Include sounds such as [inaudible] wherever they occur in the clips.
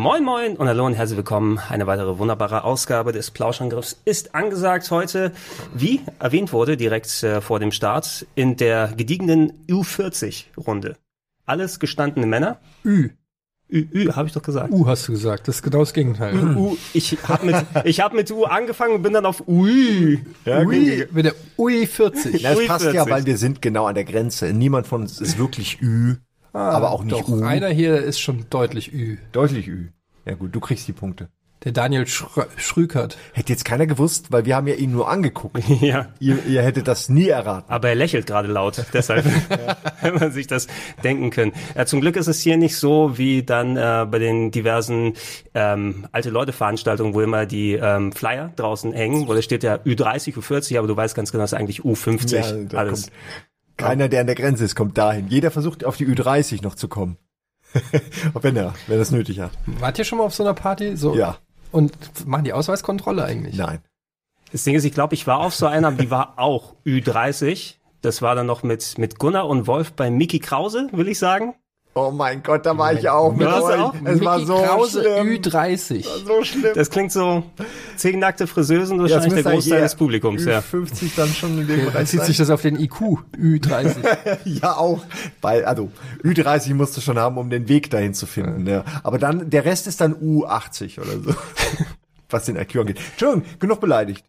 Moin Moin und hallo und herzlich willkommen. Eine weitere wunderbare Ausgabe des Plauschangriffs ist angesagt heute, wie erwähnt wurde, direkt äh, vor dem Start, in der gediegenen U40-Runde. Alles gestandene Männer. Ü. Ü, Ü habe ich doch gesagt. U hast du gesagt. Das ist genau das Gegenteil. U, ich habe mit, ich hab mit U angefangen und bin dann auf Ui. Ja, Ui, mit der Ui 40. Das Ui passt 40. ja, weil wir sind genau an der Grenze. Niemand von uns ist wirklich Ü, aber auch nicht Doch, U. einer hier ist schon deutlich Ü. Deutlich Ü. Ja gut, du kriegst die Punkte. Der Daniel Schrö Schrükert. Hätte jetzt keiner gewusst, weil wir haben ja ihn nur angeguckt. [laughs] Ja. ihr, ihr hättet das nie erraten. Aber er lächelt gerade laut, [laughs] deshalb [laughs] wenn man sich das denken können. Ja, zum Glück ist es hier nicht so wie dann äh, bei den diversen ähm, alte Leute Veranstaltungen, wo immer die ähm, Flyer draußen hängen, wo da steht ja Ü30, Ü40, aber du weißt ganz genau, es ist eigentlich U50 Ja, alles. kommt Keiner, der an der Grenze ist, kommt dahin. Jeder versucht auf die Ü30 noch zu kommen. [laughs] wenn er, wenn er es nötig hat. Wart ihr schon mal auf so einer Party? So. Ja, Und machen die Ausweiskontrolle eigentlich? nein. Das Ding ist, ich glaube, ich war auf so einer, aber die war auch Ü30. Das war dann noch mit mit Gunnar und Wolf bei Mickey Krause, will ich sagen. Oh mein Gott, da war ich auch mit euch. auch? Es war Mickey so Krause schlimm. Ü30. So schlimm. Das klingt so zehn nackte Friseusen, Ja, wahrscheinlich der Großteil des Publikums, ja. 50 dann schon in dem Dann Bereich zieht sich das auf den IQ. Ü30. [laughs] Ja, auch. Weil, also, Ü30 musst du schon haben, um den Weg dahin zu finden. Ja. Aber dann, der Rest ist dann U80 oder so. [laughs] Was den IQ angeht. Entschuldigung, genug beleidigt.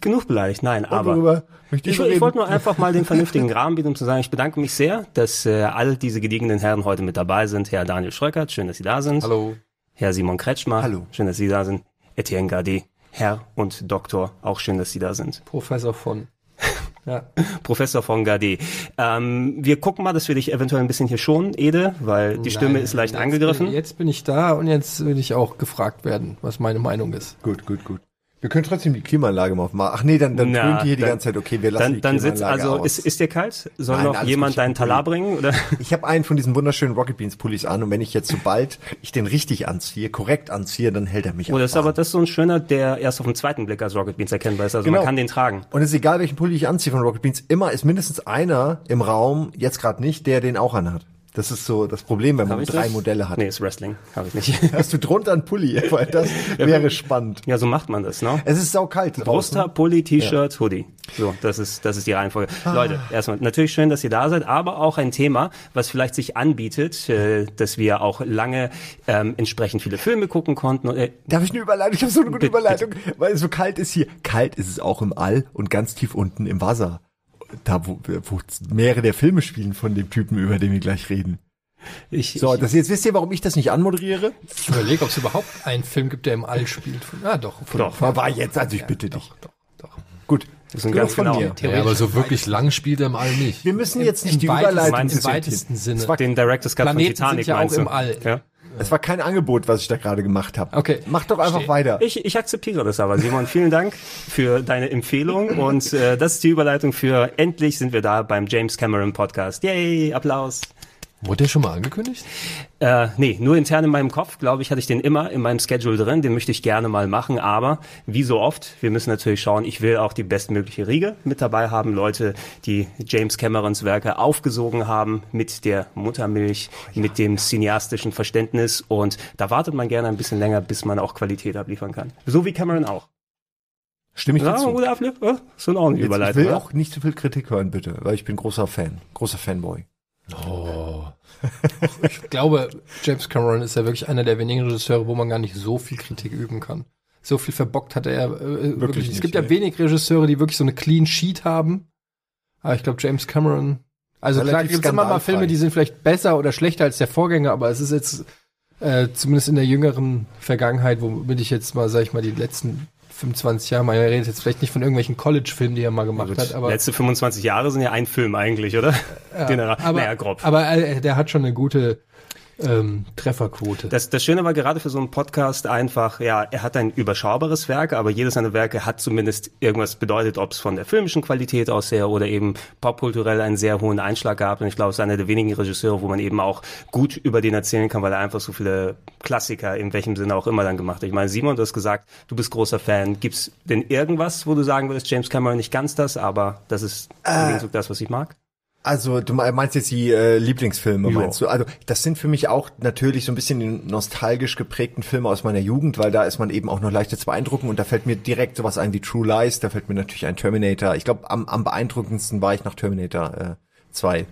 Genug beleidigt, nein, Und aber Ich, ich, ich wollte nur einfach mal den vernünftigen Rahmen bieten, um zu sagen, ich bedanke mich sehr, dass äh, all diese gediegenen Herren heute mit dabei sind. Herr Daniel Schröckert, schön, dass Sie da sind. Hallo. Herr Simon Kretschmer, Hallo. schön, dass Sie da sind. Etienne Gardet, Herr und Doktor, auch schön, dass Sie da sind. Professor von. Ja. [laughs] Professor von Gardet. Ähm, wir gucken mal, dass wir dich eventuell ein bisschen hier schonen, Ede, weil die Stimme Nein, ist leicht jetzt angegriffen. Bin, jetzt bin ich da und jetzt will ich auch gefragt werden, was meine Meinung ist. Gut, gut, gut. Wir können trotzdem die Klimaanlage mal aufmachen. Ach nee, dann, dann Na, tönt die hier die dann- ganze Zeit. Okay, wir lassen Dann, die dann sitzt, Klimaanlage also aus. ist, ist dir kalt? Soll Nein, noch jemand deinen Talar bringen? Oder? [laughs] Ich habe einen von diesen wunderschönen Rocket Beans Pullis an und wenn ich jetzt sobald ich den richtig anziehe, korrekt anziehe, dann hält er mich Oh, das ist aber ab. das ist so ein schöner, der erst auf den zweiten Blick als Rocket Beans erkennbar ist. Also Genau. man kann den tragen. Und es ist egal, welchen Pulli ich anziehe von Rocket Beans, immer ist mindestens einer im Raum, jetzt gerade nicht, der den auch anhat. Das ist so das Problem, wenn man drei das? Modelle hat. Nee, ist Wrestling. Habe ich nicht. [laughs] Hast du drunter einen Pulli? [laughs] Weil das wäre spannend. ja, so macht man das, ne? Es ist saukalt. Bruster, draußen. Pulli, T-Shirt, Hoodie. So, das ist, das ist die Reihenfolge. Ah. Leute, erstmal natürlich schön, dass ihr da seid, aber auch ein Thema, was vielleicht sich anbietet, äh, dass wir auch lange ähm, entsprechend viele Filme gucken konnten. Und, äh, Darf ich eine Überleitung? Ich habe so eine gute Bitte, Überleitung, weil es so kalt ist hier. Kalt ist es auch im All und ganz tief unten im Wasser. Da, wo, wo mehrere der Filme spielen von dem Typen, über den wir gleich reden. ich, So, ich, das jetzt wisst ihr, warum ich das nicht anmoderiere? Ich überlege, ob es überhaupt einen Film gibt, der im All spielt. Ah, doch. Doch. Aber jetzt, also ich bitte dich. Doch, doch. Gut. Das sind genug ganz von genau. mir. Ja, aber so wirklich lang spielt er im All nicht. Wir müssen jetzt nicht Im die weitesten- Überleitung meinst Im weitesten Sinne. den Director's Cut Planeten von Titanic sind ja auch meinst du? im All. Ja? Es war kein Angebot, was ich da gerade gemacht habe. Okay. Mach doch einfach Verstehe. weiter. Ich, ich akzeptiere das aber, Simon. Vielen Dank für deine Empfehlung und äh, das ist die Überleitung für endlich sind wir da beim James Cameron Podcast. Yay, Applaus. Wurde der schon mal angekündigt? Äh, nee, nur intern in meinem Kopf, glaube ich, hatte ich den immer in meinem Schedule drin. Den möchte ich gerne mal machen, aber wie so oft, wir müssen natürlich schauen, ich will auch die bestmögliche Riege mit dabei haben. Leute, die James Camerons Werke aufgesogen haben mit der Muttermilch, mit dem cineastischen Verständnis und da wartet man gerne ein bisschen länger, bis man auch Qualität abliefern kann. So wie Cameron auch. Stimme ich Ja, dazu. gute Ablief, ja, so eine Jetzt, ich will ja? auch nicht zu viel Kritik hören, bitte, weil ich bin großer Fan, großer Fanboy. Oh. Ich glaube, James Cameron ist ja wirklich einer der wenigen Regisseure, wo man gar nicht so viel Kritik üben kann. So viel verbockt hat er äh, wirklich. nicht, Es gibt ja nee. wenig Regisseure, die wirklich so eine Clean Sheet haben. Aber ich glaube, James Cameron. Also klar, Relativ gibt es immer mal. Filme, die sind vielleicht besser oder schlechter als der Vorgänger, aber es ist jetzt äh, zumindest in der jüngeren Vergangenheit, womit ich jetzt mal, sag ich mal, die letzten 25 Jahre, man redet jetzt vielleicht nicht von irgendwelchen College-Filmen, die er mal gemacht hat, aber Letzte 25 Jahre sind ja ein Film eigentlich, oder? Den er, aber, naja, grob. aber äh, der hat schon eine gute ähm, Trefferquote. Das, das Schöne war gerade für so einen Podcast einfach, ja, er hat ein überschaubares Werk, aber jedes seiner Werke hat zumindest irgendwas bedeutet, ob es von der filmischen Qualität aus her oder eben popkulturell einen sehr hohen Einschlag gehabt. Und ich glaube, es ist einer der wenigen Regisseure, wo man eben auch gut über den erzählen kann, weil er einfach so viele Klassiker in welchem Sinne auch immer dann gemacht hat. Ich meine, Simon, du hast gesagt, du bist großer Fan. Gibt's denn irgendwas, wo du sagen würdest, James Cameron nicht ganz das, aber das ist im Gegenzug das, was ich mag? Also du meinst jetzt die äh, Lieblingsfilme, Ja. meinst du? Also das sind für mich auch natürlich so ein bisschen die nostalgisch geprägten Filme aus meiner Jugend, weil da ist man eben auch noch leichter zu beeindrucken und da fällt mir direkt sowas ein wie True Lies, da fällt mir natürlich ein Terminator. Ich glaube, am, am beeindruckendsten war ich nach Terminator äh, 2.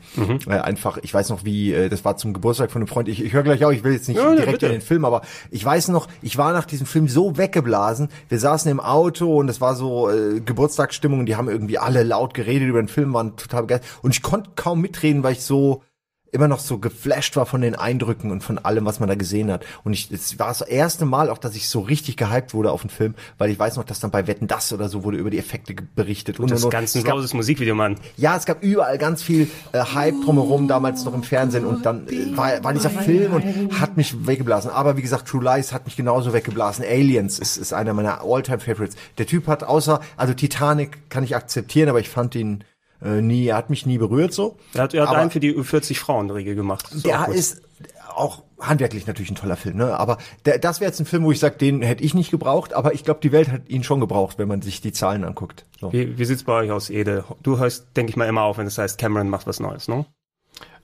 Äh, einfach, ich weiß noch wie, äh, das war zum Geburtstag von einem Freund, ich, ich höre gleich auch, ich will jetzt nicht Ja, ja, direkt bitte. in den Film, aber ich weiß noch, ich war nach diesem Film so weggeblasen, wir saßen im Auto und es war so äh, Geburtstagsstimmung und die haben irgendwie alle laut geredet über den Film, waren total begeistert und ich konnte kaum mitreden, weil ich so immer noch so geflasht war von den Eindrücken und von allem, was man da gesehen hat. Und ich, es war das erste Mal auch, dass ich so richtig gehypt wurde auf den Film, weil ich weiß noch, dass dann bei Wetten das oder so wurde über die Effekte berichtet und Das und, und. ganze Es gab- Roses Musikvideo, Mann. ja, es gab überall ganz viel äh, Hype drumherum, damals noch im Fernsehen und dann äh, war, war dieser Film und hat mich weggeblasen. Aber wie gesagt, True Lies hat mich genauso weggeblasen. Aliens ist, ist einer meiner All-Time-Favorites. Der Typ hat außer, also Titanic kann ich akzeptieren, aber ich fand ihn äh, nie, er hat mich nie berührt so. Er hat, er hat Aber- einen für die 40 Frauen-Regel gemacht. Das ist auch der gut. ist auch handwerklich natürlich ein toller Film, ne? Aber der, das wäre jetzt ein Film, wo ich sage, den hätte ich nicht gebraucht, aber ich glaube, die Welt hat ihn schon gebraucht, wenn man sich die Zahlen anguckt. So. Wie, wie sieht's bei euch aus, Ede? Du hörst, denke ich mal, immer auf, wenn es heißt, Cameron macht was Neues, ne?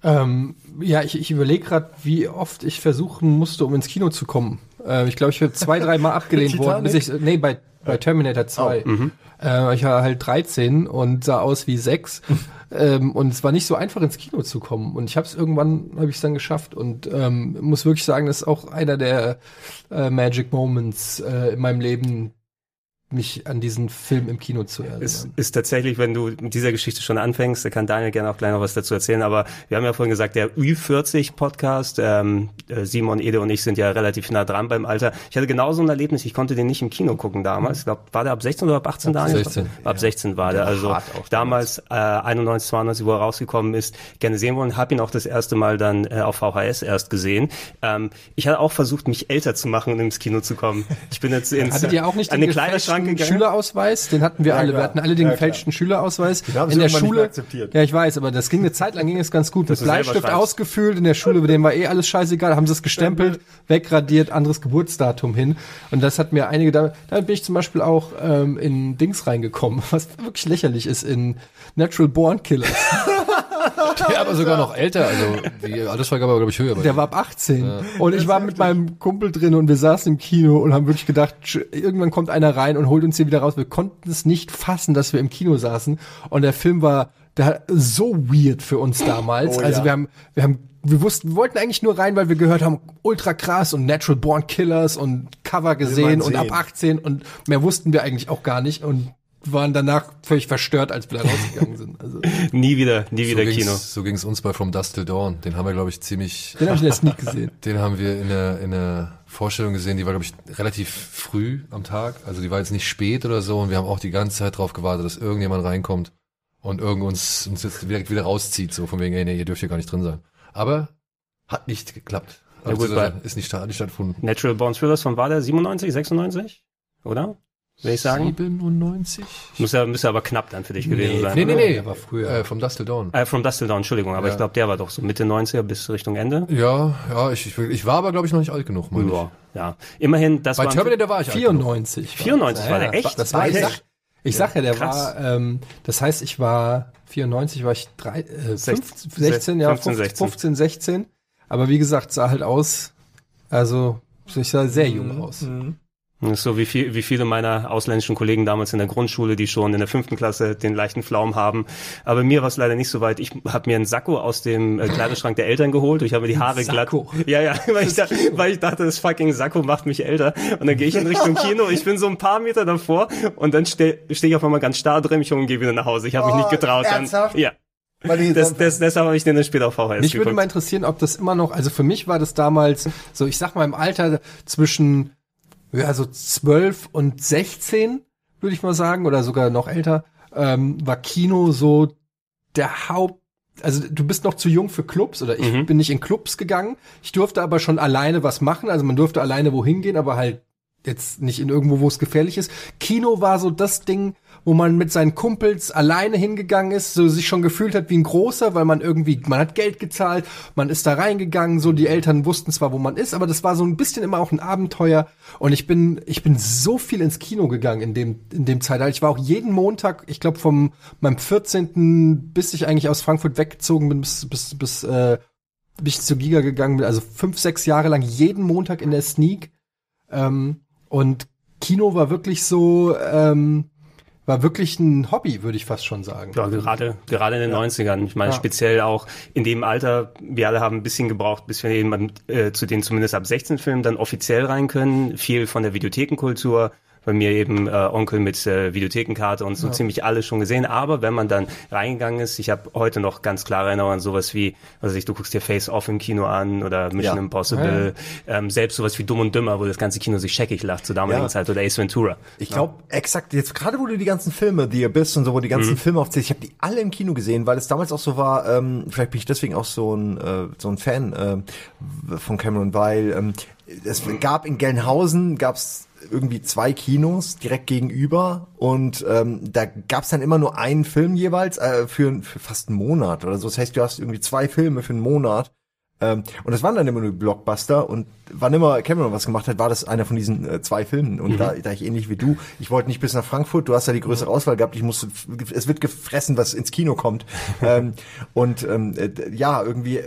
Ähm, ja, ich, ich überlege gerade, wie oft ich versuchen musste, um ins Kino zu kommen. Ähm, ich glaube, ich bin zwei, dreimal [laughs] abgelehnt worden, bis ich, nee, bei, bei Terminator 2. Äh, ich war halt 13 und sah aus wie 6. [laughs] ähm, und es war nicht so einfach, ins Kino zu kommen. Und ich habe es irgendwann, habe ich es dann geschafft. Und ähm, muss wirklich sagen, das ist auch einer der äh, Magic Moments äh, in meinem Leben, mich an diesen Film im Kino zu erinnern. Ist, ist tatsächlich, wenn du mit dieser Geschichte schon anfängst, da kann Daniel gerne auch gleich noch was dazu erzählen, aber wir haben ja vorhin gesagt, der Ü40-Podcast, ähm, äh, Simon, Ede und ich sind ja relativ nah dran beim Alter. Ich hatte genauso ein Erlebnis, ich konnte den nicht im Kino gucken damals. Ich glaube, war der ab 16 oder ab 18, Daniel? 16. Ab 16 war der. Also damals, äh, 91, 92, wo er rausgekommen ist, gerne sehen wollen. Hab ihn auch das erste Mal dann äh, auf VHS erst gesehen. Ähm, ich hatte auch versucht, mich älter zu machen, um ins Kino zu kommen. Ich bin jetzt [laughs] ins, Hattet ihr auch nicht an den Kleiderschrank gegangen? Schülerausweis? Den hatten wir alle. klar. Wir hatten alle den Ja, gefälschten Schülerausweis. haben in der Schule. akzeptiert. Ja, ich weiß, aber das ging eine Zeit lang ging es ganz gut. Mit selber Bleistift ausgefüllt in der Schule, bei dem war eh alles scheißegal, haben sie es gestempelt, [laughs] wegradiert, anderes Geburtsdatum hin. Und das hat mir einige da, da bin ich zum Beispiel auch ähm, in Dings reingekommen, [laughs] was wirklich lächerlich ist, in Natural Born Killers. [laughs] [laughs] Der aber sogar noch älter, also die Altersfreigabe war, glaube ich, höher. Der war ab 18. Und ich war mit meinem Kumpel drin und wir saßen im Kino und haben wirklich gedacht, irgendwann kommt einer rein und holt uns hier wieder raus. Wir konnten es nicht fassen, dass wir im Kino saßen. Und der Film war der, so weird für uns damals. Oh, also ja. wir haben, wir haben, wir wussten, wir wollten eigentlich nur rein, weil wir gehört haben, ultra krass und Natural Born Killers und Cover gesehen und ab sehen. 18 und mehr wussten wir eigentlich auch gar nicht und waren danach völlig verstört, als wir da rausgegangen sind. Also, [laughs] Nie wieder, nie so wieder ging's, Kino. So ging es uns bei From Dust Till Dawn. Den haben wir, glaube ich, ziemlich, den habe ich in der Sneak gesehen. [laughs] den haben wir in der, in der Vorstellung gesehen, die war, glaube ich, relativ früh am Tag. Also die war jetzt nicht spät oder so und wir haben auch die ganze Zeit drauf gewartet, dass irgendjemand reinkommt und irgend uns, uns jetzt direkt wieder rauszieht, so von wegen, ey, nee, ihr dürft hier gar nicht drin sein. Aber hat nicht geklappt. Ja, Also, gut, bei- ist nicht, hat nicht stattgefunden. Natural Born Thrillers von war der 97, 96? Oder? Will ich sagen? 97? Muss ja, müsste aber knapp dann für dich gewesen sein. Nee, nee, nee. Der war früher. Äh, vom Dust Till Dawn. Äh, From Dust Till Dawn, Entschuldigung, aber Ja. ich glaube, der war doch so Mitte 90er bis Richtung Ende. Ja, ja, ich, ich, ich war aber, glaube ich, noch nicht alt genug, meine Ja, ja. Immerhin, das Bei war Terminator war ich alt genug. 94. 94 war der, Ja, echt? Das war, ich, sag, ich sag ja, der Krass. war, ähm, das heißt, ich war 94, war ich drei, äh, Sech- 15, 16, ja, 15, 15, 16. 15, 16. Aber wie gesagt, sah halt aus, also ich sah sehr Mhm. jung aus. Das ist so wie, viel, wie viele meiner ausländischen Kollegen damals in der Grundschule, die schon in der fünften Klasse den leichten Pflaum haben. Aber mir war es leider nicht so weit. Ich habe mir einen Sakko aus dem äh, Kleiderschrank der Eltern geholt. Ich habe mir die Haare glatt. Ja, ja, [laughs] weil ich, da, weil ich dachte, das fucking Sakko macht mich älter. Und dann gehe ich in Richtung Kino. Ich bin so ein paar Meter davor und dann stehe steh ich auf einmal ganz starr drin mich um und gehe wieder nach Hause. Ich habe mich Oh, nicht getraut. Dann, ernsthaft? ja, Weil die das, das, deshalb habe ich den dann später auf VHS Mich würde geguckt. mal interessieren, ob das immer noch, also für mich war das damals, so ich sag mal im Alter zwischen, ja, so 12 und 16, würde ich mal sagen, oder sogar noch älter, ähm, war Kino so der also du bist noch zu jung für Clubs oder ich bin nicht in Clubs gegangen. Ich durfte aber schon alleine was machen, also man durfte alleine wohin gehen, aber halt jetzt nicht in irgendwo, wo es gefährlich ist. Kino war so das Ding, wo man mit seinen Kumpels alleine hingegangen ist, so sich schon gefühlt hat wie ein großer, weil man irgendwie, man hat Geld gezahlt, man ist da reingegangen, so die Eltern wussten zwar, wo man ist, aber das war so ein bisschen immer auch ein Abenteuer. Und ich bin, ich bin so viel ins Kino gegangen in dem, in dem Zeitalter. Ich war auch jeden Montag, ich glaube vom meinem 14. bis ich eigentlich aus Frankfurt weggezogen bin, bis, bis, bis, äh, bis ich zur Giga gegangen bin, also fünf, sechs Jahre lang jeden Montag in der Sneak. Ähm, und Kino war wirklich so, ähm, war wirklich ein Hobby, würde ich fast schon sagen. Ja, gerade, gerade in den 90ern. Ich meine, Ja. speziell auch in dem Alter, wir alle haben ein bisschen gebraucht, bis wir eben äh, zu den zumindest ab 16 Filmen dann offiziell rein können. Viel von der Videothekenkultur. Bei mir eben äh, Onkel mit äh, Videothekenkarte und so ziemlich alles schon gesehen. Aber wenn man dann reingegangen ist, ich habe heute noch ganz klare Erinnerungen an sowas wie, also ich, du guckst dir Face Off im Kino an oder Mission Ja. Impossible, ähm, selbst sowas wie Dumm und Dümmer, wo das ganze Kino sich scheckig lacht zur damaligen Ja. Zeit oder Ace Ventura. Ich glaube, exakt, jetzt gerade wo du die ganzen Filme, The Abyss und so, wo die ganzen Filme aufzählst, ich habe die alle im Kino gesehen, weil es damals auch so war, ähm, vielleicht bin ich deswegen auch so ein, äh, so ein Fan äh, von Cameron, weil ähm, es gab in Gelnhausen, gab's irgendwie zwei Kinos direkt gegenüber und ähm, da gab's dann immer nur einen Film jeweils äh, für, für fast einen Monat oder so. Das heißt, du hast irgendwie zwei Filme für einen Monat ähm, und das waren dann immer nur Blockbuster und wann immer Cameron was gemacht hat, war das einer von diesen äh, zwei Filmen. Und da, da ich ähnlich wie du, ich wollte nicht bis nach Frankfurt, du hast ja die größere Auswahl gehabt, ich musste, es wird gefressen, was ins Kino kommt. [laughs] ähm, und ähm, äh, ja, irgendwie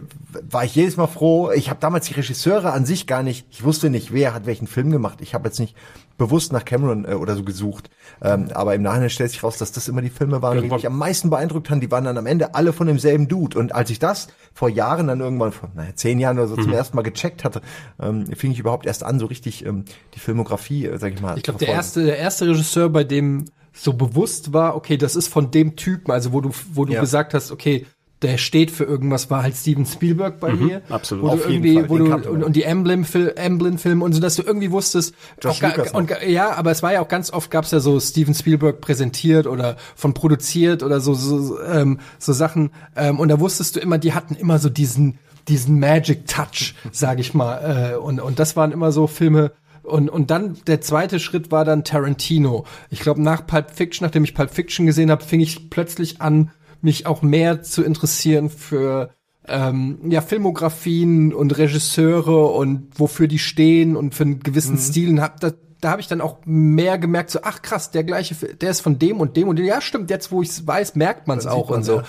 war ich jedes Mal froh. Ich habe damals die Regisseure an sich gar nicht, ich wusste nicht, wer hat welchen Film gemacht. Ich habe jetzt nicht bewusst nach Cameron äh, oder so gesucht. Ähm, aber im Nachhinein stellt sich raus, dass das immer die Filme waren, die Irgendwann- mich am meisten beeindruckt haben. Die waren dann am Ende alle von demselben Dude. Und als ich das vor Jahren dann irgendwann, vor naja, zehn Jahren oder so Mhm. zum ersten Mal gecheckt hatte, ähm, fing ich überhaupt erst an, so richtig ähm, die Filmografie, äh, sag ich mal. Ich glaube, zu der erste, der erste Regisseur, bei dem so bewusst war, okay, das ist von dem Typen, also wo du, wo du Ja. gesagt hast, okay, der steht für irgendwas, war halt Steven Spielberg bei mir. absolut. Wo Auf du jeden irgendwie, Fall, wo du, und, und die Emblem-Filme Emblem und so, dass du irgendwie wusstest, Josh auch Lucas und, ja, aber es war ja auch ganz oft gab's ja so Steven Spielberg präsentiert oder von produziert oder so, so, ähm, so Sachen, ähm, und da wusstest du immer, die hatten immer so diesen, diesen Magic Touch, sag ich mal, äh, und, und das waren immer so Filme, und, und dann der zweite Schritt war dann Tarantino. Ich glaube, nach Pulp Fiction, nachdem ich Pulp Fiction gesehen habe, fing ich plötzlich an, mich auch mehr zu interessieren für ähm, ja, Filmografien und Regisseure und wofür die stehen und für einen gewissen Stil. Und hab, da da habe ich dann auch mehr gemerkt, so, ach krass, der gleiche, der ist von dem und dem und dem. Ja, stimmt, jetzt wo ich es weiß, merkt man es auch und so. ja.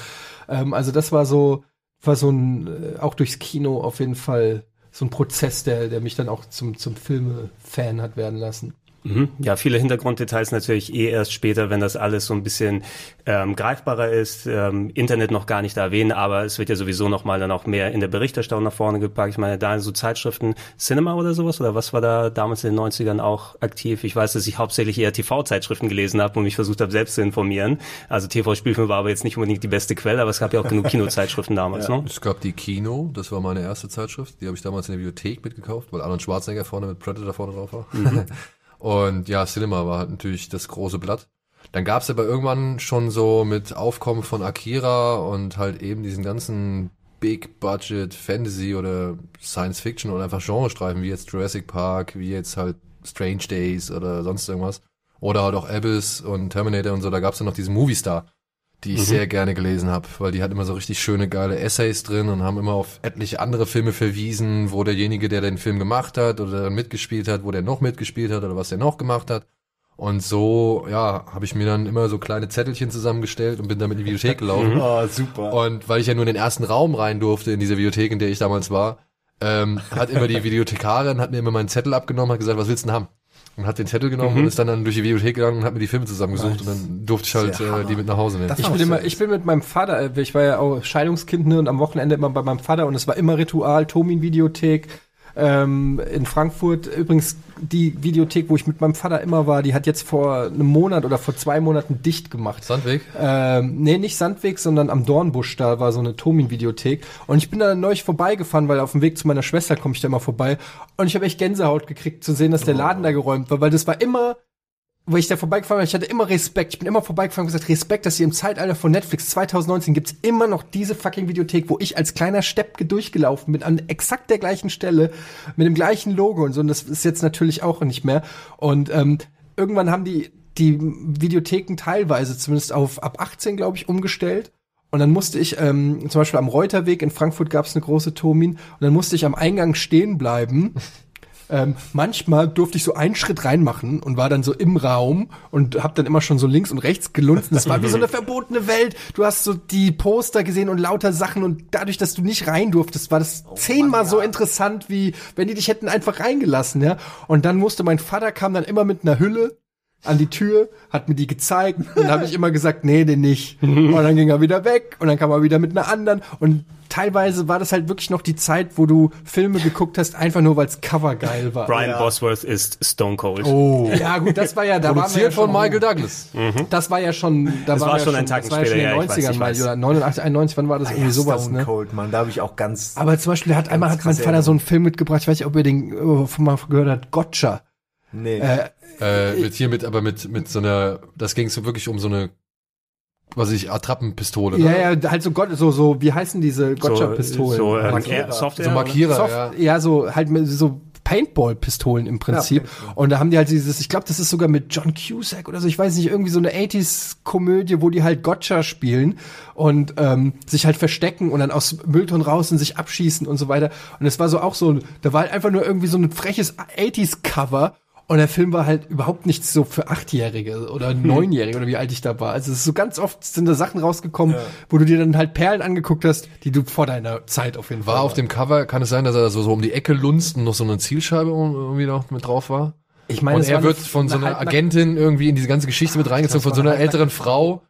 Ähm, also das war so, war so ein, äh, auch durchs Kino auf jeden Fall so ein Prozess, der, der mich dann auch zum, zum Filme-Fan hat werden lassen. Mhm. Ja, viele Hintergrunddetails natürlich eh erst später, wenn das alles so ein bisschen ähm, greifbarer ist. Ähm, Internet noch gar nicht erwähnen, aber es wird ja sowieso noch mal dann auch mehr in der Berichterstattung nach vorne gepackt. Ich meine, da so Zeitschriften, Cinema oder sowas, oder was war da damals in den 90ern auch aktiv? Ich weiß, dass ich hauptsächlich eher TV-Zeitschriften gelesen habe und mich versucht habe, selbst zu informieren. Also TV-Spielfilm war aber jetzt nicht unbedingt die beste Quelle, aber es gab ja auch genug [laughs] Kinozeitschriften damals, ne? Es gab die Kino, das war meine erste Zeitschrift. Die habe ich damals in der Bibliothek mitgekauft, weil Arnold Schwarzenegger vorne mit Predator vorne drauf war. [laughs] Und ja, Cinema war halt natürlich das große Blatt. Dann gab es aber irgendwann schon so mit Aufkommen von Akira und halt eben diesen ganzen Big Budget Fantasy oder Science Fiction oder einfach Genrestreifen wie jetzt Jurassic Park, wie jetzt halt Strange Days oder sonst irgendwas. Oder halt auch Abyss und Terminator und so, da gab es dann noch diesen Movie Star, die ich sehr gerne gelesen habe, weil die hat immer so richtig schöne, geile Essays drin und haben immer auf etliche andere Filme verwiesen, wo derjenige, der den Film gemacht hat oder dann mitgespielt hat, wo der noch mitgespielt hat oder was der noch gemacht hat. Und so, ja, habe ich mir dann immer so kleine Zettelchen zusammengestellt und bin damit in die Bibliothek gelaufen. Oh, [laughs] super. Und weil ich ja nur in den ersten Raum rein durfte in dieser Bibliothek, in der ich damals war, ähm, hat immer die [laughs] Videothekarin, hat mir immer meinen Zettel abgenommen, hat gesagt, was willst du denn haben? Und hat den Zettel genommen und ist dann, dann durch die Bibliothek gegangen und hat mir die Filme zusammengesucht und dann durfte ich halt äh, die mit nach Hause nehmen. Ich bin, immer, ich bin mit meinem Vater, äh, ich war ja auch Scheidungskind ne, und am Wochenende immer bei meinem Vater und es war immer Ritual, Tomin-Videothek ähm, in Frankfurt. Übrigens, die Videothek, wo ich mit meinem Vater immer war, die hat jetzt vor einem Monat oder vor zwei Monaten dicht gemacht. Sandweg? Ähm, nee, nicht Sandweg, sondern am Dornbusch, da war so eine Tomin-Videothek. Und ich bin da neulich vorbeigefahren, weil auf dem Weg zu meiner Schwester komme ich da immer vorbei. Und ich habe echt Gänsehaut gekriegt zu sehen, dass der Laden da geräumt war, weil das war immer weil ich da vorbeigefahren bin, ich hatte immer Respekt. Ich bin immer vorbeigefahren und gesagt, Respekt, dass ihr im Zeitalter von Netflix 2019 gibt's immer noch diese fucking Videothek, wo ich als kleiner Steppke durchgelaufen bin, an exakt der gleichen Stelle, mit dem gleichen Logo und so. Und das ist jetzt natürlich auch nicht mehr. Und ähm, irgendwann haben die die Videotheken teilweise zumindest auf ab 18, glaube ich, umgestellt. Und dann musste ich, ähm, zum Beispiel am Reuterweg in Frankfurt gab's eine große Tomin, und dann musste ich am Eingang stehen bleiben. [laughs] Ähm, manchmal durfte ich so einen Schritt reinmachen und war dann so im Raum und hab dann immer schon so links und rechts gelunzt. Das war wie so eine [laughs] verbotene Welt. Du hast so die Poster gesehen und lauter Sachen und dadurch, dass du nicht rein durftest, war das zehnmal so interessant, wie wenn die dich hätten einfach reingelassen, ja. Und dann musste mein Vater kam dann immer mit einer Hülle an die Tür, hat mir die gezeigt und dann habe ich immer gesagt, nee, den nicht. Und dann ging er wieder weg und dann kam er wieder mit einer anderen und teilweise war das halt wirklich noch die Zeit, wo du Filme geguckt hast, einfach nur weil's Cover geil war. Brian Bosworth ist Stone Cold. Oh. Ja, gut, das war ja, da waren wir ja Produziert von schon, Michael Douglas. Das war ja schon, da Das waren war wir schon ja ein das war ja schon später, in ja, den ich weiß, 90ern ich weiß. oder 89, 91, wann war das irgendwie sowas, Stone ne? Cold, Mann, da habe ich auch ganz. Aber zum Beispiel hat einmal hat mein Vater so einen Film mitgebracht, ich weiß nicht, ob ihr den äh, von mal gehört habt, Gotcha. nee. Äh, mit hier mit, aber mit, mit so einer, das ging so wirklich um so eine, was weiß ich, Attrappenpistole. Ja, ne? ja, halt so Gott, so, so, wie heißen diese Gotcha-Pistolen? So, so, ähm, Markierer. Software. So Markierer, Soft, ja. ja, so halt mit so Paintball-Pistolen im Prinzip. und da haben die halt dieses, ich glaube, das ist sogar mit John Cusack oder so, ich weiß nicht, irgendwie so eine 80s-Komödie, wo die halt Gotcha spielen und ähm, sich halt verstecken und dann aus Mülltonnen raus und sich abschießen und so weiter. Und es war so auch so, da war halt einfach nur irgendwie so ein freches 80s-Cover. Und der Film war halt überhaupt nichts so für Achtjährige oder Neunjährige oder wie alt ich da war. Also es ist so ganz oft sind da Sachen rausgekommen, wo du dir dann halt Perlen angeguckt hast, die du vor deiner Zeit auf jeden Fall War auf dem Cover, kann es sein, dass er so, so um die Ecke lunzt und noch so eine Zielscheibe irgendwie noch mit drauf war? Ich meine, Und er wird von so eine einer Agentin irgendwie in diese ganze Geschichte mit reingezogen, von so einer älteren Frau.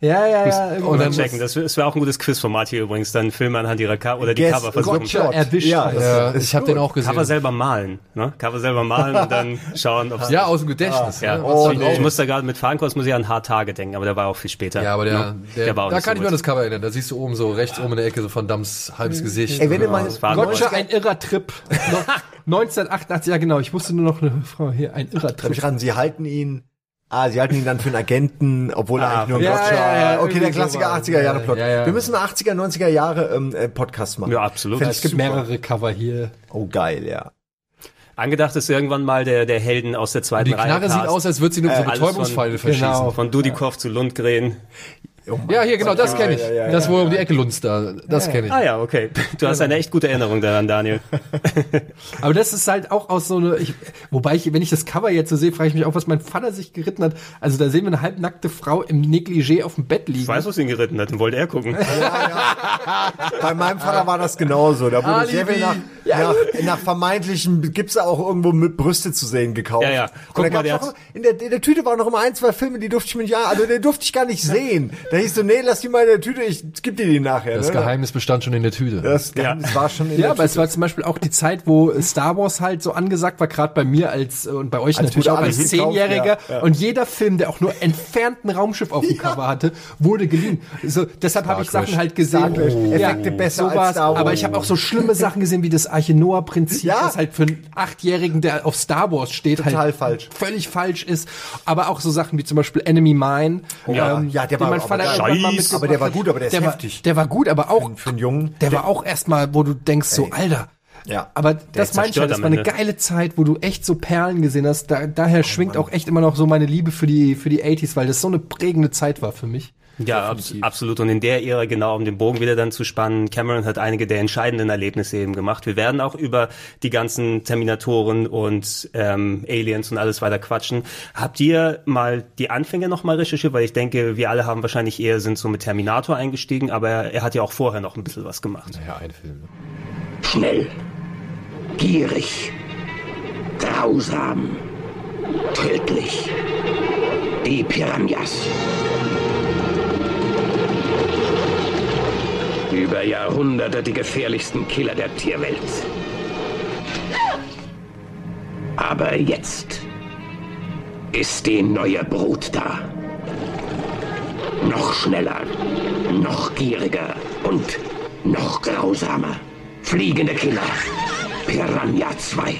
Ja, ja, ja. Dann checken. Das, das wäre auch ein gutes Quizformat hier übrigens. Dann Filme anhand ihrer Cover oder die Guess Cover versuchen. Gotcha. Erwischt. Ja, Ja, ich habe den auch gesehen. Cover selber malen. Ne? Cover selber malen und dann [laughs] schauen, ob ja, aus dem Gedächtnis. Ja, ne? Oh, ich, ich muss da gerade mit Fahrenkost muss ich an Hard Tage denken, aber der war auch viel später. Ja, aber der, Ne? der, war auch da kann so ich mir an das Cover erinnern. Da siehst du oben so rechts oben in der Ecke so Van Dams halbes Gesicht. Ey, wenn ihr mal Gotcha, ein irrer Trip. [laughs] No- 1988, ja genau, ich wusste nur noch eine Frau hier, ein irrer Trip. ran, sie halten ihn. Ah, sie halten ihn dann für einen Agenten, obwohl er Ah, eigentlich nur ein ja, Gotcha. ja, ja, okay, der Klassiker sowas. 80er Jahre Plot. Ja, ja. Wir müssen einen 80er, 90er Jahre ähm, äh, Podcast machen. Ja, absolut. Find Es gibt super. mehrere Cover hier. Oh, geil, ja. Angedacht ist irgendwann mal der, der Helden aus der zweiten Die Reihe. Knarre sieht Cast. aus, als würde sie nur so alles Betäubungspfeile von- verschießen. Genau. Von Dudikoff zu Lundgren. Oh. Ja, hier, genau, das kenne ich. Ja, ja, ja, das, wo er um die Ecke lunzt da. Das kenne ich. Ah ja, okay. Du [laughs] hast eine echt gute Erinnerung daran, Daniel. [laughs] Aber das ist halt auch aus so eine, ich, wobei ich, wenn ich das Cover jetzt so sehe, frage ich mich auch, was mein Vater sich geritten hat. Also da sehen wir eine halbnackte Frau im Negligé auf dem Bett liegen. Ich weiß, was ihn geritten hat, den wollte er gucken. [laughs] Bei meinem Vater war das genauso. Da wurde Alibi. sehr viel nach, nach, nach vermeintlichen, gibt's auch irgendwo mit Brüste zu sehen gekauft. Ja, ja. Und Guck mal, der immer, in, der, in der Tüte waren noch immer ein, zwei Filme, die durfte ich mir nicht, an- also den durfte ich gar nicht sehen. Da hieß so, nee, lass die mal in der Tüte, ich geb dir die nachher. Das ne? Geheimnis bestand schon in der Tüte. Das Geheimnis war schon in Ja, der aber Tüte. es war zum Beispiel auch die Zeit, wo Star Wars halt so angesagt war, gerade bei mir als äh, und bei euch Als natürlich auch als Zehnjähriger. ja, ja. Und jeder Film, der auch nur entfernt ein Raumschiff auf dem Cover hatte, wurde geliehen. So, deshalb habe ich. Sachen halt gesehen. Crash. Effekte besser als sowas. Star Wars. Aber ich habe auch so schlimme Sachen gesehen wie das Arche Noah Prinzip, Ja. das halt für einen Achtjährigen, der auf Star Wars steht, Total halt falsch. völlig falsch ist. Aber auch so Sachen wie zum Beispiel Enemy Mine. Ja, ähm, ja, der den mein aber Vater Scheiß. Aber der war gut, aber der ist der heftig. War, der war gut, aber auch Für einen Jungen. der war auch erstmal, wo du denkst so, Ey. Alter. Ja. Aber das meine ich halt, das war eine geile Zeit, wo du echt so Perlen gesehen hast. Da, daher schwingt auch echt immer noch so meine Liebe für die, für die 80s, weil das so eine prägende Zeit war für mich. Ja, abs absolut. Und in der Ära, genau, um den Bogen wieder dann zu spannen, Cameron hat einige der entscheidenden Erlebnisse eben gemacht. Wir werden auch über die ganzen Terminatoren und ähm, Aliens und alles weiter quatschen. Habt ihr mal die Anfänge nochmal recherchiert? Weil ich denke, wir alle haben wahrscheinlich eher sind so mit Terminator eingestiegen, aber er, er hat ja auch vorher noch ein bisschen was gemacht. Ja, ein Film. Schnell, gierig, grausam, tödlich. Die Piranhas. Über Jahrhunderte die gefährlichsten Killer der Tierwelt. Aber jetzt ist die neue Brut da. Noch schneller, noch gieriger und noch grausamer. Fliegende Killer. Piranha 2.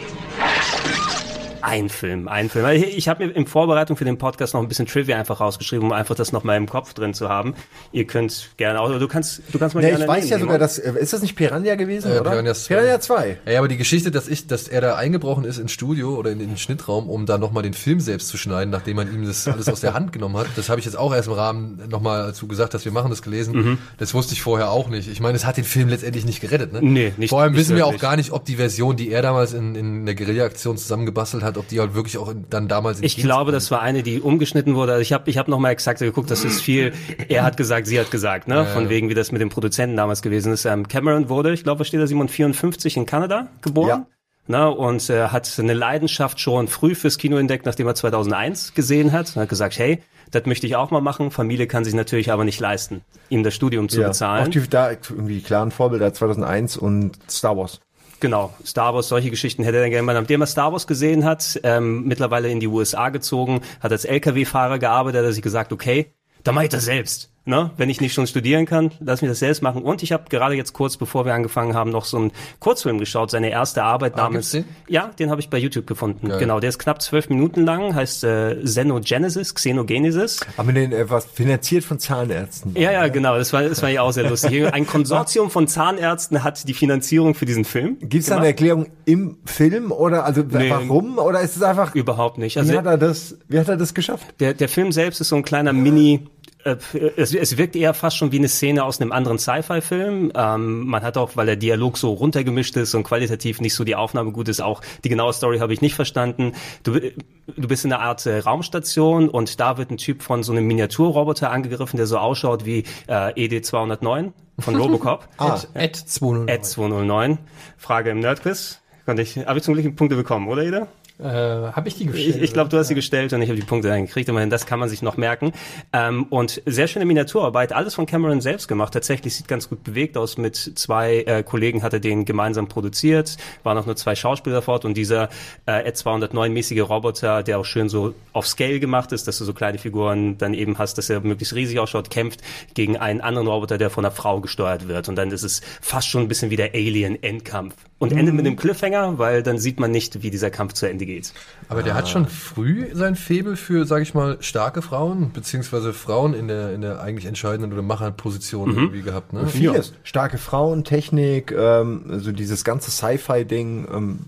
Ein Film, ein Film. Weil Ich habe mir in Vorbereitung für den Podcast noch ein bisschen Trivia einfach rausgeschrieben, um einfach das noch mal im Kopf drin zu haben. Ihr könnt gerne auch, du kannst, du kannst mal Ja, gerne ich weiß nehmen, ja sogar, dass, äh, ist das nicht Piranha gewesen, Ja, oder? Piranhas zwei. Piranha 2. Ja, aber die Geschichte, dass ich, dass er da eingebrochen ist ins Studio oder in den Schnittraum, um da nochmal den Film selbst zu schneiden, nachdem man ihm das alles aus der Hand genommen hat, das habe ich jetzt auch erst im Rahmen nochmal, du gesagt hast, wir machen das gelesen. Mhm. Das wusste ich vorher auch nicht. Ich meine, es hat den Film letztendlich nicht gerettet, ne? Nee, nicht- Vor allem nicht wissen wir auch gar nicht, ob die Version, die er damals in, in der Guerilla-Aktion zusammengebastelt hat, ob die halt wirklich auch in, dann damals in Ich glaube, das war eine, die umgeschnitten wurde. Also ich habe ich hab noch mal exakt geguckt, das ist viel, er hat gesagt, sie hat gesagt, ne? Von wegen, wie das mit dem Produzenten damals gewesen ist. Ähm, Cameron wurde, ich glaube, was steht da, Simon, 54 in Kanada geboren. Ja. Ne, und äh, hat eine Leidenschaft schon früh fürs Kino entdeckt, nachdem er 2001 gesehen hat. Und hat gesagt, hey, das möchte ich auch mal machen. Familie kann sich natürlich aber nicht leisten, ihm das Studium zu Auch bezahlen. die, da irgendwie klaren Vorbilder 2001 und Star Wars. Genau, Star Wars, solche Geschichten hätte er gerne mal. Nachdem er Star Wars gesehen hat, ähm, mittlerweile in die USA gezogen, hat als LKW-Fahrer gearbeitet, hat er sich gesagt, okay, dann mache ich das selbst. Ne? Wenn ich nicht schon studieren kann, lass mich das selbst machen. Und ich habe gerade jetzt kurz, bevor wir angefangen haben, noch so einen Kurzfilm geschaut, seine erste Arbeit namens. gibt's Ja, den habe ich bei YouTube gefunden. Geil. Genau, der ist knapp zwölf Minuten lang, heißt äh, Xenogenesis, Xenogenesis. Haben wir den etwas finanziert von Zahnärzten? Ja, ja, genau, das war, das war ja auch sehr lustig. Ein Konsortium von Zahnärzten hat die Finanzierung für diesen Film. Gibt es da eine. Erklärung im Film oder also Nee. warum oder ist es einfach Überhaupt nicht. wie Also hat er das wie hat er das geschafft? Der, der Film selbst ist so ein kleiner Mini. Äh, Es, es wirkt eher fast schon wie eine Szene aus einem anderen Sci-Fi-Film. Ähm, man hat auch, weil der Dialog so runtergemischt ist und qualitativ nicht so die Aufnahme gut ist, auch die genaue Story habe ich nicht verstanden. Du, du bist in einer Art äh, Raumstation und da wird ein Typ von so einem Miniaturroboter angegriffen, der so ausschaut wie äh, ED209 von [laughs] Robocop. Ah. Ed 209. Ed 209. Frage im Nerdquiz. Konnte ich, habe ich zum Glück Punkte bekommen, oder Ida? Äh, habe ich die gestellt? Ich, ich glaube, du hast sie gestellt und ich habe die Punkte dann gekriegt. Immerhin, das kann man sich noch merken. Ähm, und sehr schöne Miniaturarbeit, alles von Cameron selbst gemacht. Tatsächlich sieht ganz gut bewegt aus. Mit zwei äh, Kollegen hat er den gemeinsam produziert. Waren auch nur zwei Schauspieler fort und dieser äh, Ed209-mäßige Roboter, der auch schön so auf Scale gemacht ist, dass du so kleine Figuren dann eben hast, dass er möglichst riesig ausschaut, kämpft gegen einen anderen Roboter, der von einer Frau gesteuert wird. Und dann ist es fast schon ein bisschen wie der Alien-Endkampf. Und endet mit einem Cliffhanger, weil dann sieht man nicht, wie dieser Kampf zu Ende geht. Aber der hat schon früh sein Faible für, sage ich mal, starke Frauen, beziehungsweise Frauen in der, in der eigentlich entscheidenden oder Macherposition irgendwie gehabt, ne? Vieles. Starke Frauen, Technik, ähm, also dieses ganze Sci-Fi-Ding, ähm,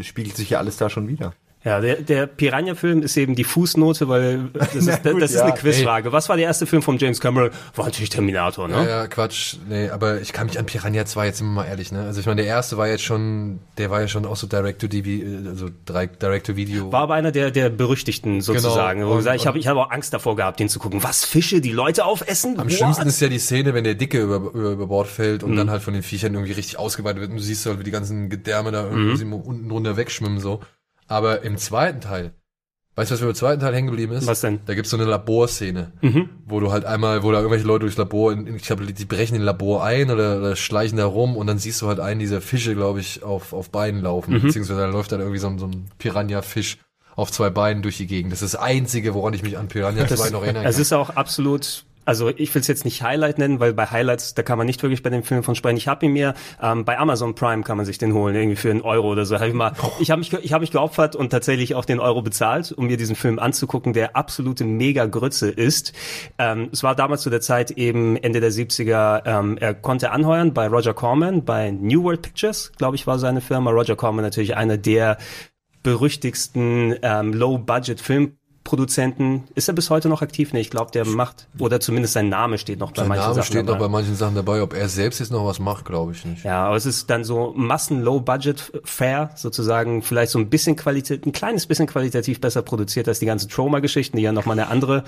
spiegelt sich ja alles da schon wieder. Ja, der, der Piranha-Film ist eben die Fußnote, weil das [laughs] ist, das gut, ist ja. eine Quizfrage. Was war der erste Film von James Cameron? War natürlich Terminator, ne? Ja, ja, Quatsch. Nee, aber ich kann mich an Piranha 2 jetzt immer mal ehrlich, ne? Also ich meine, der erste war jetzt schon, der war ja schon auch so Direct-to-DV, also Direct-to-Video. War aber einer der, der berüchtigten sozusagen. Genau. Wo ich sage, Und- ich habe ich hab auch Angst davor gehabt, den zu gucken. Was, Fische, die Leute aufessen? Am What? schlimmsten ist ja die Szene, wenn der Dicke über, über, über Bord fällt Mhm. und dann halt von den Viechern irgendwie richtig ausgeweitet wird und du siehst halt, wie die ganzen Gedärme da Mhm. irgendwie unten drunter wegschwimmen so. Aber im zweiten Teil, weißt du, was mir im zweiten Teil hängen geblieben ist? Was denn? Mhm. Da gibt's so eine Laborszene, wo du halt einmal, wo da irgendwelche Leute durchs Labor, in, ich glaube, die brechen in Labor ein oder, oder schleichen da rum und dann siehst du halt einen dieser Fische, glaube ich, auf, auf Beinen laufen, Mhm. beziehungsweise da läuft dann irgendwie so, ein- so ein Piranha-Fisch auf zwei Beinen durch die Gegend. Das ist das Einzige, woran ich mich an Piranha 2 noch erinnern kann. Es ist auch absolut, also ich will es jetzt nicht Highlight nennen, weil bei Highlights, da kann man nicht wirklich bei dem Film von sprechen. Ich habe ihn mir, ähm, bei Amazon Prime kann man sich den holen, irgendwie für einen Euro oder so. Hab ich mal, ich habe mich, ich habe mich geopfert und tatsächlich auch den Euro bezahlt, um mir diesen Film anzugucken, der absolute Mega-Grütze ist. Ähm, es war damals zu der Zeit eben Ende der 70er, ähm, er konnte anheuern bei Roger Corman, bei New World Pictures, glaube ich, war seine Firma. Roger Corman natürlich einer der berüchtigsten ähm, Low-Budget-Filmproduzenten. Ist er bis heute noch aktiv? Nee, ich glaube, der macht, oder zumindest sein Name steht noch bei Sein manchen Name Sachen steht noch bei manchen Sachen dabei. Ob er selbst jetzt noch was macht, glaube ich nicht. Ja, aber es ist dann so Massen-Low-Budget-Fair sozusagen, vielleicht so ein bisschen Qualität, ein kleines bisschen qualitativ besser produziert als die ganzen Trauma-Geschichten, die ja nochmal eine andere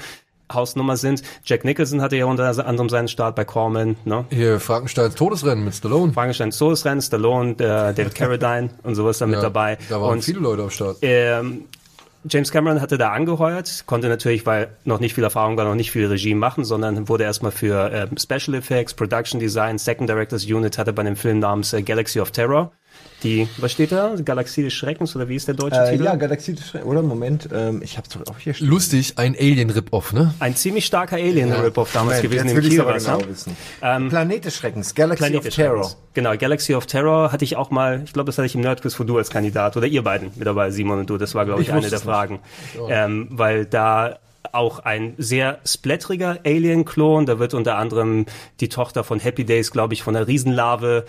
Hausnummer sind. Jack Nicholson hatte ja unter anderem seinen Start bei Corman, ne? Hier Frankensteins Todesrennen mit Stallone. Frankenstein Todesrennen, Stallone, der David Carradine und sowas da mit Ja, dabei. Da waren und viele Leute am Start. ähm, James Cameron hatte da angeheuert, konnte natürlich, weil noch nicht viel Erfahrung war, noch nicht viel Regie machen, sondern wurde erstmal für ähm, Special Effects, Production Design, Second Directors Unit, hatte bei einem Film namens äh, Galaxy of Terror Die, was steht da? Galaxie des Schreckens oder wie ist der deutsche Äh, Titel? ja, Galaxie des Schreckens. Oder Moment, ähm, ich hab's doch auch hier stehen. Lustig, ein Alien-Rip-Off, ne? Ein ziemlich starker Alien-Rip-Off damals Moment, gewesen jetzt im will ich's aber Kielwasser. genau wissen. Planet des Schreckens, Galaxy Planet of des Terror. Schreckens. Genau, Galaxy of Terror hatte ich auch mal, ich glaube, das hatte ich im Nerdquiz wo du als Kandidat oder ihr beiden mit dabei, Simon und du, das war, glaube ich, Ich eine der Fragen. Ähm, weil da auch ein sehr splatteriger Alien-Klon, da wird unter anderem die Tochter von Happy Days, glaube ich, von einer Riesenlarve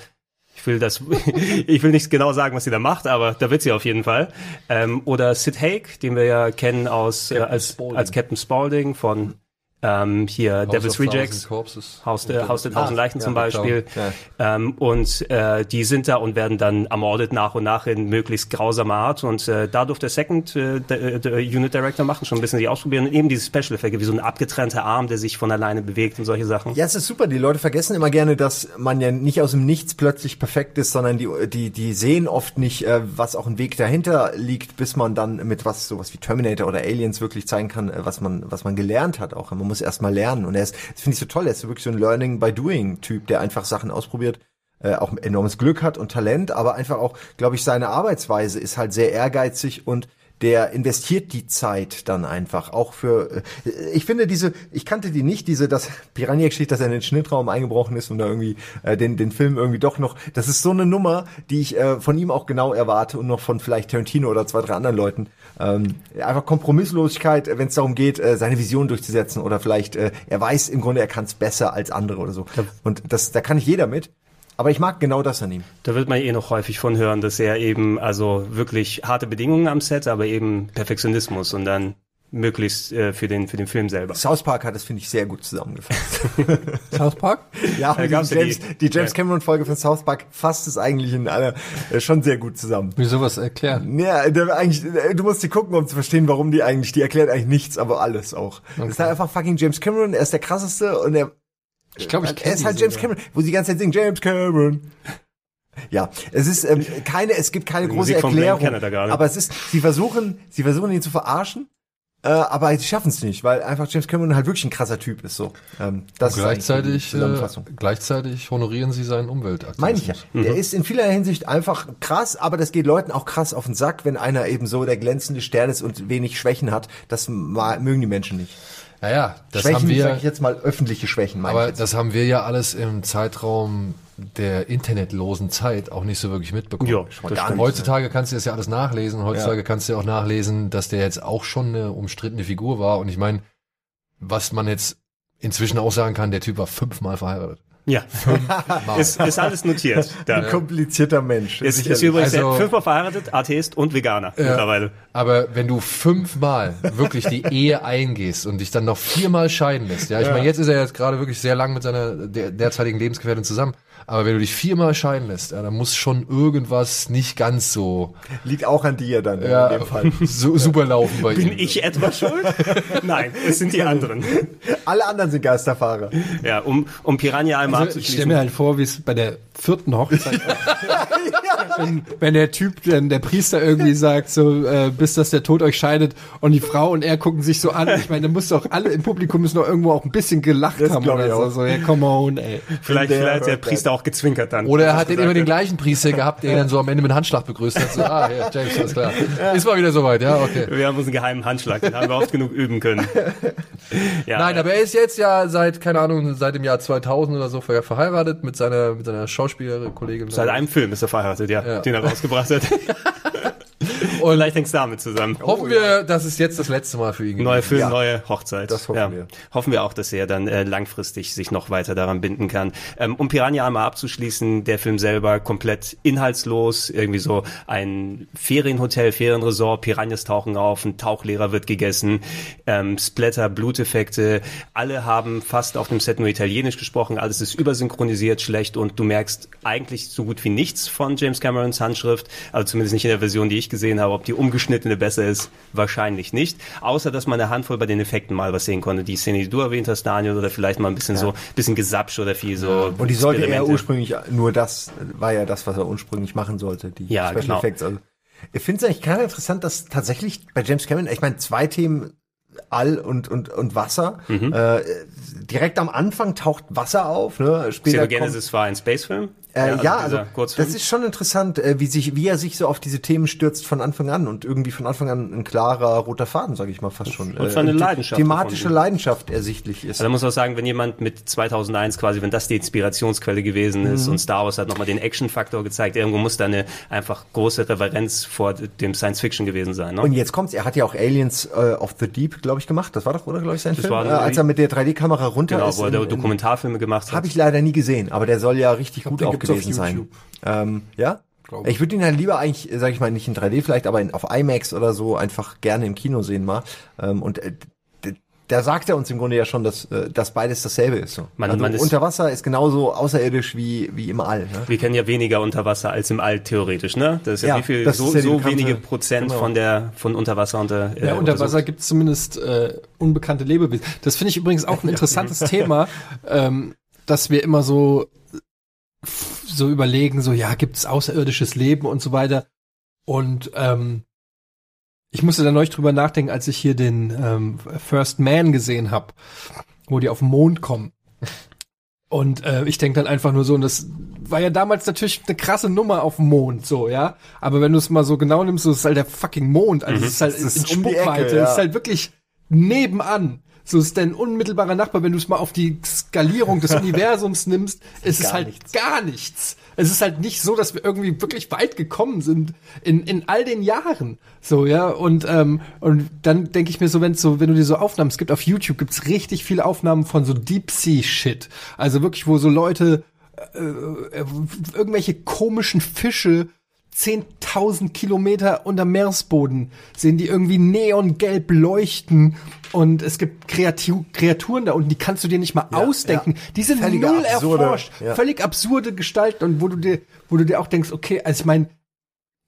ich will das, [laughs] ich will nicht genau sagen, was sie da macht, aber da wird sie auf jeden Fall. Ähm, oder Sid Haig, den wir ja kennen aus äh, als, Spaulding. als Captain Spaulding von ähm, hier Devil's of Rejects. Thousand Corpses. Haus der, Haus der tausend Leichen zum ja, Beispiel. klar. Ähm, und äh, die sind da und werden dann ermordet nach und nach in möglichst grausamer Art. Und äh, da durfte der Second äh, der, der Unit Director machen, schon ein bisschen die ausprobieren. Und eben diese Special Effekte, wie so ein abgetrennter Arm, der sich von alleine bewegt und solche Sachen. Ja, es ist super. Die Leute vergessen immer gerne, dass man ja nicht aus dem Nichts plötzlich perfekt ist, sondern die, die, die sehen oft nicht, äh, was auch ein Weg dahinter liegt, bis man dann mit was, sowas wie Terminator oder Aliens wirklich zeigen kann, äh, was man, was man gelernt hat auch. Man muss erst mal lernen. Und er ist, das finde ich so toll, er ist wirklich so ein Learning by Doing Typ, der einfach Sachen ausprobiert, äh, auch enormes Glück hat und Talent, aber einfach auch, glaube ich, seine Arbeitsweise ist halt sehr ehrgeizig und der investiert die Zeit dann einfach auch für äh, ich finde diese ich kannte die nicht diese das Piranha Geschichte dass er in den Schnittraum eingebrochen ist und da irgendwie äh, den den Film irgendwie doch noch das ist so eine Nummer die ich äh, von ihm auch genau erwarte und noch von vielleicht Tarantino oder zwei drei anderen Leuten. Ähm, einfach Kompromisslosigkeit wenn es darum geht äh, seine Vision durchzusetzen oder vielleicht äh, er weiß im Grunde er kann es besser als andere oder so. Und das da kann nicht jeder mit aber ich mag genau das an ihm Da wird man eh noch häufig von hören, dass er eben also wirklich harte Bedingungen am Set, aber eben Perfektionismus und dann möglichst äh, für den für den Film selber. South Park hat es finde ich sehr gut zusammengefasst [laughs] South Park? Ja, Da die James, die- die, James ja. Cameron Folge von South Park fasst es eigentlich in einer äh, schon sehr gut zusammen. Wie sowas erklären? Ja, der, eigentlich, äh, du musst die gucken, um zu verstehen, warum die eigentlich, die erklärt eigentlich nichts, aber alles auch. Das ist halt einfach fucking James Cameron, er ist der krasseste und er, Ich glaube, ich er kenne ist halt James Cameron, wo sie die ganze Zeit singen, James Cameron. Ja, es ist ähm, keine, es gibt keine Die große Musik Erklärung, aber es ist, sie versuchen, sie versuchen ihn zu verarschen, äh, aber sie schaffen es nicht, weil einfach James Cameron halt wirklich ein krasser Typ ist so. Ähm, das ist die Gleichzeitig, äh, Zusammenfassung. gleichzeitig honorieren sie seinen Umweltaktivismus. Meine ich ja. Der ist in vieler Hinsicht einfach krass, aber das geht Leuten auch krass auf den Sack, wenn einer eben so der glänzende Stern ist und wenig Schwächen hat. Das mögen die Menschen nicht. Naja, das Schwächen, haben wir, sag ich jetzt mal, öffentliche Schwächen, meine ich aber jetzt. das haben wir ja alles im Zeitraum der internetlosen Zeit auch nicht so wirklich mitbekommen. Ja, das gar. Heutzutage kannst du das ja alles nachlesen. Heutzutage kannst du ja auch nachlesen, dass der jetzt auch schon eine umstrittene Figur war. Und ich meine, was man jetzt inzwischen auch sagen kann, der Typ war fünfmal verheiratet. Ja, [laughs] ist, ist alles notiert. Da. Ein komplizierter Mensch. Ist, ist übrigens Also- fünfmal verheiratet, Atheist und Veganer mittlerweile. Aber wenn du fünfmal wirklich die Ehe eingehst und dich dann noch viermal scheiden lässt, ja, ich meine, jetzt ist er jetzt gerade wirklich sehr lang mit seiner der, derzeitigen Lebensgefährtin zusammen, aber wenn du dich viermal scheiden lässt, ja, dann muss schon irgendwas nicht ganz so Liegt auch an dir dann ja, in dem Fall. so, super laufen bei [laughs] Bin ihm. ich etwa schuld? [laughs] Nein, es sind die anderen. [laughs] Alle anderen sind Geisterfahrer. Ja, um, um Piranha einmal Also ich stelle abzuschließen. mir halt vor, wie es bei der vierten Hochzeit wenn, wenn der Typ, dann der Priester irgendwie sagt, so äh, bis dass der Tod euch scheidet und die Frau und er gucken sich so an. Ich meine, da muss doch alle im Publikum müssen doch irgendwo auch ein bisschen gelacht Das haben oder ich so. auch. So, ja, come on, ey. vielleicht, Der vielleicht hat der hört Auch gezwinkert dann. Oder er hat Was den immer den hat. gleichen Priester gehabt, der ihn dann so am Ende mit Handschlag begrüßt hat. So, ah, ja, James, alles klar. Ist mal wieder soweit, ja, okay. Wir haben unseren geheimen Handschlag, den haben wir oft genug üben können. Ja, [laughs] Nein, aber er ist jetzt ja seit, keine Ahnung, seit dem Jahr 2000 oder so ver- verheiratet mit seiner, mit seiner Schauspielerkollegin. Seit einem Film ist er verheiratet, ja, Ja. den er rausgebracht hat. [laughs] [laughs] Und vielleicht hängt es damit zusammen. Hoffen wir, dass es jetzt das letzte Mal für ihn Neuer ist. Film, Ja. neue Hochzeit. Das hoffen ja. wir. Hoffen wir auch, dass er dann äh, langfristig sich noch weiter daran binden kann. Ähm, um Piranha einmal abzuschließen, der Film selber komplett inhaltslos, irgendwie so ein Ferienhotel, Ferienresort, Piranhas tauchen auf, ein Tauchlehrer wird gegessen, ähm, Splatter, Bluteffekte, alle haben fast auf dem Set nur Italienisch gesprochen, alles ist übersynchronisiert, schlecht und du merkst eigentlich so gut wie nichts von James Camerons Handschrift, also zumindest nicht in der Version, die ich gesehen habe, ob die umgeschnittene besser ist, wahrscheinlich nicht, außer dass man eine Handvoll bei den Effekten mal was sehen konnte, die Szene, die du erwähnt hast, Daniel, oder vielleicht mal ein bisschen so, bisschen Gesapsch oder viel so Und die sollte er ursprünglich, nur das war ja das, was er ursprünglich machen sollte, die Ja, Special genau. Effects. Also, ich finde es eigentlich gerade interessant, dass tatsächlich bei James Cameron, ich meine, zwei Themen, All und, und, und Wasser, Mhm. äh, direkt am Anfang taucht Wasser auf, ne? Später kommt, Xenogenesis war ein Space-Film. Äh, Ja, also ja, also Kurzfilm. das ist schon interessant, äh, wie sich, wie er sich so auf diese Themen stürzt von Anfang an und irgendwie von Anfang an ein klarer roter Faden, sage ich mal fast schon. Und zwar eine the- Leidenschaft Thematische davon. Leidenschaft ersichtlich ist. Also man muss auch sagen, wenn jemand mit 2001 quasi, wenn das die Inspirationsquelle gewesen ist Mhm. und Star Wars hat nochmal den Action-Faktor gezeigt, irgendwo muss da eine einfach große Reverenz vor dem Science-Fiction gewesen sein. Ne? Und jetzt kommt's, er hat ja auch Aliens äh, of the Deep, glaube ich, gemacht. Das war doch, oder, glaube ich, sein Film? war- äh, als er mit der 3D-Kamera runter genau, ist. wo er in- in- Dokumentarfilme gemacht hat. Habe ich leider nie gesehen, aber der soll ja richtig gut den auch gewesen sein. Ähm, ja? Glaub Ich würde ihn halt lieber eigentlich, sage ich mal, nicht in 3D vielleicht, aber in, auf IMAX oder so einfach gerne im Kino sehen mal. Ähm, und äh, da sagt er uns im Grunde ja schon, dass, äh, dass beides dasselbe ist. So. Man- also man ist- unter Wasser ist genauso außerirdisch wie, wie im All. Ne? Wir kennen ja weniger unter Wasser als im All theoretisch, ne? Das ist ja, Ja, wie viel, das so, ja so bekannte- wenige Prozent genau. von der, von Unterwasser unter, äh, Ja, unter untersucht. Wasser gibt es zumindest äh, unbekannte Lebewesen. Das finde ich übrigens auch ein [laughs] interessantes Thema, ähm, dass wir immer so so überlegen, so ja, gibt es außerirdisches Leben und so weiter. Und ähm, ich musste da neulich drüber nachdenken, als ich hier den ähm, First Man gesehen habe, wo die auf den Mond kommen. Und äh, ich denke dann einfach nur so, und das war ja damals natürlich eine krasse Nummer auf dem Mond, so, ja. Aber wenn du es mal so genau nimmst, so ist halt der fucking Mond. Also es ist halt Mhm. Ist in die Ecke, Spuckweite. ja. Es ist halt wirklich nebenan. So ist dein unmittelbarer Nachbar, wenn du es mal auf die Skalierung des [laughs] Universums nimmst, ist es Gar halt nichts. gar nichts. Es ist halt nicht so, dass wir irgendwie wirklich weit gekommen sind in, in all den Jahren. So, ja. Und, ähm, und dann denke ich mir so, wenn so, wenn du dir so Aufnahmen, es gibt auf YouTube gibt's richtig viele Aufnahmen von so Deep Sea Shit. Also wirklich, wo so Leute äh, äh, irgendwelche komischen Fische 10.000 Kilometer unter Meeresboden sehen, die irgendwie neongelb leuchten und es gibt Kreatu Kreaturen da unten, die kannst du dir nicht mal ausdenken. Die sind Völlige null absurde, erforscht, ja. völlig absurde Gestalten und wo du dir, wo du dir auch denkst, okay, also ich meine,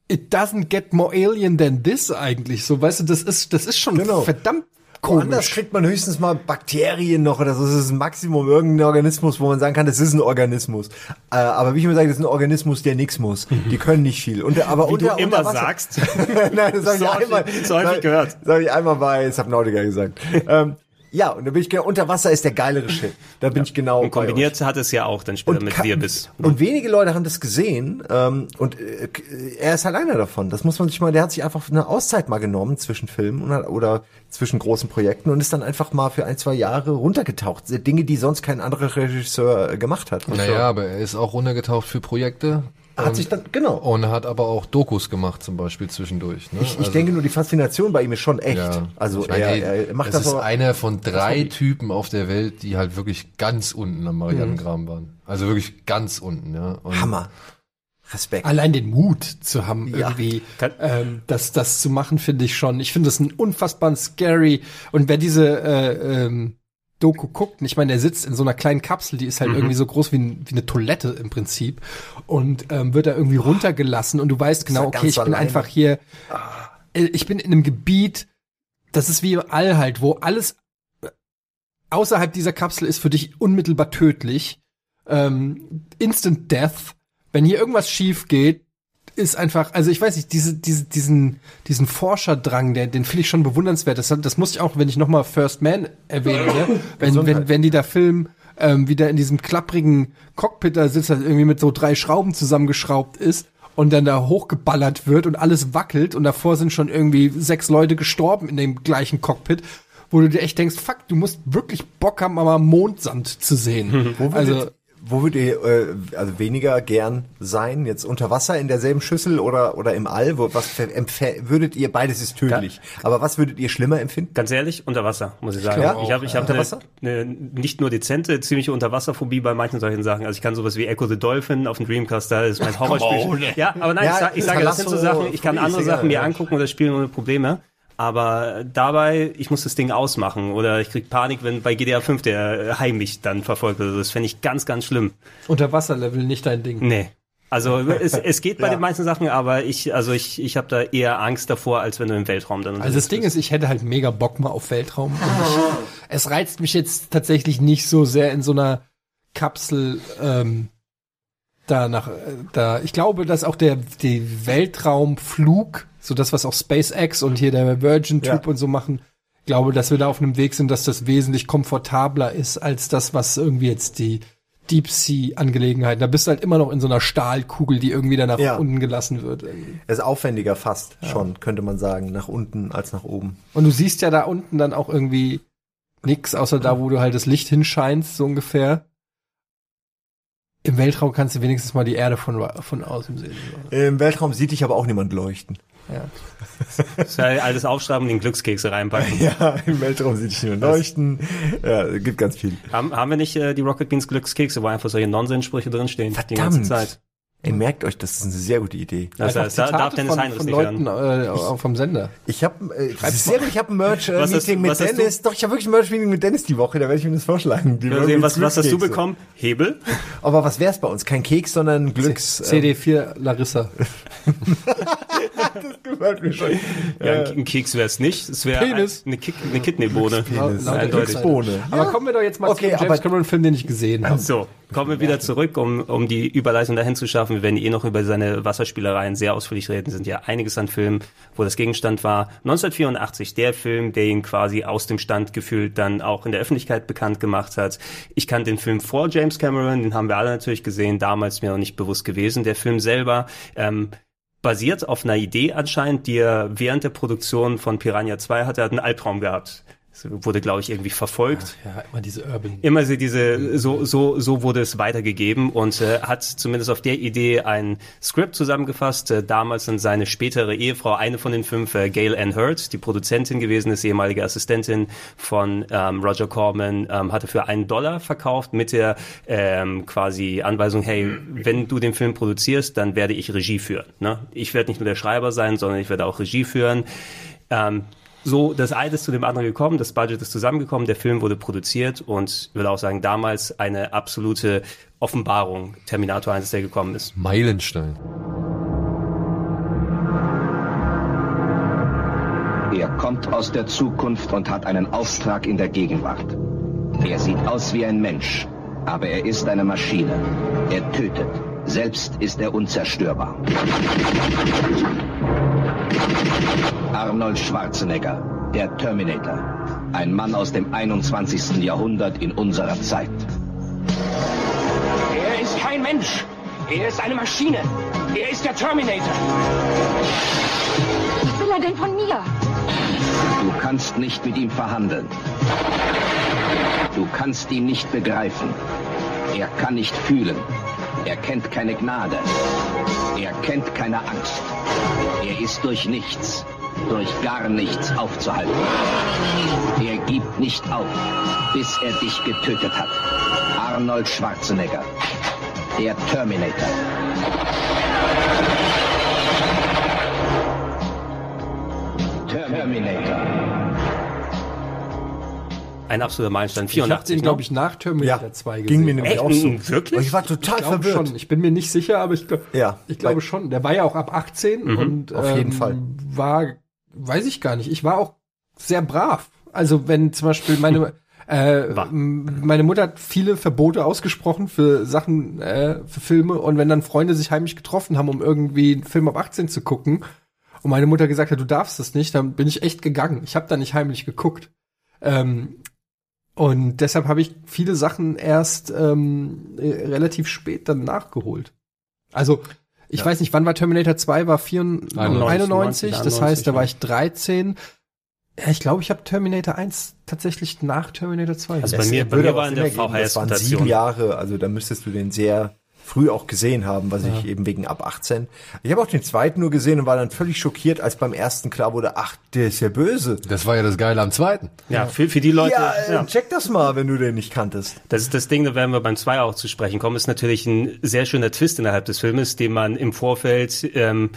it doesn't get more alien than this eigentlich. So, weißt du, das ist, das ist schon Genau. verdammt Woanders komisch. kriegt man höchstens mal Bakterien noch oder so. Das ist ein Maximum irgendein Organismus, wo man sagen kann, das ist ein Organismus. Äh, aber wie ich immer sage, das ist ein Organismus, der nichts muss. Die können nicht viel. Und, aber Wie du unter, immer unter sagst. [laughs] Nein, das habe ich So einmal. so häufig sag- gehört. Das habe ich einmal bei Subnautica gesagt. [laughs] ähm, ja, und da bin ich genau, unter Wasser ist der geilere Shit. Da bin ich genau Und bei euch. kombiniert hat es ja auch dann später mit ka- Wirbis. und wenige Leute haben das gesehen ähm, und äh, er ist halt einer davon. Das muss man sich mal, der hat sich einfach eine Auszeit mal genommen zwischen Filmen und, oder zwischen großen Projekten und ist dann einfach mal für ein, zwei Jahre runtergetaucht. Dinge, die sonst kein anderer Regisseur äh, gemacht hat. Und Naja, aber er ist auch runtergetaucht für Projekte. Hat sich dann, genau. Und hat aber auch Dokus gemacht, zum Beispiel zwischendurch. Ne? Ich, ich denke nur, die Faszination bei ihm ist schon echt. ja. Also Ich meine, er, ey, er macht das das, ist aber- einer von drei Typen auf der Welt, die halt wirklich ganz unten am Marianengraben waren. Also wirklich ganz unten, ja. Und Hammer. Respekt. Allein den Mut zu haben, Ja. irgendwie ähm, das, das zu machen, finde ich schon. Ich finde das ein unfassbar scary. Und wer diese äh, ähm, Doku guckt, und ich meine, der sitzt in so einer kleinen Kapsel, die ist halt irgendwie so groß wie, ein, wie eine Toilette im Prinzip und ähm, wird da irgendwie runtergelassen und du weißt genau, okay, ich bin alleine. einfach hier, äh, ich bin in einem Gebiet, das ist wie im All halt, wo alles äh, außerhalb dieser Kapsel ist für dich unmittelbar tödlich. Ähm, Instant Death. Wenn hier irgendwas schief geht, ist einfach, also ich weiß nicht, diese, diese, diesen, diesen Forscherdrang, der, den finde ich schon bewundernswert. Das, das muss ich auch, wenn ich nochmal First Man erwähne, ne? [laughs] wenn, wenn, wenn die da filmen, ähm, wie der in diesem klapprigen Cockpit da sitzt, das irgendwie mit so drei Schrauben zusammengeschraubt ist und dann da hochgeballert wird und alles wackelt und davor sind schon irgendwie sechs Leute gestorben in dem gleichen Cockpit, wo du dir echt denkst, fuck, du musst wirklich Bock haben, aber Mondsand zu sehen. [laughs] Wo also, würdet, wo würdet ihr äh, also weniger gern sein? Jetzt unter Wasser in derselben Schüssel oder oder im All? Wo, was würdet ihr beides ist tödlich? Aber was würdet ihr schlimmer empfinden? Ganz ehrlich, unter Wasser, muss ich sagen. Ja? ich habe ich hab Unter eine, Wasser? eine nicht nur dezente, ziemliche Unterwasserphobie bei manchen solchen Sachen. Also ich kann sowas wie Echo the Dolphin auf dem Dreamcast, da ist mein [laughs] Horrorspiel. Ja, aber nein, Ja, ich, sag, ich sage, das sind so Sachen, ich kann andere Sachen mir ja. angucken oder spielen ohne Probleme. Aber dabei, ich muss das Ding ausmachen oder ich krieg Panik, wenn bei GTA 5 der Hai mich dann verfolgt. Also das fände ich ganz, ganz schlimm. Unterwasserlevel nicht dein Ding. Nee. Also es, es geht bei [laughs] Ja. den meisten Sachen, aber ich, also ich, ich habe da eher Angst davor, als wenn du im Weltraum dann Also das Ding ist, ich hätte halt mega Bock mal auf Weltraum. Ich, es reizt mich jetzt tatsächlich nicht so sehr in so einer Kapsel ähm, da nach äh, da. Ich glaube, dass auch der die Weltraumflug, so das was auch SpaceX und hier der Virgin Tube Ja. und so machen, glaube, dass wir da auf einem Weg sind, dass das wesentlich komfortabler ist als das, was irgendwie jetzt die Deep Sea Angelegenheiten. Da bist du halt immer noch in so einer Stahlkugel, die irgendwie dann nach Ja. unten gelassen wird. Es ist aufwendiger fast schon, könnte man sagen, nach unten als nach oben. Und du siehst ja da unten dann auch irgendwie nix, außer da, wo du halt das Licht hinscheinst, so ungefähr. Im Weltraum kannst du wenigstens mal die Erde von, von außen sehen. Im Weltraum sieht dich aber auch niemand leuchten. Ja. Das halt alles aufschreiben und den Glückskekse reinpacken. [laughs] Ja, im Weltraum sieht niemand leuchten. Ja, gibt ganz viel. Haben, haben wir nicht äh, die Rocket Beans Glückskekse, wo einfach solche Nonsenssprüche drinstehen? Die ganze Verdammt. Zeit. Ey, merkt euch, das ist eine sehr gute Idee. Das Einfach heißt, da darf Zitate Dennis von, Heinrichs von nicht Leuten hören. äh, auch vom Sender. Ich habe äh, das ist sehr gut, ich habe ein Was hast- Merch-Meeting mit hast du? Dennis. Doch, ich habe wirklich ein Merch-Meeting mit Dennis die Woche, da werde ich ihm das vorschlagen. Die Wir sehen, was, was hast du bekommen? Hebel? [laughs] Aber was wär's bei uns? Kein Keks, sondern Glücks... äh, CD4 Larissa. [laughs] gefällt mir schon. Ja, ein, ein Keks wäre es nicht. Es wäre eine, Kick, eine Kidneybohne. Eindeutig. Glücksbohne. Aber kommen wir doch jetzt mal Okay, zu dem James Cameron Film, den ich gesehen habe. So, kommen wir wieder zurück, um, um die Überleitung dahin zu schaffen. Wir werden eh noch über seine Wasserspielereien sehr ausführlich reden. Es sind ja einiges an Filmen, wo das Gegenstand war. 1984, der Film, der ihn quasi aus dem Stand gefühlt dann auch in der Öffentlichkeit bekannt gemacht hat. Ich kannte den Film vor James Cameron, den haben wir alle natürlich gesehen, damals mir noch nicht bewusst gewesen. Der Film selber, ähm, basiert auf einer Idee anscheinend, die er während der Produktion von Piranha 2 hatte. Er hat einen Albtraum gehabt. Wurde, glaube ich, irgendwie verfolgt Ja, immer diese Urban. immer so diese so so so wurde es weitergegeben und äh, hat zumindest auf der Idee ein Skript zusammengefasst äh, damals dann seine spätere Ehefrau eine von den fünf äh, Gail Ann Hurd die Produzentin gewesen ist ehemalige Assistentin von ähm, Roger Corman ähm, hatte für einen Dollar verkauft mit der ähm, quasi Anweisung hey wenn du den Film produzierst dann werde ich Regie führen ne? ich werde nicht nur der Schreiber sein sondern ich werde auch Regie führen ähm, so, das eine ist zu dem anderen gekommen, das Budget ist zusammengekommen, der Film wurde produziert und ich würde auch sagen, damals eine absolute Offenbarung, Terminator 1, der gekommen ist. Meilenstein. Er kommt aus der Zukunft und hat einen Auftrag in der Gegenwart. Er sieht aus wie ein Mensch, aber er ist eine Maschine. Er tötet. Selbst ist er unzerstörbar. Arnold Schwarzenegger, der Terminator. Ein Mann aus dem 21. Jahrhundert in unserer Zeit. Er ist kein Mensch. Er ist eine Maschine. Er ist der Terminator. Was will er denn von mir? Du kannst nicht mit ihm verhandeln. Du kannst ihn nicht begreifen. Er kann nicht fühlen. Er kennt keine Gnade. Er kennt keine Angst. Er ist durch nichts, durch gar nichts aufzuhalten. Er gibt nicht auf, bis er dich getötet hat. Arnold Schwarzenegger, der Terminator. Terminator. Ein absoluter Meilenstein, Ich habe 84, den, glaube ich, nach Terminator Ja, 2 gesehen. ging mir nämlich Echt? auch so. Wirklich? Und ich war total ich verwirrt. schon. Ich bin mir nicht sicher, aber ich, glaub- Ja. ich glaube Weil- schon. Der war ja auch ab 18 und auf jeden ähm, Fall. war, weiß ich gar nicht. Ich war auch sehr brav. Also wenn zum Beispiel meine äh, War. m- meine Mutter hat viele Verbote ausgesprochen für Sachen, äh, für Filme und wenn dann Freunde sich heimlich getroffen haben, um irgendwie einen Film ab 18 zu gucken und meine Mutter gesagt hat, du darfst das nicht, dann bin ich echt gegangen. Ich habe da nicht heimlich geguckt. Ähm, und deshalb habe ich viele Sachen erst ähm, äh, relativ spät dann nachgeholt. Also, ich weiß nicht, wann war Terminator 2? War 94, 91, 91, das heißt, da war ja. ich 13. Ja, ich glaube, ich habe Terminator 1 tatsächlich nach Terminator 2 Also bei mir, bei Würde mir aber war in der ergeben. Das waren sieben. Jahre, also da müsstest du den sehr früh auch gesehen haben, was ich eben wegen ab 18. Ich habe auch den zweiten nur gesehen und war dann völlig schockiert, als beim ersten klar wurde, ach, der ist ja böse. Das war ja das Geile am zweiten. Ja, für, für die Leute, Ja, äh, ja. check das mal, wenn du den nicht kanntest. Das ist das Ding, da werden wir beim 2 auch zu sprechen kommen, ist natürlich ein sehr schöner Twist innerhalb des Filmes, den man im Vorfeld, ähm,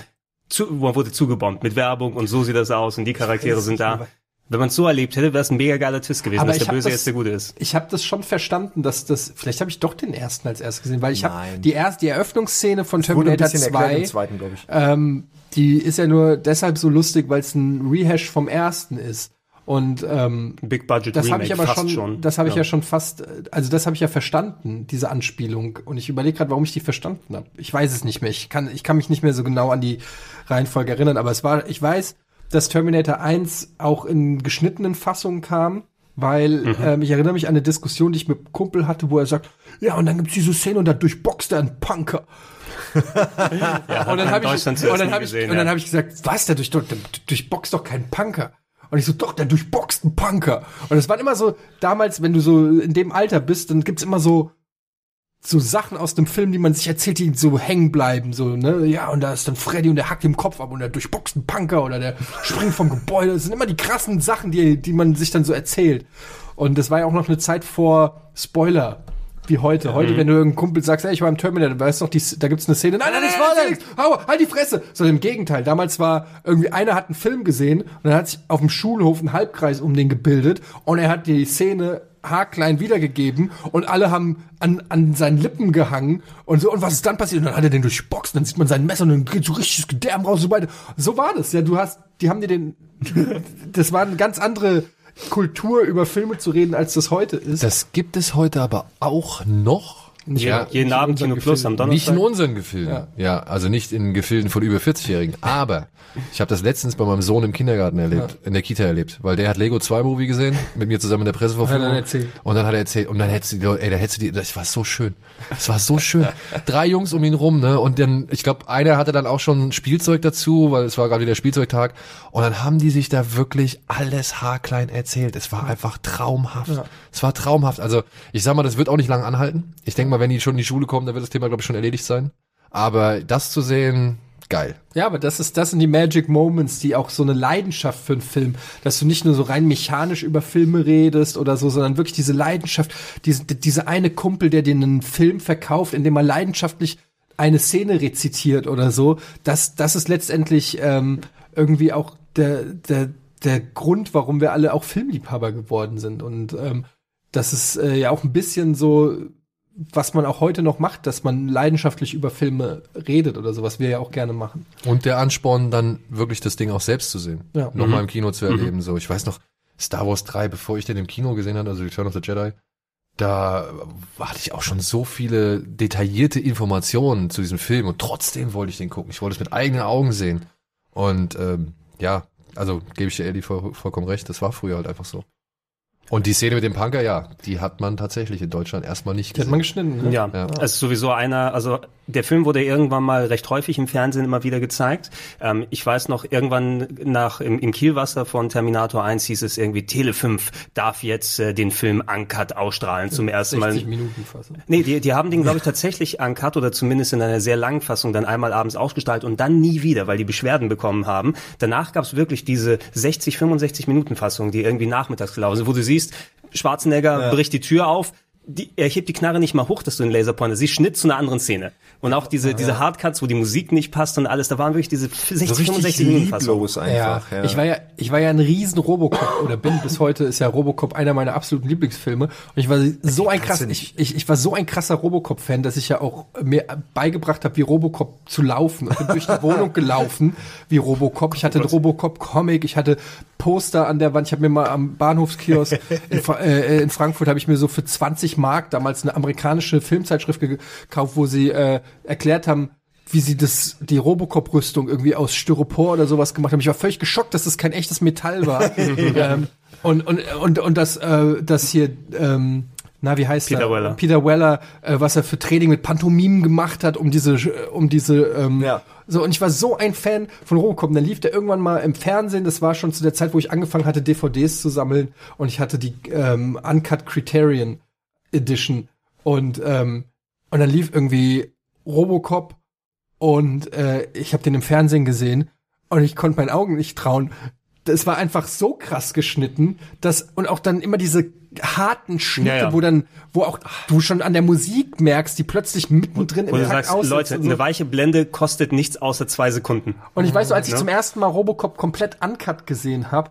zu, man wurde zugebombt mit Werbung und so sieht das aus und die Charaktere sind da. Wenn man es so erlebt hätte, wäre es ein mega geiler Twist gewesen, Aber dass ich der Böse das- jetzt der Gute ist. Ich habe das schon verstanden, dass das, vielleicht habe ich doch den ersten als erstes gesehen, weil ich habe die erste, die Eröffnungsszene von ein Terminator bisschen erklärt 2, im zweiten, glaube ich. ähm, die ist ja nur deshalb so lustig, weil es ein Rehash vom ersten ist. Und ähm, Big Budget das habe Remake, ich aber fast schon, das habe ich ja. schon fast, also das habe ich ja verstanden, diese Anspielung. Und ich überlege gerade, warum ich die verstanden habe. Ich weiß es nicht mehr. Ich kann, ich kann mich nicht mehr so genau an die Reihenfolge erinnern, aber es war, ich weiß, dass Terminator 1 auch in geschnittenen Fassungen kam. weil ähm, ich erinnere mich an eine Diskussion, die ich mit einem Kumpel hatte, wo er sagt, ja, und dann gibt's diese Szene und da durchboxt er einen Punker. [laughs] und dann habe ich, und dann hab ich, gesehen, und dann ja. hab ich gesagt, was, der, durch, der durchboxt doch keinen Punker. Und ich so, doch, der durchboxt einen Punker. Und es waren immer so, damals, wenn du so in dem Alter bist, dann gibt's immer so, so Sachen aus dem Film, die man sich erzählt, die so hängen bleiben, so, ne, ja, und da ist dann Freddy und der hackt im Kopf ab und der durchboxt einen Punker oder der springt vom Gebäude. Das sind immer die krassen Sachen, die, die man sich dann so erzählt. Und das war ja auch noch eine Zeit vor Spoiler, wie heute. Heute, wenn du irgendeinem Kumpel sagst, ey, ich war im Terminator, weißt du noch, die, da gibt's eine Szene, nein, nein, das war nichts, hau, halt die Fresse. Sondern im Gegenteil, damals war irgendwie einer hat einen Film gesehen und dann hat sich auf dem Schulhof ein Halbkreis um den gebildet und er hat die Szene haarklein wiedergegeben und alle haben an, an seinen Lippen gehangen und so, und was ist dann passiert? Und dann hat er den durchboxt, dann sieht man sein Messer und dann geht so richtiges Gedärm raus und so weiter. So war das, ja, du hast, die haben dir den, [laughs] das war eine ganz andere Kultur, über Filme zu reden, als das heute ist. Das gibt es heute aber auch noch. Ja, jeden Abend Kino Plus am Gefilden. Nicht in Donnerstag. unseren Gefilden. Ja. Ja. also nicht in Gefilden von über 40-Jährigen. Aber ich habe das letztens bei meinem Sohn im Kindergarten erlebt, in der Kita erlebt, weil der hat Lego 2 Movie gesehen, mit mir zusammen in der Pressevorführung. Hat er dann. Und dann hat er erzählt, und dann hättest du, die- ey, da hättest du die, das war so schön. Das war so schön. Drei Jungs um ihn rum, ne, und dann, ich glaube, einer hatte dann auch schon Spielzeug dazu, weil es war gerade wieder Spielzeugtag. Und dann haben die sich da wirklich alles haarklein erzählt. Es war einfach traumhaft. Es war traumhaft. Also, ich sag mal, das wird auch nicht lange anhalten. Ich denke mal, wenn die schon in die Schule kommen, dann wird das Thema, glaube ich, schon erledigt sein. Aber das zu sehen, geil. Ja, aber das ist, das sind die Magic Moments, die auch so eine Leidenschaft für einen Film, dass du nicht nur so rein mechanisch über Filme redest oder so, sondern wirklich diese Leidenschaft, diese, diese eine Kumpel, der dir einen Film verkauft, in dem er leidenschaftlich eine Szene rezitiert oder so, das, das ist letztendlich ähm, irgendwie auch der, der, der Grund, warum wir alle auch Filmliebhaber geworden sind. Und ähm, das ist äh, ja auch ein bisschen so, was man auch heute noch macht, dass man leidenschaftlich über Filme redet oder so, was wir ja auch gerne machen. Und der Ansporn, dann wirklich das Ding auch selbst zu sehen. Ja. Nochmal im Kino zu erleben. So, ich weiß noch, Star Wars 3, bevor ich den im Kino gesehen hatte, also Return of the Jedi, da hatte ich auch schon so viele detaillierte Informationen zu diesem Film und trotzdem wollte ich den gucken. Ich wollte es mit eigenen Augen sehen. Und ähm, ja, also gebe ich dir Eddie voll, vollkommen recht, das war früher halt einfach so. Und die Szene mit dem Punker, ja, die hat man tatsächlich in Deutschland erstmal nicht Die hat man gesehen. geschnitten. Ne? Ja, Ja. es ist sowieso einer, also der Film wurde irgendwann mal recht häufig im Fernsehen immer wieder gezeigt. Ähm, ich weiß noch, irgendwann nach im, im Kielwasser von Terminator 1 hieß es irgendwie, Tele 5 darf jetzt äh, den Film Uncut ausstrahlen zum ersten Mal. 60 Minuten fast. Nee, die, die haben den, glaube ich, tatsächlich uncut oder zumindest in einer sehr langen Fassung dann einmal abends ausgestrahlt und dann nie wieder, weil die Beschwerden bekommen haben. Danach gab es wirklich diese 60, 65 Minuten Fassung, die irgendwie nachmittags gelaufen sind, wo du siehst, Schwarzenegger bricht die Tür auf, die, er hebt die Knarre nicht mal hoch, dass du den Laserpointer siehst, Schnitt zu einer anderen Szene. Und auch diese, diese Hardcuts, wo die Musik nicht passt und alles, da waren wirklich diese 60, So 65 richtig Minuten lieblos einfach. Ja, Ich war ja, ich war ja ein riesen Robocop oder bin bis heute ist ja Robocop einer meiner absoluten Lieblingsfilme. Und ich war so ein krass, ich, ich, ich war so ein krasser Robocop-Fan, dass ich ja auch mir beigebracht habe, wie Robocop zu laufen. Ich bin durch die Wohnung gelaufen wie Robocop. Ich hatte einen Robocop-Comic, ich hatte Poster an der Wand. Ich habe mir mal am Bahnhofskiosk in, Fra äh, in Frankfurt habe ich mir so für 20 Mark damals eine amerikanische Filmzeitschrift gekauft, wo sie äh, erklärt haben, wie sie das, die Robocop-Rüstung irgendwie aus Styropor oder sowas gemacht haben. Ich war völlig geschockt, dass das kein echtes Metall war. [laughs] [laughs] ähm, und, und, und, und das, äh, das hier, ähm, na, wie heißt Peter er? Weller. Peter Weller, äh, was er für Training mit Pantomimen gemacht hat, um diese, um diese, ähm, Ja. so, und ich war so ein Fan von Robocop. Und dann lief der irgendwann mal im Fernsehen. Das war schon zu der Zeit, wo ich angefangen hatte, DVDs zu sammeln. Und ich hatte die ähm, Uncut Criterion Edition. Und, ähm, und dann lief irgendwie Robocop. Und äh, ich habe den im Fernsehen gesehen. Und ich konnte meinen Augen nicht trauen. Das war einfach so krass geschnitten, dass und auch dann immer diese harten Schnitte, Ja, ja. wo dann, wo auch du schon an der Musik merkst, die plötzlich mittendrin Wo im Takt sagst, Leute, und so. eine weiche Blende kostet nichts außer zwei Sekunden. Und ich weiß so, als ich Ja. zum ersten Mal Robocop komplett uncut gesehen habe,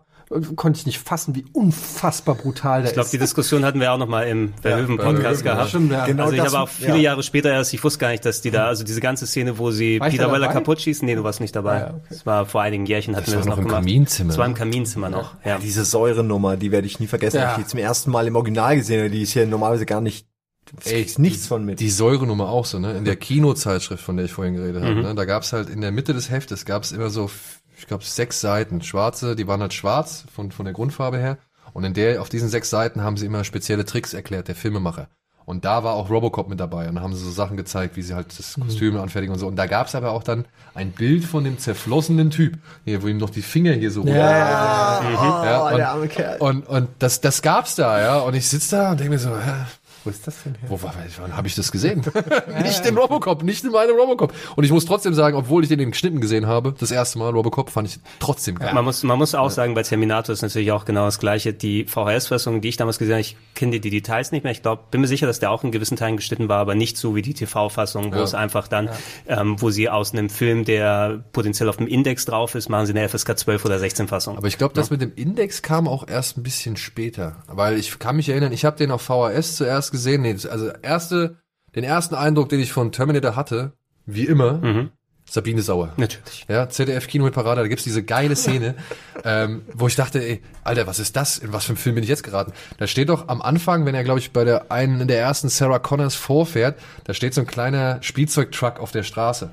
konnte ich nicht fassen, wie unfassbar brutal der Ich glaube, ist. die Diskussion hatten wir auch noch mal im Verhöven-Podcast Verhoeven, gehabt. Stimmt, ja. Genau also ich das- habe auch viele ja. Jahre später erst, ich wusste gar nicht, dass die da, also diese ganze Szene, wo sie War Peter Weller kaputt schießen, nee, du warst nicht dabei. Ah, ja, okay. Das war vor einigen Jährchen hatten Das wir war das noch noch im gemacht. Kaminzimmer. Das war im Kaminzimmer noch, ja. Diese Säurenummer, die werde ich nie vergessen. Ja. Ich die zum ersten Mal im Original gesehen habe. Die ist hier normalerweise gar nicht, Ey, nichts von mit. Die Säurenummer auch so, ne? In der Kinozeitschrift, von der ich vorhin geredet habe, ne? Da gab's halt in der Mitte des Heftes gab's immer so, ich glaube, sechs Seiten. Schwarze, die waren halt schwarz von, von der Grundfarbe her. Und in der, auf diesen sechs Seiten haben sie immer spezielle Tricks erklärt, der Filmemacher. Und da war auch Robocop mit dabei und da haben sie so Sachen gezeigt, wie sie halt das Kostüm anfertigen und so. Und da gab's aber auch dann ein Bild von dem zerflossenen Typ, hier, wo ihm noch die Finger hier so Ja, ja, oh, und, der arme Kerl. Und, und das, das gab's da, ja. Und ich sitz da und denke mir so, hä, Wo ist das denn her? wo war, wann habe ich das gesehen? [laughs] nicht in Robocop, nicht in meinem Robocop. Und ich muss trotzdem sagen, obwohl ich den in Geschnitten gesehen habe, das erste Mal Robocop, fand ich trotzdem geil. Man muss, man muss auch sagen, bei Terminator ist natürlich auch genau das Gleiche. Die VHS-Fassung, die ich damals gesehen habe, ich kenne die, die Details nicht mehr. Ich glaube, bin mir sicher, dass der auch in gewissen Teilen geschnitten war, aber nicht so wie die TV-Fassung, wo Ja. es einfach dann, ähm, wo sie aus einem Film, der potenziell auf dem Index drauf ist, machen sie eine FSK 12 oder 16 Fassung. Aber ich glaube, das mit dem Index kam auch erst ein bisschen später. Weil ich kann mich erinnern, ich habe den auf VHS zuerst gesehen. Nee, also erste, den ersten Eindruck, den ich von Terminator hatte, wie immer, Sabine Sauer. Natürlich. Ja, ZDF Kino mit Parade, da gibt's diese geile Szene, [laughs] ähm, wo ich dachte, ey, Alter, was ist das? In was für einen Film bin ich jetzt geraten? Da steht doch am Anfang, wenn er, glaube ich, bei der einen in der ersten Sarah Connors vorfährt, da steht so ein kleiner Spielzeugtruck auf der Straße.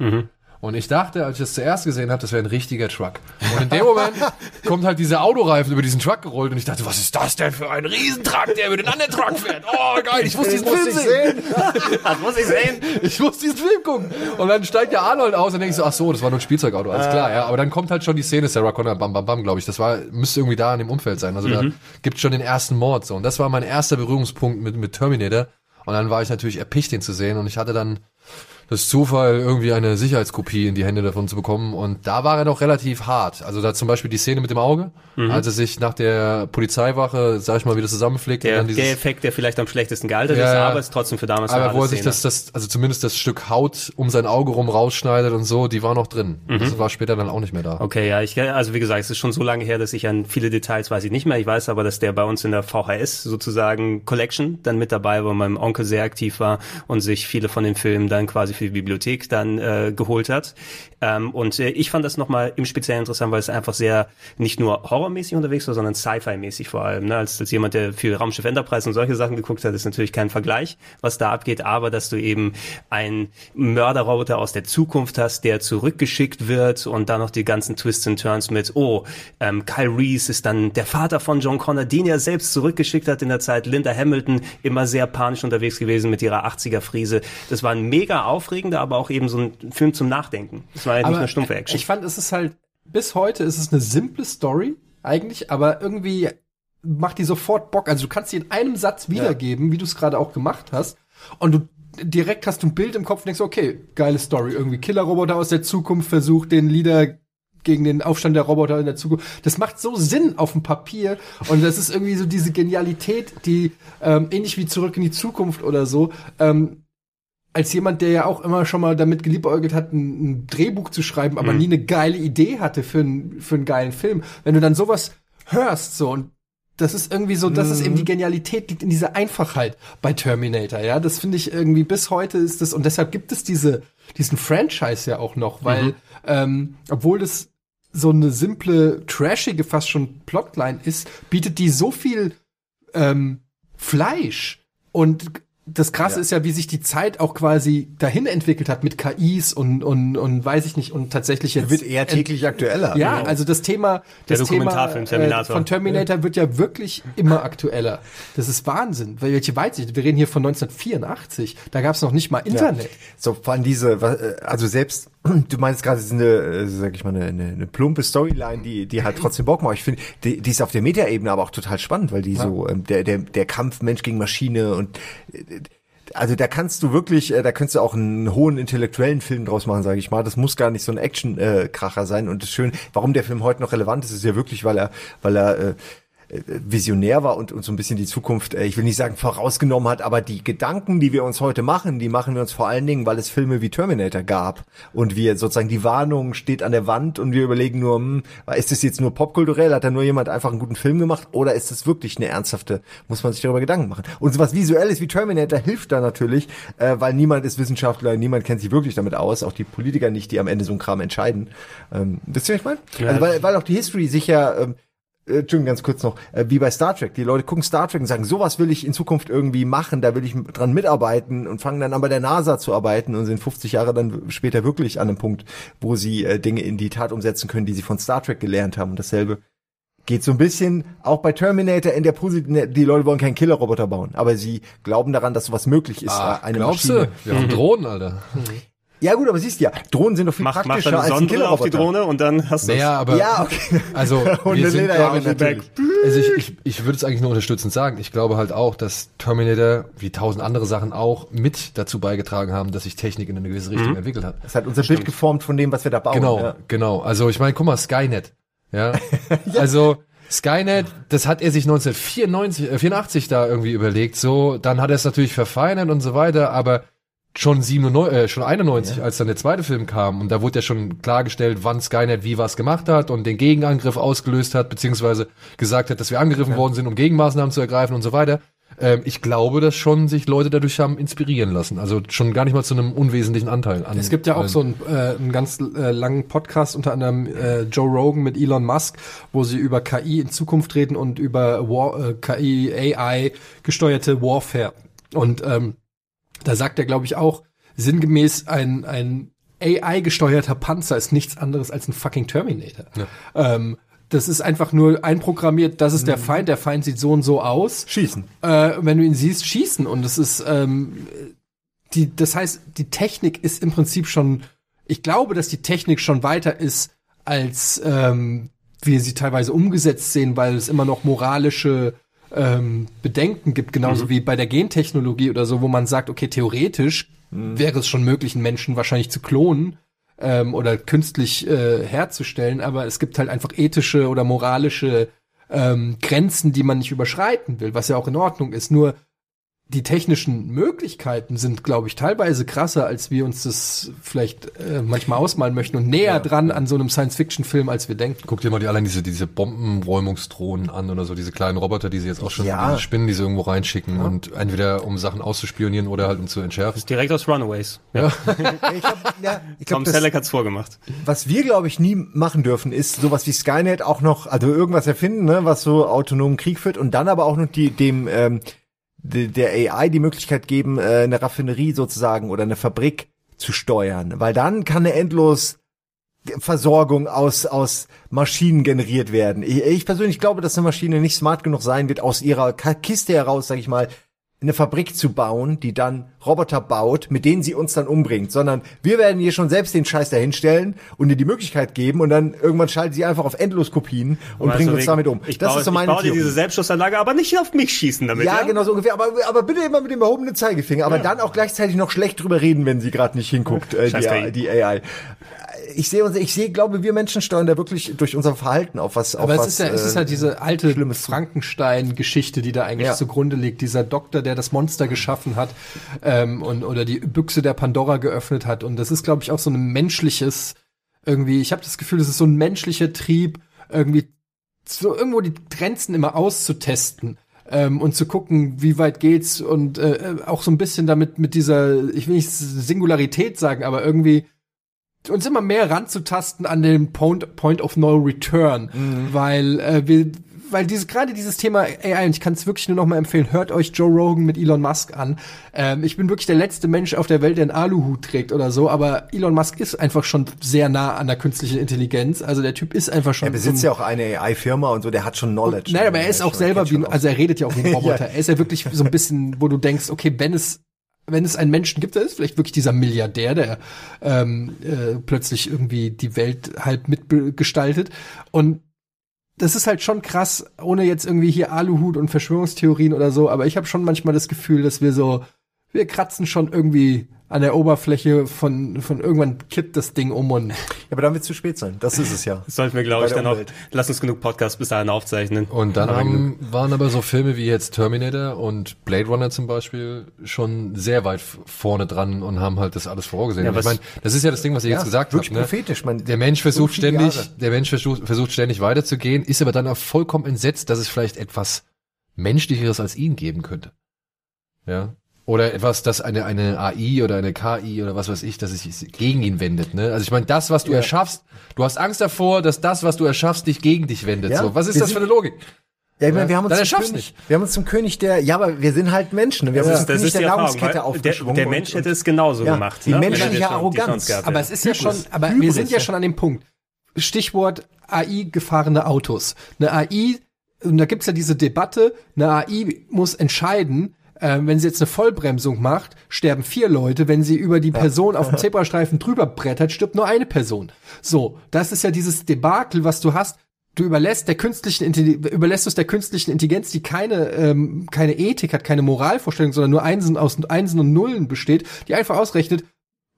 Und ich dachte, als ich das zuerst gesehen habe, das wäre ein richtiger Truck. Und in dem Moment [laughs] kommt halt dieser Autoreifen über diesen Truck gerollt und ich dachte, was ist das denn für ein Riesentruck, der über den anderen Truck fährt? Oh, geil, ich muss diesen muss Film ich sehen. [laughs] Das muss ich sehen. Ich muss diesen Film gucken. Und dann steigt der Arnold aus und denke ich so, ach so, das war nur ein Spielzeugauto, alles klar, ja. Aber dann kommt halt schon die Szene Sarah Connor, bam, bam, bam, glaube ich. Das war, müsste irgendwie da in dem Umfeld sein. Also da gibt schon den ersten Mord so. Und das war mein erster Berührungspunkt mit, mit Terminator. Und dann war ich natürlich erpicht, den zu sehen. Und ich hatte dann das Zufall, irgendwie eine Sicherheitskopie in die Hände davon zu bekommen. Und da war er doch relativ hart. Also da zum Beispiel die Szene mit dem Auge, als er sich nach der Polizeiwache, sag ich mal, wieder zusammenflickt. Der, und dann dieses, der Effekt, der vielleicht am schlechtesten gealtert Ja, ist, aber ist trotzdem für damals aber wo er sich Szene. das, das, also zumindest das Stück Haut um sein Auge rum rausschneidet und so, die war noch drin. Das war später dann auch nicht mehr da. Okay, ja, ich, also wie gesagt, es ist schon so lange her, dass ich an viele Details weiß ich nicht mehr. Ich weiß aber, dass der bei uns in der VHS sozusagen Collection dann mit dabei war, mein Onkel sehr aktiv war und sich viele von den Filmen dann quasi für die Bibliothek dann äh, geholt hat. Ähm, und äh, ich fand das nochmal im Speziellen interessant, weil es einfach sehr nicht nur horrormäßig unterwegs war, sondern Sci-Fi-mäßig vor allem. Ne? Als, als jemand, der viel Raumschiff Enterprise und solche Sachen geguckt hat, ist natürlich kein Vergleich, was da abgeht, aber dass du eben einen Mörderroboter aus der Zukunft hast, der zurückgeschickt wird und dann noch die ganzen Twists and Turns mit, oh, ähm, Kyle Reese ist dann der Vater von John Connor, den er selbst zurückgeschickt hat in der Zeit. Linda Hamilton immer sehr panisch unterwegs gewesen mit ihrer 80er-Frise. Das war ein mega aufregender, aber auch eben so ein Film zum Nachdenken. Das war ja nicht nur stumpfe Action. Ich fand, es ist halt, bis heute ist es eine simple Story, eigentlich, aber irgendwie macht die sofort Bock. Also du kannst sie in einem Satz wiedergeben, wie du es gerade auch gemacht hast. Und du direkt hast du ein Bild im Kopf und denkst, okay, geile Story. Irgendwie Killerroboter aus der Zukunft versucht, den Leader gegen den Aufstand der Roboter in der Zukunft. Das macht so Sinn auf dem Papier und das ist irgendwie so diese Genialität, die ähm, ähnlich wie zurück in die Zukunft oder so ähm, als jemand, der ja auch immer schon mal damit geliebäugelt hat, ein, ein Drehbuch zu schreiben, aber nie eine geile Idee hatte für, einen für einen geilen Film. Wenn du dann sowas hörst, so, und das ist irgendwie so, das ist eben die Genialität, liegt in dieser Einfachheit bei Terminator, ja. Das finde ich irgendwie bis heute ist das, und deshalb gibt es diese, diesen Franchise ja auch noch, weil, ähm, obwohl das so eine simple, trashige fast schon Plotline ist, bietet die so viel ähm, Fleisch. Und das Krasse ist ja, wie sich die Zeit auch quasi dahin entwickelt hat mit KIs und, und, und weiß ich nicht, und tatsächlich jetzt. Wird eher täglich aktueller. ja, also das Thema, Der das Thema Dokumentarfilm äh, Terminator. von Terminator wird ja wirklich immer aktueller. Das ist Wahnsinn. Weil welche Weitsicht. Wir reden hier von 1984. Da gab es noch nicht mal Internet. So vor allem diese, äh, also selbst, du meinst gerade, es ist eine, äh, sag ich mal, eine, eine, eine plumpe Storyline, die, die halt trotzdem Bock macht. Ich finde, die, die ist auf der Metaebene aber auch total spannend, weil die so, ähm, der, der, der Kampf Mensch gegen Maschine und äh, also da kannst du wirklich, äh, da könntest du auch einen hohen intellektuellen Film draus machen, sage ich mal. Das muss gar nicht so ein Action-Kracher sein. Und das Schön, warum der Film heute noch relevant ist, ist ja wirklich, weil er, weil er äh, visionär war und, und so ein bisschen die Zukunft, äh, ich will nicht sagen vorausgenommen hat, aber die Gedanken, die wir uns heute machen, die machen wir uns vor allen Dingen, weil es Filme wie Terminator gab und wir sozusagen die Warnung steht an der Wand und wir überlegen nur, hm, ist das jetzt nur popkulturell, hat da nur jemand einfach einen guten Film gemacht oder ist das wirklich eine ernsthafte, muss man sich darüber Gedanken machen. Und sowas Visuelles wie Terminator hilft da natürlich, äh, weil niemand ist Wissenschaftler, niemand kennt sich wirklich damit aus, auch die Politiker nicht, die am Ende so einen Kram entscheiden. Ähm, wisst ihr, was ich meine? Also weil, weil auch die History sicher ähm, äh, Entschuldigung, ganz kurz noch, äh, wie bei Star Trek. Die Leute gucken Star Trek und sagen, sowas will ich in Zukunft irgendwie machen, da will ich dran mitarbeiten und fangen dann an bei der NASA zu arbeiten und sind 50 Jahre dann später wirklich an einem Punkt, wo sie äh, Dinge in die Tat umsetzen können, die sie von Star Trek gelernt haben. Und dasselbe Geht so ein bisschen auch bei Terminator in der Position, die Leute wollen keinen Killerroboter bauen, aber sie glauben daran, dass sowas möglich ist. Ah, eine glaubst Maschine. du? Wir haben Drohnen, Alter. Ja gut, aber siehst du ja, Drohnen sind doch viel Mach, mach praktischer deine als ein Sonnenbrille auf die. Drohne und dann hast du Naja, aber Ja, okay. also Und [laughs] wir sind, glaube ich, natürlich. also ich, ich, ich würde es eigentlich nur unterstützend sagen. Ich glaube halt auch, dass Terminator, wie tausend andere Sachen auch, mit dazu beigetragen haben, dass sich Technik in eine gewisse Richtung entwickelt hat. Das hat unser Bild geformt von dem, was wir da bauen. Genau, Ja. genau. Also ich meine, guck mal, Skynet. Ja. [laughs] Also Skynet, das hat er sich 1994, äh, 84 da irgendwie überlegt. So, dann hat er es natürlich verfeinert und so weiter, aber schon 97, äh, schon 91, als dann der zweite Film kam und da wurde ja schon klargestellt, wann Skynet wie was gemacht hat und den Gegenangriff ausgelöst hat, beziehungsweise gesagt hat, dass wir angegriffen worden sind, um Gegenmaßnahmen zu ergreifen und so weiter. Ähm, ich glaube, dass schon sich Leute dadurch haben inspirieren lassen. Also schon gar nicht mal zu einem unwesentlichen Anteil an. Es gibt ja auch allen. so einen, äh, einen ganz äh, langen Podcast, unter anderem äh, Joe Rogan mit Elon Musk, wo sie über KI in Zukunft reden und über War, äh, KI, AI gesteuerte Warfare. Und ähm, da sagt er, glaube ich, auch sinngemäß, ein, ein AI-gesteuerter Panzer ist nichts anderes als ein fucking Terminator. Ähm, das ist einfach nur einprogrammiert, das ist der Feind, der Feind sieht so und so aus Schießen. äh, wenn du ihn siehst, schießen. Und es ist, ähm, die, das heißt, die Technik ist im Prinzip schon, ich glaube, dass die Technik schon weiter ist, als ähm, wir sie teilweise umgesetzt sehen, weil es immer noch moralische ähm, Bedenken gibt, genauso wie bei der Gentechnologie oder so, wo man sagt, okay, theoretisch wäre es schon möglich, einen Menschen wahrscheinlich zu klonen ähm, oder künstlich äh, herzustellen, aber es gibt halt einfach ethische oder moralische ähm, Grenzen, die man nicht überschreiten will, was ja auch in Ordnung ist. Nur die technischen Möglichkeiten sind, glaube ich, teilweise krasser, als wir uns das vielleicht äh, manchmal ausmalen möchten und näher dran an so einem Science-Fiction-Film, als wir denken. Guck dir mal die allein diese, diese Bombenräumungsdrohnen an oder so, diese kleinen Roboter, die sie jetzt auch schon, Ja. diese Spinnen, die sie irgendwo reinschicken und entweder um Sachen auszuspionieren oder halt um zu entschärfen. direkt aus Runaways. Ja. [laughs] Ich glaub, ja, ich glaub, [laughs] Tom das, Selleck hat's vorgemacht. was wir, glaube ich, nie machen dürfen, ist sowas wie Skynet auch noch, also irgendwas erfinden, ne, was so autonomen Krieg führt und dann aber auch noch die, dem, ähm, der AI die Möglichkeit geben, äh, eine Raffinerie sozusagen oder eine Fabrik zu steuern, weil dann kann eine endlos Versorgung aus, aus Maschinen generiert werden. Ich, ich persönlich glaube, dass eine Maschine nicht smart genug sein wird, aus ihrer Kiste heraus, sag ich mal, eine Fabrik zu bauen, die dann Roboter baut, mit denen sie uns dann umbringt, sondern wir werden hier schon selbst den Scheiß dahinstellen und ihr die Möglichkeit geben und dann irgendwann schaltet sie einfach auf Endloskopien und Also bringen uns damit um. Ich das baue, ist so ich meine baue dir Theorie. diese Selbstschussanlage, aber nicht auf mich schießen damit. ja, Ja, genau so ungefähr. Aber, aber bitte immer mit dem erhobenen Zeigefinger. Aber dann auch gleichzeitig noch schlecht drüber reden, wenn sie gerade nicht hinguckt, [laughs] äh, die, die AI. Ich sehe uns, ich sehe, glaube, wir Menschen steuern da wirklich durch unser Verhalten auf was. Aber auf es was, ist ja, es ist äh, halt diese alte. Frankenstein-Geschichte, die da eigentlich Ja. zugrunde liegt. Dieser Doktor, der das Monster geschaffen hat ähm, und oder die Büchse der Pandora geöffnet hat. Und das ist, glaube ich, auch so ein menschliches irgendwie. Ich habe das Gefühl, es ist so ein menschlicher Trieb, irgendwie so irgendwo die Grenzen immer auszutesten. Ähm, und zu gucken, wie weit geht's und äh, auch so ein bisschen damit mit dieser, ich will nicht Singularität sagen, aber irgendwie uns immer mehr ranzutasten an den Point, Point of No Return, weil äh, wir weil diese gerade dieses Thema AI, und ich kann es wirklich nur noch mal empfehlen, hört euch Joe Rogan mit Elon Musk an. Ähm, ich bin wirklich der letzte Mensch auf der Welt, der einen Aluhut trägt oder so, aber Elon Musk ist einfach schon sehr nah an der künstlichen Intelligenz. Also der Typ ist einfach schon. Er besitzt ja auch eine AI-Firma und so, der hat schon Knowledge. Nein, aber er ist auch selber wie, also er redet ja auch wie ein [laughs] Roboter. Ja. Er ist ja wirklich so ein bisschen, wo du denkst, okay, wenn es wenn es einen Menschen gibt, der ist vielleicht wirklich dieser Milliardär, der ähm, äh, plötzlich irgendwie die Welt halt mitgestaltet. Und das ist halt schon krass, ohne jetzt irgendwie hier Aluhut und Verschwörungstheorien oder so, aber ich habe schon manchmal das Gefühl, dass wir so, wir kratzen schon irgendwie an der Oberfläche von, von irgendwann kippt das Ding um und Ja, aber dann wird es zu spät sein. Das ist es ja. Das [laughs] sollten wir, glaube ich, dann auch, Umwelt. lass uns genug Podcasts bis dahin aufzeichnen. Und dann Aber haben, waren aber so Filme wie jetzt Terminator und Blade Runner zum Beispiel schon sehr weit vorne dran und haben halt das alles vorgesehen. Ja, Und ich meine, das ist ja das Ding, was ihr jetzt gesagt habt. wirklich Ne? prophetisch. Man, Der Mensch versucht ständig, Jahre. der Mensch versucht, versucht ständig weiterzugehen, ist aber dann auch vollkommen entsetzt, dass es vielleicht etwas menschlicheres als ihn geben könnte. Ja. Oder etwas, das eine, eine AI oder eine KI oder was weiß ich, dass sich gegen ihn wendet. Ne? Also ich meine, das, was du erschaffst, du hast Angst davor, dass das, was du erschaffst, dich gegen dich wendet. Ja, so, was ist wir das sind- für eine Logik? Ja, ich meine, Ja, wir haben uns zum König, wir haben uns zum König der, ja, aber wir sind halt Menschen. Wir haben uns zum das König der Nahrungskette der, aufgeschwungen. der und- Mensch hätte es genauso Ja, gemacht. die ne? Menschliche Arroganz. Gehabt Aber es ist ja schon, aber wir Hybris, sind ja ja. schon an dem Punkt. Stichwort AI gefahrene Autos. Eine AI, und da gibt's ja diese Debatte, eine AI muss entscheiden, äh, wenn sie jetzt eine Vollbremsung macht, sterben vier Leute. Wenn sie über die Person auf dem [laughs] Zebrastreifen drüber brettert, stirbt nur eine Person. So, das ist ja dieses Debakel, was du hast. Du überlässt der künstlichen überlässt es der künstlichen Intelligenz, die keine ähm, keine Ethik hat, keine Moralvorstellung, sondern nur Einsen aus Einsen und Nullen besteht, die einfach ausrechnet,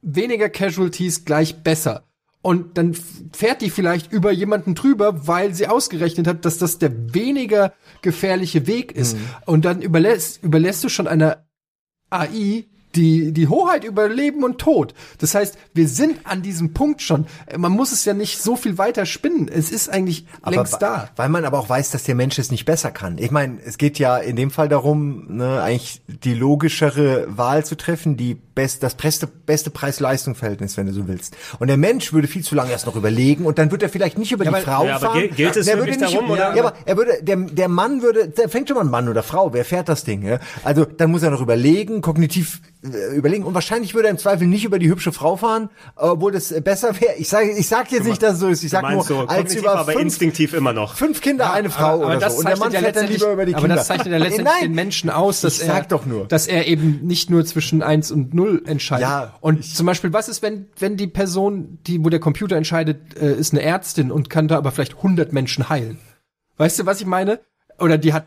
weniger Casualties gleich besser. Und dann fährt die vielleicht über jemanden drüber, weil sie ausgerechnet hat, dass das der weniger gefährliche Weg ist. Und dann überlässt, überlässt du schon einer AI die, die Hoheit über Leben und Tod. Das heißt, wir sind an diesem Punkt schon. Man muss es ja nicht so viel weiter spinnen. Es ist eigentlich längst wa- da. Weil man aber auch weiß, dass der Mensch es nicht besser kann. Ich meine, es geht ja in dem Fall darum, ne, eigentlich die logischere Wahl zu treffen, die best, das beste, beste Preis-Leistung-Verhältnis, wenn du so willst. Und der Mensch würde viel zu lange erst noch überlegen und dann wird er vielleicht nicht über die weil- Frau Ja, aber fahren. gel- gilt es der würde nicht, darum, oder? Ja, aber er würde, der, der Mann würde, der fängt schon mal ein Mann oder Frau, wer fährt das Ding, ja? Also, dann muss er noch überlegen, kognitiv äh, überlegen und wahrscheinlich würde er im Zweifel nicht über die hübsche Frau fahren, obwohl das äh, besser wäre. Ich sage, ich sag jetzt nicht, dass es so ist. Ich Du sag nur, so als über aber fünf, instinktiv immer noch. fünf Kinder, eine Frau aber, aber oder das so. Und der Mann zeichnet ja fährt dann letztendlich, lieber über die aber Kinder. das zeichnet ja letztendlich Nein, den Menschen aus, dass er, doch nur. dass er eben nicht nur zwischen eins und null entscheidet. Ja, und zum Beispiel, was ist, wenn, wenn die Person, die, wo der Computer entscheidet, äh, ist eine Ärztin und kann da aber vielleicht 100 Menschen heilen? Weißt du, was ich meine? Oder die hat, äh,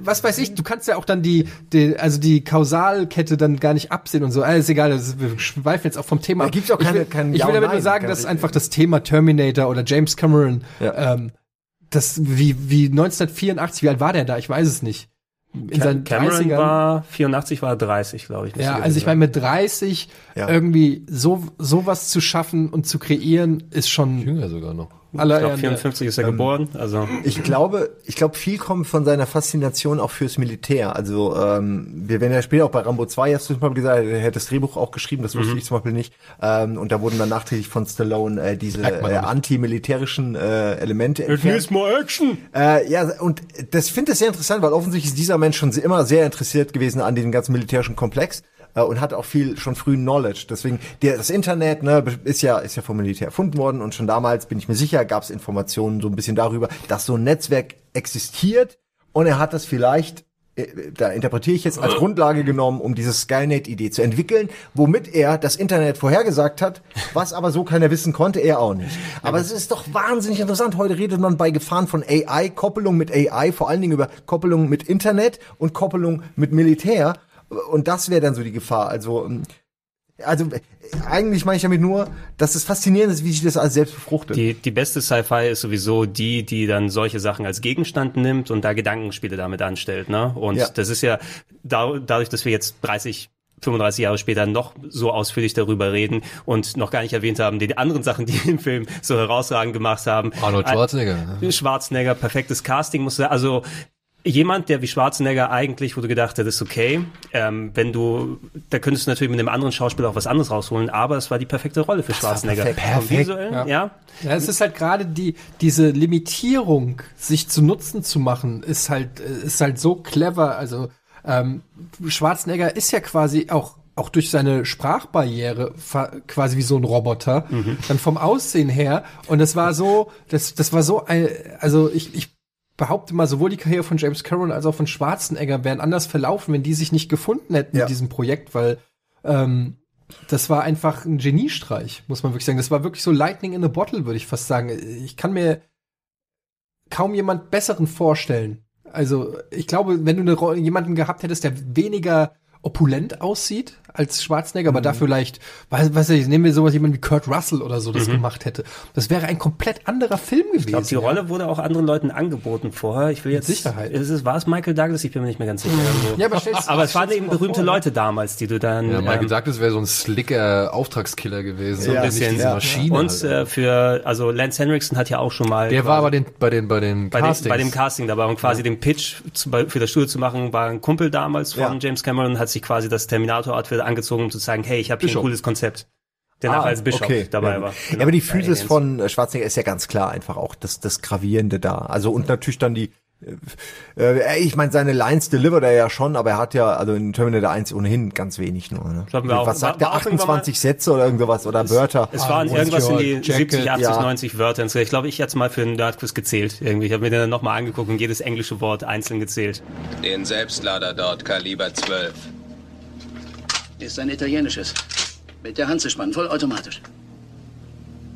was weiß ich, du kannst ja auch dann die, die, also die Kausalkette dann gar nicht absehen und so. Alles ist egal, das wir schweifen jetzt auch vom Thema. Da ab. gibt's auch ich keine- will, kein ich Ja will und damit nur sagen, dass einfach das Thema Terminator oder James Cameron, Ja. ähm, das, wie, wie 1984, wie alt war der da? Ich weiß es nicht. In seinen Cameron 30ern. war 84, war 30, glaube ich. Ja, also ich meine, mit 30 Ja. irgendwie so sowas zu schaffen und zu kreieren, ist schon Jünger sogar noch. Aller Ich glaube, Ehren. 54 ist er geboren. Also Ich glaube, ich glaube, viel kommt von seiner Faszination auch fürs Militär. Also ähm, wir werden ja später auch bei Rambo 2, hast du zum Beispiel gesagt, er hat das Drehbuch auch geschrieben, das wusste ich zum Beispiel nicht. Ähm, und da wurden dann nachträglich von Stallone äh, diese äh, antimilitärischen äh, Elemente entfernt. more Action. Äh, ja, und das finde ich sehr interessant, weil offensichtlich ist dieser Mensch schon immer sehr interessiert gewesen an diesem ganzen militärischen Komplex äh, und hat auch viel schon früh Knowledge. Deswegen der, das Internet ne, ist ja ist ja vom Militär erfunden worden und schon damals bin ich mir sicher, gab es Informationen so ein bisschen darüber, dass so ein Netzwerk existiert und er hat das vielleicht äh, da interpretiere ich jetzt als Grundlage genommen, um diese Skynet-Idee zu entwickeln, womit er das Internet vorhergesagt hat, was aber so keiner wissen konnte, er auch nicht. Aber es ist doch wahnsinnig interessant. Heute redet man bei Gefahren von AI, Koppelung mit AI, vor allen Dingen über Koppelung mit Internet und Koppelung mit Militär. Und das wäre dann so die Gefahr. Also, ähm, also äh, eigentlich meine ich damit nur, dass es faszinierend ist, wie sich das alles selbst befruchtet. Die, die beste Sci-Fi ist sowieso die, die dann solche Sachen als Gegenstand nimmt und da Gedankenspiele damit anstellt. Ne? Und Ja. das ist ja da, dadurch, dass wir jetzt 30 35 Jahre später noch so ausführlich darüber reden und noch gar nicht erwähnt haben, die anderen Sachen, die im Film so herausragend gemacht haben. Arnold Schwarzenegger. Äh, Schwarzenegger, perfektes Casting, muss sagen. Also jemand, der wie Schwarzenegger eigentlich, wo du gedacht hättest, okay, ähm, wenn du, da könntest du natürlich mit einem anderen Schauspieler auch was anderes rausholen, aber es war die perfekte Rolle für Schwarzenegger. perfekt. Vom Visuellen, ja. Ja. Ja, es ist halt gerade die, diese Limitierung, sich zu Nutzen zu machen, ist halt, ist halt so clever. Also, ähm, Schwarzenegger ist ja quasi auch, auch durch seine Sprachbarriere quasi wie so ein Roboter, dann vom Aussehen her. Und das war so, das, das war so ein, also ich, ich behaupte mal, sowohl die Karriere von James Cameron als auch von Schwarzenegger wären anders verlaufen, wenn die sich nicht gefunden hätten Ja. mit diesem Projekt, weil, ähm, das war einfach ein Geniestreich, muss man wirklich sagen. Das war wirklich so Lightning in a Bottle, würde ich fast sagen. Ich kann mir kaum jemand besseren vorstellen. Also, ich glaube, wenn du eine, jemanden gehabt hättest, der weniger opulent aussieht als Schwarzenegger, aber dafür vielleicht, weiß, weiß ich, nehmen wir sowas jemand wie Kurt Russell oder so das gemacht hätte. Das wäre ein komplett anderer Film gewesen. Ich glaube, die ja. Rolle wurde auch anderen Leuten angeboten vorher. Ich will jetzt Sicherheit. Ist es, war es Michael Douglas? Ich bin mir nicht mehr ganz sicher. Also, Ja, aber aber es waren eben berühmte vor, ne? Leute damals, die du dann Ja, Michael ähm, Douglas wäre so ein slicker Auftragskiller gewesen. so ein und bisschen ja. Maschine. und halt. äh, für also Lance Henriksen hat ja auch schon mal der war quasi- aber den, bei den, bei den bei dem, Castings. bei dem Casting dabei und quasi den Pitch zu, bei, für das Studio zu machen, war ein Kumpel damals von Ja. James Cameron, hat sich quasi das Terminator-Outfit angezogen, um zu sagen, hey, ich habe hier ein cooles Konzept. Der nachher als Bischof dabei ja. war. Ja, Genau. aber die Physis Aliens. von äh, Schwarzenegger ist ja ganz klar einfach auch das, das Gravierende da. Also und natürlich dann die Äh, ich meine, seine Lines delivert er ja schon, aber er hat ja, also in Terminator 1 ohnehin ganz wenig nur. Ne? Auch. Was sagt War- er? war auch irgendwann 28 Sätze oder irgendwas oder Wörter? Es waren irgendwas in die jacket? 70, 80, Ja. 90 Wörter. Ich glaube, ich jetzt mal für einen Nerdquiz gezählt. Irgendwie. Ich habe mir den dann nochmal angeguckt und jedes englische Wort einzeln gezählt. Den Selbstlader dort, Kaliber 12. Ist ein italienisches. Mit der Hanzespann, vollautomatisch.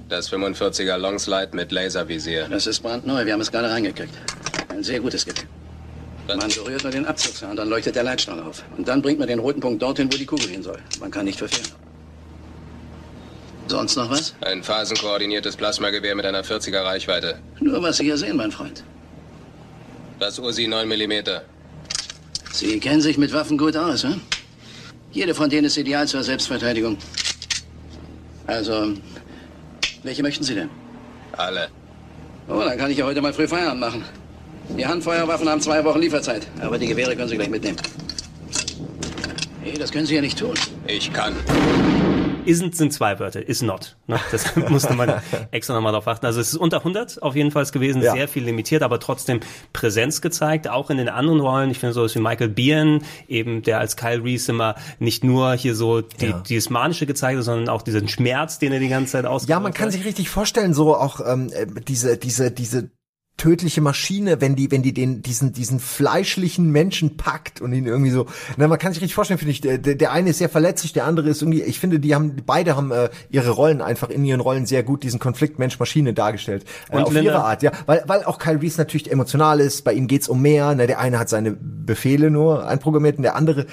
Das 45er Longslide mit Laservisier. Das ist brandneu, wir haben es gerade reingekriegt. Ein sehr gutes Gerät. Man berührt nur den Abzugshahn, dann leuchtet der Leitstrahl auf. Und dann bringt man den roten Punkt dorthin, wo die Kugel hin soll. Man kann nicht verfehlen. Sonst noch was? Ein phasenkoordiniertes Plasmagewehr mit einer 40er Reichweite. Nur was Sie hier sehen, mein Freund. Das Uzi 9 mm. Sie kennen sich mit Waffen gut aus, hm? Jede von denen ist ideal zur Selbstverteidigung. Also, welche möchten Sie denn? Alle. Oh, dann kann ich ja heute mal früh Feierabend machen. Die Handfeuerwaffen haben zwei Wochen Lieferzeit, aber die Gewehre können Sie gleich mitnehmen. Nee, das können Sie ja nicht tun. Ich kann. Isn't sind zwei Wörter, is not. Ne? Das [laughs] musste man extra nochmal drauf achten. Also es ist unter 100 auf jeden Fall gewesen, Ja. sehr viel limitiert, aber trotzdem Präsenz gezeigt, auch in den anderen Rollen. Ich finde so wie Michael Biehn, eben der als Kyle Reese immer nicht nur hier so die, Ja. dieses Manische gezeigt hat, sondern auch diesen Schmerz, den er die ganze Zeit ausgedrückt Ja, man kann hat. sich richtig vorstellen, so auch ähm, äh, diese, diese, diese tödliche Maschine, wenn die, wenn die den, diesen, diesen fleischlichen Menschen packt und ihn irgendwie so, na, man kann sich richtig vorstellen, finde ich, der, der eine ist sehr verletzlich, der andere ist irgendwie, ich finde, die haben, beide haben äh, ihre Rollen einfach in ihren Rollen sehr gut, diesen Konflikt Mensch-Maschine dargestellt, äh, Und auf Linda- ihre Art, ja, weil, weil auch Kyle Reese natürlich emotional ist, bei ihm geht's um mehr, ne, der eine hat seine Befehle nur einprogrammiert und der andere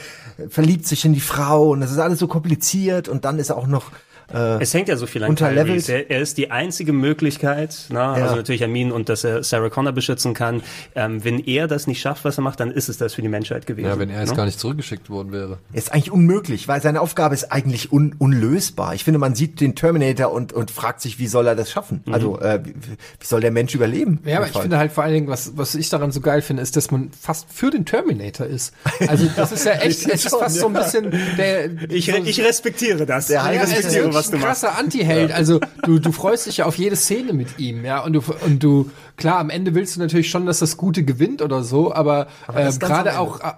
verliebt sich in die Frau und das ist alles so kompliziert und dann ist er auch noch, Es hängt ja so viel an Kyle Unterlevelt. Er, er ist die einzige Möglichkeit, na, also natürlich Amin und dass er Sarah Connor beschützen kann. Ähm, wenn er das nicht schafft, was er macht, dann ist es das für die Menschheit gewesen. Ja, wenn er jetzt ne? gar nicht zurückgeschickt worden wäre. ist eigentlich unmöglich, weil seine Aufgabe ist eigentlich un unlösbar. Ich finde, man sieht den Terminator und, und fragt sich, wie soll er das schaffen? Mhm. Also, äh, wie, wie soll der Mensch überleben? Ja, aber ich finde halt vor allen Dingen, was, was ich daran so geil finde, ist, dass man fast für den Terminator ist. Also das ist ja [laughs] echt, es ist fast so ein bisschen der. Ich, so, ich respektiere das. Der ich ja, respektiere, was du ein machst. krasser Anti-Held. Also du, du freust dich ja auf jede Szene mit ihm, ja. Und du, und du, klar, am Ende willst du natürlich schon, dass das Gute gewinnt oder so, aber, äh, ganz am gerade auch, äh,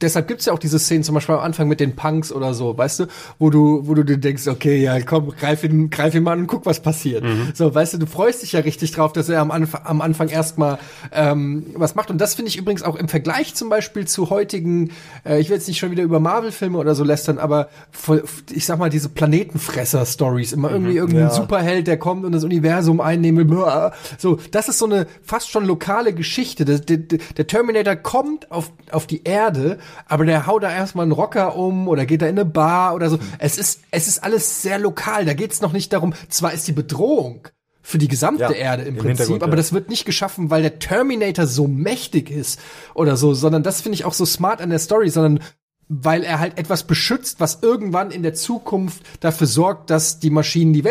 deshalb gibt's ja auch diese Szenen, zum Beispiel am Anfang mit den Punks oder so, weißt du, wo du, wo du dir denkst, okay, ja, komm, greif ihn, greif ihn mal an und guck, was passiert. So, weißt du, du freust dich ja richtig drauf, dass er am, Anf am Anfang erstmal ähm, was macht. Und das finde ich übrigens auch im Vergleich zum Beispiel zu heutigen, äh, ich will jetzt nicht schon wieder über Marvel-Filme oder so lästern, aber voll, ich sag mal, diese Planetenfresser-Stories, immer irgendwie irgendein Ja. Superheld, der kommt und das Universum einnehmen. So, das ist so eine fast schon lokale Geschichte. Der, der, der Terminator kommt auf, auf die Erde, aber der haut da erstmal einen Rocker um oder geht da in eine Bar oder so. Es ist, es ist alles sehr lokal. Da geht es noch nicht darum, zwar ist die Bedrohung für die gesamte Ja, Erde im, im Prinzip, aber ja. das wird nicht geschaffen, weil der Terminator so mächtig ist oder so, sondern das finde ich auch so smart an der Story, sondern weil er halt etwas beschützt, was irgendwann in der Zukunft dafür sorgt, dass die Maschinen die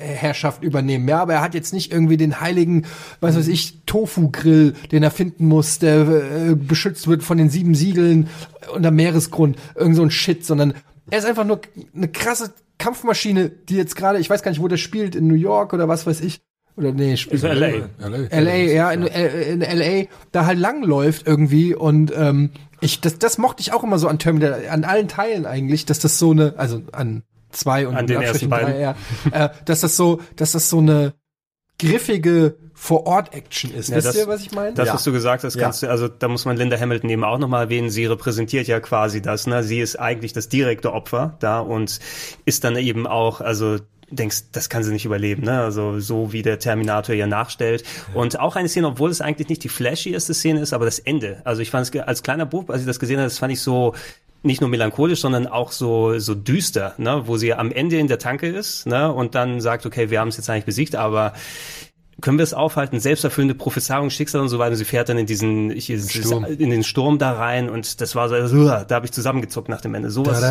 Weltherrschaft übernehmen. Ja, aber er hat jetzt nicht irgendwie den heiligen, was weiß ich, Tofu-Grill, den er finden muss, der äh, beschützt wird von den sieben Siegeln unter Meeresgrund, irgend so ein Shit, sondern er ist einfach nur eine krasse Kampfmaschine, die jetzt gerade, ich weiß gar nicht, wo der spielt, in New York oder was weiß ich. Oder nee, spielt Ist LA. LA. LA, ja, in, äh, in LA da halt langläuft irgendwie und ähm, ich, das, das mochte ich auch immer so an Terminator, an allen Teilen eigentlich, dass das so eine, also an zwei und An den ersten Abstrichen drei, ja, äh, dass das so, dass das so eine griffige Vor-Ort-Action ist. Ja, Wisst das- ihr, was ich meine? Das, Ja. was du gesagt hast, kannst du, also da muss man Linda Hamilton eben auch nochmal erwähnen. Sie repräsentiert ja quasi das, ne? Sie ist eigentlich das direkte Opfer da und ist dann eben auch, also denkst, das kann sie nicht überleben, ne? Also so wie der Terminator ihr nachstellt. Und auch eine Szene, obwohl es eigentlich nicht die flashieste Szene ist, aber das Ende. Also ich fand es als kleiner Bub, als ich das gesehen habe, das fand ich so nicht nur melancholisch, sondern auch so so düster, ne, wo sie am Ende in der Tanke ist, ne, und dann sagt, okay, wir haben es jetzt eigentlich besiegt, aber können wir es aufhalten, selbsterfüllende Prophezeiung, Schicksal und so weiter. Und sie fährt dann in diesen, ich, Sturm. in den Sturm da rein und das war so, uh, da habe ich zusammengezuckt nach dem Ende. Sowas. So,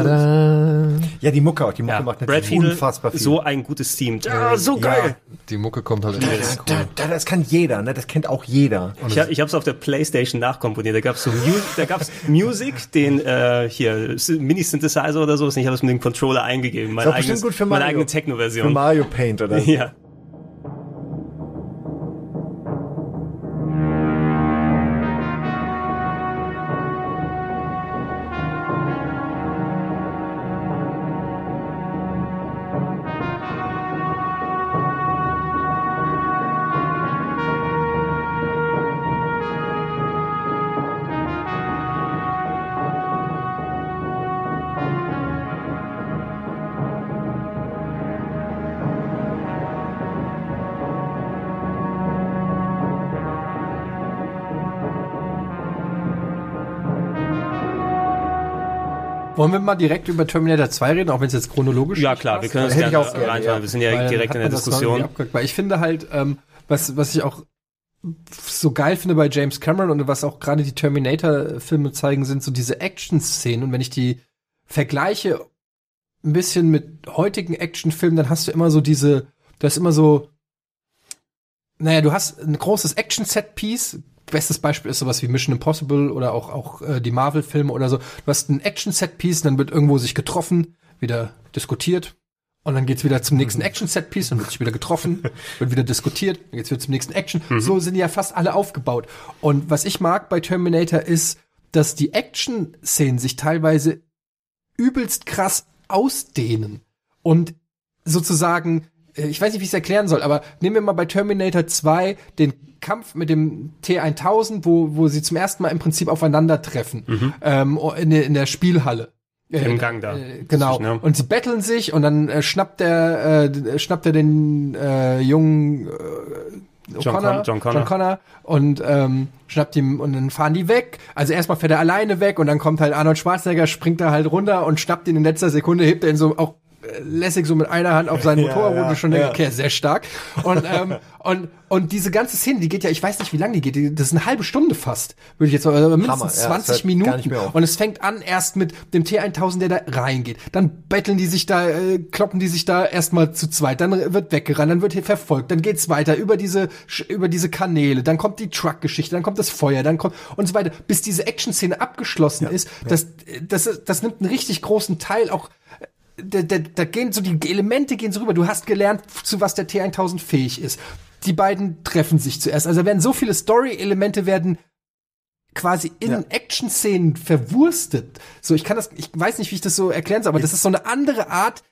Ja, die Mucke auch. Die Mucke ja, macht Brad natürlich Fiedel, unfassbar viel. so ein gutes Team. Ja, so geil. Die Mucke kommt halt da, cool. da, das kann jeder, ne? Das kennt auch jeder. Ich, hab- ich habe es auf der Playstation nachkomponiert. Da gab's so Mu da gab's Music, den äh, hier Mini-Synthesizer oder so. Ich habe es mit dem Controller eingegeben. Mein Ist auch eigenes, bestimmt gut für meine Mario. eigene Für Techno-Version. Mario Paint oder so. [laughs] Ja. Wollen wir mal direkt über Terminator 2 reden, auch wenn es jetzt chronologisch Ja nicht klar, passt? wir können ich gerne reinfahren. ja. Wir sind ja direkt in der das Diskussion. Weil ich finde halt, ähm, was, was ich auch so geil finde bei James Cameron und was auch gerade die Terminator-Filme zeigen, sind so diese Action-Szenen. Und wenn ich die vergleiche ein bisschen mit heutigen Actionfilmen, dann hast du immer so diese, du hast immer so, naja, du hast ein großes Action-Set-Piece. Bestes Beispiel ist sowas wie Mission Impossible oder auch, auch äh, die Marvel-Filme oder so. Du hast ein Action-Set-Piece, dann wird irgendwo sich getroffen, wieder diskutiert. Und dann geht's wieder zum nächsten Action-Set-Piece, dann wird sich wieder getroffen, [laughs] wird wieder diskutiert, dann geht's wieder zum nächsten Action. So sind die ja fast alle aufgebaut. Und was ich mag bei Terminator ist, dass die Action-Szenen sich teilweise übelst krass ausdehnen. Und sozusagen, ich weiß nicht, wie ich es erklären soll, aber nehmen wir mal bei Terminator 2 den Kampf mit dem T1000, wo, wo sie zum ersten Mal im Prinzip aufeinandertreffen, ähm, in, der- in der Spielhalle. Äh, Im Gang da. Äh, genau. Zwischen, ja. Und sie betteln sich und dann äh, schnappt er äh, schnappt er den äh, jungen äh, John O'Connor, Con- John Connor. John Connor und ähm, schnappt ihm und dann fahren die weg. Also erstmal fährt er alleine weg und dann kommt halt Arnold Schwarzenegger, springt da halt runter und schnappt ihn in letzter Sekunde, hebt er ihn so auch äh, lässig so mit einer Hand auf seinen [laughs] Motorrad, wo du schon denkst, okay, sehr stark. Und, ähm, [laughs] und, und diese ganze Szene, die geht ja, ich weiß nicht, wie lange die geht, die- das ist eine halbe Stunde fast, würde ich jetzt sagen, also mindestens Hammer, ja, es 20 hört Minuten. Und es fängt an erst mit dem T1000, der da reingeht. Dann betteln die sich da, äh, kloppen die sich da erstmal zu zweit. Dann wird weggerannt, dann wird hier verfolgt, dann geht's weiter über diese, über diese Kanäle. Dann kommt die Truck-Geschichte, dann kommt das Feuer, dann kommt und so weiter. Bis diese Action-Szene abgeschlossen ist, das, das, das nimmt einen richtig großen Teil auch da, da, da gehen so die Elemente gehen so rüber. Du hast gelernt, zu was der T1000 fähig ist. Die beiden treffen sich zuerst. Also werden so viele Story-Elemente werden quasi in Action-Szenen verwurstet. So, ich kann das, ich weiß nicht, wie ich das so erklären soll, aber das ist so eine andere Art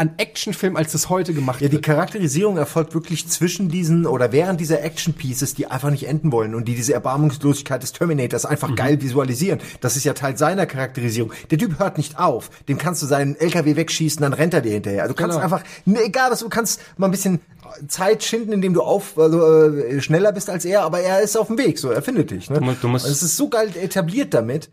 an Actionfilm, als das heute gemacht Ja, die wird. Charakterisierung erfolgt wirklich zwischen diesen oder während dieser Action-Pieces, die einfach nicht enden wollen und die diese Erbarmungslosigkeit des Terminators einfach geil visualisieren. Das ist ja Teil seiner Charakterisierung. Der Typ hört nicht auf. Dem kannst du seinen LKW wegschießen, dann rennt er dir hinterher. Also du kannst Genau. einfach, ne, egal was, du kannst mal ein bisschen Zeit schinden, indem du auf, also, äh, schneller bist als er, aber er ist auf dem Weg, so, er findet dich. Ne? Du musst- du musst- es ist so geil etabliert damit.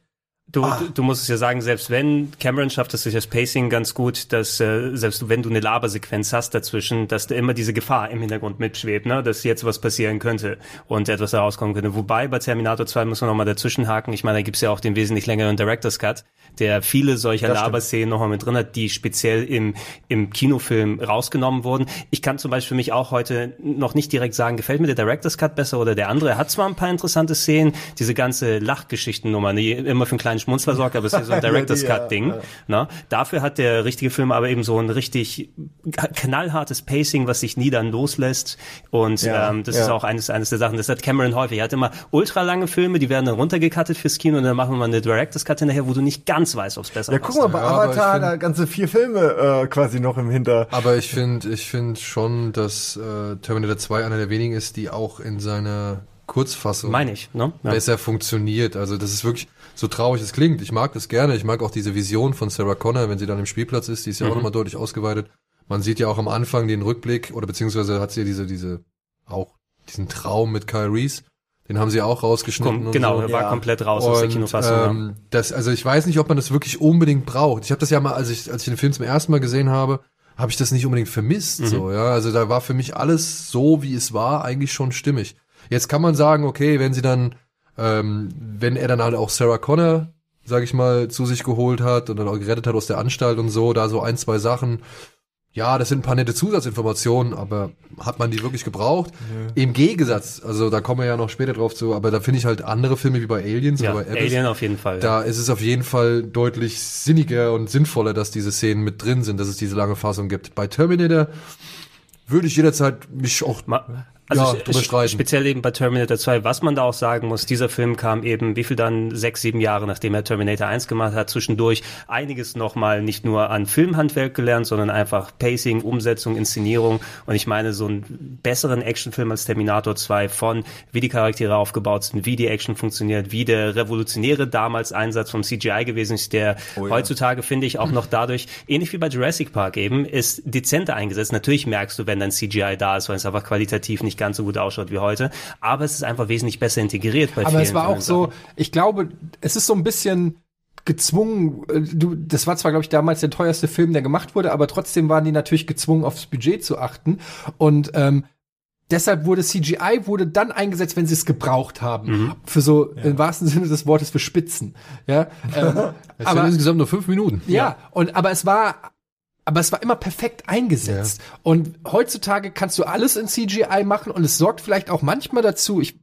Du, Ah. du, du musst es ja sagen, selbst wenn Cameron schafft es durch das Pacing ganz gut, dass äh, selbst wenn du eine Labersequenz hast dazwischen, dass da immer diese Gefahr im Hintergrund mitschwebt, ne, dass jetzt was passieren könnte und etwas herauskommen könnte. Wobei bei Terminator 2 muss man noch mal dazwischen haken. Ich meine, da gibt's ja auch den wesentlich längeren Director's Cut, der viele solcher Laberszenen noch mal mit drin hat, die speziell im im Kinofilm rausgenommen wurden. Ich kann zum Beispiel für mich auch heute noch nicht direkt sagen, gefällt mir der Director's Cut besser oder der andere. Er hat zwar ein paar interessante Szenen, diese ganze Lachgeschichtennummer, die immer für einen kleinen Schmunzler sorgt, aber es ist so ein [laughs] Director's Ja, Cut Ding. Ne? Dafür hat der richtige Film aber eben so ein richtig knallhartes Pacing, was sich nie dann loslässt. Und Ja, ähm, das ja. ist auch eines, eines der Sachen. Das hat Cameron häufig. Er hat immer ultra lange Filme, die werden dann runtergecuttet fürs Kino und dann machen wir mal eine Director's Cut hinterher, wo du nicht ganz weißt, ob es besser Ja, passt. guck mal, bei Ja, Avatar, find- da ganze vier Filme äh, quasi noch im Hinter. Aber ich finde, ich finde schon, dass äh, Terminator 2 einer der wenigen ist, die auch in seiner Kurzfassung Meine ich, ne? Ja. besser funktioniert. Also das ist wirklich so traurig es klingt. Ich mag das gerne. Ich mag auch diese Vision von Sarah Connor, wenn sie dann im Spielplatz ist. Die ist ja auch nochmal deutlich ausgeweitet. Man sieht ja auch am Anfang den Rückblick oder beziehungsweise hat sie ja diese diese auch diesen Traum mit Kyle Reese. Den haben sie auch rausgeschnitten. Komm, und genau, so. er war Ja. komplett raus aus der Und, Kinofassung. ja. ähm, das, also ich weiß nicht, ob man das wirklich unbedingt braucht. Ich habe das ja mal, als ich, als ich den Film zum ersten Mal gesehen habe, habe ich das nicht unbedingt vermisst. Mhm. So, ja, also da war für mich alles so, wie es war, eigentlich schon stimmig. Jetzt kann man sagen, okay, wenn sie dann, ähm, wenn er dann halt auch Sarah Connor, sag ich mal, zu sich geholt hat und dann auch gerettet hat aus der Anstalt und so, da so ein, zwei Sachen. Ja, das sind ein paar nette Zusatzinformationen, aber hat man die wirklich gebraucht? Im Gegensatz, also da kommen wir ja noch später drauf zu, aber da finde ich halt andere Filme wie bei Aliens ja, oder bei Abyss, Alien auf jeden Fall. da ist es auf jeden Fall deutlich sinniger und sinnvoller, dass diese Szenen mit drin sind, dass es diese lange Fassung gibt. Bei Terminator würde ich jederzeit mich auch Ma- Also ja, speziell eben bei Terminator 2, was man da auch sagen muss, dieser Film kam eben, wie viel dann, sechs, sieben Jahre, nachdem er Terminator 1 gemacht hat, zwischendurch einiges nochmal nicht nur an Filmhandwerk gelernt, sondern einfach Pacing, Umsetzung, Inszenierung. Und ich meine, so einen besseren Actionfilm als Terminator 2 von, wie die Charaktere aufgebaut sind, wie die Action funktioniert, wie der revolutionäre damals Einsatz vom CGI gewesen ist, der heutzutage, finde ich, auch noch dadurch, ähnlich wie bei Jurassic Park eben, ist dezenter eingesetzt. Natürlich merkst du, wenn dann CGI da ist, weil es einfach qualitativ nicht ganz so gut ausschaut wie heute, aber es ist einfach wesentlich besser integriert bei Aber vielen es war auch so, ich glaube, es ist so ein bisschen gezwungen, äh, du, das war zwar, glaube ich, damals der teuerste Film, der gemacht wurde, aber trotzdem waren die natürlich gezwungen, aufs Budget zu achten. Und ähm, deshalb wurde CGI wurde dann eingesetzt, wenn sie es gebraucht haben. Für so im wahrsten Sinne des Wortes für Spitzen. Ja. [laughs] Ähm, Es aber insgesamt nur fünf Minuten. ja, und aber es war aber es war immer perfekt eingesetzt. Und heutzutage kannst du alles in CGI machen und es sorgt vielleicht auch manchmal dazu, ich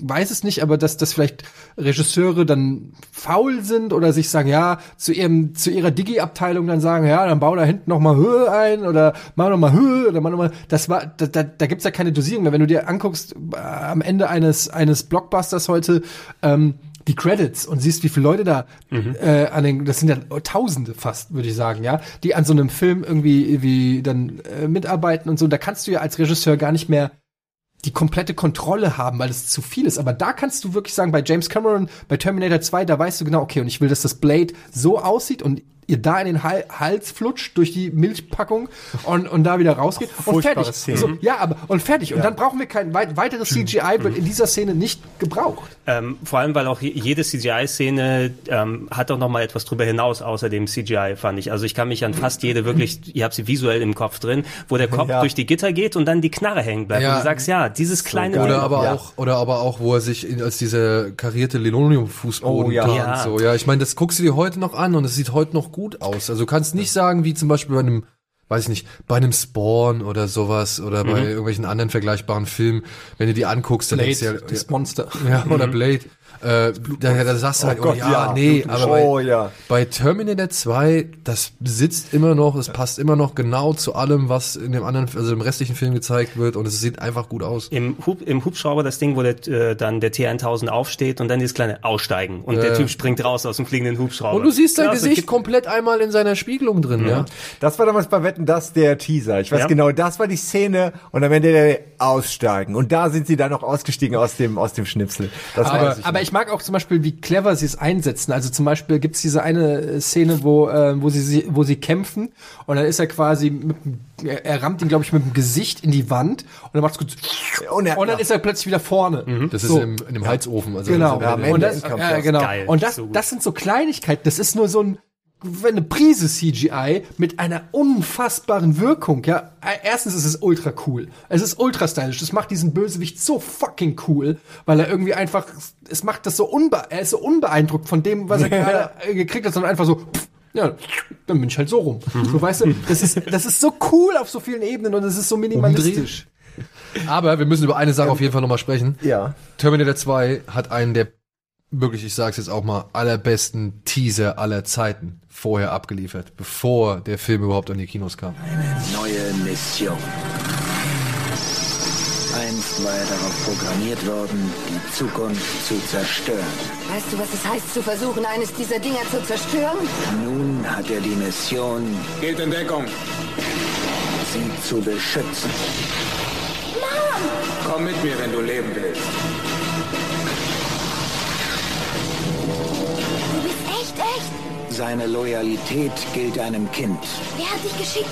weiß es nicht, aber dass, dass vielleicht Regisseure dann faul sind oder sich sagen, ja, zu ihrem, zu ihrer Digi-Abteilung dann sagen, ja, dann bau da hinten noch mal Höhe ein oder mach noch mal Höhe oder mach noch mal, das war, da, da, da gibt's ja keine Dosierung mehr. Wenn du dir anguckst, äh, am Ende eines, eines Blockbusters heute, ähm, die Credits und siehst, wie viele Leute da äh, an den, das sind ja Tausende fast, würde ich sagen, ja, die an so einem Film irgendwie wie dann äh, mitarbeiten und so. Da kannst du ja als Regisseur gar nicht mehr die komplette Kontrolle haben, weil es zu viel ist. Aber da kannst du wirklich sagen, bei James Cameron, bei Terminator 2, da weißt du genau, okay, und ich will, dass das Blade so aussieht und ihr da in den Hal Hals flutscht durch die Milchpackung und, und da wieder rausgeht und furchtbare fertig. Szene. So, ja, aber und fertig. Und dann brauchen wir kein wei weiteres CGI, wird in dieser Szene nicht gebraucht. Ähm, vor allem, weil auch je- jede CGI-Szene ähm, hat auch noch mal etwas drüber hinaus, außer dem CGI, fand ich. Also ich kann mich an fast jede wirklich, ihr habt sie visuell im Kopf drin, wo der Kopf Ja. durch die Gitter geht und dann die Knarre hängen bleibt. Ja. Und du sagst, ja, dieses kleine Ding. Oder aber Ja. auch, oder aber auch, wo er sich in, als diese karierte Linoleum-Fußboden Oh, ja. Ja. so. Ja, ich meine, das guckst du dir heute noch an und es sieht heute noch gut aus. Also du kannst nicht sagen, wie zum Beispiel bei einem, weiß ich nicht, bei einem Spawn oder sowas oder bei irgendwelchen anderen vergleichbaren Filmen, wenn du die anguckst, dann denkst du ja, das Monster. ja, oder Blade. Äh, da, da sagst du halt, oh, Gott, ja, ja. nee, aber bei, Oh, ja. bei Terminator 2, das sitzt immer noch, es passt immer noch genau zu allem, was in dem anderen, also im restlichen Film gezeigt wird und es sieht einfach gut aus. Im, Hub, Im Hubschrauber das Ding, wo der, äh, dann der T1000 aufsteht und dann dieses kleine Aussteigen und der Ja. Typ springt raus aus dem fliegenden Hubschrauber. Und du siehst sein so Gesicht komplett einmal in seiner Spiegelung drin, ja. Das war damals bei Wetten, das der Teaser. Ich weiß Ja. genau, das war die Szene und am Ende der Aussteigen. Und da sind sie dann noch ausgestiegen aus dem, aus dem Schnipsel. Das Aber, weiß ich aber ich mag auch zum Beispiel, wie clever sie es einsetzen. Also zum Beispiel gibt's diese eine äh, Szene, wo, äh, wo, sie, sie, wo sie kämpfen und dann ist er quasi, mit, dem- er, er rammt ihn, glaube ich, mit dem Gesicht in die Wand und dann macht's kurz Und er- und dann ja. ist er plötzlich wieder vorne. Das So. ist im, in dem Heizofen. Also Genau. Ja, und das, ja, genau. Geil. Und das, So gut. das sind so Kleinigkeiten. Das ist nur so ein eine Prise CGI mit einer unfassbaren Wirkung. Ja, erstens ist es ultra cool. Es ist ultra stylisch. Das macht diesen Bösewicht so fucking cool, weil er irgendwie einfach, es macht das so unbe, er ist so unbeeindruckt von dem, was er gerade äh, gekriegt hat, sondern einfach so. Pff, ja, dann bin ich halt so rum. So weißt du, das ist, das ist so cool auf so vielen Ebenen und es ist so minimalistisch. Aber wir müssen über eine Sache auf jeden Fall nochmal sprechen. Ja. Terminator 2 hat einen der wirklich, ich sag's jetzt auch mal, allerbesten Teaser aller Zeiten vorher abgeliefert, bevor der Film überhaupt an die Kinos kam. Neue Mission. Einst war er darauf programmiert worden, die Zukunft zu zerstören. Weißt du, was es heißt, zu versuchen, eines dieser Dinger zu zerstören? Nun hat er die Mission, Geht in Deckung. sie zu beschützen. Komm mit mir, wenn du leben willst. Echt, echt. Seine Loyalität gilt einem Kind. Wer hat dich geschickt?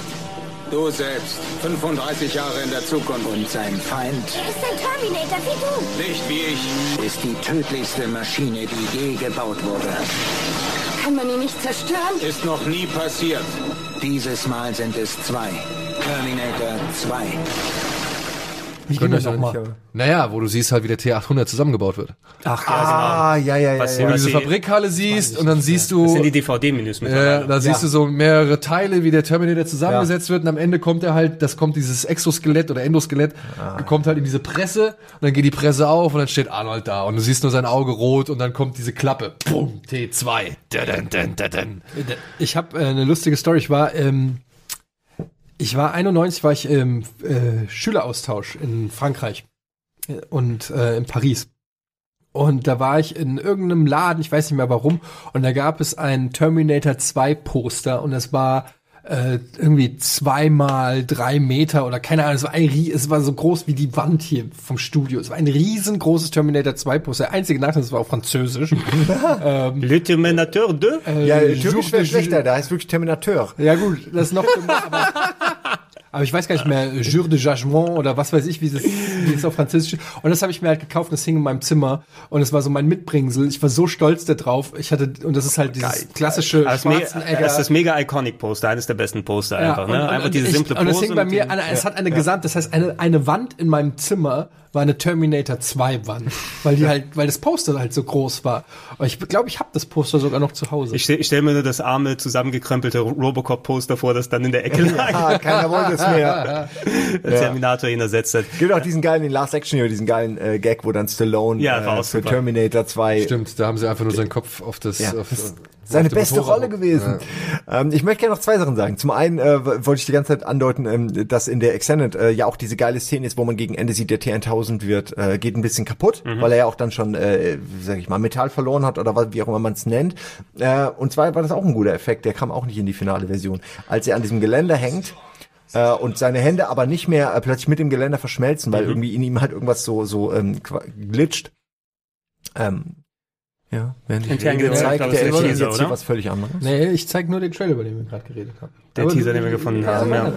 Du selbst. 35 Jahre in der Zukunft. Und sein Feind Er ist ein Terminator wie du. Nicht wie ich. ist die tödlichste Maschine, die je gebaut wurde. Kann man ihn nicht zerstören? Ist noch nie passiert. Dieses Mal sind es zwei. Terminator 2. Wie ihr das nochmal? Naja, wo du siehst halt, wie der T800 zusammengebaut wird. Ach ja, Ah, ja, ja, ja. Was ja. Wo du diese die- Fabrikhalle siehst und dann siehst genau. Das sind die du, DVD-Menüs äh, mittlerweile. da siehst du so mehrere Teile, wie der Terminator zusammengesetzt wird und am Ende kommt er halt, das kommt dieses Exoskelett oder Endoskelett, kommt halt in diese Presse und dann geht die Presse auf und dann steht Arnold da und du siehst nur sein Auge rot und dann kommt diese Klappe. Boom, T2. Dun, dun, dun, dun. Ich habe äh, eine lustige Story. Ich war, ähm, ich war 91, war ich im äh, Schüleraustausch in Frankreich äh, und äh, in Paris. Und da war ich in irgendeinem Laden, ich weiß nicht mehr warum, und da gab es ein Terminator 2 Poster und es war äh, irgendwie zweimal drei Meter oder keine Ahnung, es war, ein, es war so groß wie die Wand hier vom Studio. Es war ein riesengroßes Terminator 2 Poster. Der einzige Nachteil, es war auf Französisch. [laughs] Le Terminateur 2? Ja, Äh, Türkisch wäre schlechter, da heißt wirklich Terminateur. Ja gut, das ist noch aber, [laughs] Aber ich weiß gar nicht mehr, [laughs] Jure de Jugement oder was weiß ich, wie es, wie auf Französisch ist. Und das habe ich mir halt gekauft, das hing in meinem Zimmer. Und es war so mein Mitbringsel. Ich war so stolz da drauf. Ich hatte, und das ist halt dieses klassische Das ist, mega, Schwarzenegger. das ist das mega iconic Poster, eines der besten Poster Ja, einfach, und, ne? und, Einfach und diese ich, simple und Pose. es hing bei mir, an, es hat eine gesamt, das heißt, eine, eine Wand in meinem Zimmer war eine Terminator 2 Wand, weil die halt, weil das Poster halt so groß war. Und ich glaube, ich habe das Poster sogar noch zu Hause. Ich stelle stell mir nur das arme, zusammengekrempelte Robocop-Poster vor, das dann in der Ecke lag, Ah, keiner wollte es mehr. [laughs] Terminator ihn ersetzt hat. Gibt auch diesen geilen, den Last Action Hero, diesen geilen äh, Gag, wo dann Stallone Ja, äh, für super. Terminator 2 Stimmt, da haben sie einfach nur seinen Kopf auf das, Ja, auf, das ist auf seine beste Motorrad- Rolle gewesen. Ähm, ich möchte gerne noch zwei Sachen sagen. Zum einen äh, wollte ich die ganze Zeit andeuten, ähm, dass in der Extended äh, ja auch diese geile Szene ist, wo man gegen Ende sieht, der T1000 wird, äh, geht ein bisschen kaputt, weil er ja auch dann schon, äh, sag ich mal, Metall verloren hat oder was, wie auch immer man es nennt. Äh, und zwar war das auch ein guter Effekt, der kam auch nicht in die finale Version. Als er an diesem Geländer hängt, äh, und seine Hände aber nicht mehr äh, plötzlich mit dem Geländer verschmelzen, weil irgendwie in ihm halt irgendwas so so ähm, glitscht. Ähm, ja, während ich Intern rede, gezeigt, zeigt der ist der Teaser, jetzt hier oder? was völlig anderes. nee, ich zeig nur den Trailer, über den wir gerade geredet haben. Der Aber Teaser, den wir gefunden ja, haben, ja. ja.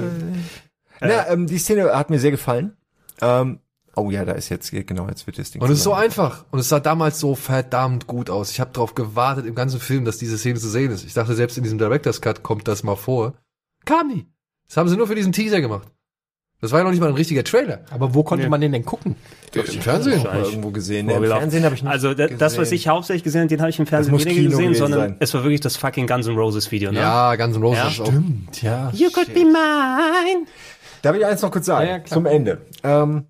Na, ähm, die Szene hat mir sehr gefallen. Ähm, oh ja, da ist jetzt genau jetzt wird das Ding. Und es ist so einfach. Und es sah damals so verdammt gut aus. Ich habe darauf gewartet im ganzen Film, dass diese Szene zu sehen ist. Ich dachte, selbst in diesem Director's Cut kommt das mal vor. Kam nie. Das haben sie nur für diesen Teaser gemacht. Das war ja noch nicht mal ein richtiger Trailer. Aber wo konnte man den denn gucken? Im Fernsehen. Mal irgendwo gesehen. Nee, Im. Fernsehen habe ich nicht Also da, das, was gesehen. ich hauptsächlich gesehen habe, den habe ich im Fernsehen weniger Kino gesehen, sondern sein. es war wirklich das fucking Guns N' Roses Video, ne? Ja, Guns N' Roses Ja. Stimmt, ja. You could be mine. Darf ich eins noch kurz sagen? Ja, ja, zum Ende. Ähm,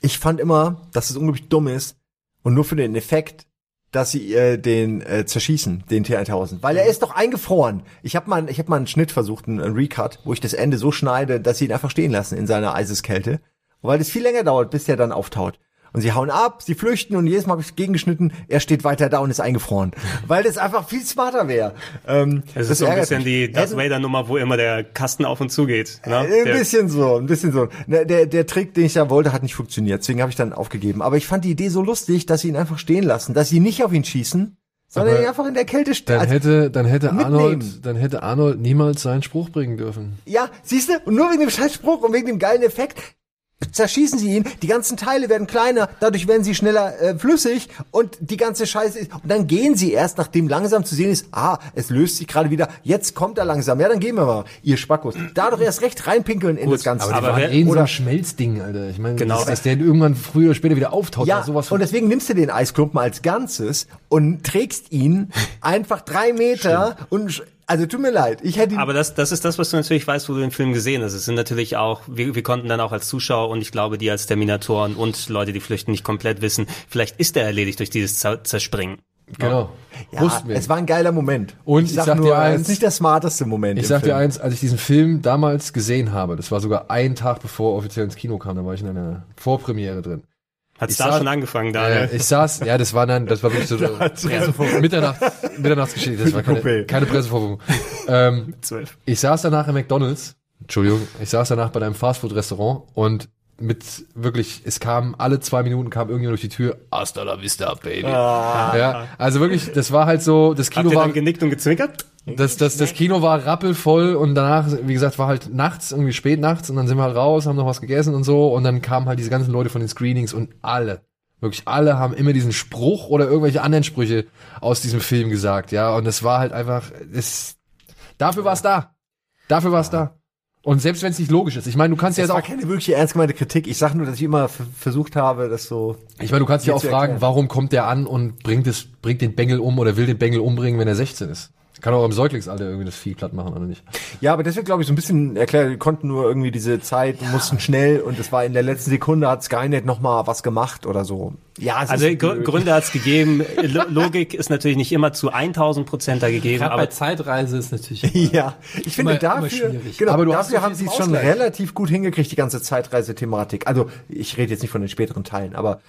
ich fand immer, dass es unglaublich dumm ist und nur für den Effekt, dass sie äh, den äh, zerschießen, den T1000, weil er ist doch eingefroren. Ich habe mal, ich habe mal einen Schnitt versucht, einen, einen Recut, wo ich das Ende so schneide, dass sie ihn einfach stehen lassen in seiner Eiseskälte, weil es viel länger dauert, bis der dann auftaut. Und sie hauen ab, sie flüchten und jedes Mal habe ich gegengeschnitten, er steht weiter da und ist eingefroren. [laughs] Weil das einfach viel smarter wäre. Ähm, Es ist so ein bisschen mich. die Darth Hätten- Vader Nummer, wo immer der Kasten auf und zu geht. Ne? ein Der- bisschen so, ein bisschen so. Ne, Der, der Trick, den ich da wollte, hat nicht funktioniert. Deswegen habe ich dann aufgegeben. Aber ich fand die Idee so lustig, dass sie ihn einfach stehen lassen, dass sie nicht auf ihn schießen, sondern ihn einfach in der Kälte stehen. Dann hätte, dann hätte mitnehmen. Arnold, dann hätte Arnold niemals seinen Spruch bringen dürfen. ja, siehst du? Und nur wegen dem Scheißspruch und wegen dem geilen Effekt zerschießen sie ihn, die ganzen Teile werden kleiner, dadurch werden sie schneller äh, flüssig und die ganze Scheiße ist, und dann gehen sie erst, nachdem langsam zu sehen ist, ah, es löst sich gerade wieder, jetzt kommt er langsam, ja, dann gehen wir mal, ihr Spackos. Dadurch erst recht reinpinkeln in das Ganze. aber War wer- eh so oder- ein Schmelzding, Alter. Ich meine, Genau. dass, dass der irgendwann früher oder später wieder auftaucht. Ja, war sowas von und deswegen nimmst du den Eisklumpen als Ganzes und trägst ihn einfach drei Meter und sch- also tut mir leid, ich hätte ihn Aber das, das ist das, was du natürlich weißt, wo du den Film gesehen hast. Es sind natürlich auch, wir, wir konnten dann auch als Zuschauer und ich glaube, die als Terminatoren und Leute, die flüchten, nicht komplett wissen, vielleicht ist er erledigt durch dieses Zer- Zerspringen. Genau. ja, Wussten wir. es war ein geiler Moment. Und ich ich sag, sag nur, dir es eins- ist nicht der smarteste Moment. Ich im sag dir Film. eins, als ich diesen Film damals gesehen habe, das war sogar ein Tag bevor er offiziell ins Kino kam, da war ich in einer Vorpremiere drin. Hat Ich da sah- schon angefangen, Daniel. Äh, ich saß, ja, das war dann, das war wirklich so [laughs] ja, Mitternachts, Mitternachtsgeschichte, das war keine, keine Pressevorführung. ähm, [laughs] ich saß danach im McDonalds, Entschuldigung, ich saß danach bei einem Fastfood-Restaurant und mit wirklich, es kam alle zwei Minuten kam irgendjemand durch die Tür, hasta la vista, baby. Ja, also wirklich, das war halt so, das Habt Kino ihr war, dann genickt und gezwinkert? Das, das, das Kino war rappelvoll und danach, wie gesagt, war halt nachts, irgendwie spät nachts und dann sind wir halt raus, haben noch was gegessen und so und dann kamen halt diese ganzen Leute von den Screenings und alle, wirklich alle haben immer diesen Spruch oder irgendwelche anderen Sprüche aus diesem Film gesagt, ja, und es war halt einfach, es, dafür war es da. Dafür war es da. Und selbst wenn es nicht logisch ist, ich meine, du kannst ja Das jetzt war auch, keine wirkliche ernst gemeinte Kritik. Ich sag nur, dass ich immer versucht habe, das so. ich meine, du kannst dich Mir auch fragen, erklären. warum kommt der an und bringt es, bringt den Bengel um oder will den Bengel umbringen, wenn er 16 ist? Kann auch im Säuglingsalter irgendwie das Vieh platt machen, oder nicht? Ja, aber deswegen glaube ich so ein bisschen erklärt, wir konnten nur irgendwie diese Zeit, mussten schnell und es war in der letzten Sekunde hat Skynet noch mal was gemacht oder so. Ja, es Also ist Gr blöd. Gründe hat es gegeben. Lo Logik ist natürlich nicht immer zu 1000 Prozent da gegeben, Gerade bei aber Zeitreise ist natürlich [laughs] Ja, ich finde Immer- immer dafür, schwierig. genau, Aber du hast dafür haben sie es schon relativ gut hingekriegt, die ganze Zeitreise-Thematik. Also, ich rede jetzt nicht von den späteren Teilen, aber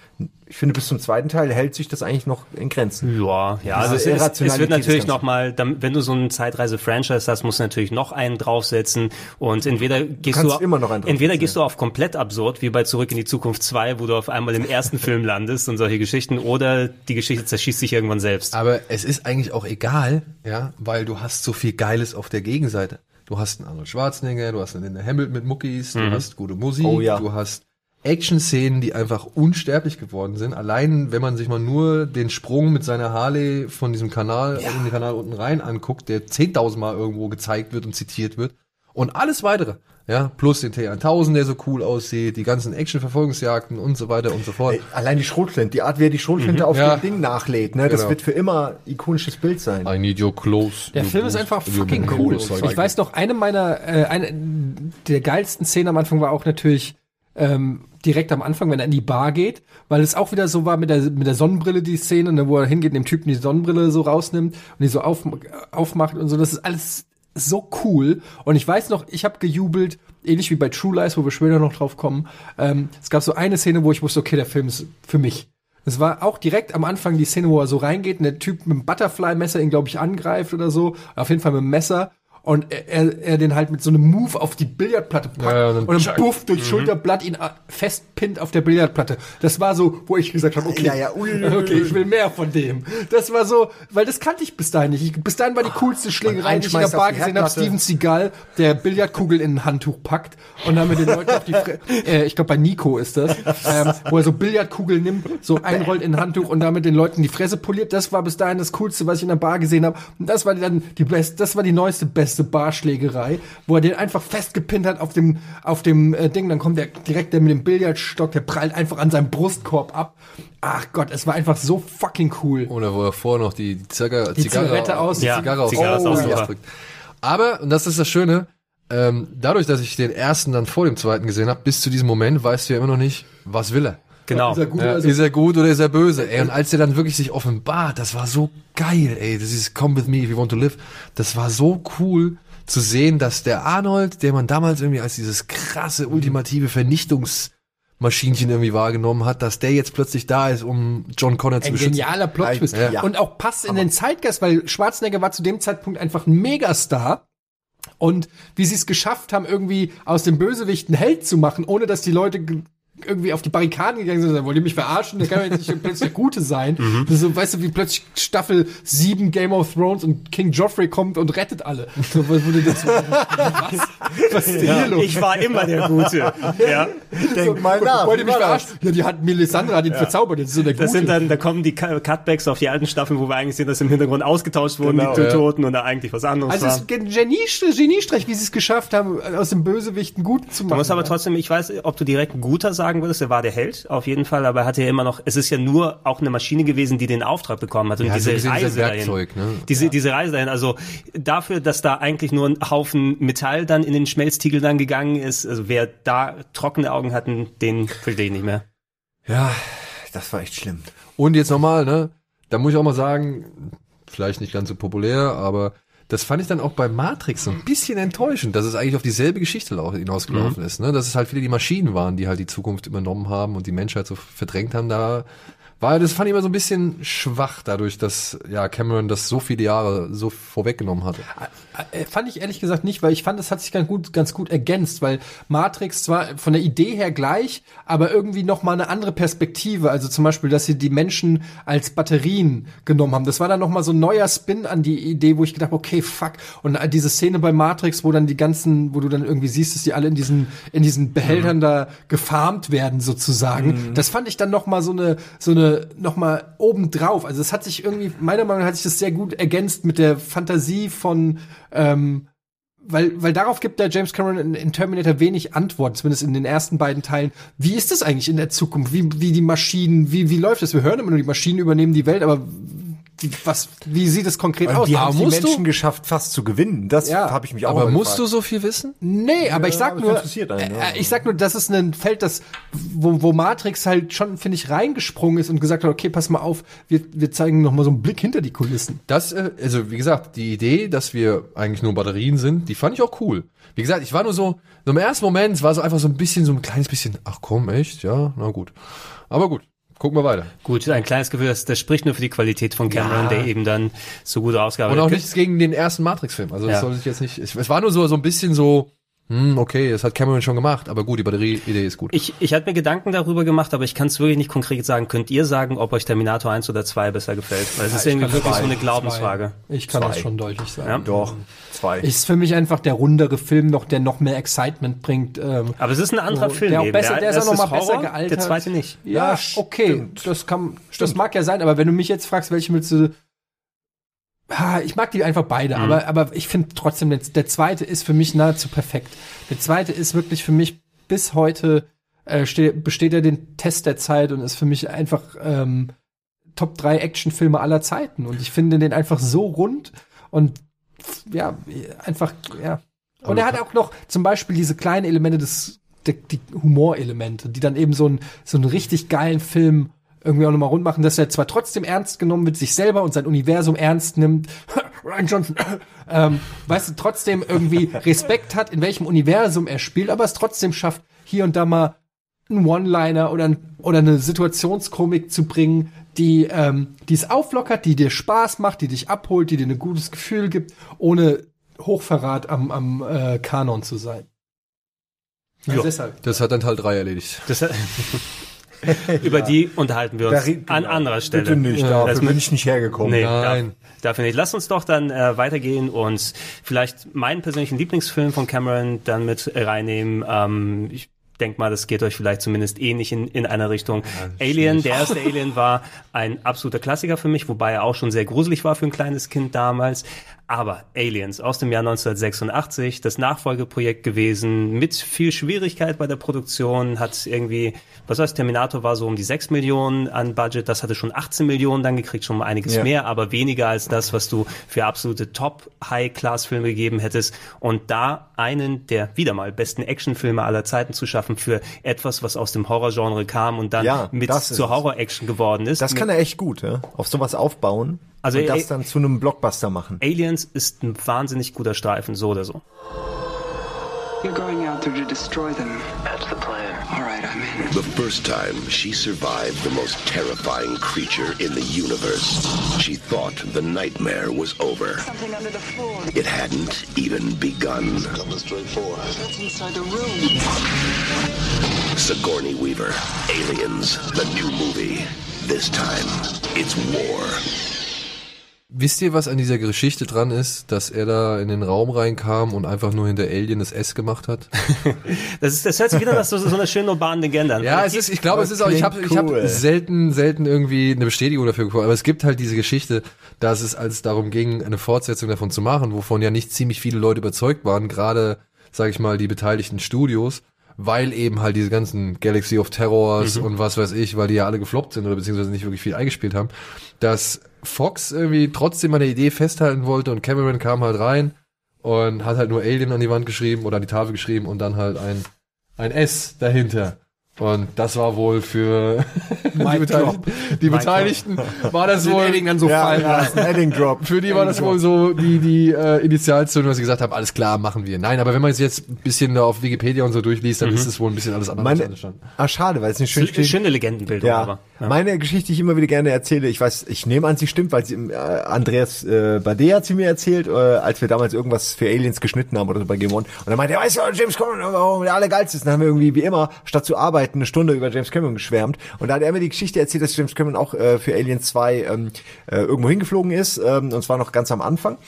ich finde, bis zum zweiten Teil hält sich das eigentlich noch in Grenzen. Ja, ja, also es, ist, es wird natürlich nochmal, wenn du so ein Zeitreise-Franchise hast, musst du natürlich noch einen draufsetzen und entweder gehst du, kannst immer noch einen draufsetzen, entweder gehst du auf komplett absurd, wie bei Zurück in die Zukunft 2, wo du auf einmal im ersten [laughs] Film landest und solche Geschichten, oder die Geschichte zerschießt sich irgendwann selbst. Aber es ist eigentlich auch egal, ja, weil du hast so viel Geiles auf der Gegenseite. Du hast einen Arnold Schwarzenegger, du hast einen Linda Hamilton mit Muckis, du hast gute Musik, Oh ja. du hast Action-Szenen, die einfach unsterblich geworden sind. Allein, wenn man sich mal nur den Sprung mit seiner Harley von diesem Kanal in den Kanal unten rein anguckt, der 10.000 Mal irgendwo gezeigt wird und zitiert wird. Und alles weitere. Ja, plus den T1000, der so cool aussieht, die ganzen Action-Verfolgungsjagden und so weiter und so fort. Ey, allein die Schrotflinte, die Art, wie er die Schrotflinte auf Ja. dem Ding nachlädt, ne, das Genau. wird für immer ikonisches Bild sein. I need your clothes. Der your Film ist einfach fucking cool. Ich weiß noch, eine meiner, äh, eine der geilsten Szenen am Anfang war auch natürlich ähm, direkt am Anfang, wenn er in die Bar geht, weil es auch wieder so war mit der, mit der Sonnenbrille, die Szene, ne, wo er hingeht und dem Typen die Sonnenbrille so rausnimmt und die so auf, aufmacht und so. Das ist alles so cool. Und ich weiß noch, ich habe gejubelt, ähnlich wie bei True Lies, wo wir später noch drauf kommen. Ähm, es gab so eine Szene, wo ich wusste, okay, der Film ist für mich. Es war auch direkt am Anfang die Szene, wo er so reingeht und der Typ mit dem Butterfly-Messer ihn, glaube ich, angreift oder so. Auf jeden Fall mit dem Messer. Und er, er, er den halt mit so einem Move auf die Billardplatte packt Ja, ja, und und dann dann buff durch Schulterblatt ihn äh, festpinnt auf der Billardplatte. Das war so, wo ich gesagt habe, okay, Ja, ja, ui, okay, ich will mehr von dem. Das war so, weil das kannte ich bis dahin nicht. Ich, bis dahin war die coolste Schlägerei, die ich in der Bar gesehen habe. Steven Seagal, der Billardkugel in ein Handtuch packt und dann mit den Leuten auf die Fre [laughs] äh, ich glaube bei Nico ist das, ähm, wo er so Billardkugeln nimmt, so einrollt in ein Handtuch und damit den Leuten die Fresse poliert. Das war bis dahin das coolste, was ich in der Bar gesehen habe. Und das war dann die beste, das war die neueste beste Barschlägerei, wo er den einfach festgepinnt hat auf dem auf dem äh, Ding, dann kommt der direkt der mit dem Billardstock, der prallt einfach an seinem Brustkorb ab. Ach Gott, es war einfach so fucking cool. Oder wo er vorher noch die, die, Zigarre, Die Zigarette aus- Ja, Zigarre aus, Zigarre super. ausdrückt. Aber, und das ist das Schöne, ähm, dadurch, dass ich den ersten dann vor dem zweiten gesehen habe, bis zu diesem Moment weißt du ja immer noch nicht, was will er. Genau. Ist er gut, Ja, also- ist er gut oder ist er böse? Ey, und als der dann wirklich sich offenbart, das war so geil, ey, das ist Come with me if you want to live. Das war so cool zu sehen, dass der Arnold, der man damals irgendwie als dieses krasse, ultimative Vernichtungsmaschinchen irgendwie wahrgenommen hat, dass der jetzt plötzlich da ist, um John Connor zu Ein beschützen. genialer Plot-Twist. Ja. Und auch passt in den Zeitgeist, weil Schwarzenegger war zu dem Zeitpunkt einfach ein Megastar. Und wie sie es geschafft haben, irgendwie aus dem Bösewicht einen Held zu machen, ohne dass die Leute irgendwie auf die Barrikaden gegangen sind, wollt ihr mich verarschen? Der kann ja jetzt nicht plötzlich der Gute sein. [laughs] Mhm. Das ist So, weißt du, wie plötzlich Staffel 7 Game of Thrones und King Joffrey kommt und rettet alle. So, das, was? Was ist denn hier los? Ich war immer der Gute. Ja. Denk mal nach. Wollt ihr mich das? verarschen? Ja, die hat Melisandre hat ihn verzaubert, jetzt ist er der Das Gute. sind dann, da kommen die Cut- Cutbacks auf die alten Staffeln, wo wir eigentlich sehen, dass im Hintergrund ausgetauscht wurden, Genau, die ja. Toten und da eigentlich was anderes Also war. es ist ein Genie, Geniestreich, wie sie es geschafft haben, aus dem Bösewicht einen Guten zu machen. Du musst aber ja. trotzdem, ich weiß, ob du direkt ein guter sagen würdest, er war der Held, auf jeden Fall, aber er hatte ja immer noch, es ist ja nur auch eine Maschine gewesen, die den Auftrag bekommen hat und Ja, diese Reise Werkzeug, dahin. ne? Diese, diese Reise dahin, also dafür, dass da eigentlich nur ein Haufen Metall dann in den Schmelztiegel dann gegangen ist, also wer da trockene Augen hatten, den verstehe ich nicht mehr. Ja, Das war echt schlimm. Und jetzt nochmal, ne, da muss ich auch mal sagen, vielleicht nicht ganz so populär, aber das fand ich dann auch bei Matrix so ein bisschen enttäuschend, dass es eigentlich auf dieselbe Geschichte lau- hinausgelaufen ist, ne, dass es halt wieder die Maschinen waren, die halt die Zukunft übernommen haben und die Menschheit so verdrängt haben, da war, das fand ich immer so ein bisschen schwach dadurch, dass, ja, Cameron das so viele Jahre so vorweggenommen hatte. Äh, Fand ich ehrlich gesagt nicht, weil ich fand, das hat sich ganz gut, ganz gut ergänzt, weil Matrix zwar von der Idee her gleich, aber irgendwie noch mal eine andere Perspektive. Also zum Beispiel, dass sie die Menschen als Batterien genommen haben. Das war dann noch mal so ein neuer Spin an die Idee, wo ich gedacht, okay, fuck. Und äh, diese Szene bei Matrix, wo dann die ganzen, wo du dann irgendwie siehst, dass die alle in diesen in diesen Behältern da gefarmt werden sozusagen. Das fand ich dann noch mal so eine so eine noch mal obendrauf. Also es hat sich irgendwie meiner Meinung nach hat sich das sehr gut ergänzt mit der Fantasie von ähm, weil, weil darauf gibt der James Cameron in, in Terminator wenig Antwort, zumindest in den ersten beiden Teilen. Wie ist das eigentlich in der Zukunft? Wie, wie die Maschinen, wie, wie läuft das? Wir hören immer nur, die Maschinen übernehmen die Welt, aber was, wie sieht es konkret aus? Die haben die musst du- Menschen geschafft, fast zu gewinnen. Das Ja. habe ich mich auch Aber musst du gefragt. so viel wissen? Nee, aber ich Ja, sag aber es nur, einen, ja. äh, ich sag nur, das ist ein Feld, das, wo, wo Matrix halt schon, finde ich, reingesprungen ist und gesagt hat, okay, pass mal auf, wir, wir zeigen noch mal so einen Blick hinter die Kulissen. Das, äh, also wie gesagt, die Idee, dass wir eigentlich nur Batterien sind, die fand ich auch cool. Wie gesagt, ich war nur so, so im ersten Moment, war so einfach so ein bisschen, so ein kleines bisschen, ach komm, echt, ja, na gut. Aber gut, gucken wir weiter. Gut, ein kleines Gefühl, das, das spricht nur für die Qualität von Cameron, Ja. der eben dann so gut Und ausgearbeitet auch nichts gegen den ersten Matrix-Film. Also Ja. das soll ich jetzt nicht, ich, es war nur so, so ein bisschen so, hm, okay, das hat Cameron schon gemacht, aber gut, die Batterieidee ist gut. Ich, ich hatte mir Gedanken darüber gemacht, aber ich kann es wirklich nicht konkret sagen. Könnt ihr sagen, ob euch Terminator 1 oder 2 besser gefällt? Weil es ist ich irgendwie wirklich zwei. so eine Glaubensfrage. Ich kann Zwei. das schon deutlich sagen. Ja? Doch, zwei. Ist für mich einfach der rundere Film noch, der noch mehr Excitement bringt. Ähm, Aber es ist ein anderer so, Film. Der auch besser, der ist auch noch mal besser Horror, gealtert. Der zweite nicht. Ja, Ja, okay, stimmt. das kann, das mag ja sein, aber wenn du mich jetzt fragst, welche willst du, ich mag die einfach beide, aber, aber ich finde trotzdem, der, der zweite ist für mich nahezu perfekt. Der zweite ist wirklich für mich bis heute, äh, steht, besteht er den Test der Zeit und ist für mich einfach ähm, Top 3 Actionfilme aller Zeiten. Und ich finde den einfach so rund und ja, einfach, ja. Und er hat auch noch zum Beispiel diese kleinen Elemente des, die, die Humorelemente, die dann eben so, ein, so einen richtig geilen Film irgendwie auch nochmal rund machen, dass er zwar trotzdem ernst genommen wird, sich selber und sein Universum ernst nimmt, [laughs] Ryan Johnson, [laughs] ähm, weißt du, trotzdem irgendwie Respekt hat, in welchem Universum er spielt, aber es trotzdem schafft, hier und da mal einen One-Liner oder, ein, oder eine Situationskomik zu bringen, die, ähm, die es auflockert, die dir Spaß macht, die dich abholt, die dir ein gutes Gefühl gibt, ohne Hochverrat am, am äh, Kanon zu sein. Also Ja. deshalb. Das hat dann Teil 3 erledigt. Das, [laughs] [laughs] über die unterhalten wir uns Da an genau. anderer Stelle. Bitte nicht, Ja. dafür bin ich nicht hergekommen. Nee, Nein. Darf, dafür nicht. Lass uns doch dann äh, weitergehen und vielleicht meinen persönlichen Lieblingsfilm von Cameron dann mit reinnehmen. Ähm, ich denk mal, das geht euch vielleicht zumindest ähnlich in, in einer Richtung. Alien, der erste [laughs] Alien war ein absoluter Klassiker für mich, wobei er auch schon sehr gruselig war für ein kleines Kind damals. Aber Aliens aus dem Jahr 1986, das Nachfolgeprojekt gewesen, mit viel Schwierigkeit bei der Produktion, hat irgendwie, was heißt, Terminator war so um die 6 Millionen an Budget, das hatte schon 18 Millionen dann gekriegt, schon mal einiges Ja. mehr, aber weniger als das, was du für absolute Top-High-Class-Filme gegeben hättest. Und da einen der wieder mal besten Actionfilme aller Zeiten zu schaffen für etwas, was aus dem Horrorgenre kam und dann Ja, mit zur. Horror-Action geworden ist. Das kann er echt gut, ja? auf sowas aufbauen Also, und das dann zu einem Blockbuster machen. Aliens ist ein wahnsinnig guter Streifen, so oder so. You're going out there to destroy them. That's the plan. All right, I'm in. The first time she survived the most terrifying creature in the universe, she thought the nightmare was over. Something under the floor. It hadn't even begun. That's inside the room. Sigourney Weaver, Aliens, the new movie. This time, it's war. Wisst ihr, was an dieser Geschichte dran ist, dass er da in den Raum reinkam und einfach nur hinter Alien das S gemacht hat? [laughs] Das, ist, das hört sich wieder nach so, so einer schönen urbanen Legende an. Ja, es ist, ich glaube, es ist auch, ich habe ich hab cool. selten, selten irgendwie eine Bestätigung dafür bekommen, aber es gibt halt diese Geschichte, dass es, als darum ging, eine Fortsetzung davon zu machen, wovon ja nicht ziemlich viele Leute überzeugt waren, gerade, sag ich mal, die beteiligten Studios, weil eben halt diese ganzen Galaxy of Terrors und was weiß ich, weil die ja alle gefloppt sind oder beziehungsweise nicht wirklich viel eingespielt haben, dass Fox irgendwie trotzdem an der Idee festhalten wollte und Cameron kam halt rein und hat halt nur Alien an die Wand geschrieben oder an die Tafel geschrieben und dann halt ein, ein S dahinter. Und das war wohl für die Beteiligten, die Beteiligten war das wohl dann so Ja, fallen ja, lassen. Drop. für die war das wohl so die die äh, Initialzündung, dass sie gesagt haben, alles klar, machen wir. Nein, aber wenn man es jetzt ein bisschen da auf Wikipedia und so durchliest, dann ist es wohl ein bisschen alles andere. als Meine, ah, schade, weil es eine schöne Schöne, schöne Legendenbildung, Ja. Ja. meine Geschichte, die ich immer wieder gerne erzähle, ich weiß, ich nehme an, sie stimmt, weil sie, äh, Andreas äh, Bade hat sie mir erzählt, äh, als wir damals irgendwas für Aliens geschnitten haben oder so bei Game One. Und dann meinte er, weißt du, James Cameron, warum der alle geilste ist? Dann haben wir irgendwie, wie immer, statt zu arbeiten, eine Stunde über James Cameron geschwärmt. Und da hat er mir die Geschichte erzählt, dass James Cameron auch äh, für Aliens 2 ähm, äh, irgendwo hingeflogen ist, ähm, und zwar noch ganz am Anfang.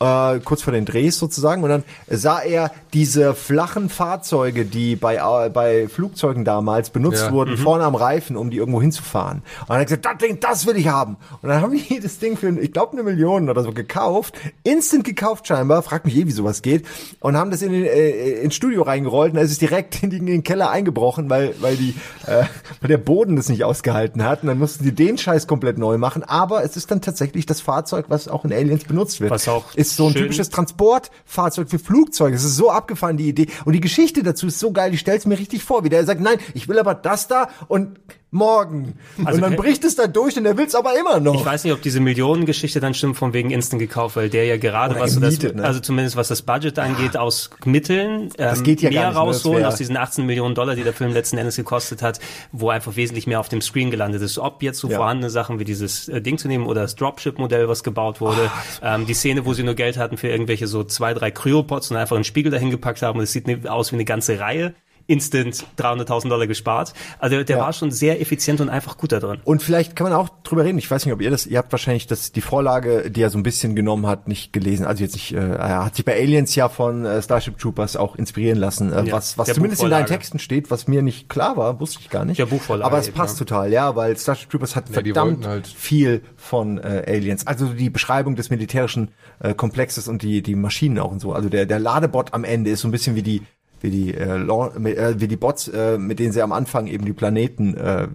Äh, kurz vor den Drehs sozusagen und dann sah er diese flachen Fahrzeuge, die bei äh, bei Flugzeugen damals benutzt Ja. wurden, vorne am Reifen, um die irgendwo hinzufahren. Und dann hat er gesagt, das Ding, das will ich haben. Und dann haben die das Ding für, ich glaube, eine Million oder so gekauft, instant gekauft scheinbar, frag mich eh, wie sowas geht, und haben das in den, äh, ins Studio reingerollt und da ist es direkt in, die, in den Keller eingebrochen, weil, weil die, äh, weil der Boden das nicht ausgehalten hat. Und dann mussten die den Scheiß komplett neu machen. Aber es ist dann tatsächlich das Fahrzeug, was auch in Aliens benutzt wird. Was auch ist so ein schön- typisches Transportfahrzeug für Flugzeuge. Es ist so abgefahren, die Idee. Und die Geschichte dazu ist so geil, ich stell's mir richtig vor, wie der sagt, nein, ich will aber das da und morgen. Also und dann bricht es da durch und er will's aber immer noch. Ich weiß nicht, ob diese Millionengeschichte dann stimmt von wegen Instant gekauft, weil der ja gerade Oder was so das, gemietet, ne? also zumindest was das Budget angeht, aus Mitteln ähm, geht ja mehr ne? Rausholen aus diesen 18 Millionen Dollar, die der Film letzten Endes gekostet hat, wo einfach wesentlich mehr auf dem Screen gelandet ist. Ob jetzt so Ja. vorhandene Sachen wie dieses äh, Ding zu nehmen oder das Dropship-Modell, was gebaut wurde, ähm, die Szene, wo sie nur Geld hatten für irgendwelche so zwei, drei Cryopods und einfach einen Spiegel dahin gepackt haben und es sieht ne- aus wie eine ganze Reihe. Instant 300.000 Dollar gespart. Also der Ja. war schon sehr effizient und einfach gut da drin. Und vielleicht kann man auch drüber reden. Ich weiß nicht, ob ihr das, ihr habt wahrscheinlich das, die Vorlage, die er so ein bisschen genommen hat, nicht gelesen. Also jetzt nicht, äh, er hat sich bei Aliens ja von äh, Starship Troopers auch inspirieren lassen, äh, Ja, was, was zumindest in deinen. Texten steht, was mir nicht klar war, wusste ich gar nicht. Der Buchvorlage Aber es eben, passt ja. total, ja, weil Starship Troopers hat Ja, verdammt halt- viel von äh, Aliens. Also die Beschreibung des militärischen äh, Komplexes und die, die Maschinen auch und so. Also der, der Ladebot am Ende ist so ein bisschen wie die, wie die, äh, äh, wie die Bots, äh, mit denen sie am Anfang eben die Planeten, äh,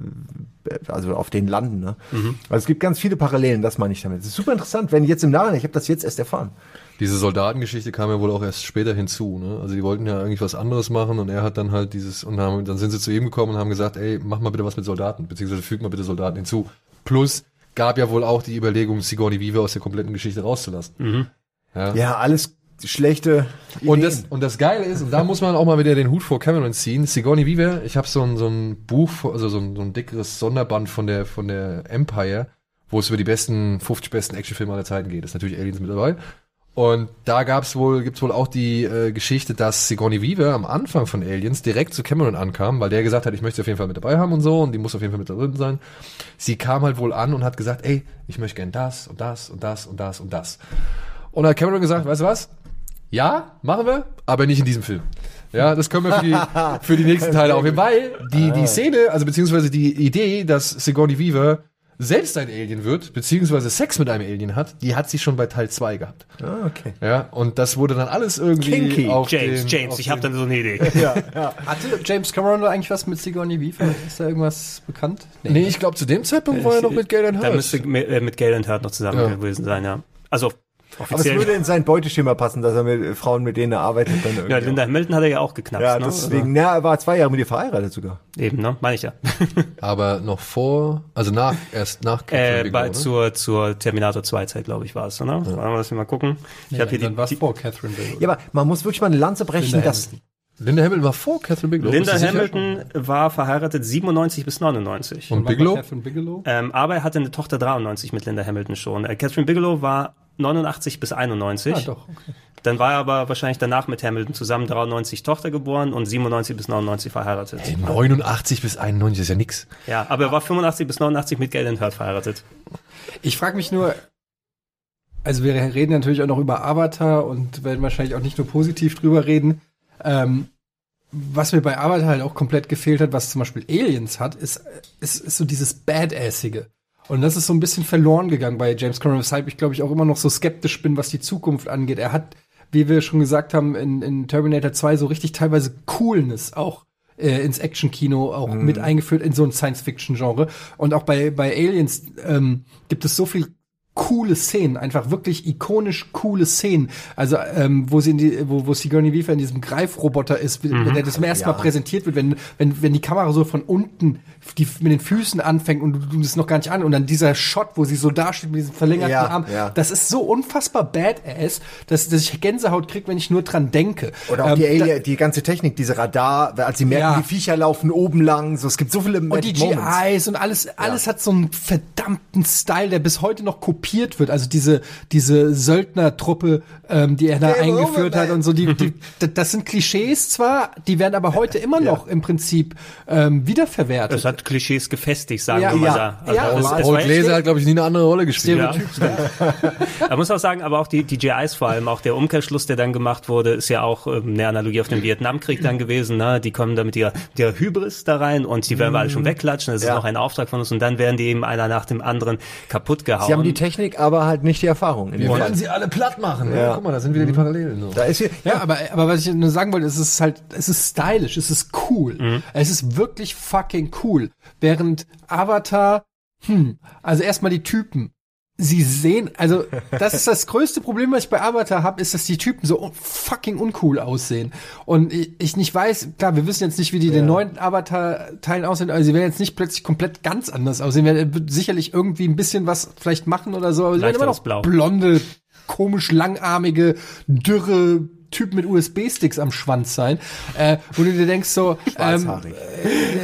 also auf denen landen. Ne? Also es gibt ganz viele Parallelen, das meine ich damit. Das ist super interessant, wenn jetzt im Nachhinein, ich habe das jetzt erst erfahren. Diese Soldatengeschichte kam ja wohl auch erst später hinzu. Ne? Also die wollten ja eigentlich was anderes machen und er hat dann halt dieses und haben, dann sind sie zu ihm gekommen und haben gesagt, ey, mach mal bitte was mit Soldaten, beziehungsweise füg mal bitte Soldaten hinzu. Plus gab ja wohl auch die Überlegung, Sigourney Weaver aus der kompletten Geschichte rauszulassen. Ja. Ja, alles schlechte Und Ideen. das, und das Geile ist, und da muss man auch mal wieder den Hut vor Cameron ziehen, Sigourney Weaver, ich habe so ein, so ein Buch, also so ein, so ein dickeres Sonderband von der, von der Empire, wo es über die besten, 50 besten Actionfilme aller Zeiten geht. Das ist natürlich Aliens mit dabei. Und da gab's wohl, gibt's wohl auch die äh, Geschichte, dass Sigourney Weaver am Anfang von Aliens direkt zu Cameron ankam, weil der gesagt hat, ich möchte sie auf jeden Fall mit dabei haben und so, und die muss auf jeden Fall mit drin sein. Sie kam halt wohl an und hat gesagt, ey, ich möchte gern das und das und das und das und das. Und dann hat Cameron gesagt, weißt du was? Ja, machen wir, aber nicht in diesem Film. Ja, das können wir für die, [laughs] für die nächsten Teile aufnehmen, weil die, die Szene, also beziehungsweise die Idee, dass Sigourney Weaver selbst ein Alien wird, beziehungsweise Sex mit einem Alien hat, die hat sie schon bei Teil 2 gehabt. Ah, okay. Ja, und das wurde dann alles irgendwie Kinky. auf James, den, James, auf ich habe dann so eine Idee. [laughs] Hatte James Cameron da eigentlich was mit Sigourney Weaver? Ist da irgendwas bekannt? Nee, ich glaube, zu dem Zeitpunkt war er noch mit Galen Da Hurst. müsste mit, äh, mit Galen Hurt noch zusammen Ja. gewesen sein, ja. Also Aber es offiziell. würde in sein Beuteschema passen, dass er mit Frauen, mit denen er arbeitet, dann irgendwie. ja, Linda Hamilton hat er ja auch geknapst, ja, ne? deswegen, na, er war zwei Jahre mit ihr verheiratet sogar. Also, eben, ne? Meine ich ja. [laughs] Aber noch vor, also nach, erst nach Catherine äh, Bigelow, bei, ne? zur, zur Terminator 2 Zeit, glaube ich, war es, oder? Ja. Lass mal gucken. Ich habe hier dann die, was die vor Catherine Bigelow. Ja, aber man muss wirklich mal eine Lanze brechen, Linda dass, Linda Hamilton war vor Catherine Bigelow. Linda? Hamilton war verheiratet 97 bis 99. Und war Bigelow? Catherine Bigelow? Ähm, aber er hatte eine Tochter 93 mit Linda Hamilton schon. Äh, Catherine Bigelow war 89 bis 91. Ah, doch, okay. Dann war er aber wahrscheinlich danach mit Hamilton zusammen 93 Tochter geboren und 97 bis 99 verheiratet. Ey, 89 bis 91 ist ja nix. Ja, aber er war 85 bis 89 mit Galen Hurt verheiratet. Ich frage mich nur, also wir reden natürlich auch noch über Avatar und werden wahrscheinlich auch nicht nur positiv drüber reden. Ähm, was mir bei Avatar halt auch komplett gefehlt hat, was zum Beispiel Aliens hat, ist, ist, ist so dieses Badassige. Und das ist so ein bisschen verloren gegangen bei James Cameron, weshalb ich glaube ich auch immer noch so skeptisch bin, was die Zukunft angeht. Er hat, wie wir schon gesagt haben, in, in Terminator 2 so richtig teilweise Coolness auch äh, ins Action-Kino auch mit eingeführt in so ein Science-Fiction-Genre. Und auch bei, bei Aliens ähm, gibt es so viel coole Szenen, einfach wirklich ikonisch coole Szenen. Also ähm, wo sie in die, wo, wo Sigourney Weaver in diesem Greifroboter ist, wenn der das zum ersten Mal präsentiert wird, wenn, wenn, wenn die Kamera so von unten die, mit den Füßen anfängt und du, du das noch gar nicht an und dann dieser Shot, wo sie so dasteht mit diesem verlängerten Ja, Arm, ja. das ist so unfassbar badass, dass, dass ich Gänsehaut krieg, wenn ich nur dran denke. oder auch Ähm, die Alien, die ganze Technik, diese Radar, als sie merken, Ja. die Viecher laufen oben lang, so, es gibt so viele Und die Moments. GIs und alles, alles hat so einen verdammten Style, der bis heute noch kopiert wird. Also diese, diese Söldnertruppe, ähm, die er da Game eingeführt over, hat und so, die, die, [laughs] das sind Klischees zwar, die werden aber heute immer noch im Prinzip ähm, wiederverwertet. Es hat Klischees gefestigt, sagen Ja, wir mal ja, da. Also ja. es, es Paul Gläser hat, glaube ich, nie eine andere Rolle gespielt. Ja. [laughs] Man muss auch sagen, aber auch die, die GIs vor allem, auch der Umkehrschluss, der dann gemacht wurde, ist ja auch ähm, eine Analogie auf den Vietnamkrieg dann gewesen. Ne? Die kommen da mit ihrer, ihrer Hybris da rein und die werden wir alle schon wegklatschen. Das ist Ja. noch ein Auftrag von uns und dann werden die eben einer nach dem anderen kaputt gehauen. Sie haben die Technik, aber halt nicht die Erfahrung. Wir wollen sie alle platt machen. Ja. Ja. Mal, da sind wieder die Parallelen. So. Da ist hier, Ja, aber, aber was ich nur sagen wollte, es ist halt, es ist stylisch, es ist cool. Mhm. Es ist wirklich fucking cool. Während Avatar, hm, also erstmal die Typen. sie sehen, also das ist das größte Problem, was ich bei Avatar habe, ist, dass die Typen so fucking uncool aussehen. Und ich, ich nicht weiß, klar, wir wissen jetzt nicht, wie die den neuen Avatar-Teilen aussehen, aber sie werden jetzt nicht plötzlich komplett ganz anders aussehen. Werden sicherlich irgendwie ein bisschen was vielleicht machen oder so, aber sie werden immer noch Blau. blonde, komisch langarmige, dürre Typ mit USB-Sticks am Schwanz sein, äh, wo du dir denkst so, [laughs] ähm, Schwarzhaarig.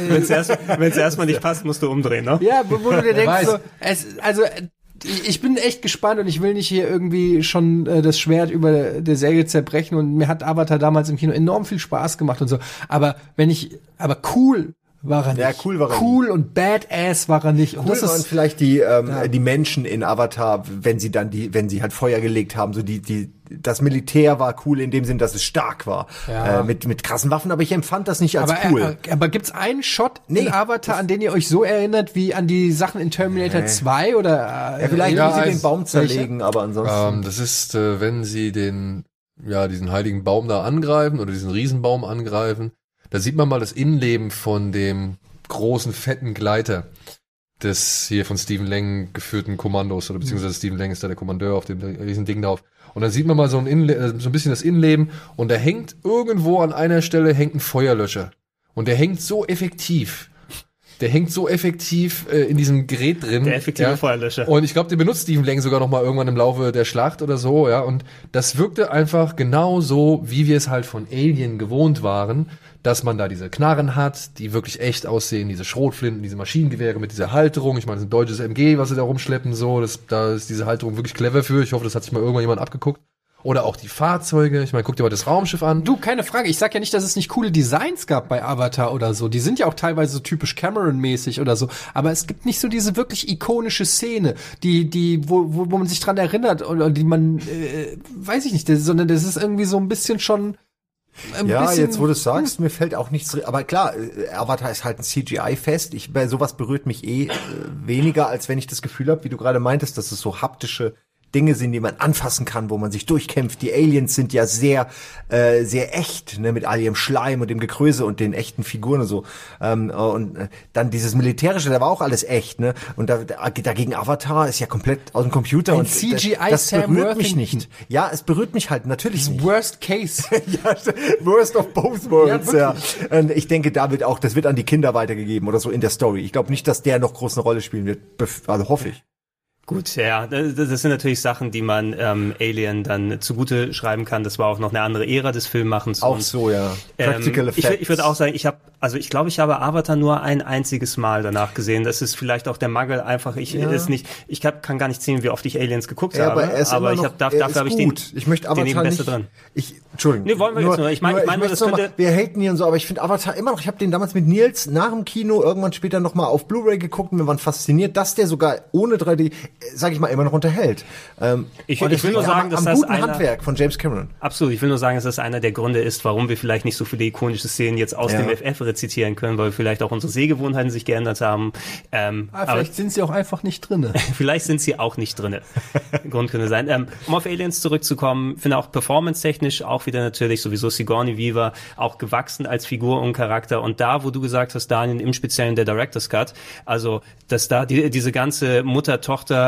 Wenn es erst, [laughs] wenn's erstmal nicht passt, musst du umdrehen, ne? Ja, wo wo du dir denkst, so, es, also äh, ich ich bin echt gespannt und ich will nicht hier irgendwie schon äh, das Schwert über der Säge zerbrechen und mir hat Avatar damals im Kino enorm viel Spaß gemacht und so. Aber wenn ich, aber cool war er nicht. Ja, cool war er Cool und badass war er nicht. Und Cool das waren ist, vielleicht die ähm, Ja. die Menschen in Avatar, wenn sie dann die, wenn sie halt Feuer gelegt haben, so die die das Militär war cool in dem Sinn, dass es stark war Ja. äh, mit mit krassen Waffen, aber ich empfand das nicht als aber, cool. äh, aber gibt's einen Shot Nee, in Avatar, an den ihr euch so erinnert wie an die Sachen in Terminator 2 oder äh, ja, vielleicht Ja, wie sie den Baum zerlegen, aber ansonsten Ähm, das ist, äh, wenn sie den, ja, diesen heiligen Baum da angreifen oder diesen Riesenbaum angreifen, da sieht man mal das Innenleben von dem großen, fetten Gleiter des hier von Stephen Lang geführten Kommandos oder beziehungsweise Stephen Lang ist da der Kommandeur auf dem riesen Ding drauf. Und dann sieht man mal so ein, Innenle äh, so ein bisschen das Innenleben und da hängt irgendwo an einer Stelle hängt ein Feuerlöscher. Und der hängt so effektiv. Der hängt so effektiv äh, in diesem Gerät drin. Der effektive Feuerlöscher. Und ich glaube, den benutzt Stephen Lang sogar noch mal irgendwann im Laufe der Schlacht oder so, ja. Und das wirkte einfach genau so, wie wir es halt von Alien gewohnt waren, dass man da diese Knarren hat, die wirklich echt aussehen, diese Schrotflinten, diese Maschinengewehre mit dieser Halterung. Ich meine, das ist ein deutsches MG, was sie da rumschleppen, so. Das, da ist diese Halterung wirklich clever für. Ich hoffe, das hat sich mal irgendwann jemand abgeguckt. Oder auch die Fahrzeuge. Ich meine, guck dir mal das Raumschiff an. Du, keine Frage. Ich sag ja nicht, dass es nicht coole Designs gab bei Avatar oder so. Die sind ja auch teilweise so typisch Cameron-mäßig oder so. Aber es gibt nicht so diese wirklich ikonische Szene, die, die, wo, wo, wo man sich dran erinnert oder die man, äh, weiß ich nicht, sondern das ist irgendwie so ein bisschen schon. Ja, jetzt wo du es sagst, mir fällt auch nichts. Aber klar, äh, Avatar ist halt ein CGI-Fest. Ich bei sowas berührt mich eh äh, weniger, als wenn ich das Gefühl habe, wie du gerade meintest, dass es so haptische Dinge sind, die man anfassen kann, wo man sich durchkämpft. Die Aliens sind ja sehr, äh, sehr echt, ne, mit all ihrem Schleim und dem Gekröse und den echten Figuren und so. Ähm, äh, und äh, dann dieses Militärische, da war auch alles echt, ne? Und da, da, dagegen Avatar ist ja komplett aus dem Computer Ein und CGI das, das berührt mich Worthington. nicht. Ja, es berührt mich halt natürlich nicht. Worst Case. [laughs] ja, worst of both worlds, Ja, ja. Und ich denke, da wird auch, das wird an die Kinder weitergegeben oder so in der Story. Ich glaube nicht, dass der noch groß eine Rolle spielen wird. Also hoffe ich. Gut, ja, das, sind natürlich Sachen, die man ähm, Alien dann zugute schreiben kann. Das war auch noch eine andere Ära des Filmmachens. Auch und, so, ja. Practical ähm, ich, Effects. ich würde auch sagen, ich habe, also ich glaube, ich habe Avatar nur ein einziges Mal danach gesehen. Das ist vielleicht auch der Mangel einfach. Ich Ja. ist nicht, ich hab, kann gar nicht sehen, wie oft ich Aliens geguckt Ja, habe. aber er ist immer ich habe da, er dafür habe ich den, ich möchte den Avatar eben besser nicht, drin. Ich, Entschuldigung. Nee, wollen wir jetzt nur. Ich meine- ich meine nur, möchte das mal, könnte- wir haten hier und so, aber ich finde Avatar immer noch, ich habe den damals mit Nils nach dem Kino irgendwann später noch mal auf Blu-ray geguckt und wir waren fasziniert, dass der sogar ohne 3D, äh, sag ich mal, immer noch unterhält. Ähm, Ich- ich will nur sagen, am, dass am das guten einer- Handwerk von James Cameron. Absolut. Ich will nur sagen, dass das einer der Gründe ist, warum wir vielleicht nicht so viele ikonische Szenen jetzt aus Ja. dem FF rezitieren können, weil vielleicht auch unsere Sehgewohnheiten sich geändert haben. Ähm, Ah, aber- vielleicht sind sie auch einfach nicht drinne. [laughs] Vielleicht sind sie auch nicht drinne. [laughs] Grund könnte sein. Ähm, um auf Aliens zurückzukommen, finde auch performance-technisch auch wieder natürlich sowieso Sigourney Weaver auch gewachsen als Figur und Charakter. Und da, wo du gesagt hast, Daniel, im Speziellen der Director's Cut, also, dass da die, diese ganze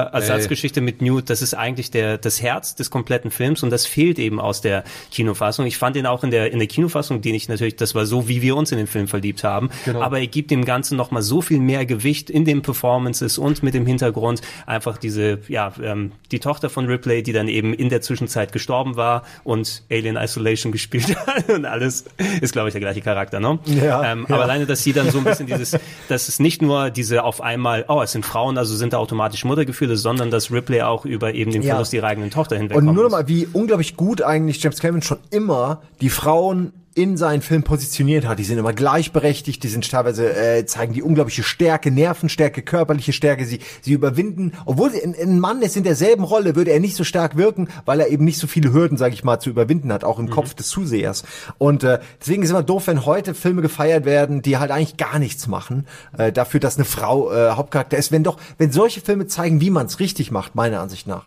Mutter-Tochter-Ersatzgeschichte mit Newt, das ist eigentlich der, das Herz des kompletten Films und das fehlt eben aus der Kinofassung. Ich fand ihn auch in der, in der Kinofassung, den ich natürlich, das war so, wie wir uns in den Film verliebt haben. Aber er gibt dem Ganzen nochmal so viel mehr Gewicht in den Performances und mit dem Hintergrund einfach diese, ja, ähm, die Tochter von Ripley, die dann eben in der Zwischenzeit gestorben war und Alien Isolation [laughs] gespielt hat und alles ist, glaube ich, der gleiche Charakter, ne? Ja, ähm, ja. Aber alleine, dass sie dann so ein bisschen dieses, [laughs] dass es nicht nur diese auf einmal, oh, es sind Frauen, also sind da automatisch Muttergefühle, sondern dass Ripley auch über eben den Ja. Verlust ihrer eigenen Tochter Und hinwegkommt. nur noch mal, wie unglaublich gut eigentlich James Cameron schon immer die Frauen in seinen Film positioniert hat. Die sind immer gleichberechtigt, die sind teilweise, äh, zeigen die unglaubliche Stärke, Nervenstärke, körperliche Stärke. Sie, sie überwinden, obwohl ein, ein Mann ist in derselben Rolle, würde er nicht so stark wirken, weil er eben nicht so viele Hürden, sage ich mal, zu überwinden hat, auch im Kopf des Zusehers. Und äh, deswegen ist immer doof, wenn heute Filme gefeiert werden, die halt eigentlich gar nichts machen, äh, dafür, dass eine Frau äh, Hauptcharakter ist. Wenn doch, wenn solche Filme zeigen, wie man es richtig macht, meiner Ansicht nach,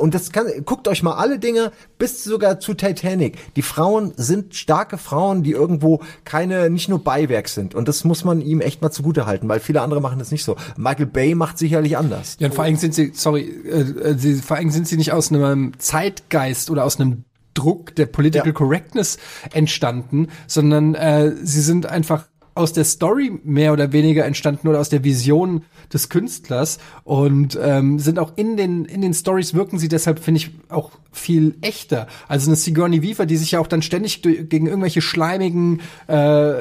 und das kann, guckt euch mal alle Dinge bis sogar zu Titanic. Die Frauen sind starke Frauen, die irgendwo keine, nicht nur Beiwerk sind. Und das muss man ihm echt mal zugute halten, weil viele andere machen das nicht so. Michael Bay macht sicherlich anders. Ja, und vor allem sind sie, sorry, äh, äh, sie, vor allem sind sie nicht aus einem Zeitgeist oder aus einem Druck der Political Ja. Correctness entstanden, sondern äh, sie sind einfach aus der Story mehr oder weniger entstanden oder aus der Vision des Künstlers und ähm, sind auch in den in den Stories wirken sie deshalb finde ich auch viel echter. Also eine Sigourney Weaver, die sich ja auch dann ständig gegen irgendwelche schleimigen äh,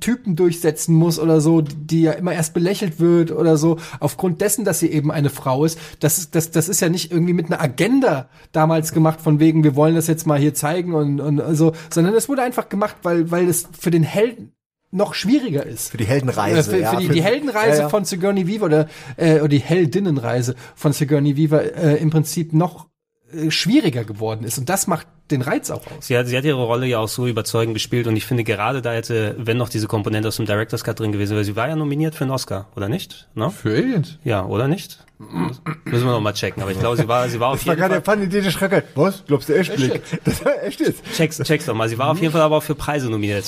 Typen durchsetzen muss oder so, die, die ja immer erst belächelt wird oder so, aufgrund dessen, dass sie eben eine Frau ist. Das, ist- das, das ist ja nicht irgendwie mit einer Agenda damals gemacht, von wegen, wir wollen das jetzt mal hier zeigen und, und so, sondern es wurde einfach gemacht, weil, weil es für den Helden noch schwieriger ist. Für die Heldenreise. Äh, für, ja, für die, für- die Heldenreise ja, ja. von Sigourney Weaver oder, äh, oder die Heldinnenreise von Sigourney Weaver äh, im Prinzip noch äh, schwieriger geworden ist. Und das macht den Reiz auch aus. Sie hat, sie hat ihre Rolle ja auch so überzeugend gespielt und ich finde gerade da hätte, wenn noch diese Komponente aus dem Director's Cut drin gewesen wäre, sie war ja nominiert für einen Oscar, oder nicht? No? Für Aliens? Ja, oder nicht? Müssen wir noch mal checken, aber ich glaube, sie war, sie war auf Das war jeden gerade Fall. der Fanny Dede Schrecker. Was? Glaubst du echt, Blick? Das war echt jetzt. Check's, check's doch mal. Sie war auf jeden Fall aber auch für Preise nominiert.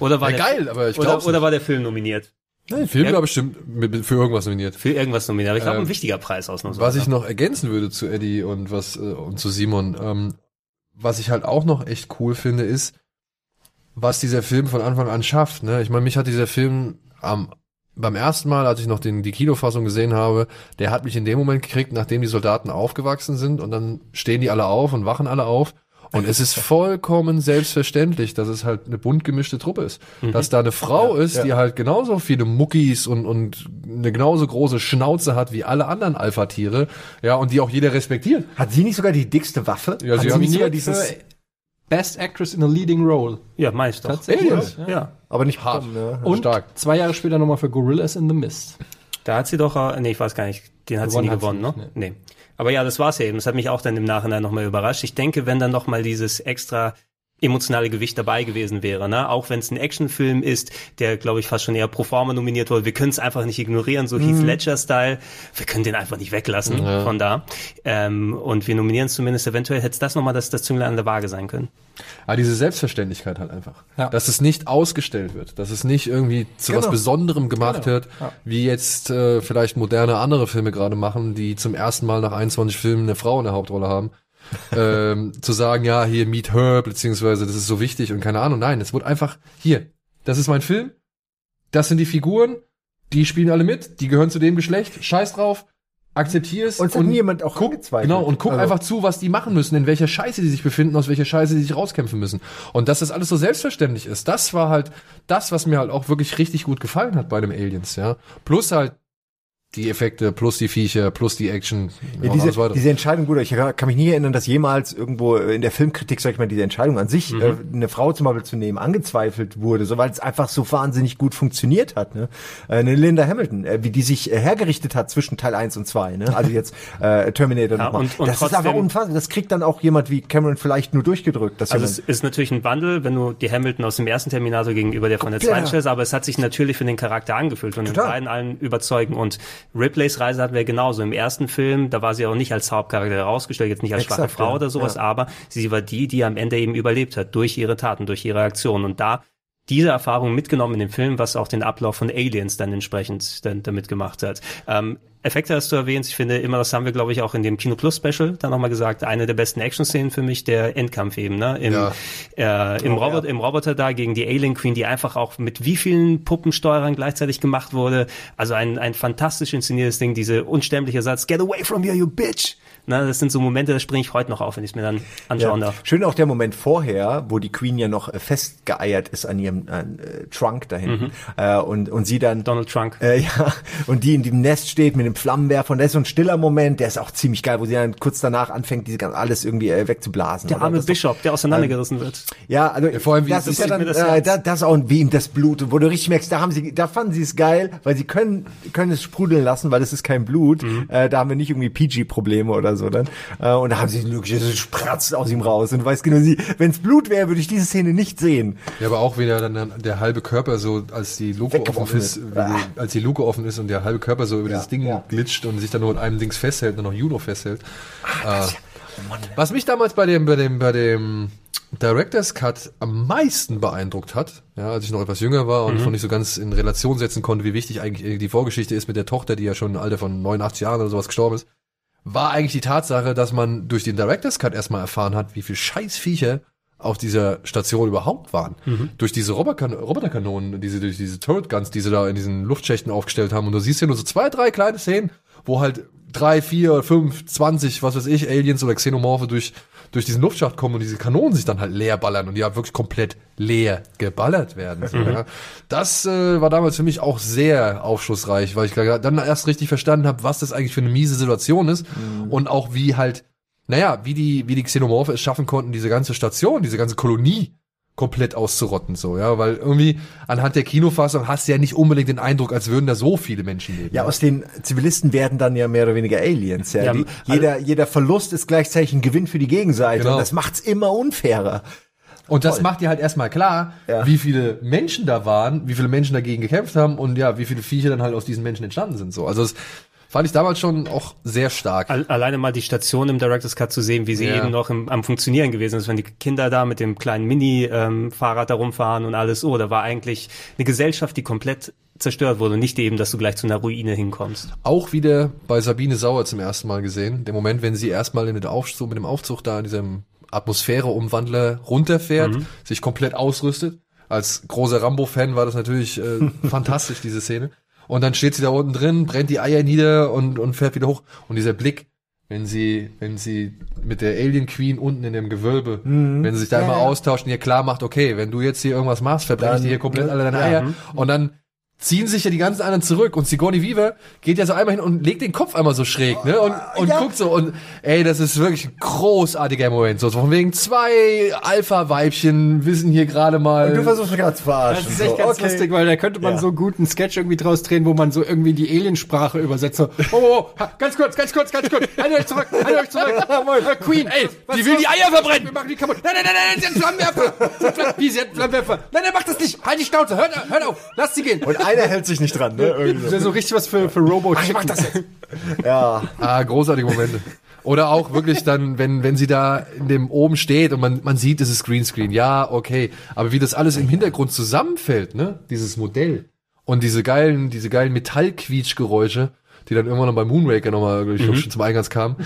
Oder war Ja, der, geil, aber ich oder, glaub's oder nicht. war der Film nominiert? Nein, Film Ja. war bestimmt für irgendwas nominiert. Für irgendwas nominiert. Aber ich glaube, Ähm, ein wichtiger Preis ausnahmsweise. Was ich noch ergänzen würde zu Eddie und was äh, und zu Simon, ähm, was ich halt auch noch echt cool finde, ist, was dieser Film von Anfang an schafft. Ne? Ich meine, mich hat dieser Film am beim ersten Mal, als ich noch den, die Kinofassung gesehen habe, der hat mich in dem Moment gekriegt, nachdem die Soldaten aufgewachsen sind und dann stehen die alle auf und wachen alle auf. Und es ist vollkommen selbstverständlich, dass es halt eine bunt gemischte Truppe ist. Dass da eine Frau ist, die halt genauso viele Muckis und, und eine genauso große Schnauze hat wie alle anderen Alpha-Tiere. Ja, und die auch jeder respektiert. Hat sie nicht sogar die dickste Waffe? Ja, hat sie sie hat nicht sogar dieses, Best Actress in a Leading Role. ja, meist doch. Tatsächlich. Aliens. Ja. aber nicht Hart. ne? Und Stark. zwei Jahre später nochmal für Gorillas in the Mist. Da hat sie doch, äh, nee, ich weiß gar nicht, den hat Gewonnen sie nie hat sie gewonnen, ne? nicht, Nee. Aber ja, das war's eben. Das hat mich auch dann im Nachhinein nochmal überrascht. Ich denke, wenn dann nochmal dieses extra emotionale Gewicht dabei gewesen wäre, ne? Auch wenn es ein Actionfilm ist, der, glaube ich, fast schon eher pro forma nominiert wurde. Wir können es einfach nicht ignorieren, so Heath Ledger-Style. Wir können den einfach nicht weglassen von da. Ähm, und wir nominieren es zumindest eventuell, hätte das nochmal das, das Zünglein an der Waage sein können. Aber diese Selbstverständlichkeit halt einfach. Ja. Dass es nicht ausgestellt wird, dass es nicht irgendwie zu was Genau. Besonderem gemacht Genau. wird, wie jetzt äh, vielleicht moderne andere Filme gerade machen, die zum ersten Mal nach 21 Filmen eine Frau in der Hauptrolle haben. Ähm, zu sagen, ja, hier meet her, beziehungsweise das ist so wichtig und keine Ahnung. Nein, es wurde einfach, hier, das ist mein Film, das sind die Figuren, die spielen alle mit, die gehören zu dem Geschlecht, scheiß drauf, akzeptier es Und es hat nie jemand auch guck. Genau, und guck Also- einfach zu, was die machen müssen, in welcher Scheiße die sich befinden, aus welcher Scheiße die sich rauskämpfen müssen. Und dass das alles so selbstverständlich ist, das war halt das, was mir halt auch wirklich richtig gut gefallen hat bei dem Aliens, ja. Plus halt die Effekte, plus die Viecher, plus die Action, Ja, diese, diese Entscheidung, gut, ich kann mich nie erinnern, dass jemals irgendwo in der Filmkritik, sag ich mal, diese Entscheidung an sich, äh, eine Frau zum Beispiel zu nehmen, angezweifelt wurde, so weil es einfach so wahnsinnig gut funktioniert hat. Ne? Äh, eine Linda Hamilton, äh, wie die sich äh, hergerichtet hat zwischen Teil 1 und 2, ne? also jetzt äh, Terminator Ja, nochmal. und- und Das ist einfach trotzdem- unfassbar. Das kriegt dann auch jemand wie Cameron vielleicht nur durchgedrückt. Dass Also es ist natürlich ein Wandel, wenn du die Hamilton aus dem ersten Terminator gegenüber der von der Ja. zweiten stellst, aber es hat sich natürlich für den Charakter angefühlt und Total. in beiden allen überzeugen. Und Riplays Reise hatten wir genauso. Im ersten Film, da war sie auch nicht als Hauptcharakter herausgestellt, jetzt nicht als Exakt, schwache Frau ja. oder sowas, Ja. aber sie war die, die am Ende eben überlebt hat, durch ihre Taten, durch ihre Aktionen. Und da diese Erfahrung mitgenommen in dem Film, was auch den Ablauf von Aliens dann entsprechend dann damit gemacht hat. Ähm, Effekte hast du erwähnt. Ich finde immer, das haben wir, glaube ich, auch in dem Kino Plus Special dann nochmal gesagt, eine der besten Action-Szenen für mich, der Endkampf eben, ne? Im, Ja. äh, im, Robot, im Roboter da gegen die Alien Queen, die einfach auch mit wie vielen Puppensteuerern gleichzeitig gemacht wurde. Also ein, ein fantastisch inszeniertes Ding, diese unstämmliche Satz, get away from here, you bitch. Na, das sind so Momente, da springe ich heute noch auf, wenn ich es mir dann anschauen Ja. darf. Schön auch der Moment vorher, wo die Queen ja noch äh, festgeeiert ist an ihrem äh, Trunk da hinten. Äh, und, und sie dann. Donald Trump. Äh, [laughs] ja, und die in dem Nest steht mit dem Flammenwerfer. Und das ist so ein stiller Moment, der ist auch ziemlich geil, wo sie dann kurz danach anfängt, diese ganze alles irgendwie äh, wegzublasen. Der arme das- Bishop, der auseinandergerissen wird. Ja, also vor allem, wie das das ist ja dann, das äh, Herz. da, das auch wie ihm das Blut, wo du richtig merkst, da haben sie, da fanden sie es geil, weil sie können können es sprudeln lassen, weil es ist kein Blut. Mhm. Äh, da haben wir nicht irgendwie PG-Probleme oder so dann. Äh, und da haben sie wirklich, es spratzt aus ihm raus und du weißt genau, sie, wenn es Blut wäre, würde ich diese Szene nicht sehen. Ja, aber auch wieder dann der halbe Körper so, als die Luke offen ist, die, als die Luke offen ist und der halbe Körper so über dieses Ding ja. Abglitscht und sich dann nur mit einem Dings festhält, nur noch Juno festhält. äh, was mich damals bei dem, bei dem, bei dem Director's Cut am meisten beeindruckt hat, ja, als ich noch etwas jünger war und Mhm. noch nicht so ganz in Relation setzen konnte, wie wichtig eigentlich die Vorgeschichte ist mit der Tochter, die ja schon im Alter von 89 Jahren oder sowas gestorben ist, war eigentlich die Tatsache, dass man durch den Director's Cut erstmal erfahren hat, wie viel Scheißviecher auf dieser Station überhaupt waren. Mhm. Durch diese Roboterkan Roboterkanonen, diese, durch diese Turret Guns, die sie da in diesen Luftschächten aufgestellt haben. Und du siehst ja nur so zwei, drei kleine Szenen, wo halt drei, vier, fünf, zwanzig, was weiß ich, Aliens oder Xenomorphe durch, durch diesen Luftschacht kommen und diese Kanonen sich dann halt leer ballern und die halt wirklich komplett leer geballert werden. So, Mhm. ja. Das äh, war damals für mich auch sehr aufschlussreich, weil ich dann erst richtig verstanden habe, was das eigentlich für eine miese Situation ist und auch wie halt, naja, wie die, wie die Xenomorphe es schaffen konnten, diese ganze Station, diese ganze Kolonie komplett auszurotten, so, ja, weil irgendwie anhand der Kinofassung hast du ja nicht unbedingt den Eindruck, als würden da so viele Menschen leben. Ja, aus den Zivilisten werden dann ja mehr oder weniger Aliens. Ja. Ja, die, also- jeder, jeder Verlust ist gleichzeitig ein Gewinn für die Gegenseite. Genau. Und das macht's immer unfairer. Und das Toll. macht dir halt erstmal klar, wie viele Menschen da waren, wie viele Menschen dagegen gekämpft haben und ja, wie viele Viecher dann halt aus diesen Menschen entstanden sind. So, also das fand ich damals schon auch sehr stark. Al- Alleine mal die Station im Director's Cut zu sehen, wie sie Ja. eben noch im, am Funktionieren gewesen ist, wenn die Kinder da mit dem kleinen Mini-Fahrrad da rumfahren und alles. Oh, da war eigentlich eine Gesellschaft, die komplett zerstört wurde und nicht eben, dass du gleich zu einer Ruine hinkommst. Auch wieder bei Sabine Sauer zum ersten Mal gesehen. Der Moment, wenn sie erstmal in den Aufzug, mit dem Aufzug da in diesem Atmosphäreumwandler runterfährt, Mhm. sich komplett ausrüstet. Als großer Rambo-Fan war das natürlich äh, [laughs] fantastisch, diese Szene. Und dann steht sie da unten drin, brennt die Eier nieder und, und fährt wieder hoch. Und dieser Blick, wenn sie, wenn sie mit der Alien Queen unten in dem Gewölbe, Mhm. wenn sie sich da Ja, immer ja. austauschen, ihr klar macht, okay, wenn du jetzt hier irgendwas machst, verbrenne ich dir hier komplett ne? alle deine. Eier. Mhm. Und dann ziehen sich ja die ganzen anderen zurück und Sigourney Weaver geht ja so einmal hin und legt den Kopf einmal so schräg, ne? Und, und guckt so und ey, das ist wirklich ein großartiger Moment. So von wegen zwei Alpha-Weibchen wissen hier gerade mal. Und du versuchst mich gerade zu verarschen. Das ist echt So, ganz okay. lustig, weil da könnte man Ja. so einen Sketch irgendwie draus drehen, wo man so irgendwie die Aliensprache übersetzt. So, oh, oh, oh, ganz kurz, ganz kurz, ganz kurz. Haltet euch zurück, haltet euch zurück. [laughs] Äh, Queen, ey, was die will die Eier verbrennen. Wir machen die kaputt. Nein, nein, nein, nein, sie hat einen Flammenwerfer. Sie hat Flamm- Wie, sie hat Flammenwerfer. Nein, nein, mach das nicht. Halt die Schnauze. Hört, hört auf. Lass sie gehen. Und einer hält sich nicht dran, ne? Irgendwie Das ist ja so richtig was für, für Robo Ach, ich mach das jetzt. Ja. Ah, großartige Momente. Oder auch wirklich dann, wenn, wenn sie da in dem oben steht und man, man sieht, es ist Greenscreen. Ja, okay. Aber wie das alles im Hintergrund zusammenfällt, ne? Dieses Modell. Und diese geilen, diese geilen Metallquietschgeräusche, die dann irgendwann noch bei Moonraker nochmal, ich glaube, Mhm. schon zum Eingangs kamen.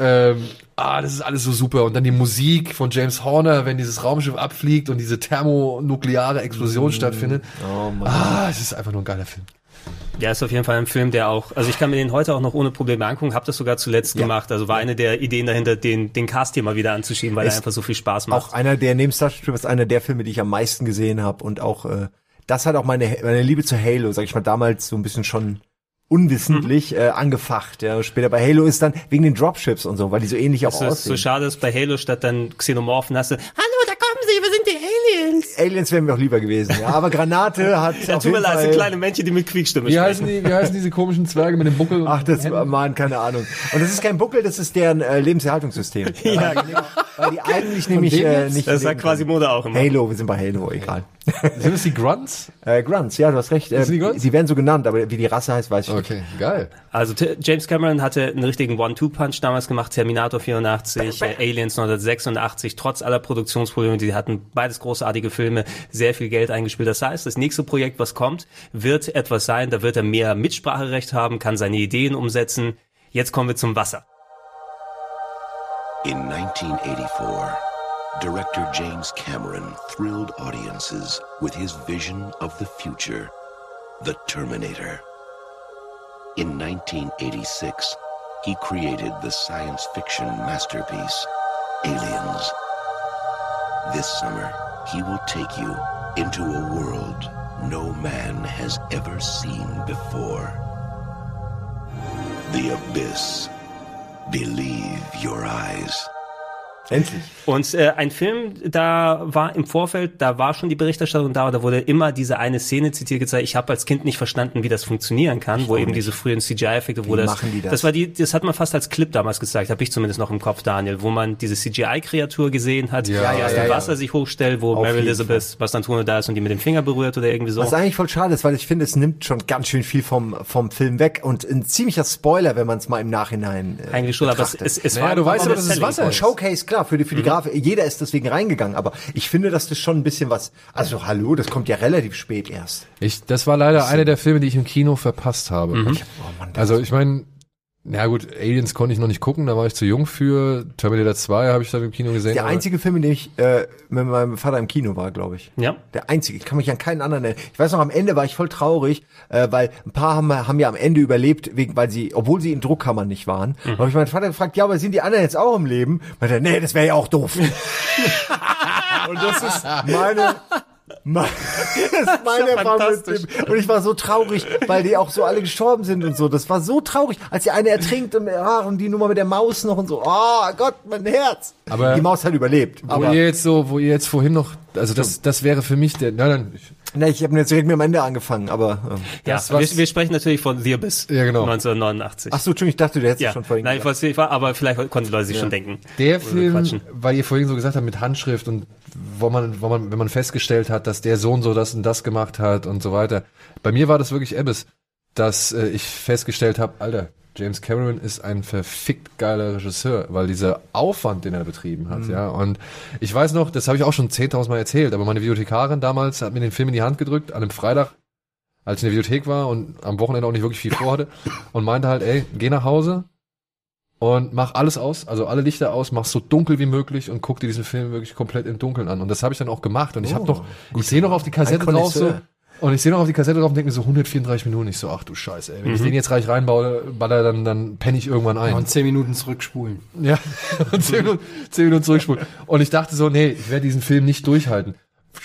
Ähm, ah, das ist alles so super. Und dann die Musik von James Horner, wenn dieses Raumschiff abfliegt und diese thermonukleare Explosion stattfindet. Oh Mann. Ah, es ist einfach nur ein geiler Film. Ja, ist auf jeden Fall ein Film, der auch, also ich kann mir den heute auch noch ohne Probleme angucken, habe das sogar zuletzt gemacht. Also war eine der Ideen dahinter, den, den Cast hier mal wieder anzuschieben, weil Ist er einfach so viel Spaß macht. Auch einer der neben Starship Troopers einer der Filme, die ich am meisten gesehen habe und auch äh, das hat auch meine meine Liebe zu Halo, sag ich mal, damals so ein bisschen schon unwissentlich äh, angefacht. Ja, später bei Halo ist dann wegen den Dropships und so, weil die so ähnlich auch Es ist aussehen. so schade, dass bei Halo statt dann Xenomorphen hast du, hallo, da kommen sie, wir sind die Aliens. Wären mir auch lieber gewesen, ja. Aber Granate hat [laughs] Ja, auf tut mir leid, sind kleine Männchen, die mit Quiekstimme Wie sprechen. heißen die, wie heißen diese komischen Zwerge mit dem Buckel? Ach, das man keine Ahnung. Und das ist kein Buckel, das ist deren äh, Lebenserhaltungssystem. [laughs] Ja, Weil die eigentlich nämlich äh, nicht Das sagt quasi. Mode auch immer. Halo, wir sind bei Halo, egal. [laughs] Sind es die Grunts? Äh, Grunts, ja, du hast recht. Äh, Sind die Grunts? sie werden so genannt, aber wie die Rasse heißt, weiß ich nicht. Okay, geil. Also T James Cameron hatte einen richtigen One-Two-Punch damals gemacht, Terminator 84, äh, Aliens 1986, trotz aller Produktionsprobleme, die hatten beides großartige Filme, sehr viel Geld eingespielt. Das heißt, das nächste Projekt, was kommt, wird etwas sein, da wird er mehr Mitspracherecht haben, kann seine Ideen umsetzen. Jetzt kommen wir zum Wasser. In 1984, director James Cameron thrilled audiences with his vision of the future, The Terminator. In 1986, he created the science fiction masterpiece, Aliens. This summer, he will take you into a world no man has ever seen before. The Abyss. Believe your eyes. Endlich. Und äh, ein Film, da war im Vorfeld, da war schon die Berichterstattung da, da wurde immer diese eine Szene zitiert gezeigt. Ich habe als Kind nicht verstanden, wie das funktionieren kann, wo eben diese frühen CGI-Effekte, wo Wie das, machen die das? das war die, das hat man fast als Clip damals gezeigt, habe ich zumindest noch im Kopf, Daniel, wo man diese CGI-Kreatur gesehen hat, Ja, die ja, aus ja, dem ja. Wasser sich hochstellt, wo Auf Mary Elizabeth Bastantuono da ist und die mit dem Finger berührt oder irgendwie so. Was eigentlich voll schade ist, weil ich finde, es nimmt schon ganz schön viel vom, vom Film weg und ein ziemlicher Spoiler, wenn man es mal im Nachhinein äh, Eigentlich schon, aber es, es, es Naja, war du weißt dass es Wasser ist. Showcase, klar, für die, Mhm. für die Grafik. Jeder ist deswegen reingegangen, aber ich finde, dass das schon ein bisschen was, also hallo, das kommt ja relativ spät erst. Ich, das war leider einer der Filme, die ich im Kino verpasst habe. Mhm. Also ich meine, na gut, Aliens konnte ich noch nicht gucken, da war ich zu jung für. Terminator 2 habe ich dann im Kino gesehen. Der einzige Film, in dem ich äh, mit meinem Vater im Kino war, glaube ich. Ja. Der einzige. Ich kann mich an keinen anderen nennen. Ich weiß noch, am Ende war ich voll traurig, äh, weil ein paar haben, haben ja am Ende überlebt, wegen, weil sie, obwohl sie in Druckkammern nicht waren. Mhm. Da habe ich meinen Vater gefragt, ja, aber sind die anderen jetzt auch im Leben? Meinte er, nee, das wäre ja auch doof. [laughs] Und das ist meine, [laughs] das ist meine ja Erfahrung mit dem. Und ich war so traurig, weil die auch so alle gestorben sind und so. Das war so traurig, als die eine ertrinkt und, ah, und die Nummer mit der Maus noch und so. Oh Gott, mein Herz. Aber- die Maus hat überlebt. Wo Aber ihr jetzt so, wo ihr jetzt vorhin noch, also das, das wäre für mich der, nein, nein, ich, Na, ich habe jetzt direkt mit dem Ende angefangen, aber. Ähm. Ja, Das, was- wir, wir sprechen natürlich von The Abyss Ja, genau. 1989. Ach so, Entschuldigung, ich dachte, du hättest ja, es schon vorhin nein, ich, weiß, ich war, aber vielleicht konnten Leute sich schon denken. Der Film, quatschen. weil ihr vorhin so gesagt habt mit Handschrift und wo man, wo man, wenn man festgestellt hat, dass der Sohn so das und das gemacht hat und so weiter. Bei mir war das wirklich Abyss, dass äh, ich festgestellt habe, Alter, James Cameron ist ein verfickt geiler Regisseur, weil dieser Aufwand, den er betrieben hat, ja. Und ich weiß noch, das habe ich auch schon 10.000 Mal erzählt, aber meine Videothekarin damals hat mir den Film in die Hand gedrückt an einem Freitag, als ich in der Videothek war und am Wochenende auch nicht wirklich viel vorhatte und meinte halt, ey, geh nach Hause, und mach alles aus, also alle Lichter aus, mach so dunkel wie möglich und guck dir diesen Film wirklich komplett im Dunkeln an. Und das habe ich dann auch gemacht. Und ich habe noch, ich sehe noch auf die Kassette drauf so. Und ich sehe noch auf die Kassette drauf und denke mir so 134 Minuten. Ich so, ach du Scheiße, ey. Wenn ich den jetzt reich reinbaue, baller, dann, dann penne ich irgendwann ein. Und zehn Minuten zurückspulen. Ja, [laughs] und zehn Minuten, zehn Minuten zurückspulen. Und ich dachte so, nee, ich werde diesen Film nicht durchhalten.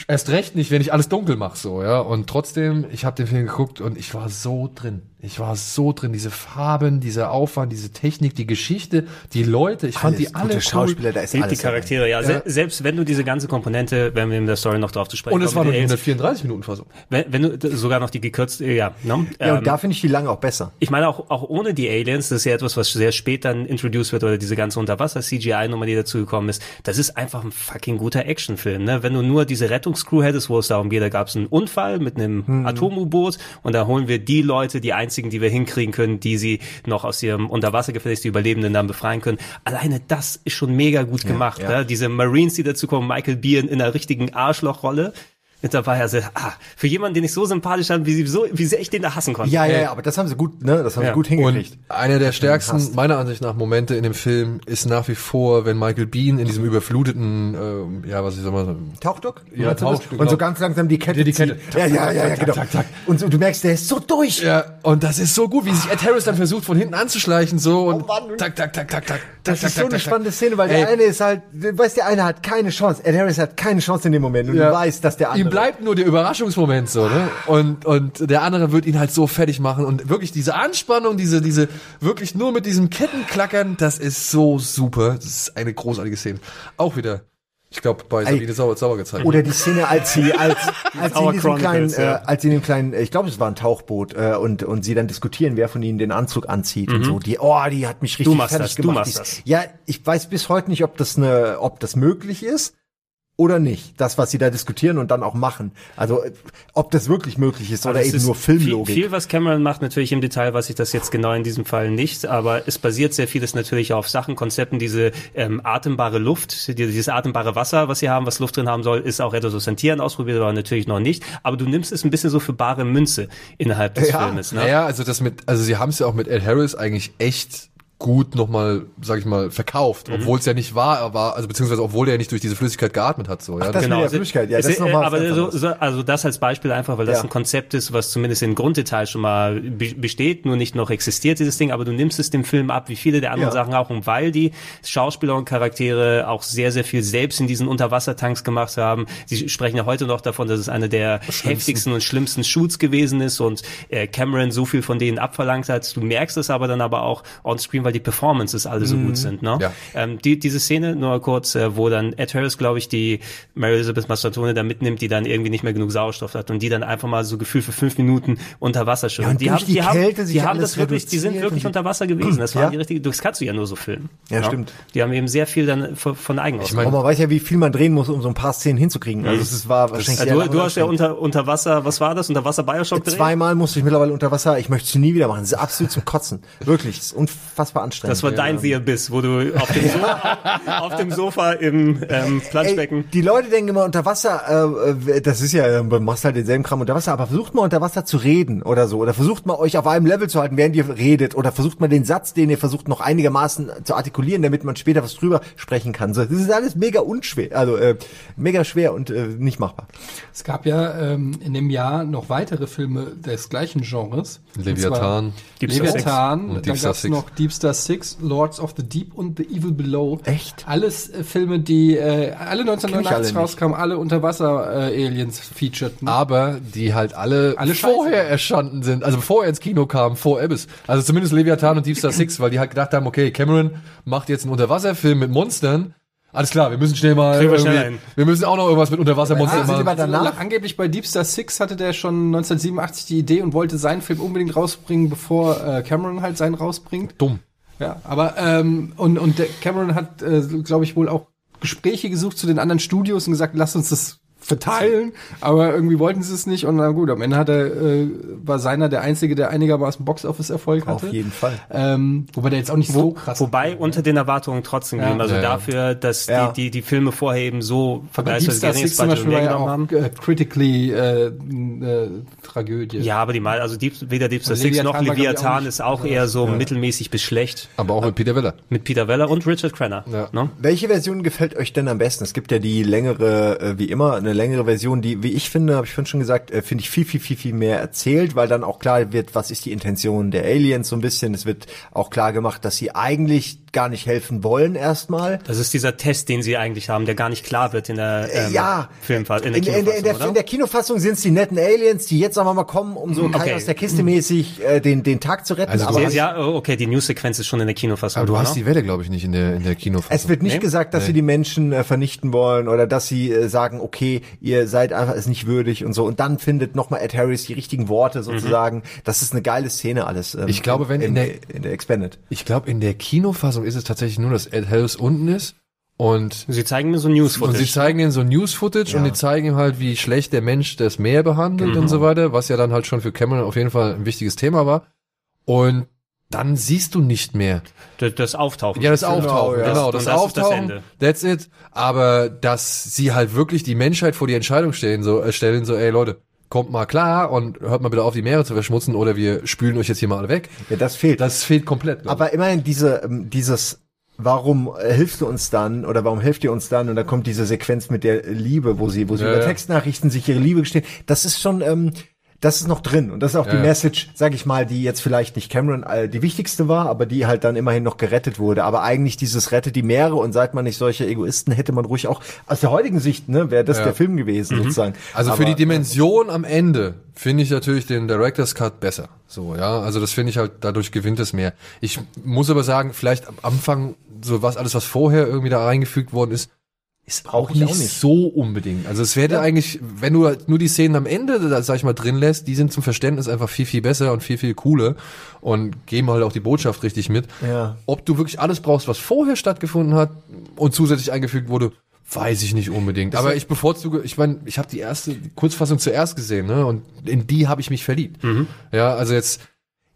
Erst recht nicht, wenn ich alles dunkel mache, so, ja. Und trotzdem, ich habe den Film geguckt und ich war so drin. Ich war so drin. Diese Farben, dieser Aufwand, diese Technik, die Geschichte, die Leute. Ich fand Alles die alle gute cool. Schauspieler, da ist Die, alles die Charaktere, ja. Se selbst wenn du diese ganze Komponente, wenn wir in der Story noch drauf zu sprechen Und es war nur mit die den Aliens, 134 Minuten Fassung. wenn, wenn du sogar noch die gekürzte, ja, ne? Ja, Ähm, und da finde ich die lange auch besser. ich meine auch, auch ohne die Aliens, das ist ja etwas, was sehr spät dann introduced wird oder diese ganze Unterwasser-CGI-Nummer, die dazugekommen ist. Das ist einfach ein fucking guter Actionfilm, ne? Wenn du nur diese Rettungscrew hättest, wo es darum geht, da gab es einen Unfall mit einem Hm. Atom-U-Boot und da holen wir die Leute, die einzigen, die wir hinkriegen können, die sie noch aus ihrem Unterwassergefängnis, die Überlebenden dann befreien können. Alleine das ist schon mega gut gemacht, ja. Ne? Diese Marines, die dazukommen, Michael Biehn in einer richtigen Arschlochrolle. Mit dabei, also, ah, für jemanden, den ich so sympathisch fand, wie sie so, wie sehr ich den da hassen konnte. Ja, ja, ja, aber das haben sie gut, ne, das haben Ja. sie gut hingekriegt. Und einer der stärksten, meiner Ansicht nach, Momente in dem Film ist nach wie vor, wenn Michael Bean in diesem überfluteten, ähm, ja, was ich sag mal, Tauchdock? Ja? Tauchdock, Und so ganz langsam die Kette Die- die Kette. zieht. Ja, ja, ja, ja, genau. tak, tak. Und so, du merkst, der ist so durch. Ja, und das ist so gut, wie sich Ed Harris dann versucht, von hinten anzuschleichen, so und Oh Mann. tak, tak, tak, tak, tak. Das ist so eine spannende Szene, weil Ey. der eine ist halt, du weißt, der eine hat keine Chance. Ed Harris hat keine Chance in dem Moment und Ja. du weißt, dass der andere. Ihm bleibt nur der Überraschungsmoment so, ne? Und, und der andere wird ihn halt so fertig machen und wirklich diese Anspannung, diese, diese, wirklich nur mit diesem Kettenklackern, das ist so super. Das ist eine großartige Szene. Auch wieder, ich glaube, bei Sabine Sauer, Sauer gezeigt. Oder die Szene, als sie, als, [laughs] als sie in diesem kleinen, äh, als sie in dem kleinen, ich glaube, es war ein Tauchboot, äh, und, und sie dann diskutieren, wer von ihnen den Anzug anzieht und so. Die, oh, die hat mich richtig Mhm. machst fertig das, du gemacht. machst Die- das. Ja, ich weiß bis heute nicht, ob das eine, ob das möglich ist. Oder nicht, das, was sie da diskutieren und dann auch machen. Also, ob das wirklich möglich ist oder es eben ist nur Filmlogik. Viel, viel, was Cameron macht, natürlich im Detail weiß ich das jetzt genau in diesem Fall nicht, aber es basiert sehr vieles natürlich auf Sachen, Konzepten, diese ähm, atembare Luft, die, dieses atembare Wasser, was sie haben, was Luft drin haben soll, ist auch etwas, was an Tieren ausprobiert, aber natürlich noch nicht. Aber du nimmst es ein bisschen so für bare Münze innerhalb des Ja. Filmes. Ne? Naja, also das mit, also sie haben es ja auch mit Ed Harris eigentlich echt gut nochmal, sag ich mal, verkauft, Mhm. obwohl es ja nicht war, war, also beziehungsweise obwohl er ja nicht durch diese Flüssigkeit geatmet hat, so, ja. das- Genau, mit der Flüssigkeit, ja, das ist noch äh, aber so, so, also das als Beispiel einfach, weil das Ja. ein Konzept ist, was zumindest in Grunddetail schon mal be besteht, nur nicht noch existiert, dieses Ding, aber du nimmst es dem Film ab, wie viele der anderen Ja. Sachen auch, und weil die Schauspieler und Charaktere auch sehr, sehr viel selbst in diesen Unterwassertanks gemacht haben. Sie sprechen ja heute noch davon, dass es eine der heftigsten und schlimmsten Shoots gewesen ist und äh, Cameron so viel von denen abverlangt hat. Du merkst es aber dann aber auch on-screen, weil die Performances alle so gut sind. Ne? Ja. Ähm, die, diese Szene, nur kurz, äh, wo dann Ed Harris, glaube ich, die Mary Elizabeth Mastratone da mitnimmt, die dann irgendwie nicht mehr genug Sauerstoff hat und die dann einfach mal so gefühlt für fünf Minuten unter Wasser schwimmt. Ja, und die haben, die die haben, Kälte sich die haben das wirklich, die sind wirklich unter Wasser gewesen. Das Ja. waren die richtige, das kannst du ja nur so filmen. Ja, stimmt. Die haben eben sehr viel dann von, von eigen aus. Und man weiß ja, wie viel man drehen muss, um so ein paar Szenen hinzukriegen. Also es war wahrscheinlich Ja, sehr du, du hast ja unter, unter Wasser, was war das? Unter Wasser Bioshock drehen? Zweimal musste ich mittlerweile unter Wasser. Ich möchte es nie wieder machen. Das ist absolut zum Kotzen. Wirklich, das ist unfassbar anstrengend. Das war dein The Abyss, wo du auf dem [laughs] Sofa, auf dem Sofa im ähm, Planschbecken. Ey, die Leute denken immer unter Wasser, äh, äh, das ist ja, äh, man macht halt denselben Kram unter Wasser, aber versucht mal unter Wasser zu reden oder so. Oder versucht mal euch auf einem Level zu halten, während ihr redet. Oder versucht mal den Satz, den ihr versucht noch einigermaßen zu artikulieren, damit man später was drüber sprechen kann. So, das ist alles mega unschwer, also äh, mega schwer und äh, nicht machbar. Es gab ja ähm, in dem Jahr noch weitere Filme des gleichen Genres. Leviathan. Six. Leviathan, Und dann gab's Six. noch Deep Star Six, Lords of the Deep und The Evil Below. Echt? Alles äh, Filme, die äh, alle Kenn ich 1989 alle nicht. rauskamen, alle unter Wasser äh, Aliens featureten. aber die halt alle, Alle scheiße. vorher erstanden sind, also vorher ins Kino kamen, vor Abyss. Also zumindest Leviathan und Deep Star Six, weil die halt gedacht haben, okay, Cameron macht jetzt einen Unterwasserfilm mit Monstern. Alles klar, wir müssen schnell mal wir schnell wir müssen auch noch irgendwas mit Unterwassermonstern die machen. danach? Angeblich bei Deep Star Six hatte der schon 1987 die Idee und wollte seinen Film unbedingt rausbringen, bevor äh, Cameron halt seinen rausbringt. Dumm. Ja, aber ähm, und und Cameron hat, äh, glaube ich, wohl auch Gespräche gesucht zu den anderen Studios und gesagt, lass uns das verteilen, aber irgendwie wollten sie es nicht und na gut, am Ende hat er, äh, war seiner der einzige, der einigermaßen Box-Office-Erfolg hatte. Auf jeden Fall. Ähm, wobei der jetzt auch nicht so krass Wobei unter den Erwartungen trotzdem Ja. blieben. Also Ja, ja. dafür, dass Ja. die, die, die Filme vorher eben so vergleichsweise geringes Six zum Budget Beispiel war auch haben. äh, critically äh, äh, Tragödie. Ja, aber die mal, also Deep, weder Deep Star Six noch Leviathan war, auch ist auch eher so mittelmäßig bis schlecht. Aber auch mit Peter Weller. Mit Peter Weller und Richard Crenna. Ja. Ne? Welche Version gefällt euch denn am besten? Es gibt ja die längere, äh, wie immer, eine längere Version, die, wie ich finde, habe ich vorhin schon gesagt, äh, finde ich viel, viel, viel, viel mehr erzählt, weil dann auch klar wird, was ist die Intention der Aliens so ein bisschen. Es wird auch klar gemacht, dass sie eigentlich gar nicht helfen wollen erstmal. Das ist dieser Test, den sie eigentlich haben, der gar nicht klar wird in der ähm, ja, Filmfassung. in, in, der, in, der, in der Kinofassung sind es die netten Aliens, die jetzt sagen wir mal kommen, um so Kai Okay. aus der Kiste mäßig äh, den, den Tag zu retten. Also aber Ja, es, ja, okay, die News-Sequenz ist schon in der Kinofassung. Aber du hast die Welle, glaube ich, nicht in der, in der Kinofassung. es wird nicht Nee? gesagt, dass sie die Menschen äh, vernichten wollen oder dass sie äh, sagen, okay, ihr seid einfach es nicht würdig und so. Und dann findet nochmal Ed Harris die richtigen Worte sozusagen. Das ist eine geile Szene alles. ähm, Ich glaube, wenn in, in der- in der Expanded. Ich glaube, in der Kinofassung ist es tatsächlich nur, dass Ed Harris unten ist und Sie zeigen mir so und sie News-Footage. zeigen ihnen so News-Footage und die zeigen ihm halt, wie schlecht der Mensch das Meer behandelt Mhm. und so weiter, was ja dann halt schon für Cameron auf jeden Fall ein wichtiges Thema war. Und dann siehst du nicht mehr. Das, das Auftauchen. Ja, das Auftauchen, ja. genau, das, das ist das Auftauchen, Ende. that's it. Aber dass sie halt wirklich die Menschheit vor die Entscheidung stellen, so, äh, stellen, so, ey Leute, kommt mal klar und hört mal bitte auf, die Meere zu verschmutzen oder wir spülen euch jetzt hier mal alle weg. Ja, das fehlt. Das fehlt komplett. ich. Aber immerhin diese, ähm, dieses, warum äh, hilfst du uns dann oder warum helft ihr uns dann? Und da kommt diese Sequenz mit der Liebe, wo sie, wo sie Ja, über ja. Textnachrichten sich ihre Liebe gestehen. Das ist schon, ähm, das ist noch drin. Und das ist auch die Ja. Message, sag ich mal, die jetzt vielleicht nicht Cameron äh, die wichtigste war, aber die halt dann immerhin noch gerettet wurde. Aber eigentlich dieses rettet die Meere und seid man nicht solche Egoisten, hätte man ruhig auch aus der heutigen Sicht, ne, wäre das Ja. der Film gewesen, sozusagen. Also aber, für die Dimension am Ende finde ich natürlich den Director's Cut besser. So, ja. Also das finde ich halt, dadurch gewinnt es mehr. Ich muss aber sagen, vielleicht am Anfang, so was, alles was vorher irgendwie da reingefügt worden ist, ist auch ich nicht, auch nicht. so unbedingt. Also es wäre eigentlich, wenn du halt nur die Szenen am Ende, sag ich mal, drin lässt, die sind zum Verständnis einfach viel, viel besser und viel, viel cooler und geben halt auch die Botschaft richtig mit. Ja. Ob du wirklich alles brauchst, was vorher stattgefunden hat und zusätzlich eingefügt wurde, weiß ich nicht unbedingt. Aber ich bevorzuge, ich meine, ich habe die erste Kurzfassung zuerst gesehen, ne? Und in die habe ich mich verliebt. Ja, also jetzt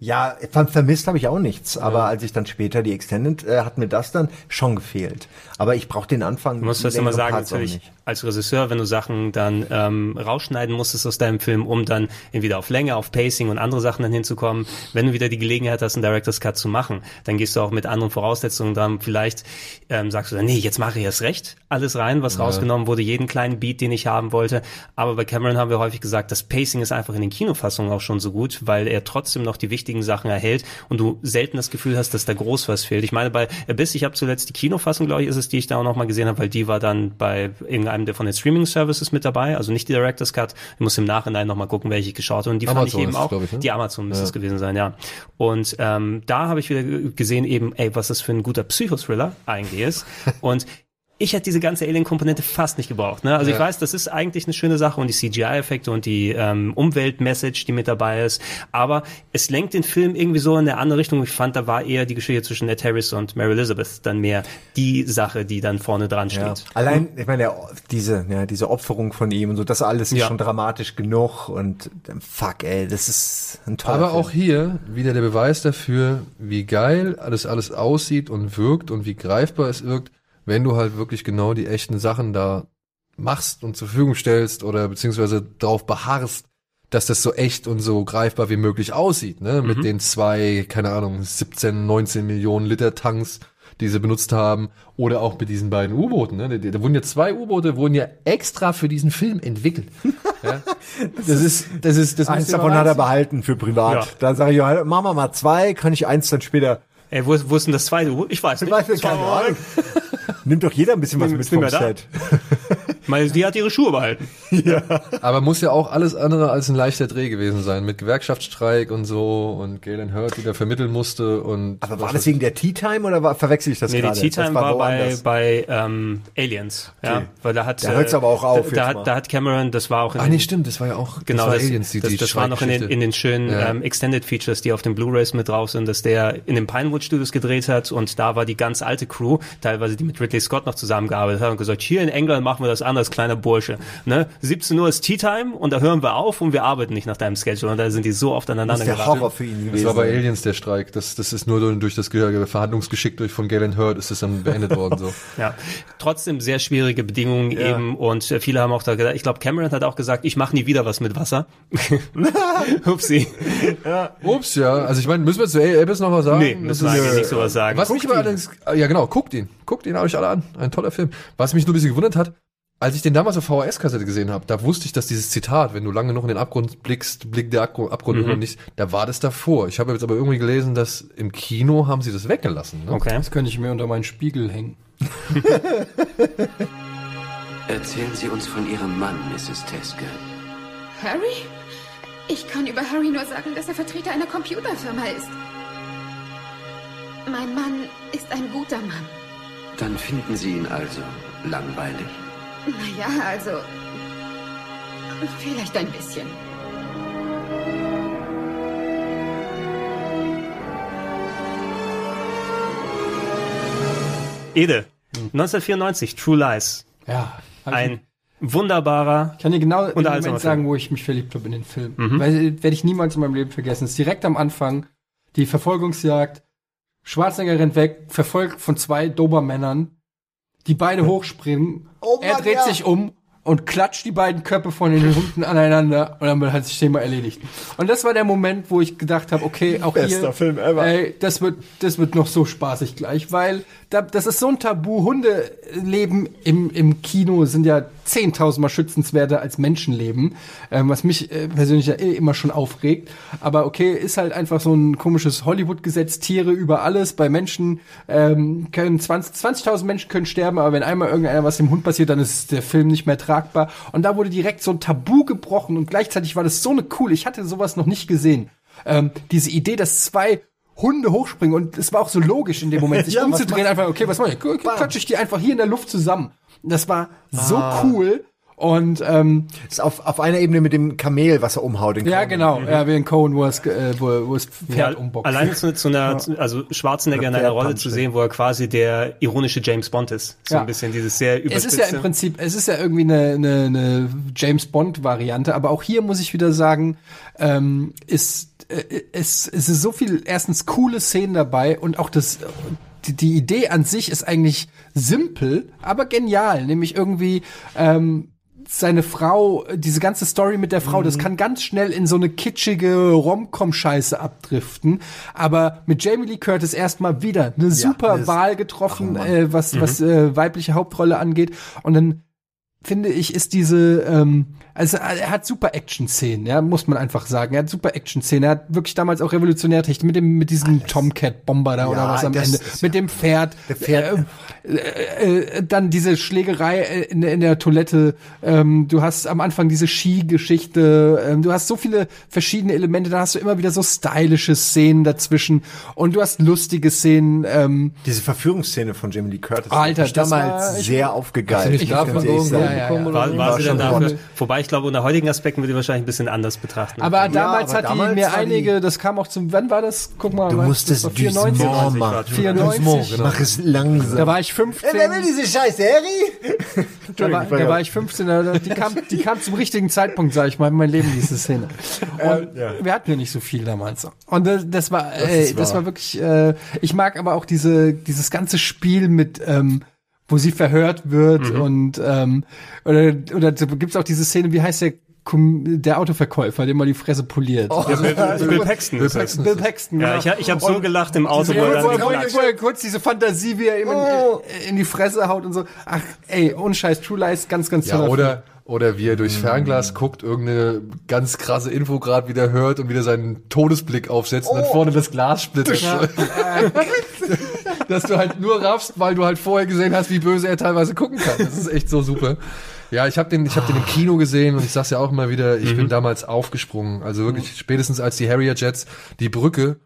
Ja, ver- vermisst habe ich auch nichts, aber als ich dann später die Extended, äh, hat mir das dann schon gefehlt. Aber ich brauche den Anfang. Du musst das immer sagen, Parts natürlich als Regisseur, wenn du Sachen dann ähm, rausschneiden musstest aus deinem Film, um dann entweder auf Länge, auf Pacing und andere Sachen dann hinzukommen, wenn du wieder die Gelegenheit hast, einen Director's Cut zu machen, dann gehst du auch mit anderen Voraussetzungen dran. Vielleicht ähm, sagst du dann, nee, jetzt mache ich erst recht, alles rein, was rausgenommen wurde, jeden kleinen Beat, den ich haben wollte. Aber bei Cameron haben wir häufig gesagt, das Pacing ist einfach in den Kinofassungen auch schon so gut, weil er trotzdem noch die wichtigsten wichtigen Sachen erhält und du selten das Gefühl hast, dass da groß was fehlt. Ich meine, bei Abyss, ich habe zuletzt die Kinofassung, glaube ich, ist es, die ich da auch noch mal gesehen habe, weil die war dann bei irgendeinem der von den Streaming-Services mit dabei, also nicht die Director's Cut. Ich muss im Nachhinein noch mal gucken, welche ich geschaut habe. Und die fand Amazon ich eben auch, ich, ne? die Amazon müsste Ja. es gewesen sein, ja. Und ähm, da habe ich wieder gesehen eben, ey, was das für ein guter Psychothriller eigentlich ist. [laughs] Und ich hätte diese ganze Alien-Komponente fast nicht gebraucht. Ne? Also ich Ja. weiß, das ist eigentlich eine schöne Sache und die CGI-Effekte und die ähm, Umwelt-Message, die mit dabei ist. Aber es lenkt den Film irgendwie so in eine andere Richtung. Ich fand, da war eher die Geschichte zwischen Ed Harris und Mary Elizabeth dann mehr die Sache, die dann vorne dran Ja. steht. Allein, ich meine, der, diese, ja, diese Opferung von ihm und so, das alles ist Ja. schon dramatisch genug und ähm, fuck, ey, das ist ein toller Aber Film. auch hier wieder der Beweis dafür, wie geil alles alles aussieht und wirkt und wie greifbar es wirkt, wenn du halt wirklich genau die echten Sachen da machst und zur Verfügung stellst oder beziehungsweise darauf beharrst, dass das so echt und so greifbar wie möglich aussieht, ne? Mit den zwei, keine Ahnung, 17, 19 Millionen Liter Tanks, die sie benutzt haben, oder auch mit diesen beiden U-Booten, ne? Da, wurden ja zwei U-Boote, wurden ja extra für diesen Film entwickelt. [laughs] ja? Das ist, das ist, das Eins davon hat er behalten für privat. Ja. Da sage ich, ja, machen wir mal zwei, kann ich eins dann später. Ey, wo ist, wo ist denn das zweite? U- Ich weiß nicht. Ich weiß nicht, keine Ahnung. [laughs] Nimmt doch jeder ein bisschen was Nimm- mit vom. Set. [laughs] Ich meine, die hat ihre Schuhe behalten. [laughs] Aber muss ja auch alles andere als ein leichter Dreh gewesen sein, mit Gewerkschaftsstreik und so und Galen Hurt, die da vermitteln musste und. Aber war das wegen der Tea Time oder war, verwechsel ich das Nee, gerade? die Tea Das Time war, bei, woanders. bei ähm, Aliens. Ja, Okay. weil da hat Da hört's äh, aber auch auf Da, da, hat, da hat Cameron, das war auch in Ah den- nee, stimmt, das war ja auch Genau, das war das, Aliens, die, das, die das war noch in den, in den schönen Ja. ähm, Extended Features, die auf den Blu-rays mit drauf sind, dass der in den Pinewood Studios gedreht hat und da war die ganz alte Crew, teilweise die mit Ridley Scott noch zusammengearbeitet hat und gesagt, hier in England machen wir das anders, kleiner Bursche. Ne? 17 Uhr ist Tea Time und da hören wir auf und wir arbeiten nicht nach deinem Schedule und da sind die so oft aneinander Das ist der geraten. Horror für ihn Das gewesen. war bei Aliens der Streik. Das, das ist nur durch das Ge- Verhandlungsgeschick durch von Galen Hurt ist es dann beendet worden. So. [laughs] Ja, trotzdem sehr schwierige Bedingungen eben und äh, viele haben auch da gedacht, ich glaube Cameron hat auch gesagt, ich mache nie wieder was mit Wasser. [laughs] Upsi. Ups, ja. Also ich meine, müssen wir zu Abyss noch was sagen? Nee, müssen wir eigentlich nicht sowas sagen. Was mich aber allerdings, ja genau, guckt ihn. Guckt ihn euch alle an. Ein toller Film. Was mich nur ein bisschen gewundert hat, als ich den damals auf VHS-Kassette gesehen habe, da wusste ich, dass dieses Zitat, wenn du lange noch in den Abgrund blickst, blickt der Abgrund, Mhm. noch nicht, da war das davor. Ich habe jetzt aber irgendwie gelesen, dass im Kino haben sie das weggelassen. Ne? Okay. Das könnte ich mir unter meinen Spiegel hängen. [laughs] Erzählen Sie uns von Ihrem Mann, Mrs. Teske. Harry? Ich kann über Harry nur sagen, dass er Vertreter einer Computerfirma ist. Mein Mann ist ein guter Mann. Dann finden Sie ihn also langweilig. Naja, also. Vielleicht ein bisschen. Ede, 1994, True Lies. Ja. Ein wunderbarer Ich kann dir genau im Unterhaltsamer Moment sagen, wo ich mich verliebt habe in den Film. Mhm. Weil werde ich niemals in meinem Leben vergessen. Es ist direkt am Anfang die Verfolgungsjagd. Schwarzenegger rennt weg, verfolgt von zwei Dobermännern, die beide hochspringen. Oh er Mann, dreht ja. sich um und klatscht die beiden Köpfe von den Hunden aneinander und dann hat sich das Thema erledigt. Und das war der Moment, wo ich gedacht habe, okay, auch Bester hier, Film ever. Ey, das wird, das wird noch so spaßig gleich, weil da, das ist so ein Tabu. Hundeleben im, im Kino sind ja zehntausendmal schützenswerter als Menschenleben, ähm, was mich äh, persönlich ja eh immer schon aufregt. Aber okay, ist halt einfach so ein komisches Hollywood-Gesetz, Tiere über alles. Bei Menschen ähm, können 20 20.000 Menschen können sterben, aber wenn einmal irgendeiner was dem Hund passiert, dann ist der Film nicht mehr tragbar. Und da wurde direkt so ein Tabu gebrochen und gleichzeitig war das so eine cool. Ich hatte sowas noch nicht gesehen. Ähm, diese Idee, dass zwei Hunde hochspringen und es war auch so logisch in dem Moment, [laughs] sich Ja, umzudrehen, einfach, okay, was mache ich? Okay, Klatsche ich die einfach hier in der Luft zusammen. Das war so Ah. cool und ähm, ist auf, auf einer Ebene mit dem Kamel, was er umhaut. Den ja Conan. genau, ja, wie in Cohen, wo es, äh, wo, wo es Pferd Ja, umboxt. alleine zu, zu einer, also Schwarzenegger in einer Rolle zu sehen, wo er quasi der ironische James Bond ist. So Ja. ein bisschen dieses sehr es überspitzte. ist ja im Prinzip, es ist ja irgendwie eine, eine, eine James Bond Variante, aber auch hier muss ich wieder sagen, ähm, ist äh, es, es ist so viel erstens coole Szenen dabei und auch das die, die Idee an sich ist eigentlich simpel, aber genial, nämlich irgendwie ähm, seine Frau, diese ganze Story mit der Frau, das Mhm. kann ganz schnell in so eine kitschige Rom-Com-Scheiße abdriften. Aber mit Jamie Lee Curtis erstmal wieder eine super das- Wahl getroffen, Mann. äh, was, Mhm. was äh, weibliche Hauptrolle angeht. Und dann finde ich, ist diese, ähm, Also er hat super Action-Szenen, ja, muss man einfach sagen. Er hat super Action-Szenen. Er hat wirklich damals auch revolutionär Technik mit dem mit diesem Tomcat-Bomber da oder Ja, was am das Ende. mit dem Pferd. Der Pferd- Äh, äh, äh, dann diese Schlägerei äh, in, in der Toilette. Ähm, du hast am Anfang diese Ski-Geschichte. Ähm, du hast so viele verschiedene Elemente. Da hast du immer wieder so stylische Szenen dazwischen. Und du hast lustige Szenen. Ähm, Diese Verführungsszene von Jamie Lee Curtis Alter, hat mich das damals war- ich- sehr aufgegeilt. Ich ehrlich irgendwo sagen. ja, bekommen ja. oder War, so? war sie denn schon dafür? toll. Wobei ich glaube, unter heutigen Aspekten würde ich wahrscheinlich ein bisschen anders betrachten. aber damals aber hat damals die mir einige, das kam auch zum, wann war das? Guck mal, Du was- musstest das war 94. Doucement machen. 94. genau. Mach es langsam. Da war ich 15. Ey, wer will diese scheiß Serie? [laughs] Da war, da war ich 15, da- die kam, die kam zum richtigen Zeitpunkt, sag ich mal, in mein Leben, diese Szene. [laughs] Und wir hatten ja nicht so viel damals. Und das, das war, ey, ist das war wirklich, äh, ich mag aber auch diese, dieses ganze Spiel mit, ähm, wo sie verhört wird und, ähm, oder, oder so gibt's auch diese Szene, wie heißt der, der Autoverkäufer, dem mal die Fresse poliert. Ja, Bill, Bill Paxton. ist das. Bill Paxton, Ja, ich, ich habe so gelacht im Auto. Wo er, kurz diese Fantasie, wie er ihm in, in die Fresse haut und so. Ach, ey, ohne Scheiß, True Lies, ganz, ganz Ja, toller oder, oder wie er durchs Fernglas guckt, irgendeine ganz krasse Info gerade wieder hört und wieder seinen Todesblick aufsetzt und dann vorne das Glas splittert. [laughs] Dass du halt nur raffst, weil du halt vorher gesehen hast, wie böse er teilweise gucken kann. Das ist echt so super. Ja, ich habe den, ich habe den im Kino gesehen und ich sag's ja auch immer wieder, ich bin damals aufgesprungen. Also wirklich spätestens als die Harrier Jets die Brücke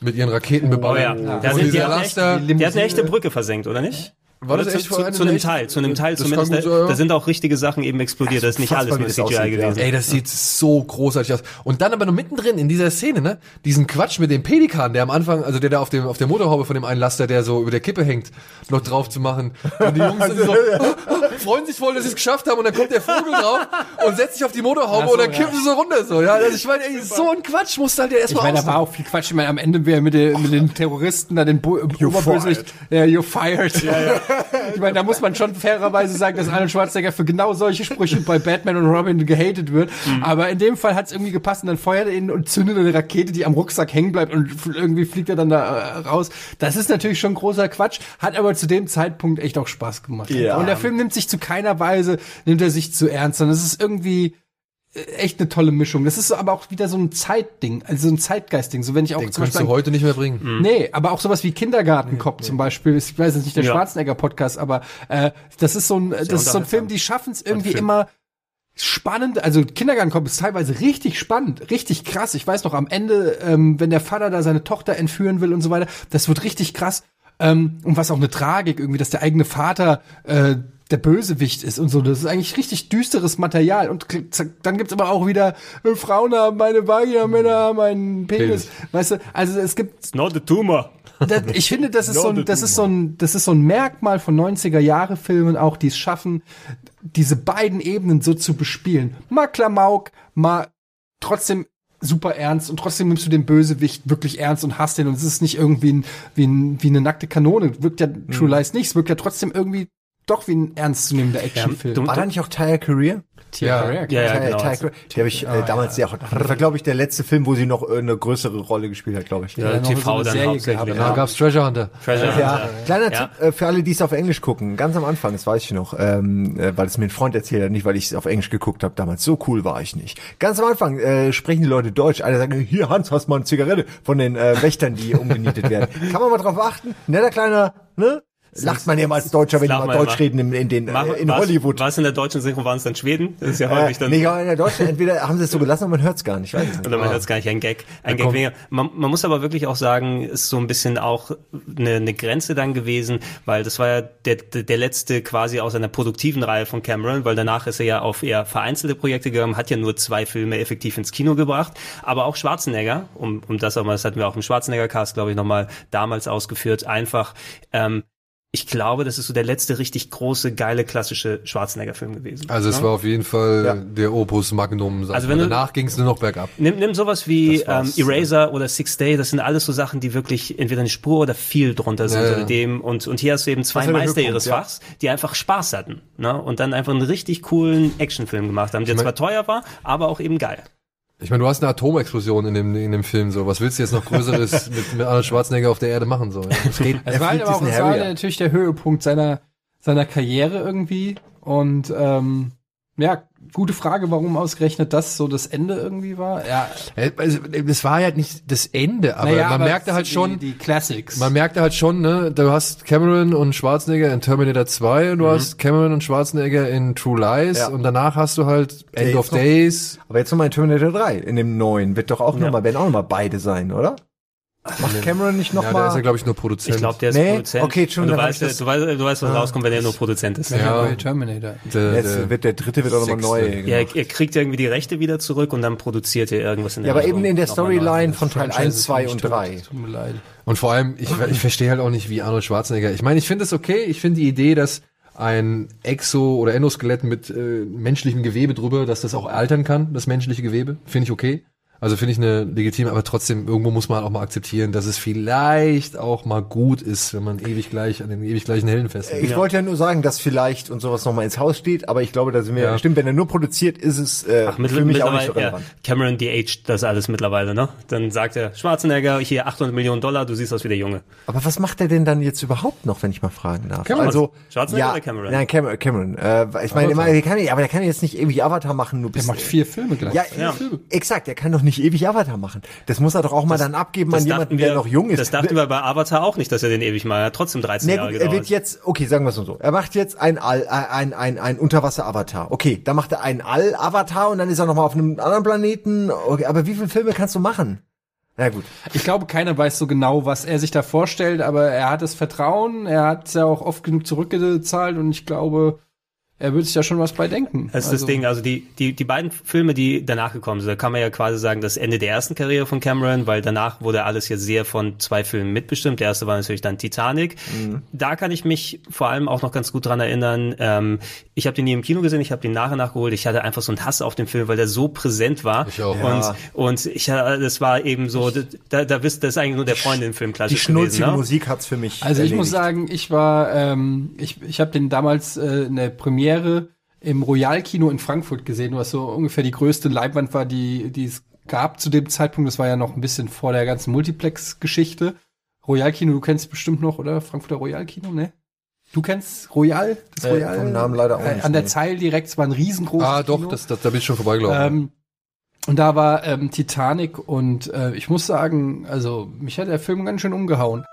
mit ihren Raketen Oh beballern. ja, Und da sind, die, dieser hat echte, die hat eine echte Brücke versenkt, oder nicht? War das echt zu, vor zu, zu einem Teil, zu einem Teil Das zumindest. kann Da, gut ja. da sind auch richtige Sachen eben explodiert. Da ist nicht alles nur wie das CGI aussieht, ja. gewesen. Ey, das sieht so großartig aus. Und dann aber noch mittendrin in dieser Szene, ne? Diesen Quatsch mit dem Pelikan, der am Anfang, also der da auf dem, auf der Motorhaube von dem einen Laster, der so über der Kippe hängt, noch drauf zu machen. Und die Jungs sind so, [laughs] freuen sich voll, dass sie es geschafft haben. Und dann kommt der Vogel drauf und setzt sich auf die Motorhaube und dann kippen sie so runter, so. Ja, also ich meine, ey, so ein Quatsch muss halt ja Ich erstmal meine, da war auch viel Quatsch. Ich meine, am Ende wäre mit, den- mit den Terroristen da den Bo Oberbösewicht, ja, you're fired. [laughs] Ich meine, da muss man schon fairerweise sagen, dass Arnold Schwarzenegger für genau solche Sprüche bei Batman und Robin gehatet wird. Aber in dem Fall hat es irgendwie gepasst und dann feuert er ihn und zündet eine Rakete, die am Rucksack hängen bleibt und irgendwie fliegt er dann da äh, raus. Das ist natürlich schon großer Quatsch, hat aber zu dem Zeitpunkt echt auch Spaß gemacht. Ja. Und der Film nimmt sich zu keiner Weise, nimmt er sich zu ernst, sondern es ist irgendwie echt eine tolle Mischung. Das ist aber auch wieder so ein Zeitding, also so ein Zeitgeistding. So wenn ich auch Den zum kannst Beispiel du heute nicht mehr bringen. Nee, aber auch sowas wie Kindergartenkopf zum Beispiel. Ich weiß jetzt nicht der Ja. Schwarzenegger-Podcast, aber äh, das ist so ein, das ist so ein Film, die schaffen es irgendwie immer spannend. Also Kindergartenkopf ist teilweise richtig spannend, richtig krass. Ich weiß noch am Ende, ähm, wenn der Vater da seine Tochter entführen will und so weiter, das wird richtig krass. Ähm, und was auch eine Tragik irgendwie, dass der eigene Vater äh, der Bösewicht ist und so. Das ist eigentlich richtig düsteres Material. Und dann gibt's aber auch wieder, äh, Frauen haben meine Vagina, Männer haben einen Penis. Penis. Weißt du, also es gibt It's not a tumor. das, ich finde, das [laughs] ist so ein, das ist so ein, das ist so ein Merkmal von 90er Jahre Filmen auch, die es schaffen, diese beiden Ebenen so zu bespielen. Mal Klamauk, mal trotzdem super ernst und trotzdem nimmst du den Bösewicht wirklich ernst und hast den und es ist nicht irgendwie ein, wie, ein, wie eine nackte Kanone. Wirkt ja True Lies nicht, es wirkt ja trotzdem irgendwie doch wie ein ernstzunehmender Actionfilm. du- War da nicht auch Tyre Career? Ja. Career, Ja, ja, genau. Die habe ich äh, damals sehr. Das war, glaube ich, der letzte Film, wo sie noch eine größere Rolle gespielt hat, glaube ich. Ja, TV eine dann hauptsächlich. gehabt, gab's Treasure Hunter. Treasure Ja, Hunter. kleiner Ja. Tipp äh, für alle, die es auf Englisch gucken. Ganz am Anfang, das weiß ich noch, ähm, äh, weil es mir ein Freund erzählt hat, nicht weil ich es auf Englisch geguckt habe damals. So cool war ich nicht. Ganz am Anfang äh, sprechen die Leute Deutsch. Einer sagt, hier Hans, hast mal eine Zigarette von den äh, Wächtern, die umgenietet werden. [laughs] Kann man mal drauf achten? Netter kleiner, ne? Lacht man ja mal als Deutscher, wenn die Lacht mal man Deutsch reden in, in den Mach- äh, in war's- Hollywood. War es in der deutschen Synchro, waren es dann Schweden? Das ist ja Äh, häufig dann. nee, aber in der Deutschen, entweder haben sie es so gelassen, aber man hört es gar nicht. Ich weiß nicht. Oder man hört es gar nicht, ein Gag. Ein Gag weniger. Man, man muss aber wirklich auch sagen, ist so ein bisschen auch eine, eine Grenze dann gewesen, weil das war ja der, der, der letzte quasi aus einer produktiven Reihe von Cameron, weil danach ist er ja auf eher vereinzelte Projekte gegangen, hat ja nur zwei Filme effektiv ins Kino gebracht, aber auch Schwarzenegger, um, um das auch mal, das hatten wir auch im Schwarzenegger-Cast, glaube ich, nochmal damals ausgeführt, einfach, ähm, ich glaube, das ist so der letzte richtig große, geile, klassische Schwarzenegger-Film gewesen. Also es Ja? war auf jeden Fall Ja. der Opus Magnum. Also ich wenn du- Danach ging es nur noch bergab. Nimm, nimm sowas wie ähm, Eraser oder Six Day, das sind alles so Sachen, die wirklich entweder eine Spur oder viel drunter sind Ja, dem und und hier hast du eben zwei Meister ihres. Fachs, die einfach Spaß hatten, ne? Und dann einfach einen richtig coolen Actionfilm gemacht haben, der mein- zwar teuer war, aber auch eben geil. Ich meine, du hast eine Atomexplosion in dem, in dem Film. So, was willst du jetzt noch Größeres [laughs] mit, mit Arnold Schwarzenegger auf der Erde machen? So, das geht. [laughs] Es war, halt aber auch, es war Harrier. natürlich der Höhepunkt seiner, seiner Karriere irgendwie. Und ähm, Ja, gute Frage, warum ausgerechnet das so das Ende irgendwie war. Ja, Äh, Also, das war ja nicht das Ende, aber Naja, man aber merkte halt die- schon, die Classics. man merkte halt schon, ne, du hast Cameron und Schwarzenegger in Terminator 2 und du hast Cameron und Schwarzenegger in True Lies Ja. und danach hast du halt End jetzt of noch- Days. Aber jetzt nochmal in Terminator 3, in dem neuen, wird doch auch Ja. noch mal, werden auch noch mal beide sein, oder? Macht Cameron nicht noch Ja, mal? da ist er, glaube ich, nur Produzent. Ich glaube, der ist Nee? Produzent. Okay, schon, du weißt, das- du weißt, du weißt, was Ah. rauskommt, wenn er nur Produzent ist. der Ja. neue Terminator. Der, Jetzt der wird der dritte wird auch nochmal neu. Ja, gemacht. er, kriegt irgendwie die Rechte wieder zurück und dann produziert er irgendwas in Ja, der aber eben in der Richtung. Nochmal. Storyline von Teil Franchise 1, ist 2 nicht und tot. 3. Tut mir leid. Und vor allem, ich, ich verstehe halt auch nicht, wie Arnold Schwarzenegger. Ich meine, ich finde es okay. Ich finde die Idee, dass ein Exo- oder Endoskelett mit äh, menschlichem Gewebe drüber, dass das auch altern kann, das menschliche Gewebe, finde ich okay. Also finde ich eine legitime, aber trotzdem, irgendwo muss man auch mal akzeptieren, dass es vielleicht auch mal gut ist, wenn man ewig gleich an den ewig gleichen Helden festhält. Ich wollte ja nur sagen, dass vielleicht und sowas nochmal ins Haus steht, aber ich glaube, da sind wir, Ja. stimmt, wenn er nur produziert, ist es äh, Ach, mittl- für mich auch nicht so mittlerweile, ja, relevant. Cameron de-aged das alles mittlerweile, ne? Dann sagt er, Schwarzenegger, hier 800 Millionen Dollar, du siehst aus wie der Junge. Aber was macht er denn dann jetzt überhaupt noch, wenn ich mal fragen darf? Cameron. Also, Schwarzenegger ja, oder Cameron? Nein, Cameron. Cameron. Äh, ich meine, immer, der kann, aber der kann jetzt nicht ewig Avatar machen. Nur Der bis, macht vier Filme gleich. Ja, Ja. exakt. Der kann doch nicht ewig Avatar machen. Das muss er doch auch mal dann abgeben an Das jemanden, dachten der wir- noch jung ist. Das dachten wir bei Avatar auch nicht, dass er den ewig mal, hat trotzdem 13 Nee, Jahre gut, er gedauert. wird jetzt, okay, sagen wir es so. Er macht jetzt ein All, äh, ein, ein, ein Unterwasser-Avatar. Okay, dann macht er einen All-Avatar und dann ist er nochmal auf einem anderen Planeten. Okay, aber wie viele Filme kannst du machen? Na gut. Ich glaube, keiner weiß so genau, was er sich da vorstellt, aber er hat das Vertrauen, er hat ja auch oft genug zurückgezahlt und ich glaube, er wird sich ja schon was bei denken. Das ist das Ding, also die, die, die beiden Filme, die danach gekommen sind, da kann man ja quasi sagen, das Ende der ersten Karriere von Cameron, weil danach wurde alles jetzt sehr von zwei Filmen mitbestimmt. Der erste war natürlich dann Titanic. Mhm. Da kann ich mich vor allem auch noch ganz gut dran erinnern. Ähm, ich habe den nie im Kino gesehen, ich habe den nachher nachgeholt. Ich hatte einfach so einen Hass auf den Film, weil der so präsent war. Ich auch. Und, Ja. und ich, das war eben so, da, da wisst, das ist eigentlich nur der Freundin-Film Die klassisch schnulzige gewesen. Ne? Musik hat's für mich. Also ich muss erledigt. sagen, ich war, ähm, ich, ich habe den damals äh, in der Premiere im Royal-Kino in Frankfurt gesehen, was so ungefähr die größte Leinwand war, die, die es gab zu dem Zeitpunkt. Das war ja noch ein bisschen vor der ganzen Multiplex-Geschichte. Royal-Kino, du kennst bestimmt noch, oder? Frankfurter Royal-Kino, ne? Du kennst Royal? Das Äh, Royal? vom Namen leider auch Äh, nicht, An der. Zeil direkt, es war ein riesengroßes Ah, doch, Kino. das, das, da bin ich schon vorbeigelaufen. Ähm, und da war ähm, Titanic und äh, ich muss sagen, also mich hat der Film ganz schön umgehauen.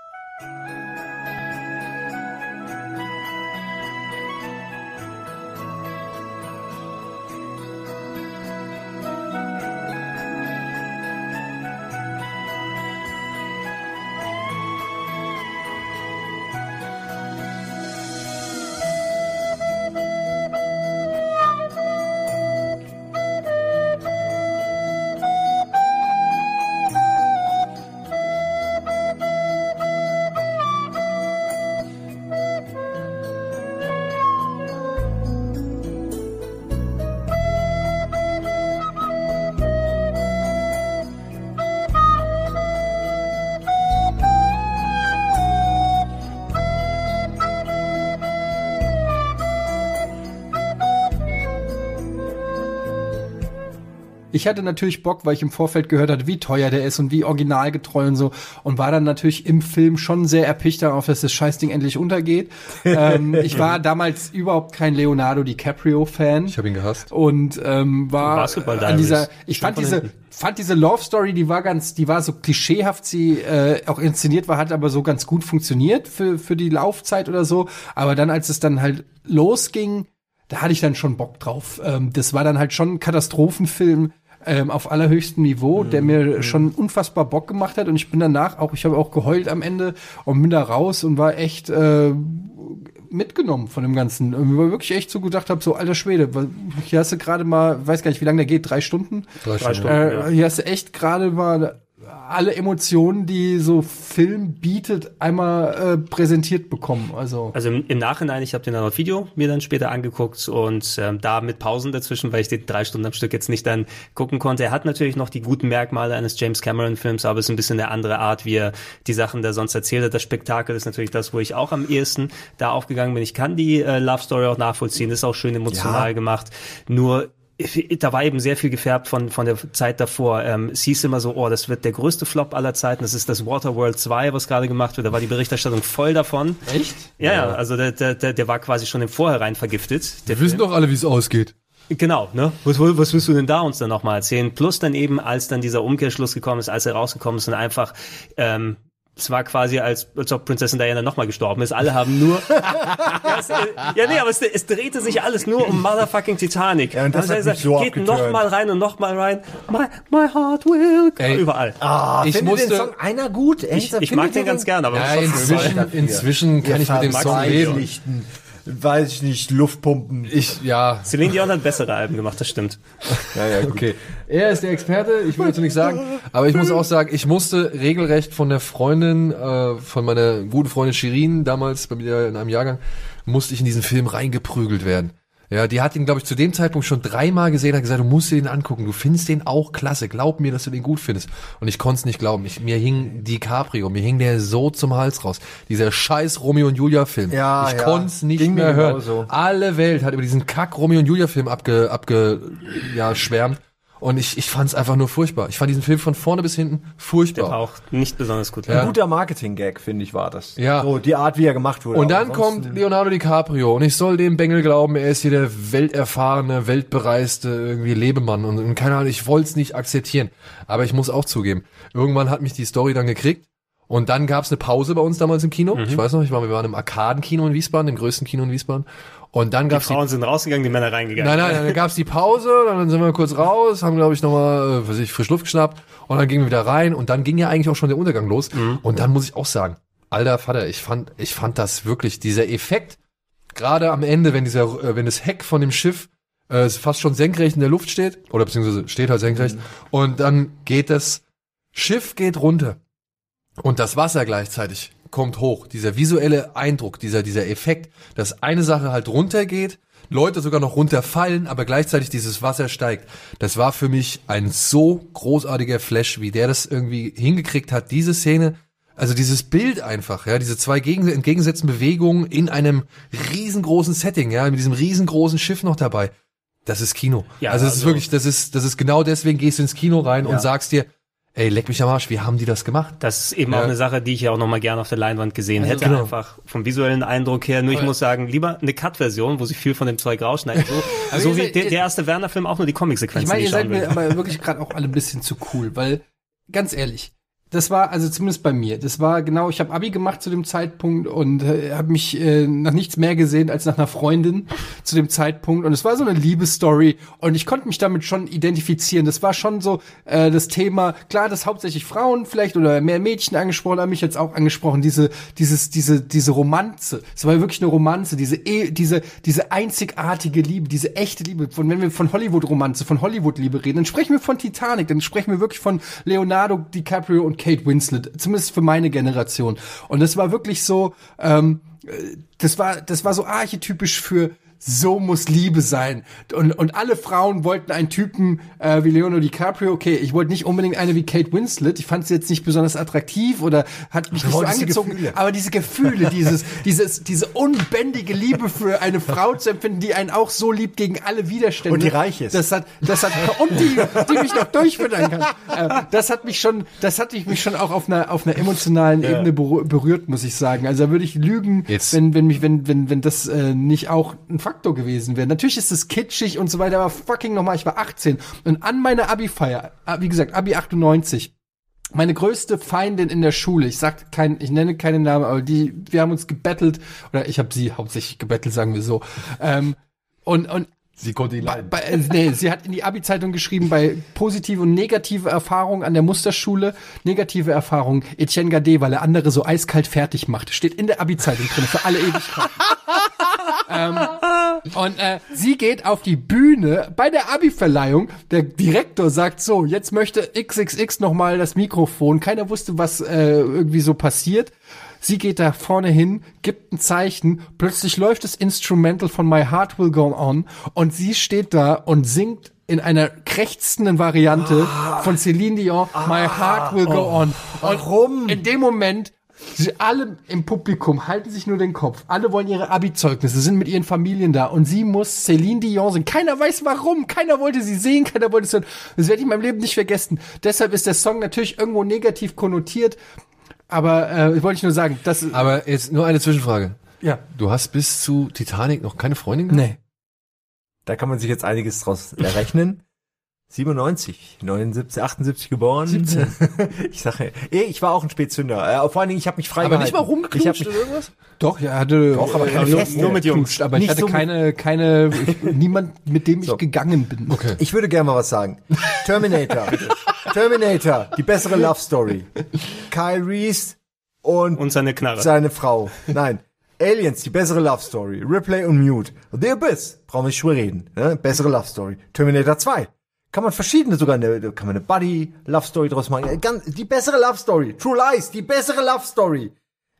Ich hatte natürlich Bock, weil ich im Vorfeld gehört hatte, wie teuer der ist und wie originalgetreu und so und war dann natürlich im Film schon sehr erpicht darauf, dass das Scheißding endlich untergeht. [laughs] ähm, ich war damals überhaupt kein Leonardo DiCaprio-Fan. ich habe ihn gehasst. und ähm, war an dieser ich fand diese hinten. fand diese Love Story die war ganz die war so klischeehaft sie äh, auch inszeniert war hat aber so ganz gut funktioniert für für die Laufzeit oder so aber dann als es dann halt losging da hatte ich dann schon Bock drauf ähm, das war dann halt schon ein Katastrophenfilm ähm, auf allerhöchstem Niveau, der mir schon unfassbar Bock gemacht hat und ich bin danach auch, ich habe auch geheult am Ende und bin da raus und war echt äh, mitgenommen von dem Ganzen. Und war wirklich echt so gedacht habe, so alter Schwede, hier hast du gerade mal, weiß gar nicht, wie lange der geht, drei Stunden. Drei Stunden. Äh, ja. Hier hast du echt gerade mal alle Emotionen, die so Film bietet, einmal äh, präsentiert bekommen. Also Also im, im Nachhinein, ich habe den dann auf Video mir dann später angeguckt und ähm, da mit Pausen dazwischen, weil ich den drei Stunden am Stück jetzt nicht dann gucken konnte. Er hat natürlich noch die guten Merkmale eines James Cameron-Films, aber es ist ein bisschen eine andere Art, wie er die Sachen da sonst erzählt hat. Das Spektakel ist natürlich das, wo ich auch am ehesten da aufgegangen bin. Ich kann die äh, Love Story auch nachvollziehen, ist auch schön emotional Ja. gemacht. Nur da war eben sehr viel gefärbt von, von der Zeit davor. Ähm, es hieß immer so, oh, das wird der größte Flop aller Zeiten. Das ist das Waterworld 2, was gerade gemacht wird. Da war die Berichterstattung voll davon. echt? Ja, ja, also der, der, der, der war quasi schon im Vorhinein vergiftet. Wir wissen Film. doch alle, wie es ausgeht. Genau, ne? Was, was willst du denn da uns dann nochmal erzählen? Plus dann eben, als dann dieser Umkehrschluss gekommen ist, als er rausgekommen ist und einfach, ähm, es war quasi, als, als ob Prinzessin Diana nochmal gestorben ist. Alle haben nur. [laughs] ja, es, ja, nee, aber es, es drehte sich alles nur um motherfucking Titanic. Ja, und das Dann hat hat er mich so Geht nochmal rein und nochmal rein. My, my heart will. Ey, Überall. Ah, Ich findet den musste- Song einer gut? ich Ernsthaft? ich mag den ihr ganz gern, aber Ja, inzwischen, inzwischen kann ich mit dem Song leben. Weiß ich nicht, Luftpumpen. Ich, ja, Celine Dion hat bessere Alben gemacht, das stimmt. Ja, ja, gut. okay. Er ist der Experte, ich will dazu nichts sagen. Aber ich muss auch sagen, ich musste regelrecht von der Freundin, äh, von meiner guten Freundin Shirin, damals bei mir in einem Jahrgang, musste ich in diesen Film reingeprügelt werden. Ja, die hat ihn, glaube ich, zu dem Zeitpunkt schon dreimal gesehen, hat gesagt, du musst dir den angucken, du findest den auch klasse, glaub mir, dass du den gut findest. Und ich konnte es nicht glauben. Ich, mir hing DiCaprio, mir hing der so zum Hals raus. Dieser scheiß Romeo und Julia Film. Ja, ich ja. konnte es nicht Ging mehr hören. Alle Welt hat über diesen Kack Romeo und Julia Film abge, abge, ja, schwärmt. Und ich, ich fand es einfach nur furchtbar. Ich fand diesen Film von vorne bis hinten Der war furchtbar. auch nicht besonders gut. Ein guter Marketing-Gag, finde ich, war das. Ja. So, die Art, wie er gemacht wurde. Und dann kommt Leonardo DiCaprio und ich soll dem Bengel glauben, er ist hier der welterfahrene, weltbereiste irgendwie Lebemann und, und keine Ahnung, ich wollte es nicht akzeptieren. Aber ich muss auch zugeben, irgendwann hat mich die Story dann gekriegt und dann gab es eine Pause bei uns damals im Kino. Ich weiß noch, ich war, wir waren im Arkadenkino in Wiesbaden, dem größten Kino in Wiesbaden. Und dann Die gab's die Frauen sind rausgegangen, die Männer reingegangen. Nein, nein, dann [laughs] gab's die Pause, dann sind wir kurz raus, haben, glaube ich, nochmal, äh, was ich, frisch Luft geschnappt und dann gingen wir wieder rein und dann ging ja eigentlich auch schon der Untergang los. Und dann muss ich auch sagen, alter Vater, ich fand, ich fand das wirklich, dieser Effekt, gerade am Ende, wenn dieser, äh, wenn das Heck von dem Schiff äh, fast schon senkrecht in der Luft steht, oder beziehungsweise steht halt senkrecht, und dann geht das Schiff geht runter und das Wasser gleichzeitig kommt hoch. Dieser visuelle Eindruck, dieser, dieser Effekt, dass eine Sache halt runtergeht, Leute sogar noch runterfallen, aber gleichzeitig dieses Wasser steigt. Das war für mich ein so großartiger Flash, wie der das irgendwie hingekriegt hat, diese Szene, also dieses Bild einfach, ja, diese zwei gegen, entgegengesetzten Bewegungen in einem riesengroßen Setting, ja, mit diesem riesengroßen Schiff noch dabei. Das ist Kino. Ja, also es ist also- wirklich, das ist, das ist genau deswegen gehst du ins Kino rein und sagst dir, ey, leck mich am Arsch, wie haben die das gemacht? Das ist eben Ja. auch eine Sache, die ich ja auch nochmal gerne auf der Leinwand gesehen hätte. genau. Einfach vom visuellen Eindruck her. Nur ich muss sagen, lieber eine Cut-Version, wo sie viel von dem Zeug rausschneiden. So, [laughs] so ihr wie seid- der, der erste Werner-Film auch nur die Ich Comic-Sequenzen, meine, die ihr ich seid mir aber wirklich gerade auch alle ein bisschen zu cool, weil ganz ehrlich, das war also zumindest bei mir. Das war genau, ich habe Abi gemacht zu dem Zeitpunkt und äh, habe mich äh, nach nichts mehr gesehen als nach einer Freundin [laughs] zu dem Zeitpunkt und es war so eine Liebesstory und ich konnte mich damit schon identifizieren. Das war schon so äh, das Thema, klar, dass hauptsächlich Frauen vielleicht oder mehr Mädchen angesprochen haben mich jetzt auch angesprochen, diese dieses diese diese Romanze. Es war wirklich eine Romanze, diese eh, diese diese einzigartige Liebe, diese echte Liebe. Von wenn wir von Hollywood Romanze, von Hollywood Liebe reden, dann sprechen wir von Titanic, dann sprechen wir wirklich von Leonardo DiCaprio und Kate Winslet, zumindest für meine Generation. Und das war wirklich so, ähm, äh, das war das war so archetypisch für so muss Liebe sein. Und, und alle Frauen wollten einen Typen äh, wie Leonardo DiCaprio. Okay, ich wollte nicht unbedingt eine wie Kate Winslet. Ich fand sie jetzt nicht besonders attraktiv oder hat mich nicht so angezogen. Gefühle. Aber diese Gefühle, dieses, [laughs] dieses, diese unbändige Liebe für eine Frau zu empfinden, die einen auch so liebt gegen alle Widerstände. Und die reich ist. Das hat, das hat, und die, die mich noch durchfüttern kann. Äh, das hat mich schon, das hat mich schon auch auf einer, auf einer emotionalen Ebene berü- berührt, muss ich sagen. Also da würde ich lügen, Jetzt- wenn, wenn mich, wenn, wenn, wenn das äh, nicht auch ein Faktor gewesen wäre. Natürlich ist es kitschig und so weiter, aber fucking nochmal, ich war 18 und an meiner Abi-Feier, äh, wie gesagt, Abi 98, meine größte Feindin in der Schule, ich sag kein, ich nenne keinen Namen, aber die, wir haben uns gebettelt, oder ich habe sie hauptsächlich gebettelt, sagen wir so. Ähm, und, und Sie konnte ihn bei, bei, äh, nee, sie hat in die Abi-Zeitung geschrieben, bei positive und negative Erfahrungen an der Musterschule, negative Erfahrungen Etienne Gade, weil er andere so eiskalt fertig macht. Steht in der Abi-Zeitung drin, für alle Ewigkeiten. [laughs] ähm, und äh, sie geht auf die Bühne bei der Abi-Verleihung. Der Direktor sagt so, jetzt möchte XXX nochmal das Mikrofon. Keiner wusste, was äh, irgendwie so passiert. Sie geht da vorne hin, gibt ein Zeichen, plötzlich läuft das Instrumental von My Heart Will Go On und sie steht da und singt in einer krächzenden Variante von Celine Dion My Heart Will Go On. Und Warum? in dem Moment Sie alle im Publikum halten sich nur den Kopf. Alle wollen ihre Abi-Zeugnisse, sind mit ihren Familien da. Und sie muss Celine Dion singen. Keiner weiß warum. Keiner wollte sie sehen. Keiner wollte es hören. Das werde ich in meinem Leben nicht vergessen. Deshalb ist der Song natürlich irgendwo negativ konnotiert. Aber äh, wollte ich nur sagen, das ist. Aber jetzt nur eine Zwischenfrage. Ja. Du hast bis zu Titanic noch keine Freundin gehabt? Nee. Da kann man sich jetzt einiges draus errechnen. 97, 79, 78 geboren. 17. [laughs] ich sage, eh, ich war auch ein Spätzünder. Äh, vor allen Dingen, ich habe mich frei Aber nicht mal rumgeknutscht Ich oder irgendwas? Doch, ja, er hatte Doch, aber keine nur, nur mit Jungs. Aber ich Nicht hatte so- keine, keine, ich, niemand, mit dem ich So. gegangen bin. Okay. Ich würde gerne mal was sagen. Terminator. [laughs] Terminator, die bessere Love Story. Kyle Reese und, Und seine Knarre. seine Frau. Nein. Aliens, die bessere Love Story. Ripley und Mute. The Abyss, brauchen wir nicht drüber reden. Ne? Bessere Love Story. Terminator 2. Kann man verschiedene, sogar eine, kann man eine Buddy Love Story draus machen. Äh, Ganz, die bessere Love Story. True Lies, die bessere Love Story.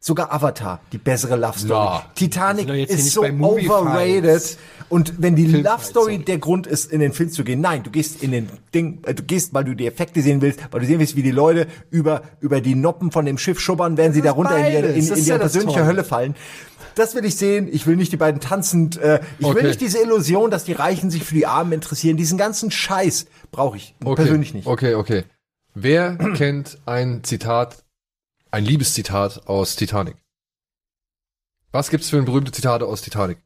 Sogar Avatar, die bessere Love Story. Ja. Titanic ist so overrated. Und wenn die Love Filmfights, Story sorry. der Grund ist, in den Film zu gehen, nein, du gehst in den Ding, äh, du gehst, weil du die Effekte sehen willst, weil du sehen willst, wie die Leute über, über die Noppen von dem Schiff schubbern, während sie Das da runter in, in, in ist ihre ja persönliche. Hölle fallen. Das will ich sehen. Ich will nicht die beiden tanzend, äh, ich will Okay. nicht diese Illusion, dass die Reichen sich für die Armen interessieren. Diesen ganzen Scheiß brauche ich Okay. persönlich nicht. Okay, okay. Wer [clears throat] kennt ein Zitat, ein Liebeszitat aus Titanic? Was gibt's für ein berühmte Zitate aus Titanic?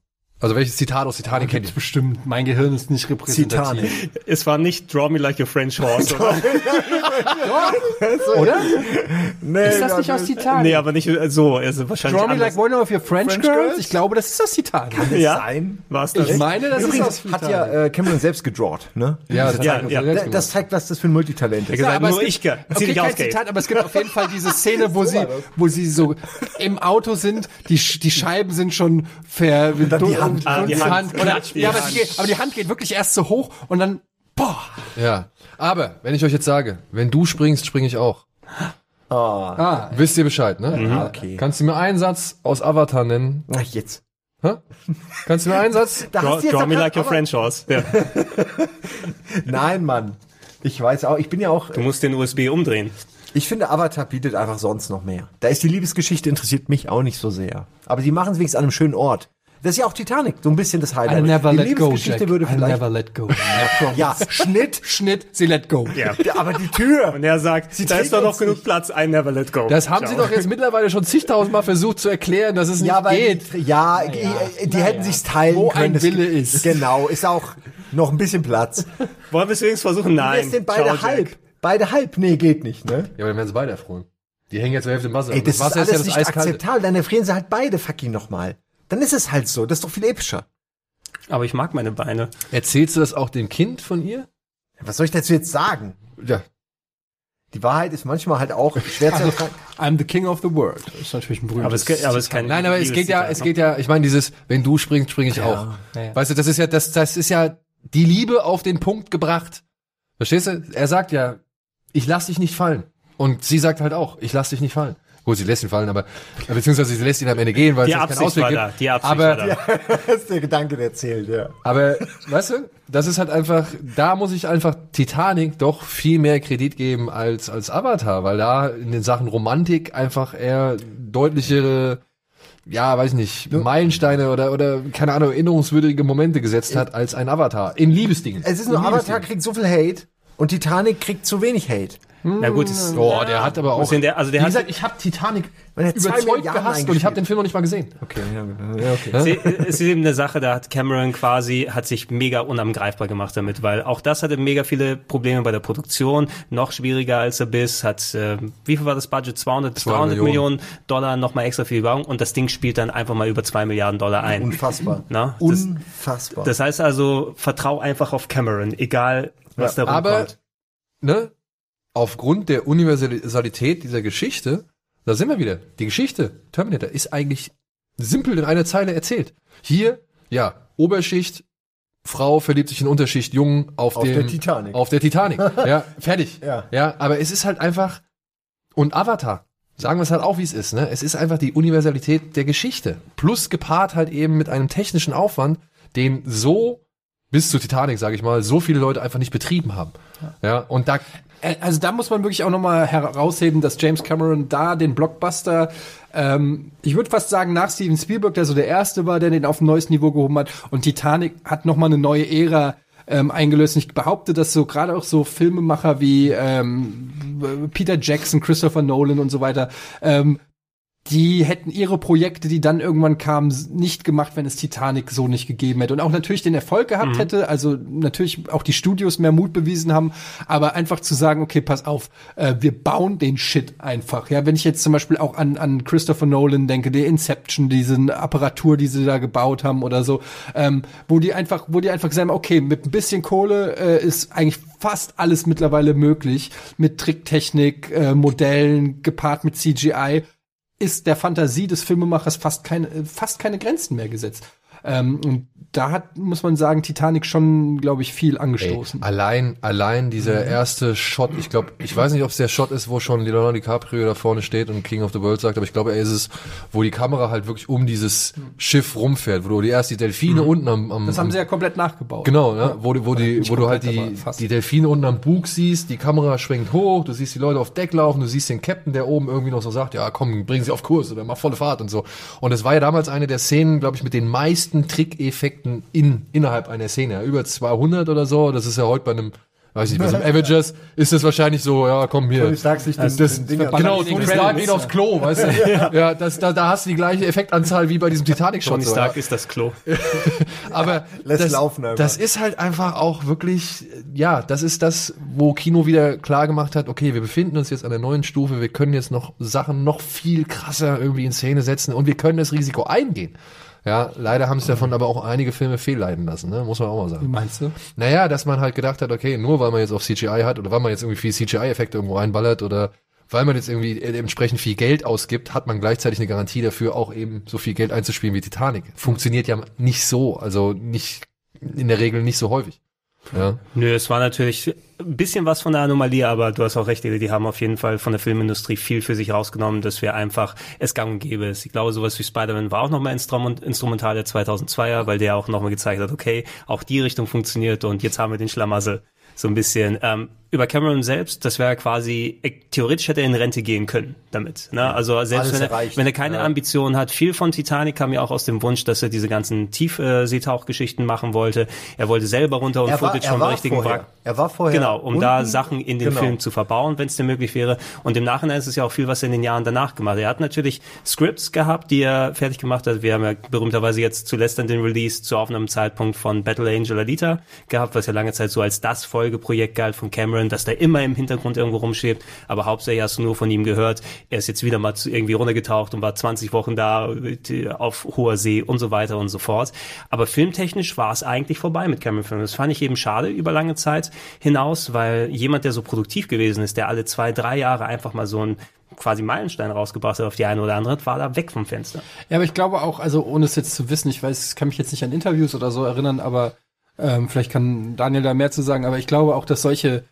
Also welches Zitat aus Titanic kennt ihr? bestimmt. Mein Gehirn ist nicht repräsentativ. Titanic. Es war nicht Draw Me Like a French Horse, oder? Oder? Nee, Ist das nicht aus Titanic? nee, aber nicht äh, so. Also wahrscheinlich Draw me anders. like one of your French, French girls? girls? Ich glaube, das ist aus Titanic. Kann es Ja. sein? War es das? Ich meine, das ist Übrigens aus hat Titanic. ja äh, Cameron selbst gedrawt, ne? Ja, das ja, ja. selbst Da- gemacht. Das zeigt, was das für ein Multitalent Er ist. gesagt, Ja, aber nur es ich gibt, kann. Zieh okay, dich kein aus. Zitat, aber es gibt auf jeden Fall diese Szene, wo [laughs] sie, wo sie so im Auto sind, die, die Scheiben sind schon ver, dann die Hand. Ah, die Hand. Oder, Die ja, aber, Hand. geht, aber die Hand geht wirklich erst so hoch und dann, boah. Ja. Aber, wenn ich euch jetzt sage, wenn du springst, springe ich auch. Ah, Wisst ihr Bescheid, ne? Ah, okay. Kannst du mir einen Satz aus Avatar nennen? Ach, jetzt. Hä? Kannst du mir einen Satz? Da Draw, draw Me Like a aber- French Horse. Ja. [laughs] Nein, Mann. Ich weiß auch, ich bin ja auch, Du musst den USB umdrehen. ich finde Avatar bietet einfach sonst noch mehr. Da ist die Liebesgeschichte interessiert mich auch nicht so sehr. Aber sie machen es wenigstens an einem schönen Ort. Das ist ja auch Titanic, so ein bisschen das Highlight. I never die let go, Liebesgeschichte Jack. würde I vielleicht, never let go. ja, [laughs] Schnitt, Schnitt, sie let go. Ja. Ja, aber die Tür. Und er sagt, da trägt ist doch noch genug nicht. Platz, I never let go. Das haben sie Ciao. doch jetzt mittlerweile schon zigtausendmal versucht zu erklären, dass es nicht Ja, geht. Die, ja, die, die hätten sich's teilen Wo können. ein Das- Wille ist. Genau, ist auch noch ein bisschen Platz. [laughs] Wollen wir es wenigstens versuchen? Nein. Jetzt sind beide Ciao, Jack. halb. Beide halb. Nee, geht nicht, ne? Ja, aber dann werden sie beide erfroren. Die hängen jetzt zur Hälfte im Wasser. Ey, das ist Wasser alles ja das nicht Eiskalte. akzeptabel. Dann erfrieren sie halt beide fucking nochmal. Dann ist es halt so. Das ist doch viel epischer. Aber ich mag meine Beine. Erzählst du das auch dem Kind von ihr? Was soll ich dazu jetzt sagen? Ja. Die Wahrheit ist manchmal halt auch schwer zu ertragen. I'm the king of the world. Das ist natürlich ein berühmtes Aber es, geht- aber es ist kein Nein, aber es geht ja, es ne? geht ja, ich meine dieses, wenn du springst, springe ich auch. Ja, ja. Weißt du, das ist ja, das, das ist ja die Liebe auf den Punkt gebracht. Verstehst du? Er sagt ja, ich lass dich nicht fallen. Und sie sagt halt auch, ich lass dich nicht fallen. Gut, sie lässt ihn fallen, aber beziehungsweise sie lässt ihn am Ende gehen, weil Die es jetzt keinen Absicht Ausweg war gibt. da. Die Absicht aber, war da. [laughs] Das ist der Gedanke, der zählt, ja. aber, weißt du, das ist halt einfach, da muss ich einfach Titanic doch viel mehr Kredit geben als, als Avatar, weil da in den Sachen Romantik einfach eher deutlichere, ja, weiß nicht, Meilensteine oder, oder, keine Ahnung, erinnerungswürdige Momente gesetzt hat als ein Avatar. In Liebesdingen. Es ist nur, Avatar kriegt so viel Hate und Titanic kriegt zu wenig Hate. Na gut, es, Oh, der hat aber auch. der, also der Wie hat, gesagt, ich habe Titanic er überzeugt gehasst und ich habe den Film noch nicht mal gesehen. Okay, ja, ja, okay. es ist eben eine Sache, da hat Cameron quasi, hat sich mega unangreifbar gemacht damit, weil auch das hatte mega viele Probleme bei der Produktion, noch schwieriger als Abyss, hat, äh, wie viel war das Budget? 200 bis Zwei 300 Millionen. Millionen. Dollar, nochmal extra viel Werbung und das Ding spielt dann einfach mal über zwei Milliarden Dollar ein. Unfassbar. Na, das, Unfassbar. das heißt also, vertrau einfach auf Cameron, egal was da Aber, rumkommt. ne, aufgrund der Universalität dieser Geschichte, da sind wir wieder. Die Geschichte, Terminator, ist eigentlich simpel in einer Zeile erzählt. Hier, ja, Oberschicht, Frau verliebt sich in Unterschicht, Jungen auf, Auf dem, der Titanic. Auf der Titanic. [laughs] ja, fertig. Ja. ja, aber es ist halt einfach, und Avatar, sagen wir es halt auch, wie es ist, ne? Es ist einfach die Universalität der Geschichte. Plus gepaart halt eben mit einem technischen Aufwand, den so, bis zu Titanic, sage ich mal, so viele Leute einfach nicht betrieben haben. Ja, und da, Also da muss man wirklich auch nochmal herausheben, dass James Cameron da den Blockbuster, ähm, ich würde fast sagen, nach Steven Spielberg, der so der Erste war, der den auf ein neues Niveau gehoben hat. Und Titanic hat nochmal eine neue Ära ähm, eingelöst. Und ich behaupte, dass so gerade auch so Filmemacher wie ähm, Peter Jackson, Christopher Nolan und so weiter, ähm, die hätten ihre Projekte, die dann irgendwann kamen, nicht gemacht, wenn es Titanic so nicht gegeben hätte. Und auch natürlich den Erfolg gehabt Mhm. hätte, also natürlich auch die Studios mehr Mut bewiesen haben, aber einfach zu sagen, okay, pass auf, äh, wir bauen den Shit einfach. Ja, wenn ich jetzt zum Beispiel auch an, an Christopher Nolan denke, der Inception, diese Apparatur, die sie da gebaut haben oder so, ähm, wo die einfach, wo die einfach gesagt haben, okay, mit ein bisschen Kohle äh, ist eigentlich fast alles mittlerweile möglich, mit Tricktechnik, äh, Modellen, gepaart mit CGI ist der Fantasie des Filmemachers fast keine, fast keine Grenzen mehr gesetzt. Ähm, und da hat, muss man sagen, Titanic schon, glaube ich, viel angestoßen. Ey, allein, allein dieser Mhm. erste Shot, ich glaube, ich weiß nicht, ob es der Shot ist, wo schon Leonardo DiCaprio da vorne steht und King of the World sagt, aber ich glaube, er ist es, wo die Kamera halt wirklich um dieses Schiff rumfährt, wo du die erst die Delfine unten am, am das haben sie ja komplett nachgebaut. Genau, ne? wo, du- wo, die, nicht wo du halt die, die Delfine unten am Bug siehst, die Kamera schwenkt hoch, du siehst die Leute auf Deck laufen, du siehst den Captain, der oben irgendwie noch so sagt, ja komm, bring sie auf Kurs oder mach volle Fahrt und so. Und es war ja damals eine der Szenen, glaube ich, mit den meisten Trickeffekten in, innerhalb einer Szene. Ja, Über 200 oder so, das ist ja heute bei einem Weiß nicht, bei so einem [laughs] Avengers ist das wahrscheinlich so, ja, komm hier. Tony Stark sich das, das, den Dinger- genau, Tony Stark geht aufs Klo, weißt du? [laughs] Ja, das, da, da hast du die gleiche Effektanzahl wie bei diesem Titanic-Shot. Tony Stark ja. ist das Klo. [laughs] Aber Lässt das, laufen einfach. das ist halt einfach auch wirklich, ja, das ist das, wo Kino wieder klar gemacht hat, okay, wir befinden uns jetzt an der neuen Stufe, wir können jetzt noch Sachen noch viel krasser irgendwie in Szene setzen und wir können das Risiko eingehen. Ja, leider haben es davon aber auch einige Filme fehlleiten lassen, ne? muss man auch mal Wie sagen. meinst du? Naja, dass man halt gedacht hat, okay, nur weil man jetzt auf CGI hat oder weil man jetzt irgendwie viel CGI-Effekte irgendwo reinballert oder weil man jetzt irgendwie entsprechend viel Geld ausgibt, hat man gleichzeitig eine Garantie dafür, auch eben so viel Geld einzuspielen wie Titanic. Funktioniert ja nicht so, also nicht in der Regel nicht so häufig. Ja. Nö, es war natürlich ein bisschen was von der Anomalie, aber du hast auch recht, die haben auf jeden Fall von der Filmindustrie viel für sich rausgenommen, dass wir einfach es gang und gäbe ist. Ich glaube, sowas wie Spider-Man war auch nochmal Instrument, instrumental der 2002er, weil der auch nochmal gezeigt hat, okay, auch die Richtung funktioniert und jetzt haben wir den Schlamassel so ein bisschen. Ähm, über Cameron selbst, das wäre quasi, äh, theoretisch hätte er in Rente gehen können damit. Ne? Also selbst wenn er, erreicht. wenn er keine Ja. Ambitionen hat, viel von Titanic kam ja auch aus dem Wunsch, dass er diese ganzen Tiefseetauchgeschichten machen wollte. Er wollte selber runter und Er Footage vom richtigen vorher. Wrack. Er war vorher Genau, um da unten. Sachen in den Genau. Film zu verbauen, wenn es denn möglich wäre. Und im Nachhinein ist es ja auch viel, was er in den Jahren danach gemacht hat. Er hat natürlich Scripts gehabt, die er fertig gemacht hat. Wir haben ja berühmterweise jetzt zuletzt dann den Release zu Aufnahmezeitpunkt von Battle Angel Alita gehabt, was ja lange Zeit so als das Folgeprojekt galt von Cameron, dass der immer im Hintergrund irgendwo rumschwebt. Aber hauptsächlich hast du nur von ihm gehört, er ist jetzt wieder mal irgendwie runtergetaucht und war 20 Wochen da äh, auf hoher See und so weiter und so fort. Aber filmtechnisch war es eigentlich vorbei mit Cameron Film. Das fand ich eben schade über lange Zeit hinaus, weil jemand, der so produktiv gewesen ist, der alle zwei, drei Jahre einfach mal so ein quasi Meilenstein rausgebracht hat auf die eine oder andere, war da weg vom Fenster. Ja, aber ich glaube auch, also ohne es jetzt zu wissen, ich weiß, kann mich jetzt nicht an Interviews oder so erinnern, aber ähm, vielleicht kann Daniel da mehr zu sagen, aber ich glaube auch, dass solche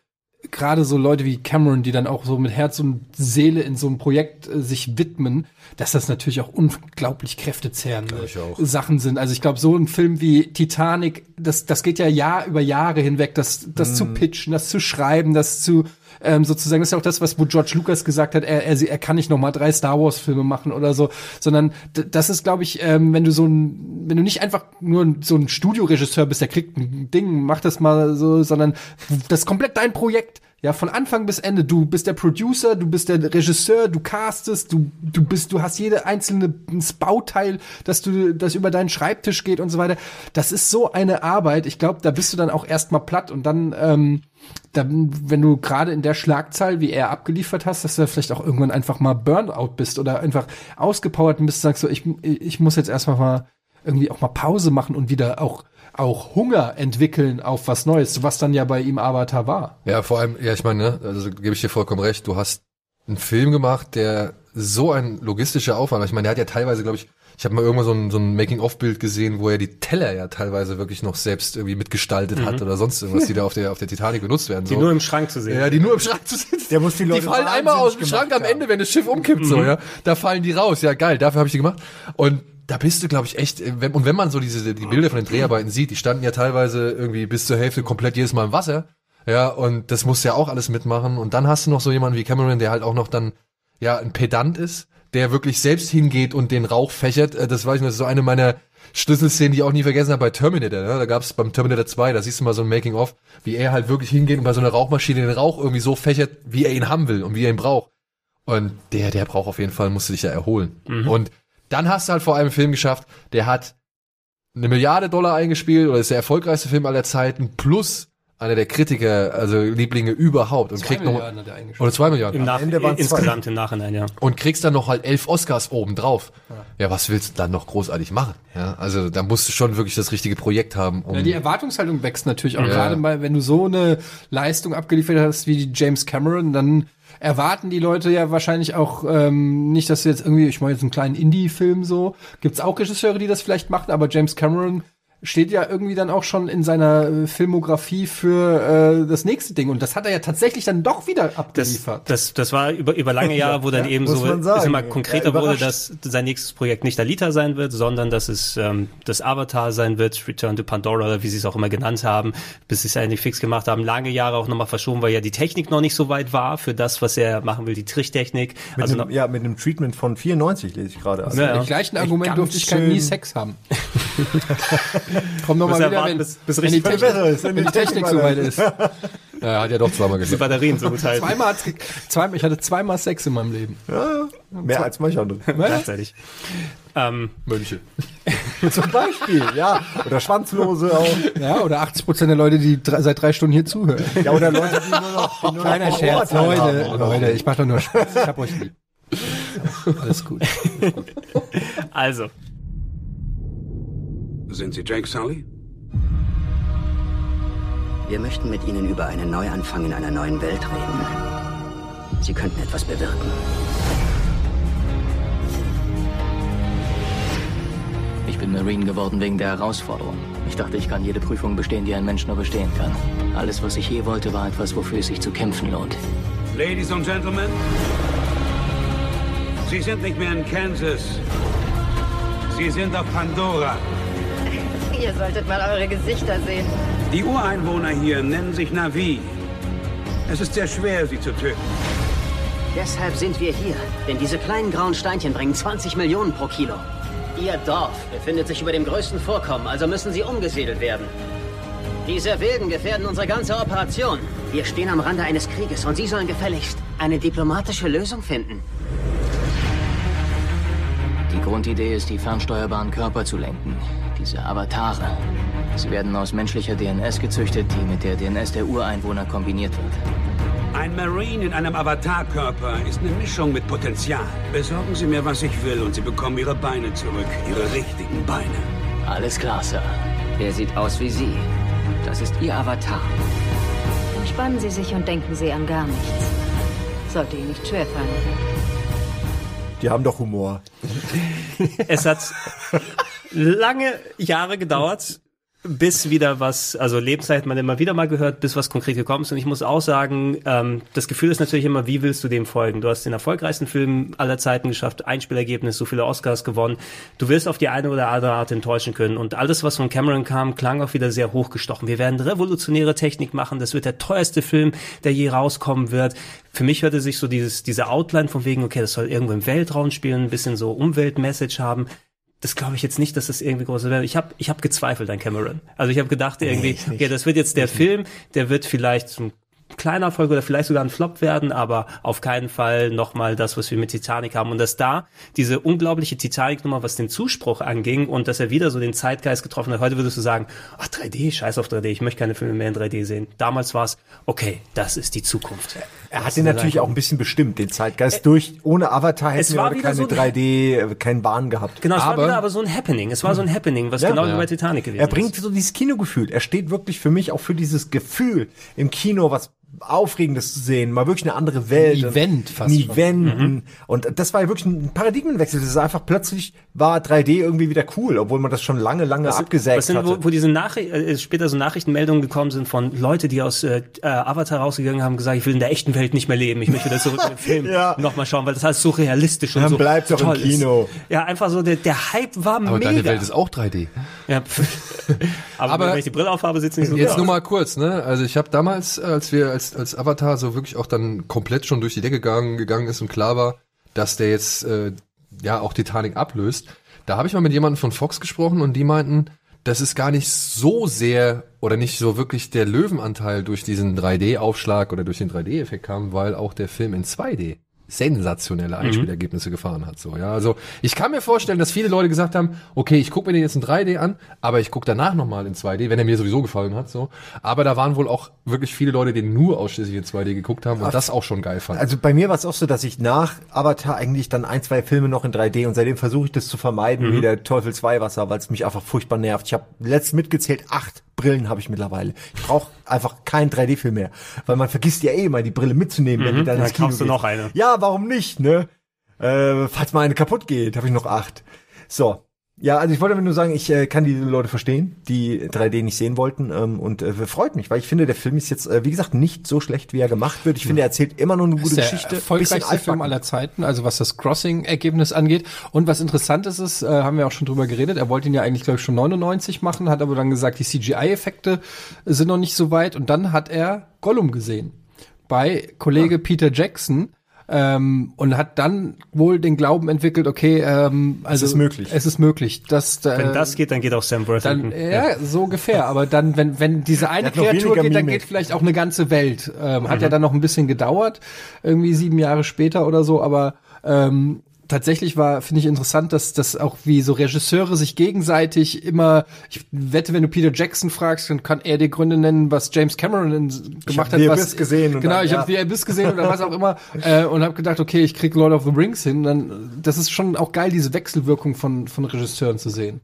gerade so Leute wie Cameron, die dann auch so mit Herz und Seele in so ein Projekt äh, sich widmen, dass das natürlich auch unglaublich kräftezehrende. Sachen sind. Also ich glaube, so ein Film wie Titanic, das, das geht ja Jahr über Jahre hinweg, das, das zu pitchen, das zu schreiben, das zu ähm, sozusagen, das ist ja auch das, was wo George Lucas gesagt hat, er, er, er kann nicht noch mal drei Star Wars Filme machen oder so, sondern das ist, glaube ich, ähm, wenn du so ein, wenn du nicht einfach nur so ein Studioregisseur bist, der kriegt ein Ding, mach das mal so, sondern das ist komplett dein Projekt. Ja, von Anfang bis Ende. Du bist der Producer, du bist der Regisseur, du castest, du, du bist, du hast jede einzelne Bauteil, dass du, das über deinen Schreibtisch geht und so weiter. Das ist so eine Arbeit. Ich glaube, da bist du dann auch erstmal platt und dann, ähm, dann, wenn du gerade in der Schlagzahl, wie er abgeliefert hast, dass du vielleicht auch irgendwann einfach mal Burnout bist oder einfach ausgepowert bist, sagst so, ich, ich muss jetzt erstmal mal irgendwie auch mal Pause machen und wieder auch auch Hunger entwickeln auf was Neues, was dann ja bei ihm Avatar war. Ja, vor allem, ja, ich meine, ne, also gebe ich dir vollkommen recht, du hast einen Film gemacht, der so ein logistischer Aufwand, ich meine, der hat ja teilweise, glaube ich, ich habe mal irgendwann so ein, so ein Making-of-Bild gesehen, wo er die Teller ja teilweise wirklich noch selbst irgendwie mitgestaltet Mhm. hat oder sonst irgendwas, die da auf der, auf der Titanic benutzt werden. Die so. nur im Schrank zu sehen. Ja, die nur im Schrank zu sehen. Der muss die Leute Die fallen einmal aus dem Schrank am gemacht Ende, wenn das Schiff umkippt, so, Mhm. ja. Da fallen die raus. Ja, geil, dafür habe ich die gemacht. Und da bist du, glaube ich, echt, äh, wenn, und wenn man so diese, die Bilder von den Dreharbeiten sieht, die standen ja teilweise irgendwie bis zur Hälfte komplett jedes Mal im Wasser. Ja, und das musst du ja auch alles mitmachen. Und dann hast du noch so jemanden wie Cameron, der halt auch noch dann, ja, ein Pedant ist, der wirklich selbst hingeht und den Rauch fächert. Äh, Das weiß ich noch, das ist so eine meiner Schlüsselszenen, die ich auch nie vergessen habe bei Terminator. Ne? Da gab es beim Terminator 2, da siehst du mal so ein Making-of, wie er halt wirklich hingeht und bei so einer Rauchmaschine den Rauch irgendwie so fächert, wie er ihn haben will und wie er ihn braucht. Und der, der braucht auf jeden Fall, musst du dich ja erholen. Mhm. Und dann hast du halt vor allem einen Film geschafft, der hat eine Milliarde Dollar eingespielt oder ist der erfolgreichste Film aller Zeiten plus einer der Kritiker, also Lieblinge überhaupt und Zwei kriegt noch Milliarden er oder zwei Milliarden Im Nach Ende zwei. insgesamt im Nachhinein, ja. und kriegst dann noch halt elf Oscars oben drauf. Ja. was willst du dann noch großartig machen? Ja, also da musst du schon wirklich das richtige Projekt haben. Um, Ja, die Erwartungshaltung wächst natürlich auch Ja. gerade mal, wenn du so eine Leistung abgeliefert hast wie die James Cameron, dann erwarten die Leute ja wahrscheinlich auch ähm, nicht, dass du jetzt irgendwie, ich meine jetzt einen kleinen Indie-Film so, gibt's auch Regisseure, die das vielleicht machen, aber James Cameron steht ja irgendwie dann auch schon in seiner äh, Filmografie für äh, das nächste Ding und das hat er ja tatsächlich dann doch wieder Das, abgeliefert. das, das war über, über lange [laughs] Jahre, wo dann eben muss so sagen. immer Ja, konkreter wurde, überrascht. dass sein nächstes Projekt nicht Alita sein wird, sondern dass es ähm, das Avatar sein wird, Return to Pandora oder wie sie es auch immer genannt haben, bis sie es eigentlich fix gemacht haben. Lange Jahre auch nochmal verschoben, weil ja die Technik noch nicht so weit war für das, was er machen will, die Tricktechnik. Mit also einem, noch, ja, mit einem Treatment von 94 lese ich gerade. Also Ja, Mit ja. dem gleichen Argument durfte ich kein nie Sex haben. [laughs] [laughs] Komm noch Muss mal er wieder, warten, wenn, bis- bis wenn, die richtig Technik, besser ist, wenn die Technik soweit ist. [laughs] ja, er hat ja doch zweimal die gesagt. Batterien so gut [laughs] halten. Zweimal zweimal, ich hatte zweimal Sex in meinem Leben. Ja, mehr als manch andere. Gleichzeitig. Ähm, Mönche. Zum Beispiel, ja. Oder Schwanzlose auch. Ja, oder 80 Prozent der Leute, die drei, seit drei Stunden hier zuhören. Ja, oder Leute, die nur noch, die nur noch Kleiner Scherz, Vorurteile Leute, haben. Leute, ich mach doch nur Spaß. Ich hab euch lieb. Alles gut. also, Sind Sie Jake Sully? Wir möchten mit Ihnen über einen Neuanfang in einer neuen Welt reden. Sie könnten etwas bewirken. Ich bin Marine geworden wegen der Herausforderung. Ich dachte, ich kann jede Prüfung bestehen, die ein Mensch nur bestehen kann. Alles, was ich je wollte, war etwas, wofür es sich zu kämpfen lohnt. Ladies and Gentlemen, Sie sind nicht mehr in Kansas. Sie sind auf Pandora. Ihr solltet mal eure Gesichter sehen. Die Ureinwohner hier nennen sich Navi. Es ist sehr schwer, sie zu töten. Deshalb sind wir hier. Denn diese kleinen grauen Steinchen bringen 20 Millionen pro Kilo. Ihr Dorf befindet sich über dem größten Vorkommen, also müssen sie umgesiedelt werden. Diese Wilden gefährden unsere ganze Operation. Wir stehen am Rande eines Krieges und Sie sollen gefälligst eine diplomatische Lösung finden. Die Grundidee ist, die fernsteuerbaren Körper zu lenken. Diese Avatare. Sie werden aus menschlicher DNS gezüchtet, die mit der DNS der Ureinwohner kombiniert wird. Ein Marine in einem Avatarkörper ist eine Mischung mit Potenzial. Besorgen Sie mir, was ich will, und Sie bekommen Ihre Beine zurück. Ihre richtigen Beine. Alles klar, Sir. Er sieht aus wie Sie. Das ist Ihr Avatar. Entspannen Sie sich und denken Sie an gar nichts. Sollte Ihnen nicht schwerfallen. Die haben doch Humor. es hat lange Jahre gedauert, bis wieder was, also Lebenszeit man immer wieder mal gehört, bis was konkret gekommen ist. Und ich muss auch sagen, ähm, das Gefühl ist natürlich immer, wie willst du dem folgen? Du hast den erfolgreichsten Film aller Zeiten geschafft, Einspielergebnis, so viele Oscars gewonnen. Du wirst auf die eine oder andere Art enttäuschen können. Und alles, was von Cameron kam, klang auch wieder sehr hochgestochen. Wir werden revolutionäre Technik machen. Das wird der teuerste Film, der je rauskommen wird. Für mich hörte sich so dieses, diese Outline von wegen, okay, das soll irgendwo im Weltraum spielen, ein bisschen so Umweltmessage haben das glaube ich jetzt nicht, dass das irgendwie groß wäre. Ich habe ich hab gezweifelt an Cameron. Also ich habe gedacht irgendwie, Nee, okay, das wird jetzt der Film, der wird vielleicht ein kleiner Erfolg oder vielleicht sogar ein Flop werden, aber auf keinen Fall nochmal das, was wir mit Titanic haben. Und dass da diese unglaubliche Titanic-Nummer, was den Zuspruch anging und dass er wieder so den Zeitgeist getroffen hat. Heute würdest du sagen, ach 3D, scheiß auf 3D, ich möchte keine Filme mehr in 3D sehen. Damals war es, okay, das ist die Zukunft. Er hat den natürlich auch ein bisschen bestimmt, den Zeitgeist durch. Ohne Avatar es hätten wir keine so ein- 3D, äh, keinen Bahn gehabt. Genau, es war wieder aber so ein Happening. Es war so ein Happening, was Ja. genau wie Ja. bei Titanic gewesen Er bringt so dieses Kinogefühl. Er steht wirklich für mich auch für dieses Gefühl im Kino, was Aufregendes zu sehen, mal wirklich eine andere Welt. Ein Event fast Ein. Event. Mhm. Und das war ja wirklich ein Paradigmenwechsel. Das ist einfach plötzlich war 3D irgendwie wieder cool, obwohl man das schon lange, lange Was, abgesägt was sind, hatte. wo, wo diese Nachricht, äh, später so Nachrichtenmeldungen gekommen sind von Leute, die aus äh, äh, Avatar rausgegangen haben, gesagt, ich will in der echten Welt nicht mehr leben, ich möchte wieder zurück in den [laughs] Film Ja. nochmal schauen, weil das heißt so realistisch und Dann so bleibt's auch im Kino. Ist. Ja, einfach so, der, der Hype war Aber mega. deine Welt ist auch 3D. ja, [laughs] aber, Aber wenn ich die Brille aufhabe, sieht's nicht so Jetzt nur mal kurz, ne? Also ich habe damals, als wir als als Avatar so wirklich auch dann komplett schon durch die Decke gegangen, gegangen ist und klar war, dass der jetzt äh, ja auch Titanic ablöst, da habe ich mal mit jemandem von Fox gesprochen und die meinten, das ist gar nicht so sehr oder nicht so wirklich der Löwenanteil durch diesen 3D-Aufschlag oder durch den 3D-Effekt kam, weil auch der Film in 2D sensationelle Einspielergebnisse gefahren hat. So, ja, also ich kann mir vorstellen, dass viele Leute gesagt haben, okay, ich gucke mir den jetzt in 3D an, aber ich gucke danach nochmal in 2D, wenn er mir sowieso gefallen hat. So, aber da waren wohl auch wirklich viele Leute, die nur ausschließlich in 2D geguckt haben und Ach, das auch schon geil fanden. Also bei mir war es auch so, dass ich nach Avatar eigentlich dann ein, zwei Filme noch in 3D und seitdem versuche ich das zu vermeiden, Mhm. wie der Teufel 2 Wasser, weil es mich einfach furchtbar nervt. Ich habe letzt mitgezählt, acht Brillen habe ich mittlerweile. Ich brauche einfach keinen 3D-Film mehr, weil man vergisst ja eh immer, die Brille mitzunehmen, wenn Mhm, du dann dann ins Kino kaufst du noch eine. Ja, warum nicht, ne? Äh, falls mal eine kaputt geht, habe ich noch acht. So. Ja, also ich wollte nur sagen, ich äh, kann diese Leute verstehen, die 3D nicht sehen wollten ähm, und äh, freut mich, weil ich finde, der Film ist jetzt, äh, wie gesagt, nicht so schlecht, wie er gemacht wird. Ich finde, er erzählt immer noch eine gute ist der Geschichte. erfolgreichste Film aller Zeiten, also was das Crossing-Ergebnis angeht. Und was interessant ist, ist, äh, haben wir auch schon drüber geredet, er wollte ihn ja eigentlich, glaube ich, schon 99 machen, hat aber dann gesagt, die CGI-Effekte sind noch nicht so weit. Und dann hat er Gollum gesehen bei Kollege Peter Jackson. Ähm, und hat dann wohl den Glauben entwickelt, okay, ähm, also ist möglich. Es ist möglich. Dass, äh, Wenn das geht, dann geht auch Sam Worthington. dann, ja, so ungefähr. Aber dann, wenn, wenn diese eine hat Kreatur geht, dann Mimik. geht vielleicht auch eine ganze Welt. Ähm, Hat Mhm. ja dann noch ein bisschen gedauert, irgendwie sieben Jahre später oder so, aber ähm, tatsächlich war, finde ich interessant, dass das auch wie so Regisseure sich gegenseitig immer, ich wette, wenn du Peter Jackson fragst, dann kann er dir Gründe nennen, was James Cameron gemacht hat. The was, Abyss gesehen Genau, dann, ich ja. habe The Abyss gesehen oder was auch [laughs] immer äh, und habe gedacht, okay, ich krieg Lord of the Rings hin. Dann, das ist schon auch geil, diese Wechselwirkung von, von Regisseuren zu sehen.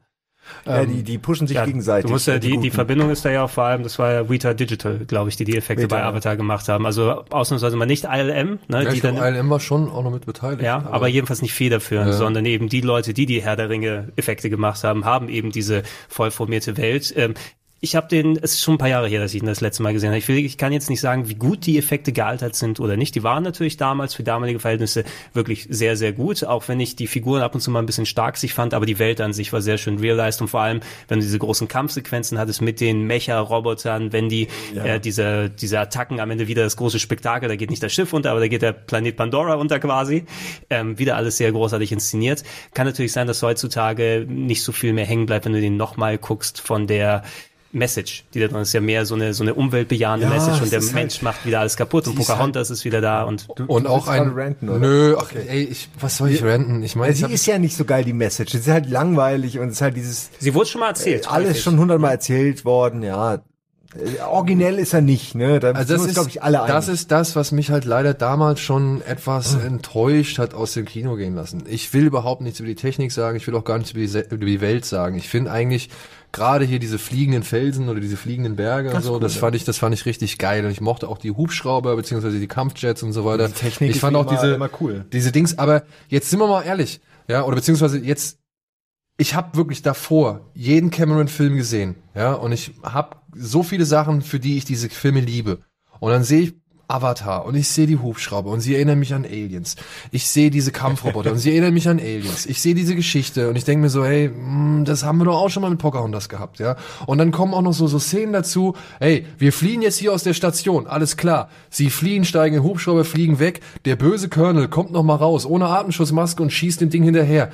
Ja, Ähm, die, die pushen sich Ja, gegenseitig. Du musst ja, die, die. Verbindung ist da ja auch vor allem, das war ja Weta Digital, glaube ich, die die Effekte Weta, bei ja. Avatar gemacht haben. Also ausnahmsweise mal nicht ILM, ne, ja, die ich dann, glaub, ILM war schon auch noch mit beteiligt. ja, aber, jedenfalls nicht federführend, Ja. sondern eben die Leute, die die Herr der Ringe Effekte gemacht haben, haben eben diese vollformierte Welt. Ähm, ich habe den, es ist schon ein paar Jahre her, dass ich ihn das letzte Mal gesehen habe. Ich, will, ich kann jetzt nicht sagen, wie gut die Effekte gealtert sind oder nicht. Die waren natürlich damals für damalige Verhältnisse wirklich sehr, sehr gut, auch wenn ich die Figuren ab und zu mal ein bisschen stark sich fand, aber die Welt an sich war sehr schön realized und vor allem, wenn du diese großen Kampfsequenzen hattest mit den Mecha-Robotern, wenn die Ja. äh, diese, diese Attacken am Ende wieder das große Spektakel, da geht nicht das Schiff unter, aber da geht der Planet Pandora unter quasi. Ähm, wieder alles sehr großartig inszeniert. Kann natürlich sein, dass heutzutage nicht so viel mehr hängen bleibt, wenn du den nochmal guckst von der Message, die da drin ist ja mehr so eine so eine umweltbejahende Ja, Message es und der Mensch halt- macht wieder alles kaputt und Pocahontas ist wieder da und und du auch ein ranten, oder? Nö, ach, ey, ich, was soll ich ranten? Ich meine, sie ist ja nicht so geil, die Message. Es ist halt langweilig und es ist halt dieses, sie wurde schon mal erzählt. äh, alles schon hundertmal erzählt worden, ja. Äh, Originell ist er nicht, ne? Da also sind das ist, glaube ich, alle einig. das ist das, was mich halt leider damals schon etwas enttäuscht hat aus dem Kino gehen lassen. Ich will überhaupt nichts über die Technik sagen, ich will auch gar nichts über die, Se- über die Welt sagen. Ich finde eigentlich gerade hier diese fliegenden Felsen oder diese fliegenden Berge und so, cool, das fand ich, das fand ich richtig geil und ich mochte auch die Hubschrauber beziehungsweise die Kampfjets und so weiter. Die Technik ich fand auch immer- diese immer cool. diese Dings, aber jetzt sind wir mal ehrlich, ja, oder beziehungsweise jetzt ich habe wirklich davor jeden Cameron-Film gesehen, ja, und ich habe so viele Sachen, für die ich diese Filme liebe. Und dann sehe ich Avatar und ich sehe die Hubschrauber und sie erinnern mich an Aliens. Ich sehe diese Kampfroboter und sie erinnern mich an Aliens. Ich sehe diese Geschichte und ich denke mir so, hey, mh, das haben wir doch auch schon mal mit Pocahontas gehabt, ja. Und dann kommen auch noch so, so Szenen dazu, hey, wir fliehen jetzt hier aus der Station, alles klar. Sie fliehen, steigen in Hubschrauber, fliegen weg. Der böse Colonel kommt noch mal raus, ohne Atemschutzmaske und schießt dem Ding hinterher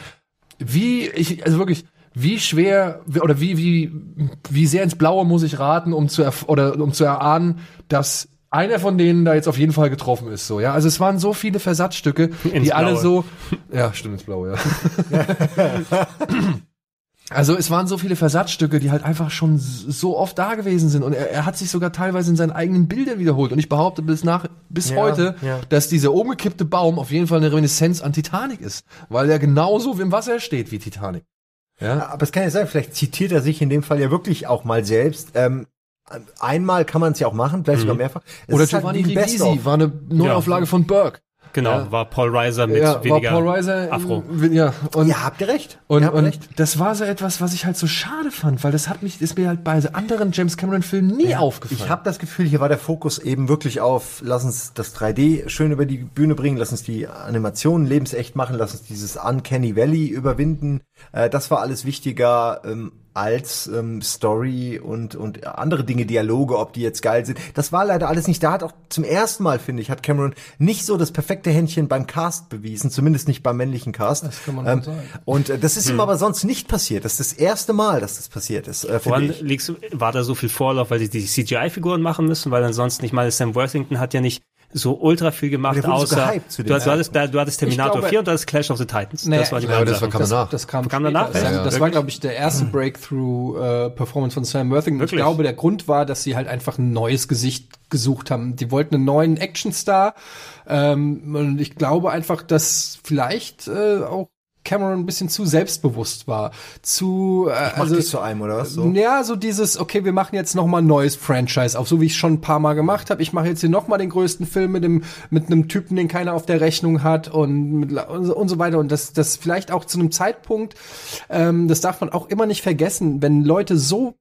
wie ich also wirklich wie schwer oder wie wie wie sehr ins Blaue muss ich raten, um zu oder um zu erahnen, dass einer von denen da jetzt auf jeden Fall getroffen ist, so ja. Also es waren so viele Versatzstücke, [laughs] Ins die alle Blaue. so ja stimmt ins Blaue ja. [laughs] Also es waren so viele Versatzstücke, die halt einfach schon so oft da gewesen sind und er, er hat sich sogar teilweise in seinen eigenen Bildern wiederholt und ich behaupte bis nach bis Ja, heute, ja. dass dieser umgekippte Baum auf jeden Fall eine Reminiszenz an Titanic ist, weil er genauso im Wasser steht wie Titanic. Ja, Aber es kann ja sein, vielleicht zitiert er sich in dem Fall ja wirklich auch mal selbst. Ähm, einmal kann man es ja auch machen, vielleicht sogar mehrfach. Es oder halt Giovanni ein Ribisi war eine Neuauflage von Burke. Genau, Ja. war Paul Reiser mit ja, war weniger Paul Reiser Afro. Ja, und Ja, habt ihr recht. Und, Ihr habt und recht. das war so etwas, was ich halt so schade fand, weil das hat mich, ist mir halt bei anderen James Cameron Filmen nie aufgefallen. Ich habe das Gefühl, hier war der Fokus eben wirklich auf, lass uns das 3D schön über die Bühne bringen, lass uns die Animationen lebensecht machen, lass uns dieses Uncanny Valley überwinden. Äh, das war alles wichtiger ähm, als ähm, Story und, und andere Dinge, Dialoge, ob die jetzt geil sind. Das war leider alles nicht. Da hat auch zum ersten Mal, finde ich, hat Cameron nicht so das perfekte Händchen beim Cast bewiesen, zumindest nicht beim männlichen Cast. Das kann man wohl sagen. Und äh, das ist ihm aber sonst nicht passiert. Das ist das erste Mal, dass das passiert ist, äh, Woran liegst du, war da so viel Vorlauf, weil sie die CGI-Figuren machen müssen? Weil ansonsten, ich meine, Sam Worthington hat ja nicht so ultra viel gemacht, so außer dem du, hast, du, hattest, du hattest Terminator glaube- 4 und du hattest Clash of the Titans. Naja, das war die ja, das war- kam das, danach. das kam, Kam danach? Das, Ja, das ja. war, Wirklich? glaube ich, der erste Breakthrough-Performance von Sam Worthington. Und Ich Wirklich? glaube, der Grund war, dass sie halt einfach ein neues Gesicht gesucht haben. Die wollten einen neuen Actionstar. Ähm, und ich glaube einfach, dass vielleicht äh, auch Cameron ein bisschen zu selbstbewusst war. Zu, äh, Mach also, dich zu einem, oder was? So? ja, so dieses, okay, wir machen jetzt noch mal ein neues Franchise auf, so wie ich schon ein paar Mal gemacht habe. Ich mache jetzt hier noch mal den größten Film mit dem mit einem Typen, den keiner auf der Rechnung hat und mit, und so- weiter. Und das das vielleicht auch zu einem Zeitpunkt, ähm, das darf man auch immer nicht vergessen, wenn Leute so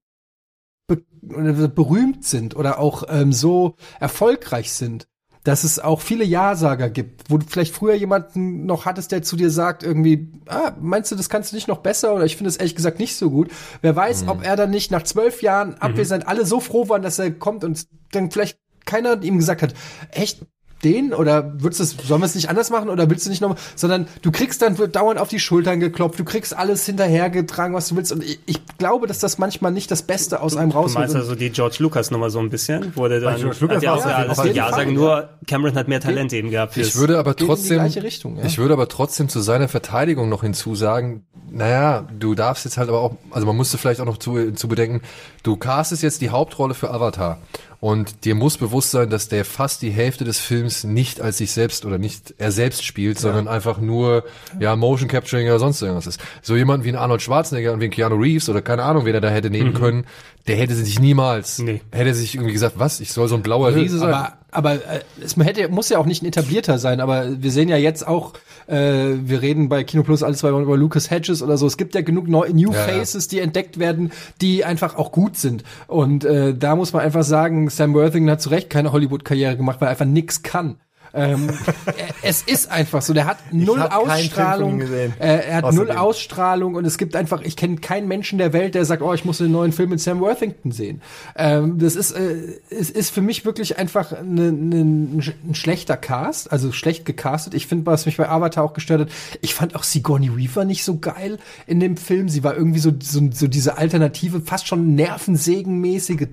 be berühmt sind oder auch ähm, so erfolgreich sind, dass es auch viele Ja-Sager gibt, wo du vielleicht früher jemanden noch hattest, der zu dir sagt irgendwie, ah, meinst du, das kannst du nicht noch besser? Oder ich finde es ehrlich gesagt nicht so gut. Wer weiß, ob er dann nicht nach zwölf Jahren Abwesenheit alle so froh waren, dass er kommt und dann vielleicht keiner ihm gesagt hat, echt den oder würdest du es, sollen wir es nicht anders machen oder willst du nicht noch, sondern du kriegst dann wird dauernd auf die Schultern geklopft, du kriegst alles hinterhergetragen, was du willst und ich, ich glaube, dass das manchmal nicht das Beste aus einem Du rausholt. meinst Und- also die George Lucas Nummer so ein bisschen, wurde dann George Lucas hat ja ja, alles Ja jeden sagen, nur Cameron hat mehr Talent eben gehabt. Ich würde aber geht in die trotzdem, gleiche Richtung, ja. ich würde aber trotzdem zu seiner Verteidigung noch hinzusagen, naja, du darfst jetzt halt aber auch, also man musste vielleicht auch noch zu, zu bedenken, du castest jetzt die Hauptrolle für Avatar und dir muss bewusst sein, dass der fast die Hälfte des Films nicht als sich selbst oder nicht er selbst spielt, sondern einfach nur, ja, Motion Capturing oder sonst irgendwas ist. So jemand wie ein Arnold Schwarzenegger und wie ein Keanu Reeves oder keine Ahnung, wen er da hätte nehmen können, der hätte sich niemals, Nee. hätte sich irgendwie gesagt, was, ich soll so ein blauer Riese sein. Aber, aber äh, es hätte, muss ja auch nicht ein etablierter sein, aber wir sehen ja jetzt auch, äh, wir reden bei Kino Plus alle zwei Wochen über Lucas Hedges oder so. Es gibt ja genug New Ja, ja. Faces, die entdeckt werden, die einfach auch gut sind. Und äh, da muss man einfach sagen, Sam Worthington hat zu Recht keine Hollywood-Karriere gemacht, weil er einfach nix kann. Ähm, [laughs] es ist einfach so. Der hat null Ausstrahlung. Äh, er hat Außerdem. null Ausstrahlung und es gibt einfach, ich kenne keinen Menschen der Welt, der sagt, oh, ich muss den neuen Film mit Sam Worthington sehen. Ähm, das ist, äh, es ist für mich wirklich einfach ne, ne, ein schlechter Cast, also schlecht gecastet. Ich finde, was mich bei Avatar auch gestört hat, ich fand auch Sigourney Weaver nicht so geil in dem Film. Sie war irgendwie so, so, so diese alternative, fast schon nervensägenmäßige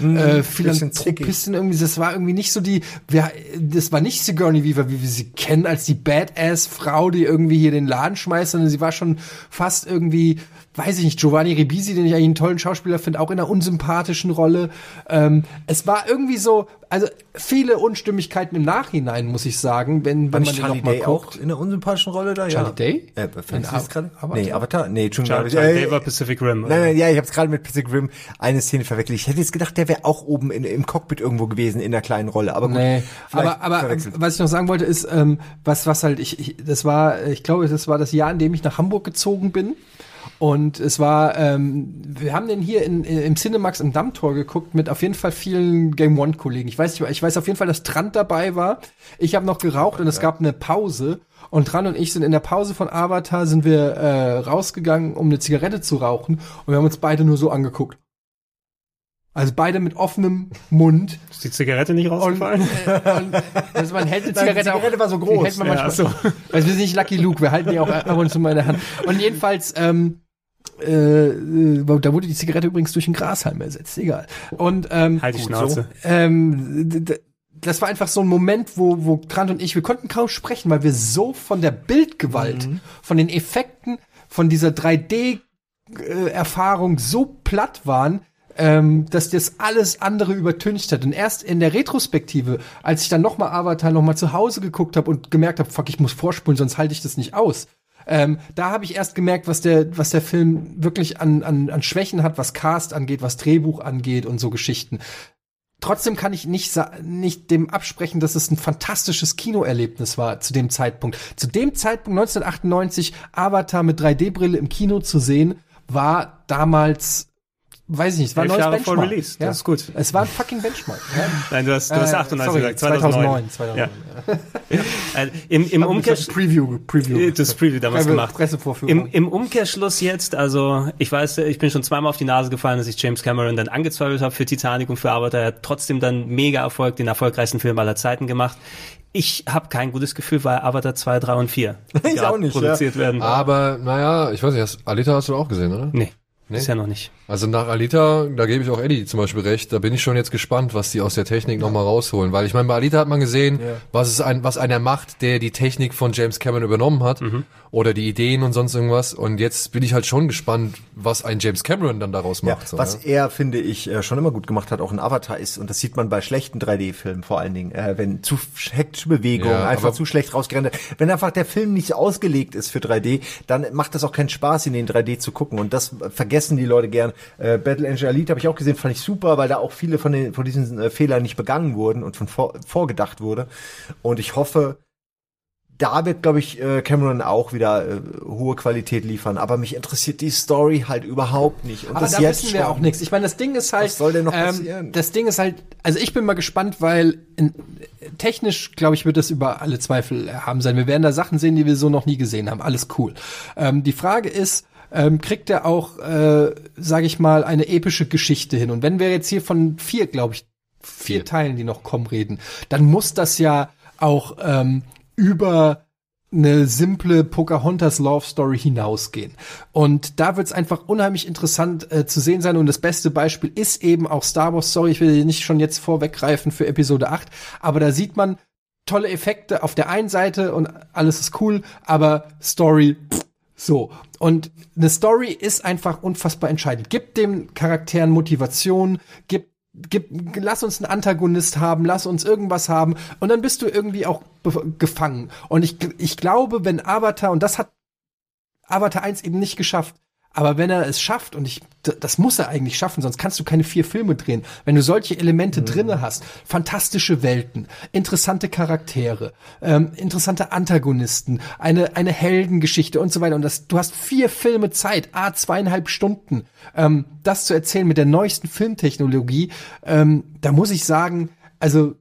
äh, äh, Philanthropistin irgendwie. Das war irgendwie nicht so die, wer, das war nicht Sigourney Weaver, wie wir sie kennen, als die Badass-Frau, die irgendwie hier den Laden schmeißt, sondern sie war schon fast irgendwie, weiß ich nicht, Giovanni Ribisi, den ich eigentlich einen tollen Schauspieler finde, auch in einer unsympathischen Rolle. Ähm, es war irgendwie so, also viele Unstimmigkeiten im Nachhinein, muss ich sagen, wenn, wenn man nicht den Charlie noch mal Day guckt. auch in einer unsympathischen Rolle da? Charlie ja. Day? Äh, In das gerade? Avatar? Nee, Avatar? Nee, Entschuldigung. Charlie, Charlie äh, Day war Pacific Rim. Nein, nein, ja, ich habe es gerade mit Pacific Rim eine Szene verwechselt. Ich hätte jetzt gedacht, der wäre auch oben in, im Cockpit irgendwo gewesen in einer kleinen Rolle. Aber gut, Nee, aber, aber was ich noch sagen wollte ist, ähm, was was halt ich, ich das war, ich glaube, das war das Jahr, in dem ich nach Hamburg gezogen bin. Und es war, ähm, wir haben den hier in, im Cinemax im Dammtor geguckt mit auf jeden Fall vielen Game One Kollegen. Ich weiß nicht, ich weiß auf jeden Fall, dass Trant dabei war. Ich habe noch geraucht und es gab eine Pause. Und Trant und ich sind in der Pause von Avatar sind wir äh, rausgegangen, um eine Zigarette zu rauchen. Und wir haben uns beide nur so angeguckt. Also beide mit offenem Mund. Ist die Zigarette nicht rausgefallen? Und, also man hält [laughs] Nein, die Zigarette, Zigarette auch, war so die groß. Hält man Ja, manchmal, so. Also wir sind nicht Lucky Luke, wir halten die auch ab und zu mal in der Hand. Und jedenfalls, ähm, äh, äh, da wurde die Zigarette übrigens durch einen Grashalm ersetzt, egal. Und ähm, Halt die Schnauze. So. Ähm, das war einfach so ein Moment, wo, wo Grant und ich, wir konnten kaum sprechen, weil wir so von der Bildgewalt, von den Effekten, von dieser 3D-Erfahrung so platt waren, ähm, dass das alles andere übertüncht hat. Und erst in der Retrospektive, als ich dann nochmal Avatar nochmal zu Hause geguckt habe und gemerkt habe, fuck, ich muss vorspulen, sonst halte ich das nicht aus. Ähm, da habe ich erst gemerkt, was der, was der Film wirklich an, an, an Schwächen hat, was Cast angeht, was Drehbuch angeht und so Geschichten. Trotzdem kann ich nicht, nicht dem absprechen, dass es ein fantastisches Kinoerlebnis war zu dem Zeitpunkt. Zu dem Zeitpunkt 1998 Avatar mit 3D-Brille im Kino zu sehen, war damals, weiß ich nicht, es war ein neues Jahre vor Benchmark. Release, ja. das ist gut. Es war ein fucking Benchmark. Ja. Nein, du hast, du hast Äh, 98 sorry, gesagt, 2009. 2009. Äh, Im, im Umkehrschluss. das Preview, Preview. Das Preview damals Presse- gemacht. Pressevorführung. Im, Im Umkehrschluss jetzt, also ich weiß, ich bin schon zweimal auf die Nase gefallen, dass ich James Cameron dann angezweifelt habe für Titanic und für Avatar. Er hat trotzdem dann mega Erfolg, den erfolgreichsten Film aller Zeiten gemacht. Ich habe kein gutes Gefühl, weil Avatar 2, 3 und 4 [laughs] Ich auch nicht, produziert ja. werden. Aber, naja, ich weiß nicht, hast, Alita hast du auch gesehen, oder? Nee. Bisher noch nicht. Also nach Alita, da gebe ich auch Eddie zum Beispiel recht, da bin ich schon jetzt gespannt, was die aus der Technik nochmal rausholen. Weil ich meine, bei Alita hat man gesehen, Ja. was es ein, was einer macht, der die Technik von James Cameron übernommen hat oder die Ideen und sonst irgendwas. Und jetzt bin ich halt schon gespannt, was ein James Cameron dann daraus Ja, macht. so, was ja. er, finde ich, äh, schon immer gut gemacht hat, auch in Avatar ist, und das sieht man bei schlechten 3D-Filmen vor allen Dingen, äh, wenn zu hektische Bewegungen, Ja, einfach zu schlecht rausgerendert. Wenn einfach der Film nicht ausgelegt ist für 3D, dann macht das auch keinen Spaß, in den 3D zu gucken. Und das vergessen die Leute gern. Äh, Battle Angel Elite habe ich auch gesehen, fand ich super, weil da auch viele von, den, von diesen äh, Fehlern nicht begangen wurden und von vor, vorgedacht wurde. Und ich hoffe, da wird, glaube ich, äh, Cameron auch wieder äh, hohe Qualität liefern. Aber mich interessiert die Story halt überhaupt nicht. Und Aber das da jetzt wissen wir schon. auch nichts. Ich meine, das Ding ist halt. Was soll denn noch ähm, passieren? Das Ding ist halt, also ich bin mal gespannt, weil in, technisch, glaube ich, wird das über alle Zweifel haben sein. Wir werden da Sachen sehen, die wir so noch nie gesehen haben. Alles cool. Ähm, die Frage ist, ähm, kriegt er auch, äh, sage ich mal, eine epische Geschichte hin? Und wenn wir jetzt hier von vier, glaube ich, vier Teilen, die noch kommen, reden, dann muss das ja auch ähm, über eine simple Pocahontas Love Story hinausgehen. Und da wird es einfach unheimlich interessant äh, zu sehen sein. Und das beste Beispiel ist eben auch Star Wars. Sorry, ich will nicht schon jetzt vorweggreifen für Episode 8, aber da sieht man tolle Effekte auf der einen Seite und alles ist cool, aber Story pff, so. Und eine Story ist einfach unfassbar entscheidend. Gib dem Charakteren Motivation, gib Gib, lass uns einen Antagonist haben, lass uns irgendwas haben und dann bist du irgendwie auch gefangen. Und ich, ich glaube, wenn Avatar, und das hat Avatar 1 eben nicht geschafft, aber wenn er es schafft, und ich, das muss er eigentlich schaffen, sonst kannst du keine vier Filme drehen. Wenn du solche Elemente drinne hast, fantastische Welten, interessante Charaktere, ähm, interessante Antagonisten, eine, eine Heldengeschichte und so weiter. Und das, du hast vier Filme Zeit, a zweieinhalb Stunden, ähm, das zu erzählen mit der neuesten Filmtechnologie. Ähm, da muss ich sagen, also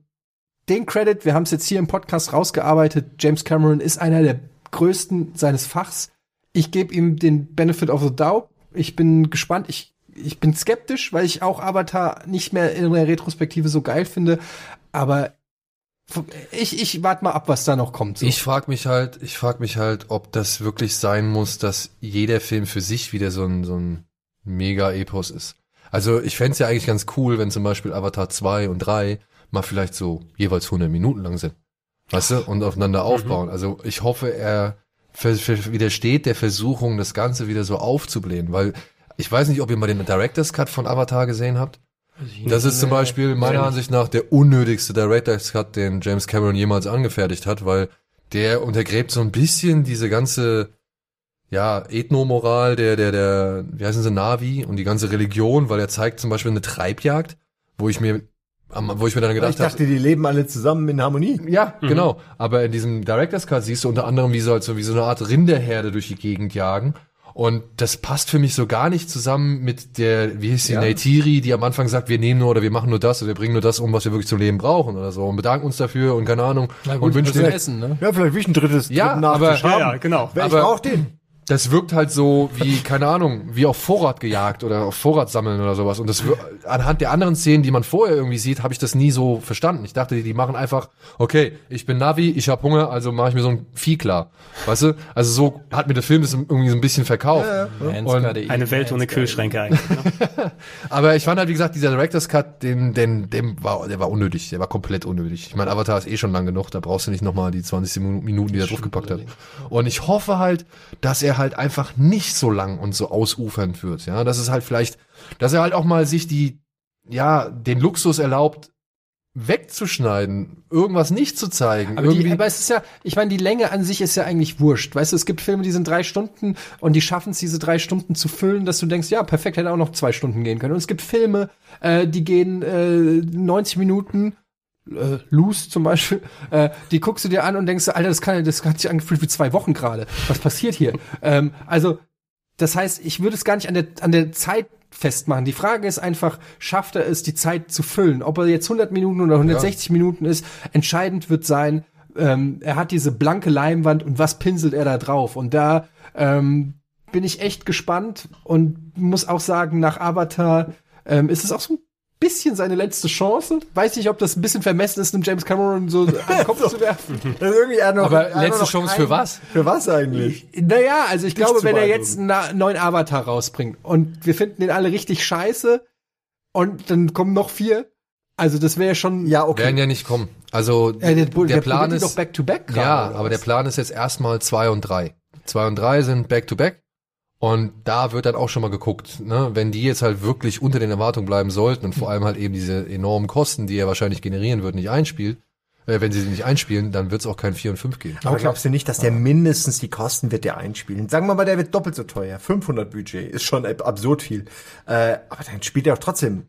den Credit, wir haben es jetzt hier im Podcast rausgearbeitet, James Cameron ist einer der größten seines Fachs. Ich gebe ihm den Benefit of the Doubt. Ich bin gespannt. Ich, ich bin skeptisch, weil ich auch Avatar nicht mehr in der Retrospektive so geil finde. Aber ich, ich warte mal ab, was da noch kommt. So. Ich frage mich halt, ich frage mich halt, ob das wirklich sein muss, dass jeder Film für sich wieder so ein, so ein Mega-Epos ist. Also ich fänd's ja eigentlich ganz cool, wenn zum Beispiel Avatar 2 und 3 mal vielleicht so jeweils 100 Minuten lang sind. Weißt du? Und aufeinander aufbauen. Also ich hoffe, er widersteht der Versuchung, das Ganze wieder so aufzublähen, weil ich weiß nicht, ob ihr mal den Director's Cut von Avatar gesehen habt. Das ist zum Beispiel meiner Ansicht nach der unnötigste Director's Cut, den James Cameron jemals angefertigt hat, weil der untergräbt so ein bisschen diese ganze, ja, Ethnomoral der, der, der, wie heißen sie, Navi und die ganze Religion, weil er zeigt zum Beispiel eine Treibjagd, wo ich mir, wo ich mir dann ich gedacht habe, dachte, die leben alle zusammen in Harmonie. ja, genau. Aber in diesem Director's Cut siehst du unter anderem, wie so, halt so, wie so eine Art Rinderherde durch die Gegend jagen. Und das passt für mich so gar nicht zusammen mit der, wie hieß sie, Ja. Neytiri, die am Anfang sagt, wir nehmen nur oder wir machen nur das oder wir bringen nur das um, was wir wirklich zum Leben brauchen oder so und bedanken uns dafür und keine Ahnung. Na und gut, wünschen den- essen, ne? Ja, vielleicht will ich ein drittes, Ja, aber-. Ja, ja, genau. Wer, ich Aber- brauch den. Das wirkt halt so wie, keine Ahnung, wie auf Vorrat gejagt oder auf Vorrat sammeln oder sowas. Und das anhand der anderen Szenen, die man vorher irgendwie sieht, habe ich das nie so verstanden. Ich dachte, die, die machen einfach, okay, ich bin Navi, ich habe Hunger, also mache ich mir so ein Vieh klar. Weißt du? Also so hat mir der Film das irgendwie so ein bisschen verkauft. Man's Und- gotta eat, Eine Welt ohne Kühlschränke eigentlich. Genau. [laughs] Aber ich fand halt, wie gesagt, dieser Director's Cut, den, den, dem war, der war unnötig. Der war komplett unnötig. Ich meine, Avatar ist eh schon lang genug, da brauchst du nicht nochmal die 20 Minu- Minuten, die er draufgepackt hat. Und ich hoffe halt, dass er halt einfach nicht so lang und so ausufernd wird. Ja, dass es halt vielleicht, dass er halt auch mal sich die, ja, den Luxus erlaubt, wegzuschneiden, irgendwas nicht zu zeigen. Aber, die, aber es ist ja, ich meine, die Länge an sich ist ja eigentlich wurscht. Weißt du, es gibt Filme, die sind drei Stunden und die schaffen es, diese drei Stunden zu füllen, dass du denkst, ja, perfekt, hätte auch noch zwei Stunden gehen können. Und es gibt Filme, äh, die gehen äh, 90 Minuten, äh, Loose zum Beispiel, [laughs] äh, die guckst du dir an und denkst, Alter, das kann, das hat sich angefühlt wie zwei Wochen gerade. Was passiert hier? [laughs] ähm, also, das heißt, ich würde es gar nicht an der, an der Zeit festmachen. Die Frage ist einfach, schafft er es, die Zeit zu füllen? Ob er jetzt 100 Minuten oder 160 Minuten ist, entscheidend wird sein, ähm, er hat diese blanke Leinwand und was pinselt er da drauf? Und da ähm, bin ich echt gespannt und muss auch sagen, nach Avatar ähm, ist es auch so ein bisschen seine letzte Chance. Weiß nicht, ob das ein bisschen vermessen ist, einem James Cameron so an den Kopf zu werfen. [laughs] Das ist irgendwie er hat noch, Aber er letzte noch Chance keinen- für was? Für was eigentlich? Naja, also ich glaube, zu wenn er jetzt einen neuen Avatar rausbringt und wir finden den alle richtig scheiße und dann kommen noch vier. Also das wäre schon. Ja, okay. Werden ja nicht kommen. Also Äh, der, der, der Plan ist doch back to back. gerade, ja, aber was? der Plan ist jetzt erstmal zwei und drei. Zwei und drei sind back to back. Und da wird dann auch schon mal geguckt, ne? wenn die jetzt halt wirklich unter den Erwartungen bleiben sollten und vor allem halt eben diese enormen Kosten, die er wahrscheinlich generieren wird, nicht einspielt, äh, wenn sie sie nicht einspielen, dann wird es auch kein 4 und 5 geben. Aber glaubst du nicht, dass der mindestens die Kosten wird der einspielen? Sagen wir mal, der wird doppelt so teuer. 500 Budget ist schon ab- absurd viel. Äh, aber dann spielt er auch trotzdem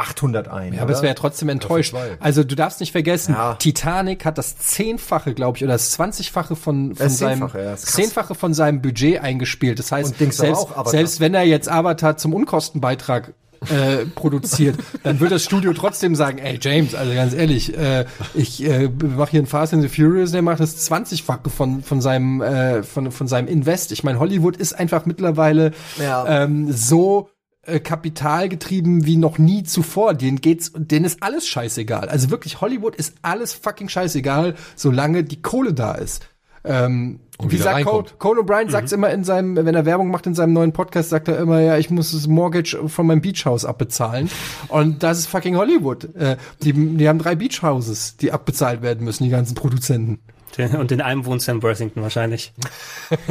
800 ein. Ja, aber es wäre trotzdem enttäuscht. Also du darfst nicht vergessen, Ja. Titanic hat das zehnfache, glaube ich, oder das zwanzigfache von, von seinem Zehnfache, ja, zehnfache von seinem Budget eingespielt. Das heißt, selbst, selbst wenn er jetzt Avatar zum Unkostenbeitrag äh, produziert, [laughs] dann wird das Studio trotzdem sagen, ey James, also ganz ehrlich, äh, ich äh, mache hier einen Fast and the Furious, der macht das zwanzigfache von von seinem äh, von von seinem Invest. Ich meine, Hollywood ist einfach mittlerweile Ja. ähm, so äh, kapitalgetrieben wie noch nie zuvor. Denen geht's, denen ist alles scheißegal. Also wirklich, Hollywood ist alles fucking scheißegal, solange die Kohle da ist. Ähm, Und wie sagt Cole. Cole O'Brien sagt's immer in seinem, wenn er Werbung macht in seinem neuen Podcast, sagt er immer, ja, ich muss das Mortgage von meinem Beachhaus abbezahlen. Und das ist fucking Hollywood. Äh, die, die haben drei Beachhouses, die abbezahlt werden müssen, die ganzen Produzenten. Und in einem wohnt Sam Worthington wahrscheinlich.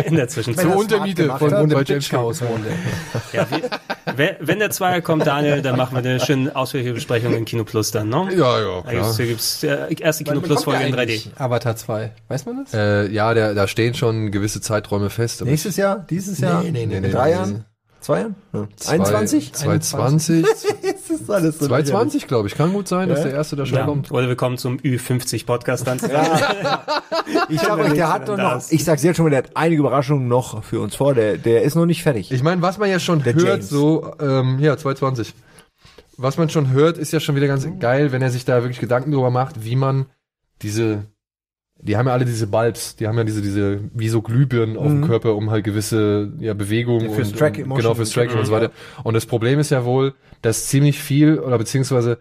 In der Zwischenzeit. Wenn Zur er Untermiete von Bei James House wohnt er. Ja, wie, wenn, der Zweier kommt, Daniel, dann machen wir eine schöne ausführliche Besprechung in Kino Plus dann, ne? Ja, ja, Da gibt's, gibt's äh, erste Kino Plus Folge in 3D. Avatar 2. Weiß man das? Äh, ja, der, da stehen schon gewisse Zeiträume fest. Nächstes Jahr? Dieses Jahr? Nee, nee, nee, In nee, drei nee. Jahren? Zwei Jahren? Ja. zwei- 21? 2020? [laughs] [laughs] Das ist alles so 2020, glaube ich. Kann gut sein, dass Ja? der erste da schon Ja. kommt. Oder wir kommen zum Ü50 Podcast dann. [laughs] Ich sag euch, der hat doch noch, ich sag's jetzt schon mal, der hat einige Überraschungen noch für uns vor. Der, der ist noch nicht fertig. Ich meine, was man ja schon Der hört, James. so, ähm, ja, 2020. Was man schon hört, ist ja schon wieder ganz geil, wenn er sich da wirklich Gedanken drüber macht, wie man diese, die haben ja alle diese Bulbs, die haben ja diese, diese, wie so Glühbirnen auf dem Körper, um halt gewisse, ja, Bewegungen Ja, fürs und, Track- und genau, fürs Tracking und so weiter. Und das Problem ist ja wohl, dass ziemlich viel, oder beziehungsweise,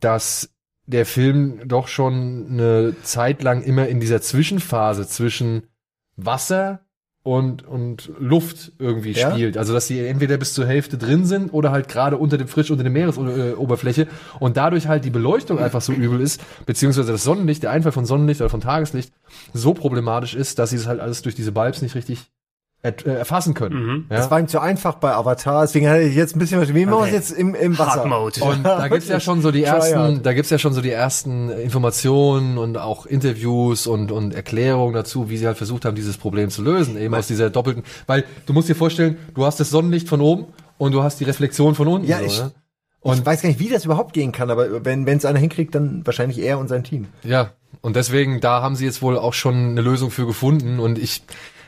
dass der Film doch schon eine Zeit lang immer in dieser Zwischenphase zwischen Wasser und, und Luft irgendwie Ja? spielt. Also, dass sie entweder bis zur Hälfte drin sind oder halt gerade unter dem frisch unter der Meeresoberfläche und dadurch halt die Beleuchtung einfach so übel ist, beziehungsweise das Sonnenlicht, der Einfall von Sonnenlicht oder von Tageslicht so problematisch ist, dass sie es halt alles durch diese Bulbs nicht richtig erfassen können. Mhm. Das Ja? war ihm zu einfach bei Avatar, deswegen hatte ich jetzt ein bisschen was. Wie machen wir es Okay. jetzt im, im Wasser? Hard Mode. Und da [laughs] gibt's ja schon so die ersten, da gibt's ja schon so die ersten Informationen und auch Interviews und, und Erklärungen dazu, wie sie halt versucht haben, dieses Problem zu lösen, eben aus dieser doppelten, weil du musst dir vorstellen, du hast das Sonnenlicht von oben und du hast die Reflexion von unten. Ja, so, ich- ne? ich weiß gar nicht, wie das überhaupt gehen kann, aber wenn es einer hinkriegt, dann wahrscheinlich er und sein Team. Ja, und deswegen, da haben sie jetzt wohl auch schon eine Lösung für gefunden und ich,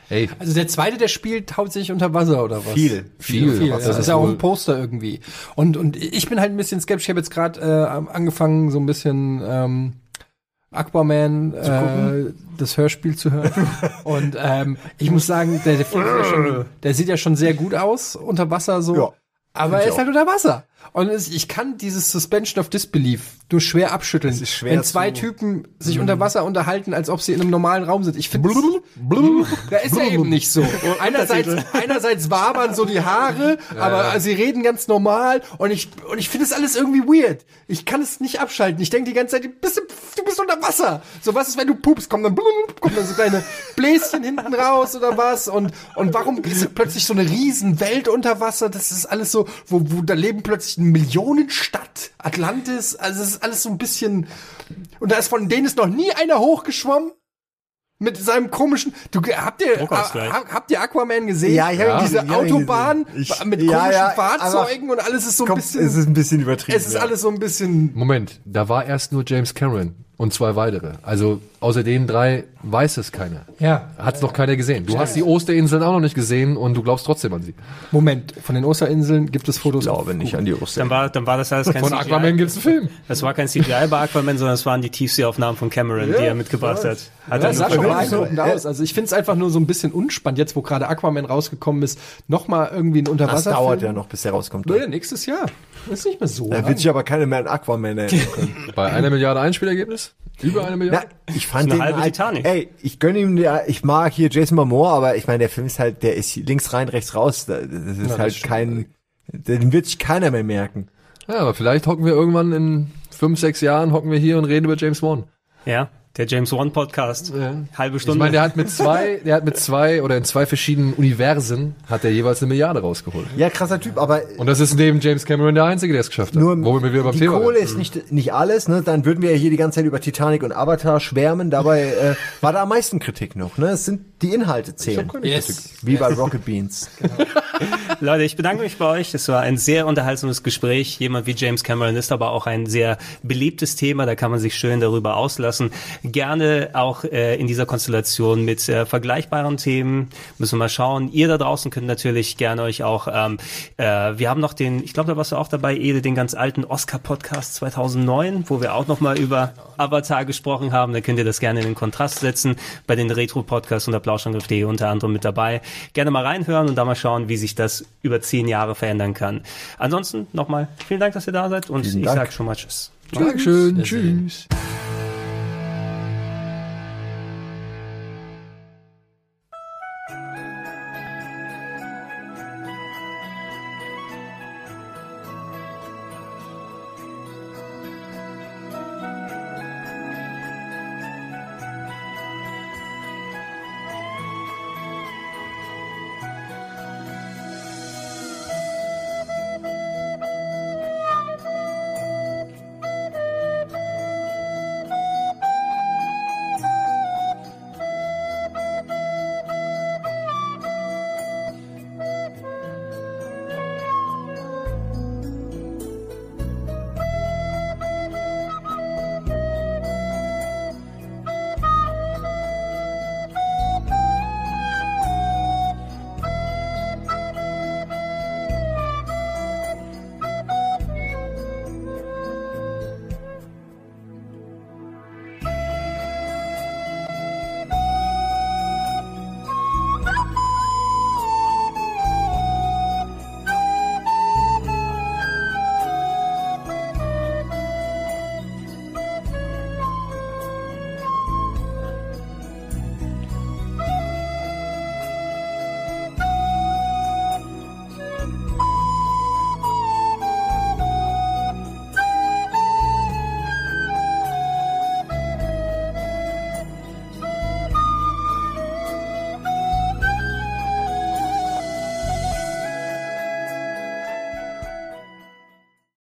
ey, Also der zweite, der spielt hauptsächlich unter Wasser oder was? Viel. viel, Viel, das ja. Das ist ja auch ein Poster irgendwie. Und, und ich bin halt ein bisschen skeptisch. Ich habe jetzt gerade äh, angefangen, so ein bisschen ähm, Aquaman, äh, das Hörspiel zu hören. [laughs] und ähm, ich muss sagen, der, der, ja schon, der sieht ja schon sehr gut aus unter Wasser so. Ja, aber er ist halt unter Wasser. Und ich kann dieses Suspension of Disbelief nur schwer abschütteln. ist schwer Wenn zwei zu- Typen sich unter Wasser unterhalten, als ob sie in einem normalen Raum sind. Ich finde, da ist ja eben nicht so. Einerseits, einerseits wabern so die Haare, aber sie reden ganz normal und ich, und ich finde es alles irgendwie weird. Ich kann es nicht abschalten. Ich denke die ganze Zeit, du bist, du bist unter Wasser. So was ist, wenn du pupst, kommen dann, kommen dann so kleine Bläschen hinten raus oder was und, und warum ist plötzlich so eine riesen Welt unter Wasser? Das ist alles so, wo, wo da leben plötzlich eine Millionenstadt, Atlantis, also es ist alles so ein bisschen, und da ist von denen ist noch nie einer hochgeschwommen. Mit seinem komischen, du habt ihr ha- habt ihr Aquaman gesehen? Ja, ich hab ihn diese ihn Autobahn. Ich- mit ja, komischen ja, Fahrzeugen und alles ist so ein Komm, bisschen es ist ein bisschen übertrieben. es ist ja. alles so ein bisschen Moment, da war erst nur James Cameron und zwei weitere. Also außer den drei weiß es keiner. Ja. Hat es noch keiner gesehen. Du hast die Osterinseln auch noch nicht gesehen und du glaubst trotzdem an sie. Moment, von den Osterinseln gibt es Fotos. Ich glaube nicht an die Russen. Dann war, dann war das alles kein Von Aquaman gibt's einen Film. Das war kein CGI bei Aquaman, sondern es waren die Tiefseeaufnahmen von Cameron, die er mitgebracht hat. Hat Ja, er das sah schon beeindruckend aus. Also ich finde es einfach nur so ein bisschen unspannend, jetzt wo gerade Aquaman rausgekommen ist, nochmal irgendwie ein Das Unterwasser. dauert ja noch, bis der rauskommt. Nee, nächstes Jahr. Das ist nicht mehr so. Da lang. wird sich aber keiner mehr an Aquaman erinnern können. [laughs] Bei einer Milliarde Einspielergebnis? Über eine Na, Milliarde? ich fand Das den halbe halt, Titanic. ey, ich gönne ihm, ja, ich mag hier Jason Momoa, aber ich meine, der Film ist halt, der ist links rein, rechts raus. Da- Das ist das halt stimmt. kein, den wird sich keiner mehr merken. Ja, aber vielleicht hocken wir irgendwann in fünf, sechs Jahren, hocken wir hier und reden über James Wan. Ja, der James Wan Podcast. Halbe Ich Stunde. meine, der hat mit zwei, [laughs] der hat mit zwei oder in zwei verschiedenen Universen hat er jeweils eine Milliarde rausgeholt. Ja, krasser Typ, aber Und das ist neben James Cameron der Einzige, der es geschafft hat. nur Wo wir wieder beim die Thema Kohle ist nicht, nicht alles, ne? Dann würden wir ja hier die ganze Zeit über Titanic und Avatar schwärmen. Dabei äh, war da am meisten Kritik noch, ne? Es sind die Inhalte zählen. Yes. Wie bei Rocket Beans. [laughs] Leute, ich bedanke mich bei euch. Es war ein sehr unterhaltsames Gespräch. Jemand wie James Cameron ist aber auch ein sehr beliebtes Thema. Da kann man sich schön darüber auslassen. Gerne auch äh, in dieser Konstellation mit äh, vergleichbaren Themen. Müssen wir mal schauen. Ihr da draußen könnt natürlich gerne euch auch, ähm, äh, wir haben noch den, ich glaube, da warst du auch dabei, Ede, den ganz alten Oscar-Podcast 2009, wo wir auch nochmal über Avatar gesprochen haben. Da könnt ihr das gerne in den Kontrast setzen. Bei den Retro-Podcasts unter Plauschangriff.de unter anderem mit dabei. Gerne mal reinhören und da mal schauen, wie sich das über zehn Jahre verändern kann. Ansonsten nochmal vielen Dank, dass ihr da seid und Vielen ich Dank. sage schon mal Tschüss. Dankeschön. Tschüss.